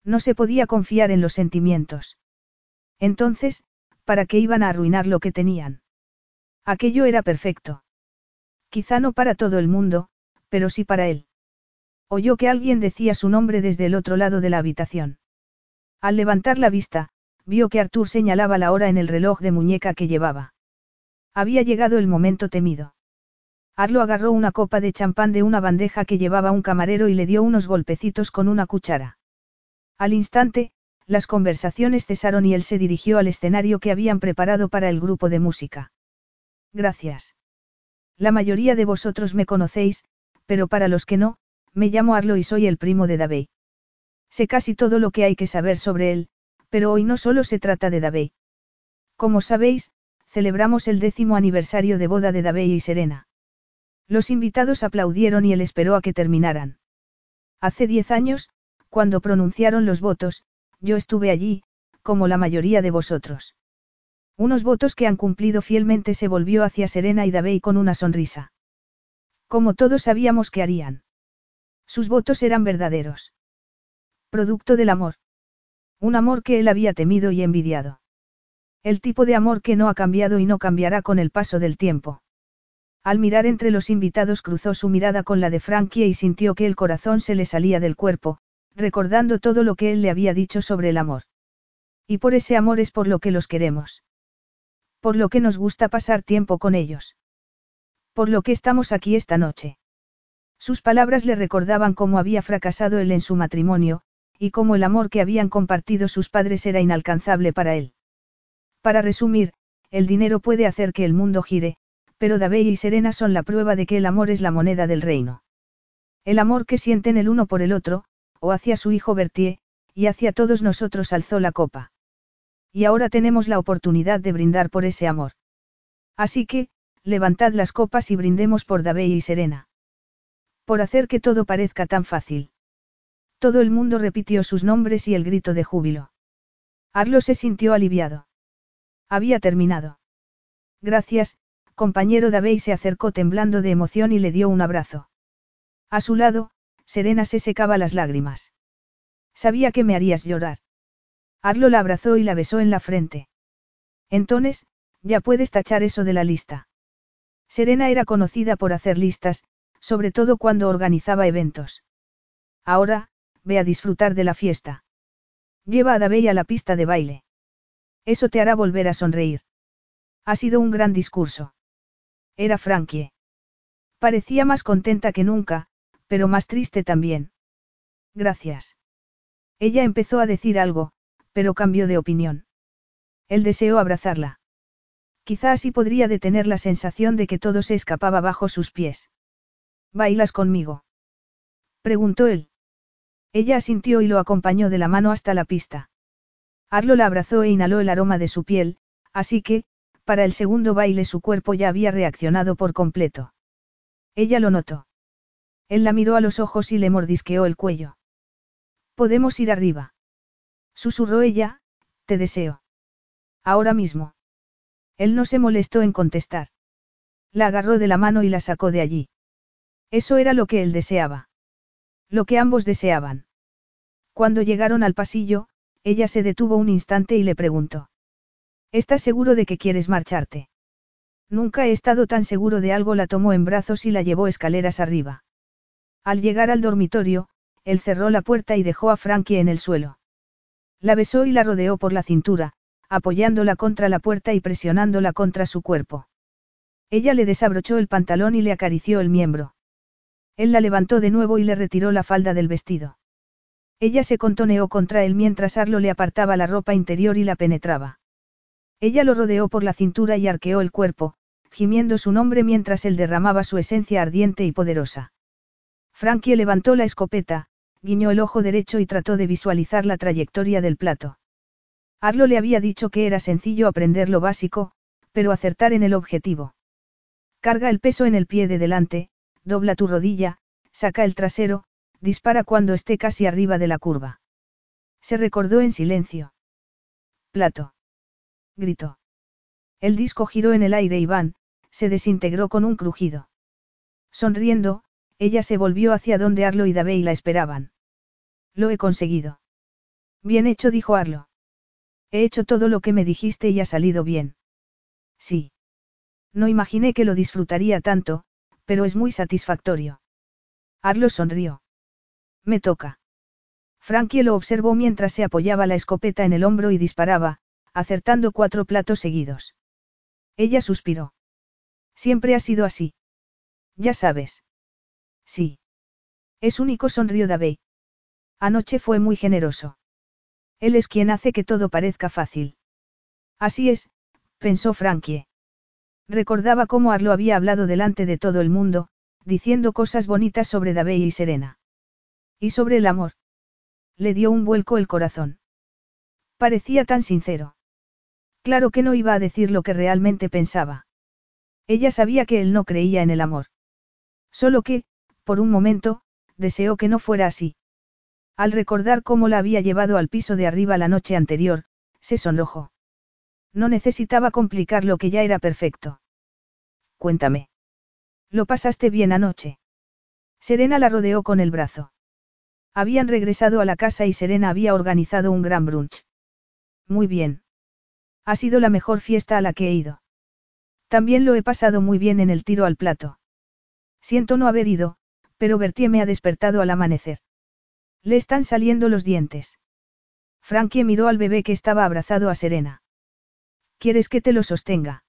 No se podía confiar en los sentimientos. Entonces, ¿para qué iban a arruinar lo que tenían? Aquello era perfecto. Quizá no para todo el mundo, pero sí para él. Oyó que alguien decía su nombre desde el otro lado de la habitación. Al levantar la vista, vio que Arthur señalaba la hora en el reloj de muñeca que llevaba. Había llegado el momento temido. Arlo agarró una copa de champán de una bandeja que llevaba un camarero y le dio unos golpecitos con una cuchara. Al instante, las conversaciones cesaron y él se dirigió al escenario que habían preparado para el grupo de música. Gracias. La mayoría de vosotros me conocéis, pero para los que no, me llamo Arlo y soy el primo de Davey. Sé casi todo lo que hay que saber sobre él, pero hoy no solo se trata de Davey. Como sabéis, celebramos el décimo aniversario de boda de Davey y Serena. Los invitados aplaudieron y él esperó a que terminaran. Hace diez años, cuando pronunciaron los votos, yo estuve allí, como la mayoría de vosotros. Unos votos que han cumplido fielmente se volvió hacia Serena y Davey con una sonrisa. Como todos sabíamos que harían. Sus votos eran verdaderos. Producto del amor. Un amor que él había temido y envidiado. El tipo de amor que no ha cambiado y no cambiará con el paso del tiempo. Al mirar entre los invitados cruzó su mirada con la de Frankie y sintió que el corazón se le salía del cuerpo, recordando todo lo que él le había dicho sobre el amor. Y por ese amor es por lo que los queremos. Por lo que nos gusta pasar tiempo con ellos. Por lo que estamos aquí esta noche. Sus palabras le recordaban cómo había fracasado él en su matrimonio, y cómo el amor que habían compartido sus padres era inalcanzable para él. Para resumir, el dinero puede hacer que el mundo gire, pero David y Serena son la prueba de que el amor es la moneda del reino. El amor que sienten el uno por el otro, o hacia su hijo Bertie, y hacia todos nosotros alzó la copa. Y ahora tenemos la oportunidad de brindar por ese amor. Así que, levantad las copas y brindemos por David y Serena. Por hacer que todo parezca tan fácil. Todo el mundo repitió sus nombres y el grito de júbilo. Arlo se sintió aliviado. Había terminado. Gracias, compañero Davey se acercó temblando de emoción y le dio un abrazo. A su lado, Serena se secaba las lágrimas. Sabía que me harías llorar. Arlo la abrazó y la besó en la frente. Entonces, ya puedes tachar eso de la lista. Serena era conocida por hacer listas, sobre todo cuando organizaba eventos. Ahora, ve a disfrutar de la fiesta. Lleva a Davey a la pista de baile. Eso te hará volver a sonreír. Ha sido un gran discurso. Era Frankie. Parecía más contenta que nunca, pero más triste también. Gracias. Ella empezó a decir algo, pero cambió de opinión. Él deseó abrazarla. Quizá así podría detener la sensación de que todo se escapaba bajo sus pies. ¿Bailas conmigo? Preguntó él. Ella asintió y lo acompañó de la mano hasta la pista. Arlo la abrazó e inhaló el aroma de su piel, así que, para el segundo baile su cuerpo ya había reaccionado por completo. Ella lo notó. Él la miró a los ojos y le mordisqueó el cuello. Podemos ir arriba. Susurró ella, te deseo. Ahora mismo. Él no se molestó en contestar. La agarró de la mano y la sacó de allí. Eso era lo que él deseaba. Lo que ambos deseaban. Cuando llegaron al pasillo, ella se detuvo un instante y le preguntó. ¿Estás seguro de que quieres marcharte? Nunca he estado tan seguro de algo, la tomó en brazos y la llevó escaleras arriba. Al llegar al dormitorio, él cerró la puerta y dejó a Frankie en el suelo. La besó y la rodeó por la cintura, apoyándola contra la puerta y presionándola contra su cuerpo. Ella le desabrochó el pantalón y le acarició el miembro. Él la levantó de nuevo y le retiró la falda del vestido. Ella se contoneó contra él mientras Arlo le apartaba la ropa interior y la penetraba. Ella lo rodeó por la cintura y arqueó el cuerpo, gimiendo su nombre mientras él derramaba su esencia ardiente y poderosa. Frankie levantó la escopeta, guiñó el ojo derecho y trató de visualizar la trayectoria del plato. Arlo le había dicho que era sencillo aprender lo básico, pero acertar en el objetivo. Carga el peso en el pie de delante, dobla tu rodilla, saca el trasero, dispara cuando esté casi arriba de la curva. Se recordó en silencio. Plato. Gritó. El disco giró en el aire y Van, se desintegró con un crujido. Sonriendo, ella se volvió hacia donde Arlo y Davey la esperaban. Lo he conseguido. Bien hecho, dijo Arlo. He hecho todo lo que me dijiste y ha salido bien. Sí. No imaginé que lo disfrutaría tanto, pero es muy satisfactorio. Arlo sonrió. Me toca. Frankie lo observó mientras se apoyaba la escopeta en el hombro y disparaba, acertando cuatro platos seguidos. Ella suspiró. Siempre ha sido así. Ya sabes. Sí. Es único, sonrió Davey. Anoche fue muy generoso. Él es quien hace que todo parezca fácil. Así es, pensó Frankie. Recordaba cómo Arlo había hablado delante de todo el mundo, diciendo cosas bonitas sobre Davey y Serena. Y sobre el amor. Le dio un vuelco el corazón. Parecía tan sincero. Claro que no iba a decir lo que realmente pensaba. Ella sabía que él no creía en el amor. Solo que, por un momento, deseó que no fuera así. Al recordar cómo la había llevado al piso de arriba la noche anterior, se sonrojó. No necesitaba complicar lo que ya era perfecto. Cuéntame. ¿Lo pasaste bien anoche? Serena la rodeó con el brazo. Habían regresado a la casa y Serena había organizado un gran brunch. Muy bien. Ha sido la mejor fiesta a la que he ido. También lo he pasado muy bien en el tiro al plato. Siento no haber ido, pero Bertie me ha despertado al amanecer. Le están saliendo los dientes. Frankie miró al bebé que estaba abrazado a Serena. ¿Quieres que te lo sostenga?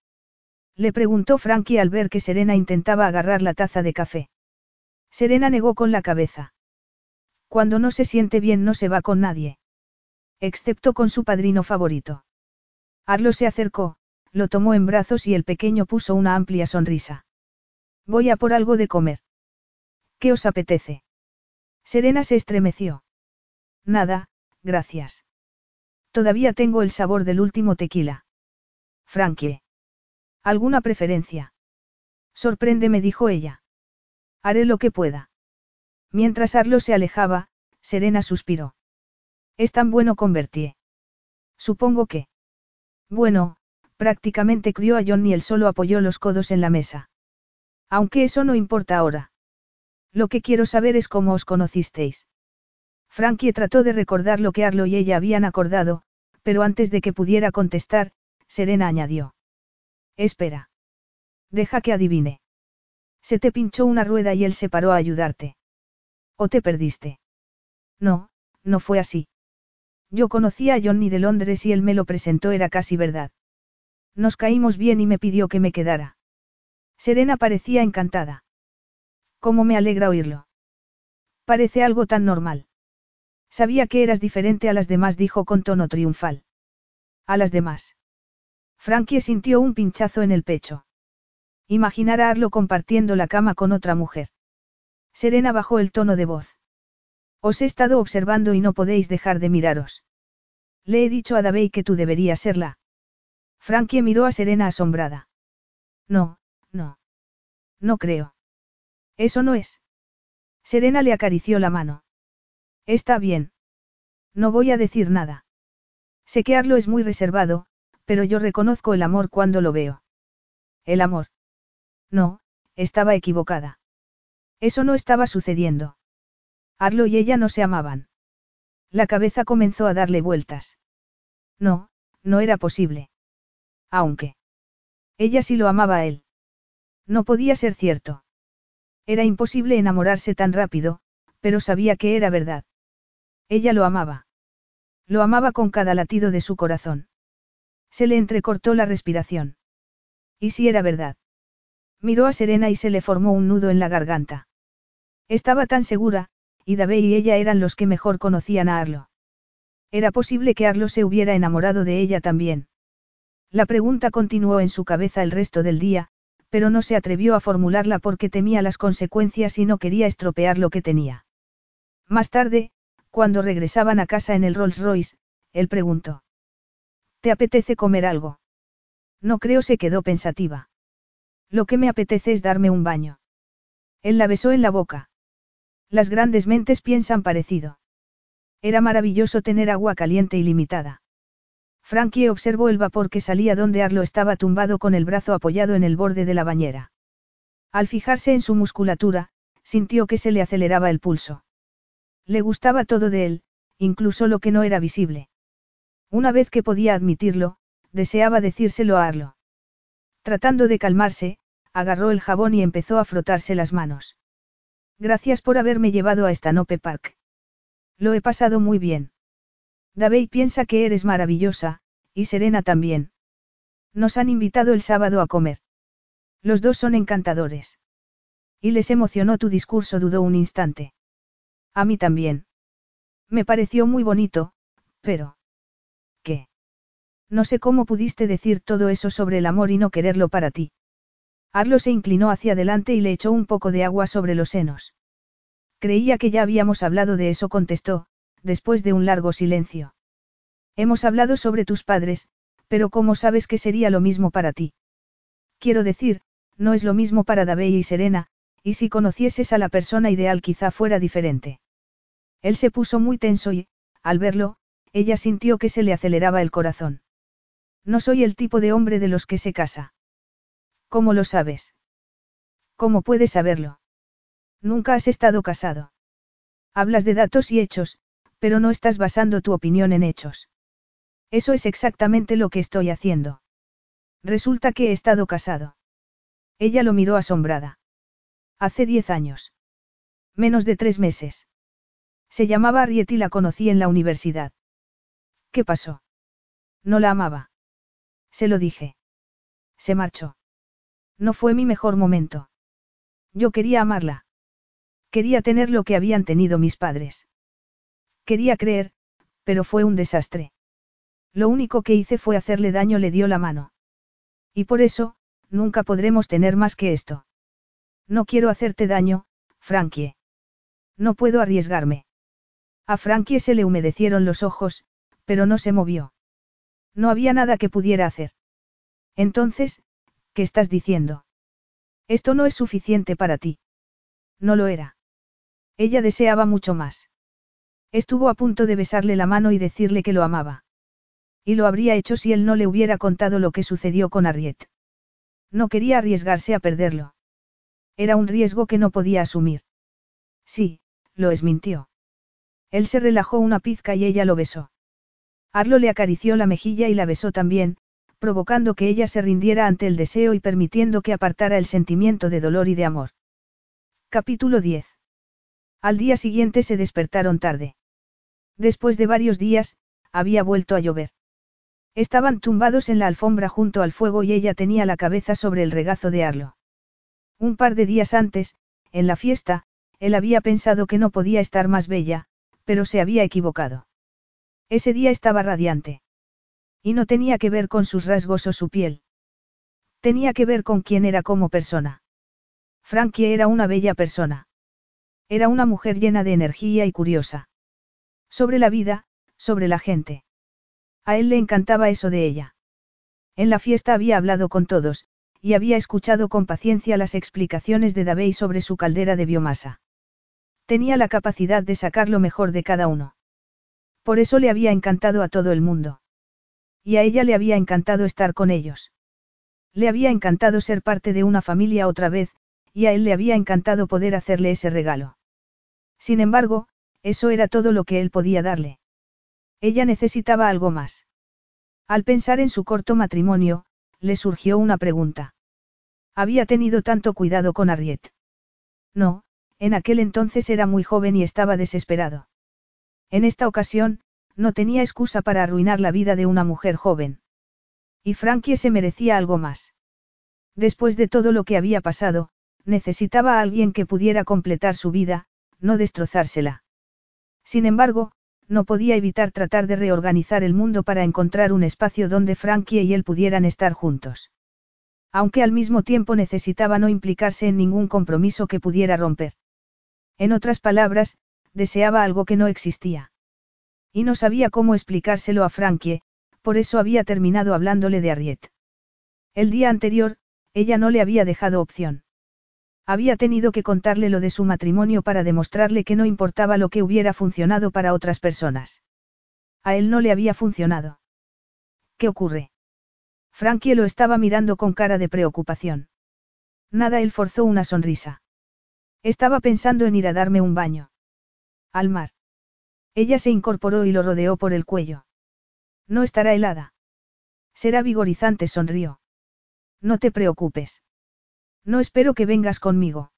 Le preguntó Frankie al ver que Serena intentaba agarrar la taza de café. Serena negó con la cabeza. Cuando no se siente bien no se va con nadie. Excepto con su padrino favorito. Arlo se acercó, lo tomó en brazos y el pequeño puso una amplia sonrisa. Voy a por algo de comer. ¿Qué os apetece? Serena se estremeció. Nada, gracias. Todavía tengo el sabor del último tequila. Frankie. ¿Alguna preferencia? Sorpréndeme, dijo ella. Haré lo que pueda. Mientras Arlo se alejaba, Serena suspiró. Es tan bueno convertir. Supongo que. Bueno, prácticamente crió a John y él solo apoyó los codos en la mesa. Aunque eso no importa ahora. Lo que quiero saber es cómo os conocisteis. Frankie trató de recordar lo que Arlo y ella habían acordado, pero antes de que pudiera contestar, Serena añadió. Espera. Deja que adivine. Se te pinchó una rueda y él se paró a ayudarte. ¿O te perdiste? No, no fue así. Yo conocía a Johnny de Londres y él me lo presentó, era casi verdad. Nos caímos bien y me pidió que me quedara. Serena parecía encantada. ¿Cómo me alegra oírlo? Parece algo tan normal. Sabía que eras diferente a las demás, dijo con tono triunfal. A las demás. Frankie sintió un pinchazo en el pecho. Imaginar a Arlo compartiendo la cama con otra mujer. Serena bajó el tono de voz. Os he estado observando y no podéis dejar de miraros. Le he dicho a Davey que tú deberías serla. Frankie miró a Serena asombrada. No, no. No creo. Eso no es. Serena le acarició la mano. Está bien. No voy a decir nada. Sé que Arlo es muy reservado, pero yo reconozco el amor cuando lo veo. El amor. No, estaba equivocada. Eso no estaba sucediendo. Arlo y ella no se amaban. La cabeza comenzó a darle vueltas. No, no era posible. Aunque. Ella sí lo amaba a él. No podía ser cierto. Era imposible enamorarse tan rápido, pero sabía que era verdad. Ella lo amaba. Lo amaba con cada latido de su corazón. Se le entrecortó la respiración. ¿Y si era verdad? Miró a Serena y se le formó un nudo en la garganta. Estaba tan segura, y David y ella eran los que mejor conocían a Arlo. Era posible que Arlo se hubiera enamorado de ella también. La pregunta continuó en su cabeza el resto del día, pero no se atrevió a formularla porque temía las consecuencias y no quería estropear lo que tenía. Más tarde, cuando regresaban a casa en el Rolls Royce, él preguntó. ¿Te apetece comer algo? No creo se quedó pensativa. Lo que me apetece es darme un baño. Él la besó en la boca. Las grandes mentes piensan parecido. Era maravilloso tener agua caliente ilimitada. Frankie observó el vapor que salía donde Arlo estaba tumbado con el brazo apoyado en el borde de la bañera. Al fijarse en su musculatura, sintió que se le aceleraba el pulso. Le gustaba todo de él, incluso lo que no era visible. Una vez que podía admitirlo, deseaba decírselo a Arlo. Tratando de calmarse, agarró el jabón y empezó a frotarse las manos. Gracias por haberme llevado a Stanope Park. Lo he pasado muy bien. David piensa que eres maravillosa, y Serena también. Nos han invitado el sábado a comer. Los dos son encantadores. Y les emocionó tu discurso, dudó un instante. A mí también. Me pareció muy bonito, pero... ¿Qué? No sé cómo pudiste decir todo eso sobre el amor y no quererlo para ti. Arlo se inclinó hacia adelante y le echó un poco de agua sobre los senos. Creía que ya habíamos hablado de eso, contestó, después de un largo silencio. Hemos hablado sobre tus padres, pero ¿cómo sabes que sería lo mismo para ti? Quiero decir, no es lo mismo para David y Serena, y si conocieses a la persona ideal quizá fuera diferente. Él se puso muy tenso y, al verlo, ella sintió que se le aceleraba el corazón. No soy el tipo de hombre de los que se casa. ¿Cómo lo sabes? ¿Cómo puedes saberlo? Nunca has estado casado. Hablas de datos y hechos, pero no estás basando tu opinión en hechos. Eso es exactamente lo que estoy haciendo. Resulta que he estado casado. Ella lo miró asombrada. Hace diez años. Menos de tres meses. Se llamaba Ariet y la conocí en la universidad. ¿Qué pasó? No la amaba. Se lo dije. Se marchó. No fue mi mejor momento. Yo quería amarla. Quería tener lo que habían tenido mis padres. Quería creer, pero fue un desastre. Lo único que hice fue hacerle daño, le dio la mano. Y por eso, nunca podremos tener más que esto. No quiero hacerte daño, Frankie. No puedo arriesgarme. A Frankie se le humedecieron los ojos, pero no se movió. No había nada que pudiera hacer. Entonces, ¿qué estás diciendo? Esto no es suficiente para ti. No lo era. Ella deseaba mucho más. Estuvo a punto de besarle la mano y decirle que lo amaba. Y lo habría hecho si él no le hubiera contado lo que sucedió con Harriet. No quería arriesgarse a perderlo. Era un riesgo que no podía asumir. Sí, lo esmintió. Él se relajó una pizca y ella lo besó. Arlo le acarició la mejilla y la besó también, provocando que ella se rindiera ante el deseo y permitiendo que apartara el sentimiento de dolor y de amor. Capítulo 10. Al día siguiente se despertaron tarde. Después de varios días, había vuelto a llover. Estaban tumbados en la alfombra junto al fuego y ella tenía la cabeza sobre el regazo de Arlo. Un par de días antes, en la fiesta, él había pensado que no podía estar más bella, pero se había equivocado. Ese día estaba radiante. Y no tenía que ver con sus rasgos o su piel. Tenía que ver con quién era como persona. Frankie era una bella persona. Era una mujer llena de energía y curiosa. Sobre la vida, sobre la gente. A él le encantaba eso de ella. En la fiesta había hablado con todos, y había escuchado con paciencia las explicaciones de Davey sobre su caldera de biomasa. Tenía la capacidad de sacar lo mejor de cada uno. Por eso le había encantado a todo el mundo. Y a ella le había encantado estar con ellos. Le había encantado ser parte de una familia otra vez, y a él le había encantado poder hacerle ese regalo. Sin embargo, eso era todo lo que él podía darle. Ella necesitaba algo más. Al pensar en su corto matrimonio, le surgió una pregunta. Había tenido tanto cuidado con Harriet. No, en aquel entonces era muy joven y estaba desesperado. En esta ocasión, no tenía excusa para arruinar la vida de una mujer joven. Y Frankie se merecía algo más. Después de todo lo que había pasado, necesitaba a alguien que pudiera completar su vida, no destrozársela. Sin embargo, no podía evitar tratar de reorganizar el mundo para encontrar un espacio donde Frankie y él pudieran estar juntos. Aunque al mismo tiempo necesitaba no implicarse en ningún compromiso que pudiera romper. En otras palabras, deseaba algo que no existía. Y no sabía cómo explicárselo a Frankie, por eso había terminado hablándole de Harriet. El día anterior, ella no le había dejado opción. Había tenido que contarle lo de su matrimonio para demostrarle que no importaba lo que hubiera funcionado para otras personas. A él no le había funcionado. ¿Qué ocurre? Frankie lo estaba mirando con cara de preocupación. Nada, él forzó una sonrisa. Estaba pensando en ir a darme un baño. Al mar. Ella se incorporó y lo rodeó por el cuello. No estará helada. Será vigorizante, sonrió. No te preocupes. No espero que vengas conmigo.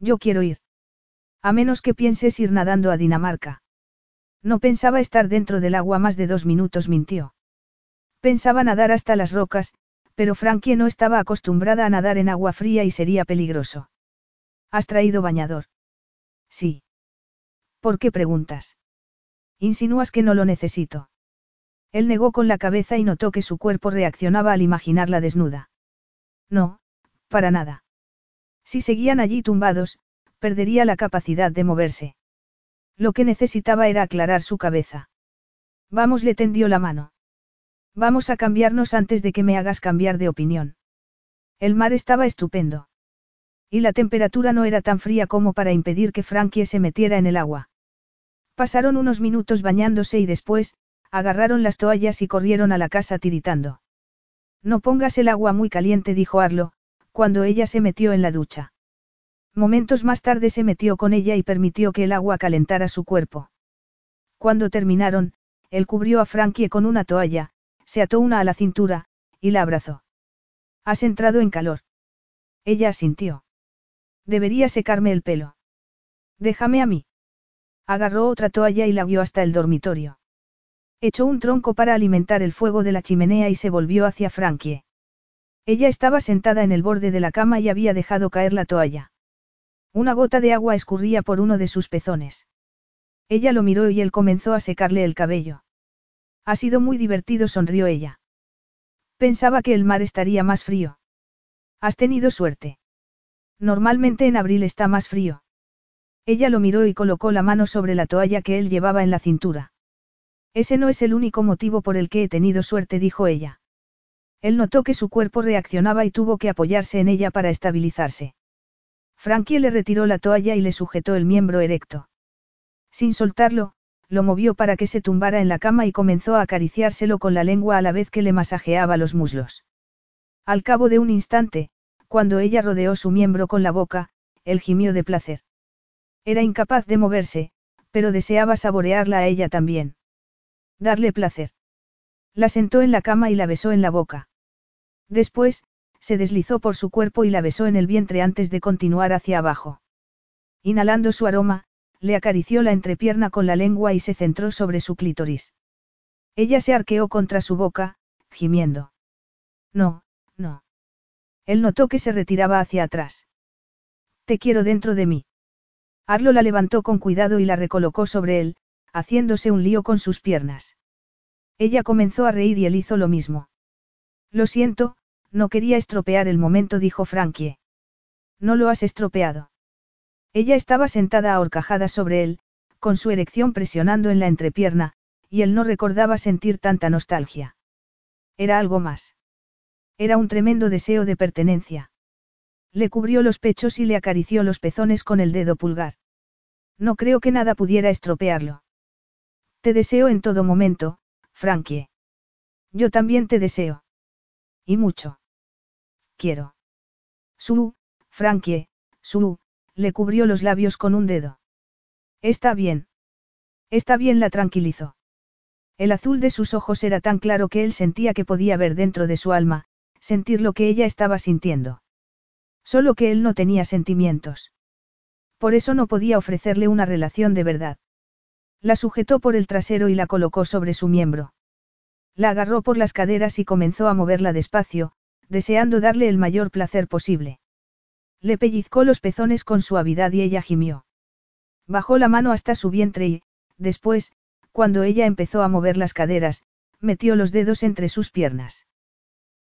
Yo quiero ir. A menos que pienses ir nadando a Dinamarca. No pensaba estar dentro del agua más de dos minutos, mintió. Pensaba nadar hasta las rocas, pero Frankie no estaba acostumbrada a nadar en agua fría y sería peligroso. ¿Has traído bañador? Sí. ¿Por qué preguntas? Insinúas que no lo necesito. Él negó con la cabeza y notó que su cuerpo reaccionaba al imaginarla desnuda. No, para nada. Si seguían allí tumbados, perdería la capacidad de moverse. Lo que necesitaba era aclarar su cabeza. Vamos, le tendió la mano. Vamos a cambiarnos antes de que me hagas cambiar de opinión. El mar estaba estupendo. Y la temperatura no era tan fría como para impedir que Frankie se metiera en el agua. Pasaron unos minutos bañándose y después, agarraron las toallas y corrieron a la casa tiritando. No pongas el agua muy caliente, dijo Arlo, cuando ella se metió en la ducha. Momentos más tarde se metió con ella y permitió que el agua calentara su cuerpo. Cuando terminaron, él cubrió a Frankie con una toalla, se ató una a la cintura, y la abrazó. Has entrado en calor. Ella asintió. Debería secarme el pelo. Déjame a mí. Agarró otra toalla y la guió hasta el dormitorio. Echó un tronco para alimentar el fuego de la chimenea y se volvió hacia Frankie. Ella estaba sentada en el borde de la cama y había dejado caer la toalla. Una gota de agua escurría por uno de sus pezones. Ella lo miró y él comenzó a secarle el cabello. Ha sido muy divertido, sonrió ella. Pensaba que el mar estaría más frío. Has tenido suerte. Normalmente en abril está más frío. Ella lo miró y colocó la mano sobre la toalla que él llevaba en la cintura. Ese no es el único motivo por el que he tenido suerte, dijo ella. Él notó que su cuerpo reaccionaba y tuvo que apoyarse en ella para estabilizarse. Frankie le retiró la toalla y le sujetó el miembro erecto. Sin soltarlo, lo movió para que se tumbara en la cama y comenzó a acariciárselo con la lengua a la vez que le masajeaba los muslos. Al cabo de un instante, cuando ella rodeó su miembro con la boca, él gimió de placer. Era incapaz de moverse, pero deseaba saborearla a ella también. Darle placer. La sentó en la cama y la besó en la boca. Después, se deslizó por su cuerpo y la besó en el vientre antes de continuar hacia abajo. Inhalando su aroma, le acarició la entrepierna con la lengua y se centró sobre su clítoris. Ella se arqueó contra su boca, gimiendo. No, no. Él notó que se retiraba hacia atrás. Te quiero dentro de mí. Arlo la levantó con cuidado y la recolocó sobre él, haciéndose un lío con sus piernas. Ella comenzó a reír y él hizo lo mismo. Lo siento, no quería estropear el momento, dijo Frankie. No lo has estropeado. Ella estaba sentada ahorcajada sobre él, con su erección presionando en la entrepierna, y él no recordaba sentir tanta nostalgia. Era algo más. Era un tremendo deseo de pertenencia. Le cubrió los pechos y le acarició los pezones con el dedo pulgar. No creo que nada pudiera estropearlo. Te deseo en todo momento, Frankie. Yo también te deseo. Y mucho. Quiero. Su, Frankie, su, le cubrió los labios con un dedo. Está bien. Está bien, la tranquilizó. El azul de sus ojos era tan claro que él sentía que podía ver dentro de su alma, sentir lo que ella estaba sintiendo. Solo que él no tenía sentimientos. Por eso no podía ofrecerle una relación de verdad. La sujetó por el trasero y la colocó sobre su miembro. La agarró por las caderas y comenzó a moverla despacio, deseando darle el mayor placer posible. Le pellizcó los pezones con suavidad y ella gimió. Bajó la mano hasta su vientre y, después, cuando ella empezó a mover las caderas, metió los dedos entre sus piernas.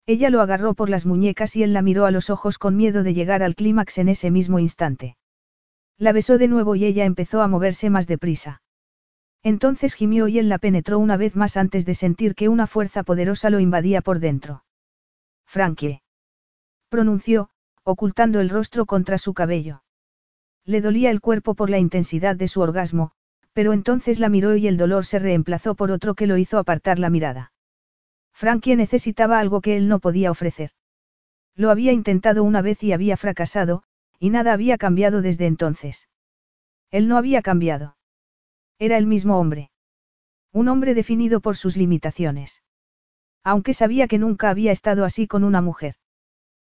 Ella lo agarró por las muñecas y él la miró a los ojos con miedo de llegar al clímax en ese mismo instante. La besó de nuevo y ella empezó a moverse más deprisa. Entonces gimió y él la penetró una vez más antes de sentir que una fuerza poderosa lo invadía por dentro. Frankie. Pronunció, ocultando el rostro contra su cabello. Le dolía el cuerpo por la intensidad de su orgasmo, pero entonces la miró y el dolor se reemplazó por otro que lo hizo apartar la mirada. Frankie necesitaba algo que él no podía ofrecer. Lo había intentado una vez y había fracasado, y nada había cambiado desde entonces. Él no había cambiado. Era el mismo hombre. Un hombre definido por sus limitaciones. Aunque sabía que nunca había estado así con una mujer.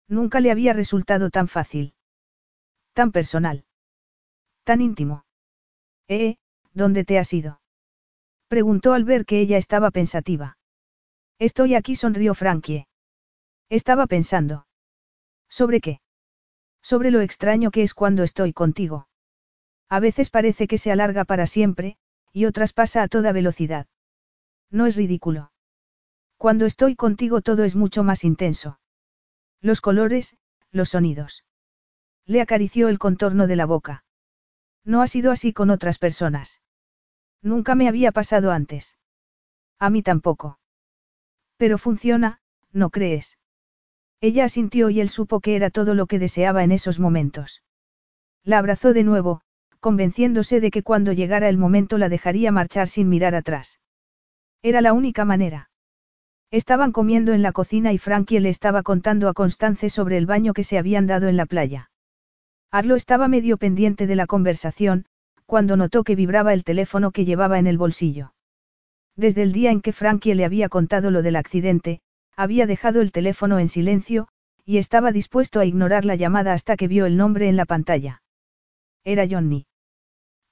Nunca le había resultado tan fácil. Tan personal. Tan íntimo. ¿Eh? ¿Dónde te has ido? Preguntó al ver que ella estaba pensativa. Estoy aquí, sonrió Frankie. Estaba pensando. ¿Sobre qué? Sobre lo extraño que es cuando estoy contigo. A veces parece que se alarga para siempre, y otras pasa a toda velocidad. No es ridículo. Cuando estoy contigo todo es mucho más intenso. Los colores, los sonidos. Le acarició el contorno de la boca. No ha sido así con otras personas. Nunca me había pasado antes. A mí tampoco. Pero funciona, ¿no crees? Ella asintió y él supo que era todo lo que deseaba en esos momentos. La abrazó de nuevo, convenciéndose de que cuando llegara el momento la dejaría marchar sin mirar atrás. Era la única manera. Estaban comiendo en la cocina y Frankie le estaba contando a Constance sobre el baño que se habían dado en la playa. Arlo estaba medio pendiente de la conversación, cuando notó que vibraba el teléfono que llevaba en el bolsillo. Desde el día en que Frankie le había contado lo del accidente, había dejado el teléfono en silencio, y estaba dispuesto a ignorar la llamada hasta que vio el nombre en la pantalla. Era Johnny.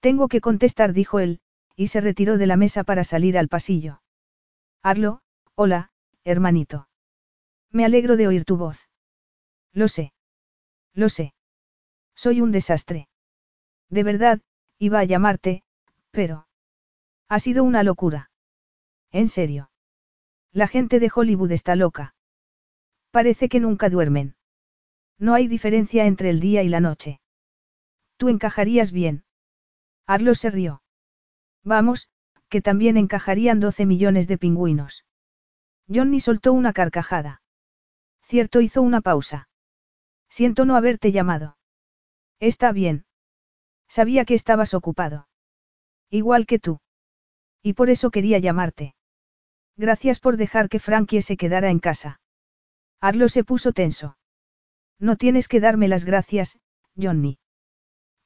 Tengo que contestar, dijo él, y se retiró de la mesa para salir al pasillo. Arlo, hola, hermanito. Me alegro de oír tu voz. Lo sé. Lo sé. Soy un desastre. De verdad, iba a llamarte, pero... Ha sido una locura. En serio. La gente de Hollywood está loca. Parece que nunca duermen. No hay diferencia entre el día y la noche. Tú encajarías bien. Arlo se rió. Vamos, que también encajarían 12 millones de pingüinos. Johnny soltó una carcajada. Cierto hizo una pausa. Siento no haberte llamado. Está bien. Sabía que estabas ocupado. Igual que tú. Y por eso quería llamarte. Gracias por dejar que Frankie se quedara en casa. Arlo se puso tenso. No tienes que darme las gracias, Johnny.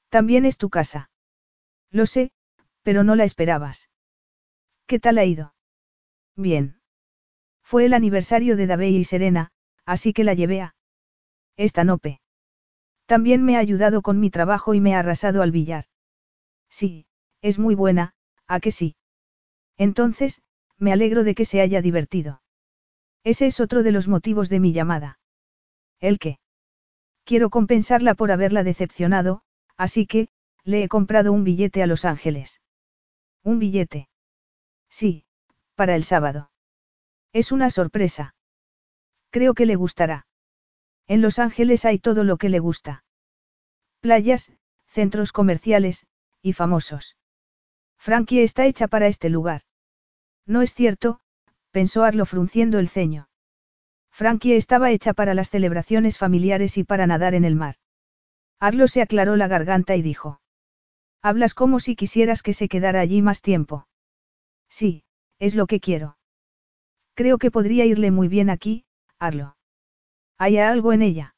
También es tu casa. Lo sé, pero no la esperabas. ¿Qué tal ha ido? Bien. Fue el aniversario de Davey y Serena, así que la llevé a. Esta nope. También me ha ayudado con mi trabajo y me ha arrasado al billar. Sí, es muy buena, ¿a que sí? Entonces, me alegro de que se haya divertido. Ese es otro de los motivos de mi llamada. ¿El qué? Quiero compensarla por haberla decepcionado, así que, le he comprado un billete a Los Ángeles. ¿Un billete? Sí, para el sábado. Es una sorpresa. Creo que le gustará. En Los Ángeles hay todo lo que le gusta. Playas, centros comerciales, y famosos. Frankie está hecha para este lugar. No es cierto, pensó Arlo frunciendo el ceño. Frankie estaba hecha para las celebraciones familiares y para nadar en el mar. Arlo se aclaró la garganta y dijo. Hablas como si quisieras que se quedara allí más tiempo. Sí, es lo que quiero. Creo que podría irle muy bien aquí, Arlo. Hay algo en ella.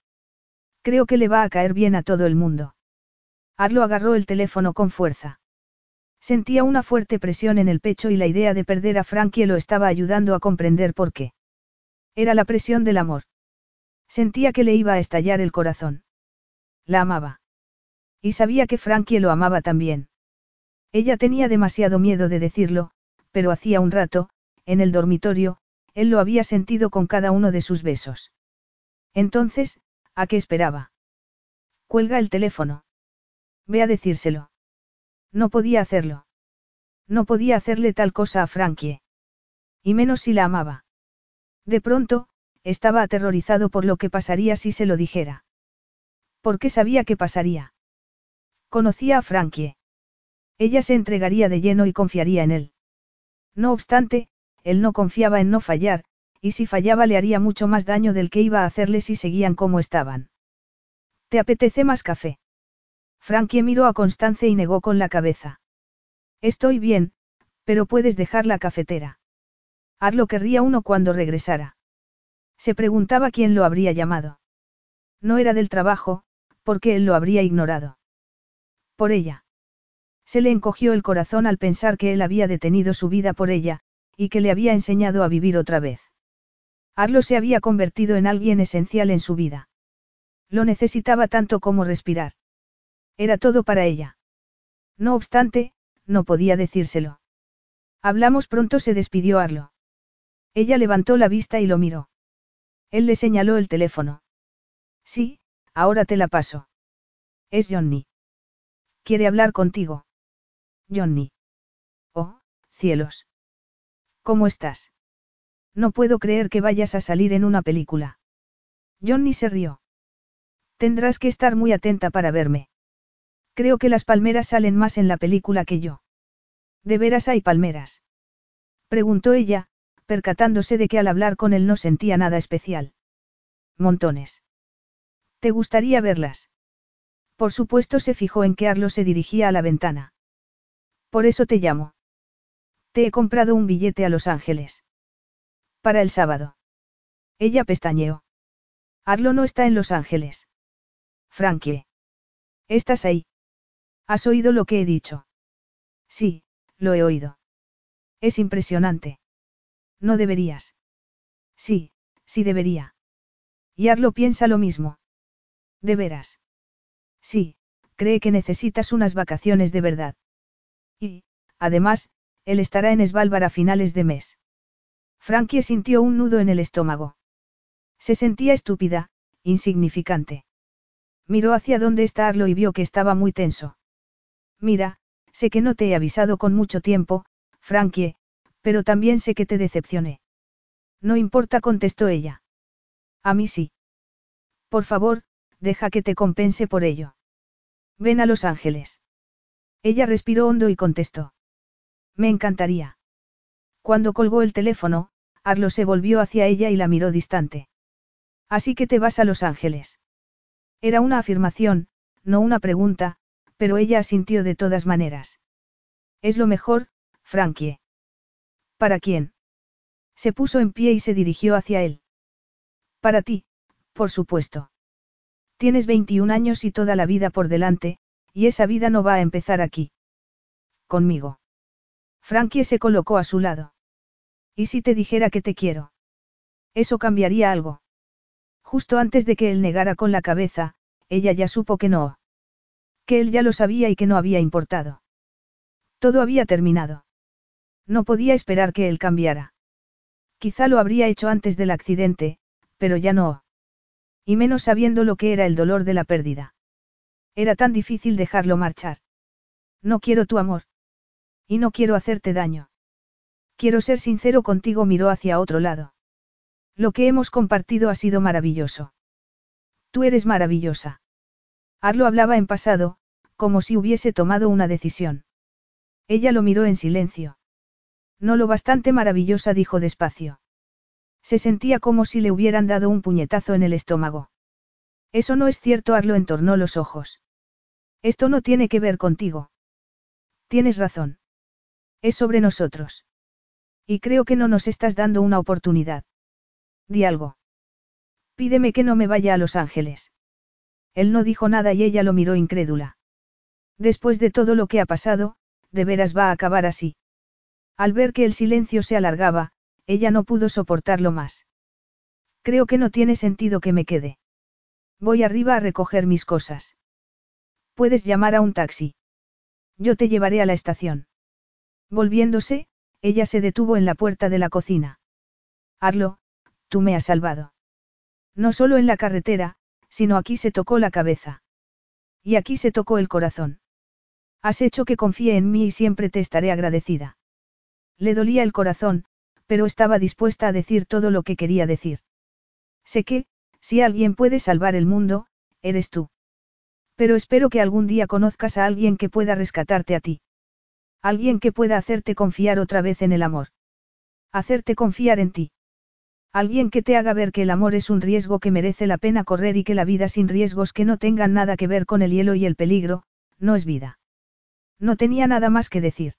Creo que le va a caer bien a todo el mundo. Arlo agarró el teléfono con fuerza. Sentía una fuerte presión en el pecho y la idea de perder a Frankie lo estaba ayudando a comprender por qué. Era la presión del amor. Sentía que le iba a estallar el corazón. La amaba. Y sabía que Frankie lo amaba también. Ella tenía demasiado miedo de decirlo, pero hacía un rato, en el dormitorio, él lo había sentido con cada uno de sus besos. Entonces, ¿a qué esperaba? Cuelga el teléfono. Ve a decírselo. No podía hacerlo. No podía hacerle tal cosa a Frankie. Y menos si la amaba. De pronto, estaba aterrorizado por lo que pasaría si se lo dijera. Porque sabía que pasaría. Conocía a Frankie. Ella se entregaría de lleno y confiaría en él. No obstante, él no confiaba en no fallar, y si fallaba le haría mucho más daño del que iba a hacerle si seguían como estaban. ¿Te apetece más café? Frankie miró a Constance y negó con la cabeza. Estoy bien, pero puedes dejar la cafetera. Arlo querría uno cuando regresara. Se preguntaba quién lo habría llamado. No era del trabajo, porque él lo habría ignorado. Por ella. Se le encogió el corazón al pensar que él había detenido su vida por ella, y que le había enseñado a vivir otra vez. Arlo se había convertido en alguien esencial en su vida. Lo necesitaba tanto como respirar. Era todo para ella. No obstante, no podía decírselo. Hablamos pronto, se despidió Arlo. Ella levantó la vista y lo miró. Él le señaló el teléfono. Sí, ahora te la paso. Es Johnny. Quiere hablar contigo. Johnny. Oh, cielos. ¿Cómo estás? No puedo creer que vayas a salir en una película. Johnny se rió. Tendrás que estar muy atenta para verme. Creo que las palmeras salen más en la película que yo. ¿De veras hay palmeras? Preguntó ella, percatándose de que al hablar con él no sentía nada especial. Montones. ¿Te gustaría verlas? Por supuesto se fijó en que Arlo se dirigía a la ventana. Por eso te llamo. Te he comprado un billete a Los Ángeles. Para el sábado. Ella pestañeó. Arlo no está en Los Ángeles. Frankie. ¿Estás ahí? ¿Has oído lo que he dicho? Sí, lo he oído. Es impresionante. No deberías. Sí, sí debería. Y Arlo piensa lo mismo. ¿De veras? Sí, cree que necesitas unas vacaciones de verdad. Y, además, él estará en Svalbard a finales de mes. Frankie sintió un nudo en el estómago. Se sentía estúpida, insignificante. Miró hacia dónde está Arlo y vio que estaba muy tenso. Mira, sé que no te he avisado con mucho tiempo, Frankie, pero también sé que te decepcioné. No importa, contestó ella. A mí sí. Por favor, deja que te compense por ello. Ven a Los Ángeles. Ella respiró hondo y contestó. Me encantaría. Cuando colgó el teléfono, Arlo se volvió hacia ella y la miró distante. Así que te vas a Los Ángeles. Era una afirmación, no una pregunta, pero ella asintió de todas maneras. Es lo mejor, Frankie. ¿Para quién? Se puso en pie y se dirigió hacia él. Para ti, por supuesto. Tienes 21 años y toda la vida por delante, y esa vida no va a empezar aquí. Conmigo. Frankie se colocó a su lado. ¿Y si te dijera que te quiero? Eso cambiaría algo. Justo antes de que él negara con la cabeza, ella ya supo que no. Que él ya lo sabía y que no había importado. Todo había terminado. No podía esperar que él cambiara. Quizá lo habría hecho antes del accidente, pero ya no. Y menos sabiendo lo que era el dolor de la pérdida. Era tan difícil dejarlo marchar. No quiero tu amor. Y no quiero hacerte daño. Quiero ser sincero contigo, miró hacia otro lado. Lo que hemos compartido ha sido maravilloso. Tú eres maravillosa. Arlo hablaba en pasado, como si hubiese tomado una decisión. Ella lo miró en silencio. No lo bastante maravillosa, dijo despacio. Se sentía como si le hubieran dado un puñetazo en el estómago. Eso no es cierto, Arlo entornó los ojos. Esto no tiene que ver contigo. Tienes razón. Es sobre nosotros. Y creo que no nos estás dando una oportunidad. Di algo. Pídeme que no me vaya a Los Ángeles. Él no dijo nada y ella lo miró incrédula. Después de todo lo que ha pasado, de veras va a acabar así. Al ver que el silencio se alargaba, ella no pudo soportarlo más. Creo que no tiene sentido que me quede. Voy arriba a recoger mis cosas. Puedes llamar a un taxi. Yo te llevaré a la estación. Volviéndose, ella se detuvo en la puerta de la cocina. Arlo, tú me has salvado. No solo en la carretera, sino aquí se tocó la cabeza. Y aquí se tocó el corazón. Has hecho que confíe en mí y siempre te estaré agradecida. Le dolía el corazón, pero estaba dispuesta a decir todo lo que quería decir. Sé que, si alguien puede salvar el mundo, eres tú. Pero espero que algún día conozcas a alguien que pueda rescatarte a ti. Alguien que pueda hacerte confiar otra vez en el amor. Hacerte confiar en ti. Alguien que te haga ver que el amor es un riesgo que merece la pena correr y que la vida sin riesgos que no tengan nada que ver con el hielo y el peligro, no es vida. No tenía nada más que decir.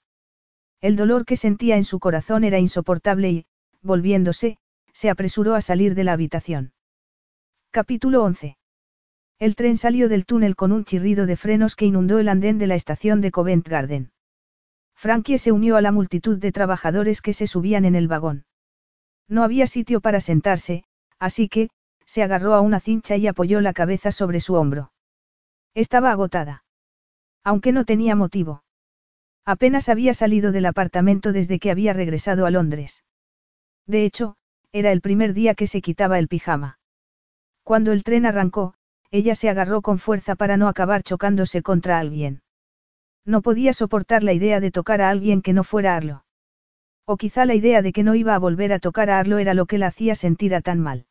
El dolor que sentía en su corazón era insoportable y, volviéndose, se apresuró a salir de la habitación. Capítulo 11. El tren salió del túnel con un chirrido de frenos que inundó el andén de la estación de Covent Garden. Frankie se unió a la multitud de trabajadores que se subían en el vagón. No había sitio para sentarse, así que, se agarró a una cincha y apoyó la cabeza sobre su hombro. Estaba agotada. Aunque no tenía motivo. Apenas había salido del apartamento desde que había regresado a Londres. De hecho, era el primer día que se quitaba el pijama. Cuando el tren arrancó, ella se agarró con fuerza para no acabar chocándose contra alguien. No podía soportar la idea de tocar a alguien que no fuera Arlo. O quizá la idea de que no iba a volver a tocar a Arlo era lo que la hacía sentir a tan mal.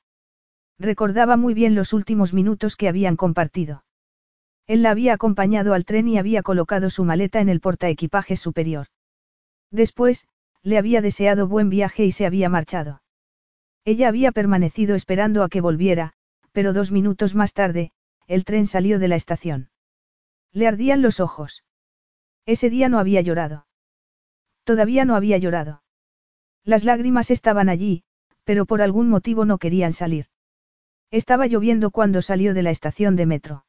Recordaba muy bien los últimos minutos que habían compartido. Él la había acompañado al tren y había colocado su maleta en el portaequipajes superior. Después, le había deseado buen viaje y se había marchado. Ella había permanecido esperando a que volviera, pero dos minutos más tarde, el tren salió de la estación. Le ardían los ojos. Ese día no había llorado. Todavía no había llorado. Las lágrimas estaban allí, pero por algún motivo no querían salir. Estaba lloviendo cuando salió de la estación de metro.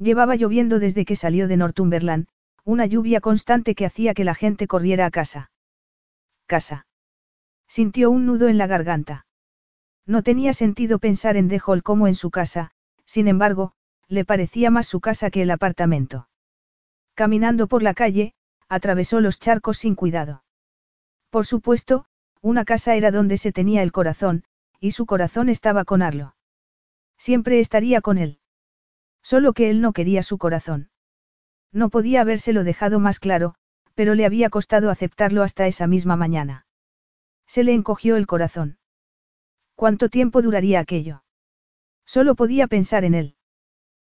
Llevaba lloviendo desde que salió de Northumberland, una lluvia constante que hacía que la gente corriera a casa. Casa. Sintió un nudo en la garganta. No tenía sentido pensar en Dejol como en su casa, sin embargo, le parecía más su casa que el apartamento. Caminando por la calle, atravesó los charcos sin cuidado. Por supuesto, una casa era donde se tenía el corazón, y su corazón estaba con Arlo. Siempre estaría con él. Solo que él no quería su corazón. No podía habérselo dejado más claro, pero le había costado aceptarlo hasta esa misma mañana. Se le encogió el corazón. ¿Cuánto tiempo duraría aquello? Solo podía pensar en él.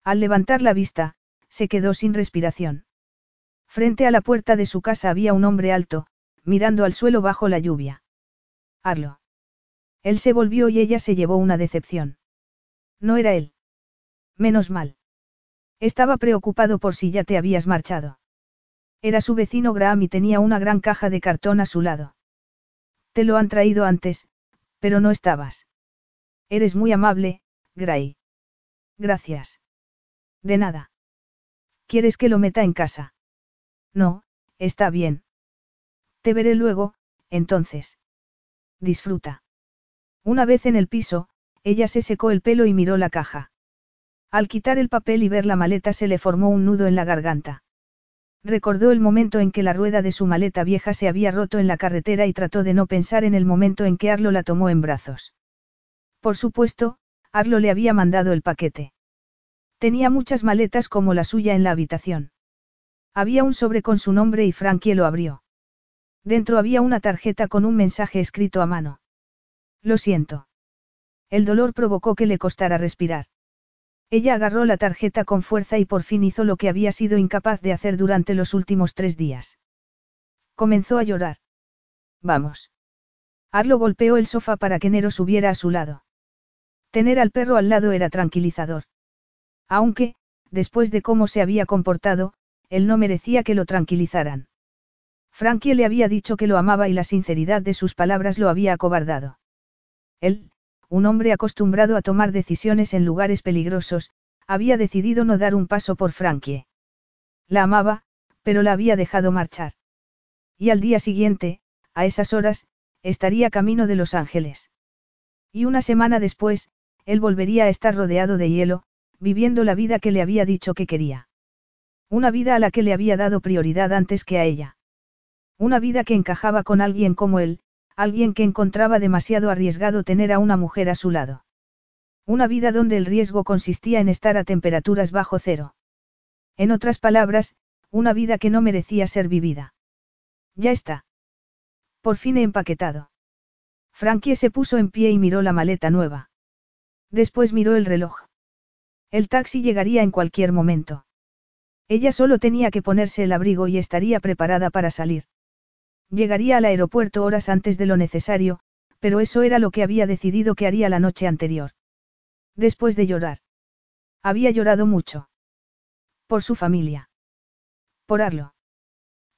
Al levantar la vista, se quedó sin respiración. Frente a la puerta de su casa había un hombre alto, mirando al suelo bajo la lluvia. Arlo. Él se volvió y ella se llevó una decepción. No era él. Menos mal. Estaba preocupado por si ya te habías marchado. Era su vecino Graham y tenía una gran caja de cartón a su lado. Te lo han traído antes, pero no estabas. Eres muy amable, Gray. Gracias. De nada. ¿Quieres que lo meta en casa? No, está bien. Te veré luego, entonces. Disfruta. Una vez en el piso, ella se secó el pelo y miró la caja. Al quitar el papel y ver la maleta se le formó un nudo en la garganta. Recordó el momento en que la rueda de su maleta vieja se había roto en la carretera y trató de no pensar en el momento en que Arlo la tomó en brazos. Por supuesto, Arlo le había mandado el paquete. Tenía muchas maletas como la suya en la habitación. Había un sobre con su nombre y Frankie lo abrió. Dentro había una tarjeta con un mensaje escrito a mano. Lo siento. El dolor provocó que le costara respirar. Ella agarró la tarjeta con fuerza y por fin hizo lo que había sido incapaz de hacer durante los últimos tres días. Comenzó a llorar. Vamos. Arlo golpeó el sofá para que Nero subiera a su lado. Tener al perro al lado era tranquilizador. Aunque, después de cómo se había comportado, él no merecía que lo tranquilizaran. Frankie le había dicho que lo amaba y la sinceridad de sus palabras lo había acobardado. Él, un hombre acostumbrado a tomar decisiones en lugares peligrosos, había decidido no dar un paso por Frankie. La amaba, pero la había dejado marchar. Y al día siguiente, a esas horas, estaría camino de Los Ángeles. Y una semana después, él volvería a estar rodeado de hielo, viviendo la vida que le había dicho que quería. Una vida a la que le había dado prioridad antes que a ella. Una vida que encajaba con alguien como él, alguien que encontraba demasiado arriesgado tener a una mujer a su lado. Una vida donde el riesgo consistía en estar a temperaturas bajo cero. En otras palabras, una vida que no merecía ser vivida. Ya está. Por fin he empaquetado. Frankie se puso en pie y miró la maleta nueva. Después miró el reloj. El taxi llegaría en cualquier momento. Ella solo tenía que ponerse el abrigo y estaría preparada para salir. Llegaría al aeropuerto horas antes de lo necesario, pero eso era lo que había decidido que haría la noche anterior. Después de llorar. Había llorado mucho. Por su familia. Por Arlo.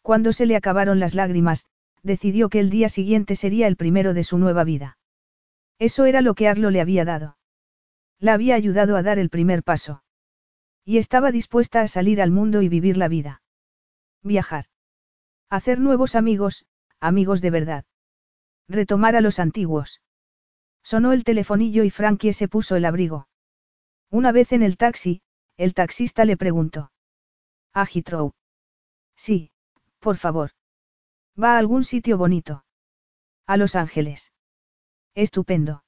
Cuando se le acabaron las lágrimas, decidió que el día siguiente sería el primero de su nueva vida. Eso era lo que Arlo le había dado. La había ayudado a dar el primer paso. Y estaba dispuesta a salir al mundo y vivir la vida. Viajar. Hacer nuevos amigos, amigos de verdad. Retomar a los antiguos. Sonó el telefonillo y Frankie se puso el abrigo. Una vez en el taxi, el taxista le preguntó. ¿A Heathrow? Sí, por favor. ¿Va a algún sitio bonito? A Los Ángeles. Estupendo.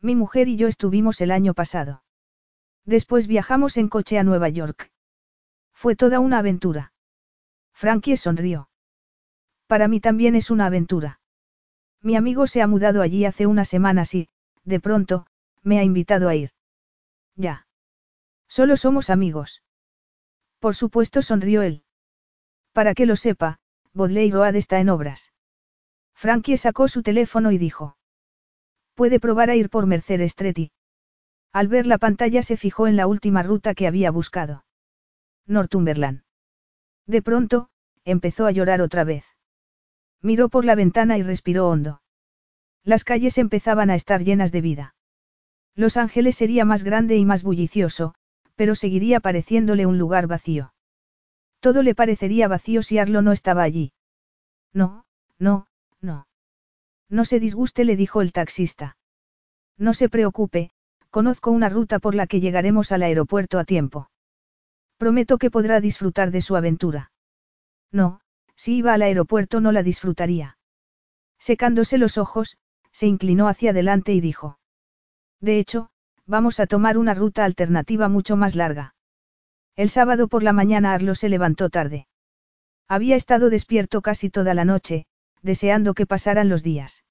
Mi mujer y yo estuvimos el año pasado. Después viajamos en coche a Nueva York. Fue toda una aventura. Frankie sonrió. Para mí también es una aventura. Mi amigo se ha mudado allí hace unas semanas y, de pronto, me ha invitado a ir. Ya. Solo somos amigos. Por supuesto sonrió él. Para que lo sepa, Bodley Road está en obras. Frankie sacó su teléfono y dijo. Puede probar a ir por Mercer Street al ver la pantalla se fijó en la última ruta que había buscado. Northumberland. De pronto, empezó a llorar otra vez. Miró por la ventana y respiró hondo. Las calles empezaban a estar llenas de vida. Los Ángeles sería más grande y más bullicioso, pero seguiría pareciéndole un lugar vacío. Todo le parecería vacío si Arlo no estaba allí. No, no, no. No se disguste, le dijo el taxista. No se preocupe, conozco una ruta por la que llegaremos al aeropuerto a tiempo. Prometo que podrá disfrutar de su aventura. No, si iba al aeropuerto no la disfrutaría. Secándose los ojos, se inclinó hacia adelante y dijo. De hecho, vamos a tomar una ruta alternativa mucho más larga. El sábado por la mañana Arlo se levantó tarde. Había estado despierto casi toda la noche, deseando que pasaran los días.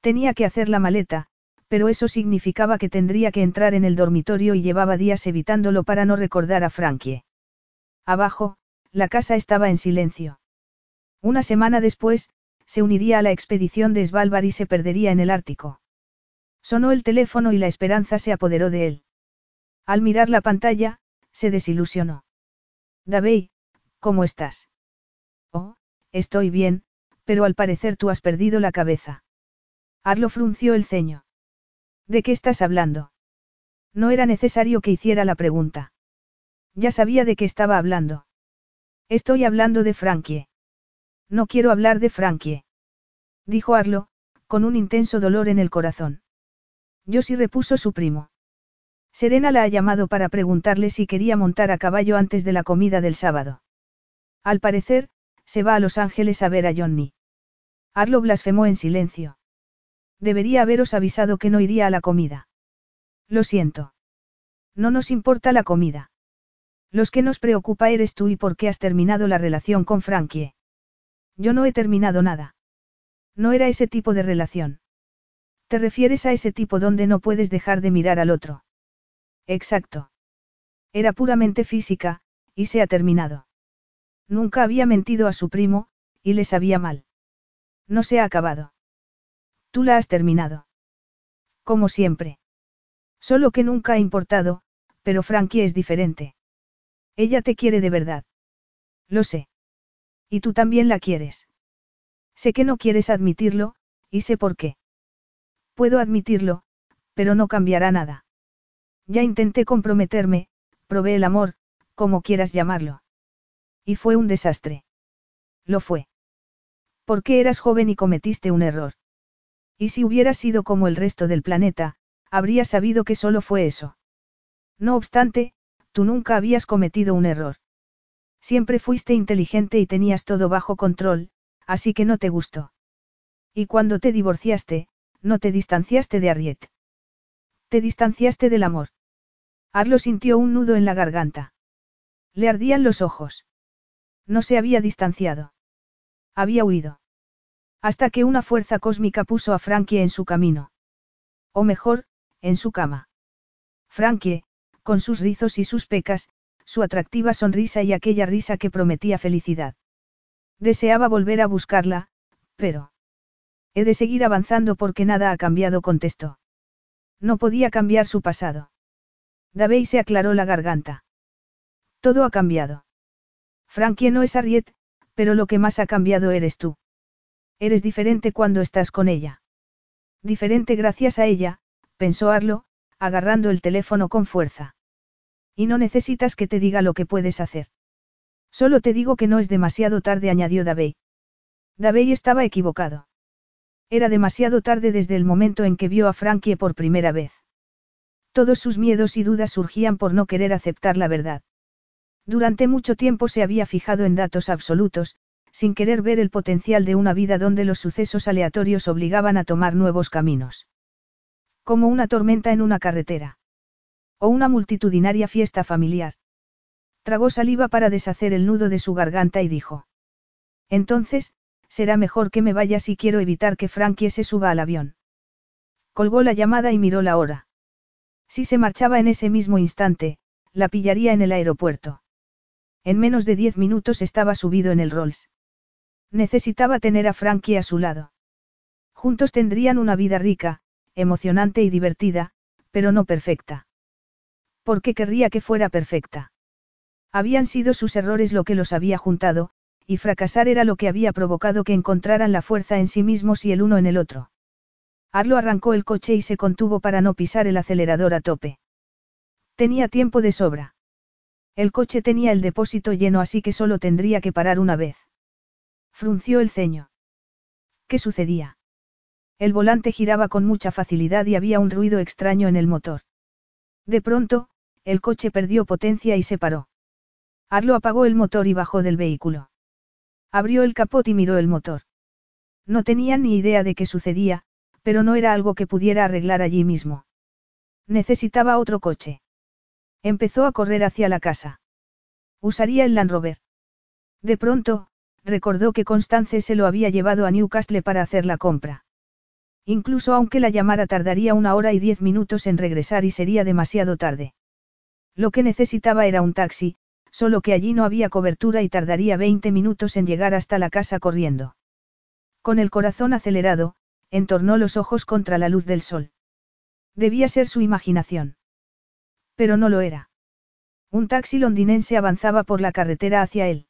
Tenía que hacer la maleta, pero eso significaba que tendría que entrar en el dormitorio y llevaba días evitándolo para no recordar a Frankie. Abajo, la casa estaba en silencio. Una semana después, se uniría a la expedición de Svalbard y se perdería en el Ártico. Sonó el teléfono y la esperanza se apoderó de él. Al mirar la pantalla, se desilusionó. Davey, ¿cómo estás? Oh, estoy bien, pero al parecer tú has perdido la cabeza. Arlo frunció el ceño. ¿De qué estás hablando? No era necesario que hiciera la pregunta. Ya sabía de qué estaba hablando. Estoy hablando de Frankie. No quiero hablar de Frankie. Dijo Arlo, con un intenso dolor en el corazón. Yo sí repuso su primo. Serena la ha llamado para preguntarle si quería montar a caballo antes de la comida del sábado. Al parecer, se va a Los Ángeles a ver a Johnny. Arlo blasfemó en silencio. Debería haberos avisado que no iría a la comida. Lo siento. No nos importa la comida. Los que nos preocupa eres tú y por qué has terminado la relación con Frankie. Yo no he terminado nada. No era ese tipo de relación. Te refieres a ese tipo donde no puedes dejar de mirar al otro. Exacto. Era puramente física, y se ha terminado. Nunca había mentido a su primo, y le sabía mal. No se ha acabado. Tú la has terminado. Como siempre. Solo que nunca ha importado, pero Frankie es diferente. Ella te quiere de verdad. Lo sé. Y tú también la quieres. Sé que no quieres admitirlo, y sé por qué. Puedo admitirlo, pero no cambiará nada. Ya intenté comprometerme, probé el amor, como quieras llamarlo. Y fue un desastre. Lo fue. Porque eras joven y cometiste un error. Y si hubieras sido como el resto del planeta, habrías sabido que solo fue eso. No obstante, tú nunca habías cometido un error. Siempre fuiste inteligente y tenías todo bajo control, así que no te gustó. Y cuando te divorciaste, no te distanciaste de Arriet. Te distanciaste del amor. Arlo sintió un nudo en la garganta. Le ardían los ojos. No se había distanciado. Había huido. Hasta que una fuerza cósmica puso a Frankie en su camino. O mejor, en su cama. Frankie, con sus rizos y sus pecas, su atractiva sonrisa y aquella risa que prometía felicidad. Deseaba volver a buscarla, pero... He de seguir avanzando porque nada ha cambiado, contestó. No podía cambiar su pasado. Davey se aclaró la garganta. Todo ha cambiado. Frankie no es Ariet, pero lo que más ha cambiado eres tú. Eres diferente cuando estás con ella. Diferente gracias a ella, pensó Arlo, agarrando el teléfono con fuerza. Y no necesitas que te diga lo que puedes hacer. Solo te digo que no es demasiado tarde, añadió Davey. Davey estaba equivocado. Era demasiado tarde desde el momento en que vio a Frankie por primera vez. Todos sus miedos y dudas surgían por no querer aceptar la verdad. Durante mucho tiempo se había fijado en datos absolutos, sin querer ver el potencial de una vida donde los sucesos aleatorios obligaban a tomar nuevos caminos. Como una tormenta en una carretera. O una multitudinaria fiesta familiar. Tragó saliva para deshacer el nudo de su garganta y dijo. Entonces, será mejor que me vaya si quiero evitar que Frankie se suba al avión. Colgó la llamada y miró la hora. Si se marchaba en ese mismo instante, la pillaría en el aeropuerto. En menos de diez minutos estaba subido en el Rolls. Necesitaba tener a Frankie a su lado. Juntos tendrían una vida rica, emocionante y divertida, pero no perfecta. ¿Por qué querría que fuera perfecta? Habían sido sus errores lo que los había juntado, y fracasar era lo que había provocado que encontraran la fuerza en sí mismos y el uno en el otro. Arlo arrancó el coche y se contuvo para no pisar el acelerador a tope. Tenía tiempo de sobra. El coche tenía el depósito lleno así que solo tendría que parar una vez. Frunció el ceño. ¿Qué sucedía? El volante giraba con mucha facilidad y había un ruido extraño en el motor. De pronto, el coche perdió potencia y se paró. Arlo apagó el motor y bajó del vehículo. Abrió el capot y miró el motor. No tenía ni idea de qué sucedía, pero no era algo que pudiera arreglar allí mismo. Necesitaba otro coche. Empezó a correr hacia la casa. Usaría el Land Rover. De pronto, recordó que Constance se lo había llevado a Newcastle para hacer la compra. Incluso aunque la llamara tardaría una hora y diez minutos en regresar y sería demasiado tarde. Lo que necesitaba era un taxi, solo que allí no había cobertura y tardaría 20 minutos en llegar hasta la casa corriendo. Con el corazón acelerado, entornó los ojos contra la luz del sol. Debía ser su imaginación. Pero no lo era. Un taxi londinense avanzaba por la carretera hacia él.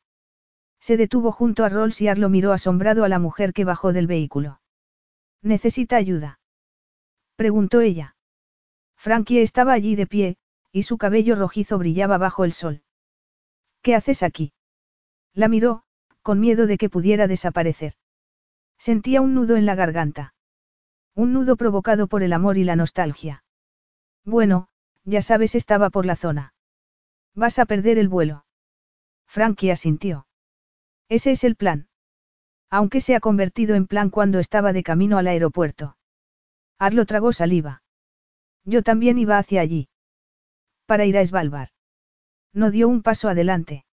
Se detuvo junto a Rolls y Arlo miró asombrado a la mujer que bajó del vehículo. ¿Necesita ayuda? preguntó ella. Frankie estaba allí de pie, y su cabello rojizo brillaba bajo el sol. ¿Qué haces aquí? La miró, con miedo de que pudiera desaparecer. Sentía un nudo en la garganta. Un nudo provocado por el amor y la nostalgia. Bueno, ya sabes, estaba por la zona. Vas a perder el vuelo. Frankie asintió. Ese es el plan. Aunque se ha convertido en plan cuando estaba de camino al aeropuerto. Arlo tragó saliva. Yo también iba hacia allí. Para ir a Svalbard. No dio un paso adelante.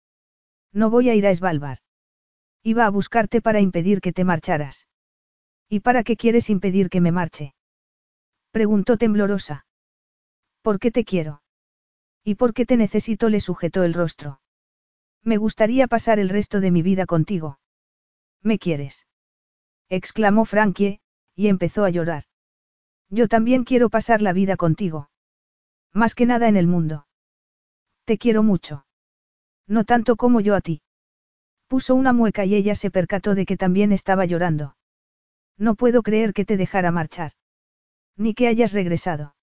No voy a ir a Svalbard. Iba a buscarte para impedir que te marcharas. ¿Y para qué quieres impedir que me marche? Preguntó temblorosa. ¿Por qué te quiero? ¿Y por qué te necesito? Le sujetó el rostro. Me gustaría pasar el resto de mi vida contigo. ¿Me quieres? exclamó Frankie, y empezó a llorar. Yo también quiero pasar la vida contigo. Más que nada en el mundo. Te quiero mucho. No tanto como yo a ti. Puso una mueca y ella se percató de que también estaba llorando. No puedo creer que te dejara marchar. Ni que hayas regresado.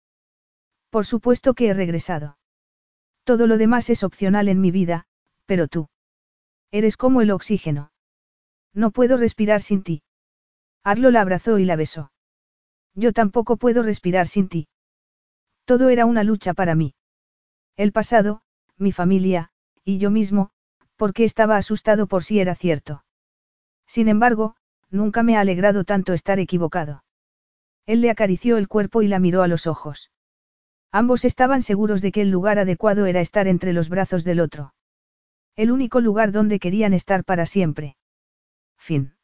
Por supuesto que he regresado. Todo lo demás es opcional en mi vida, pero tú. Eres como el oxígeno. No puedo respirar sin ti. Arlo la abrazó y la besó. Yo tampoco puedo respirar sin ti. Todo era una lucha para mí. El pasado, mi familia, y yo mismo, porque estaba asustado por si era cierto. Sin embargo, nunca me ha alegrado tanto estar equivocado. Él le acarició el cuerpo y la miró a los ojos. Ambos estaban seguros de que el lugar adecuado era estar entre los brazos del otro. El único lugar donde querían estar para siempre. Fin.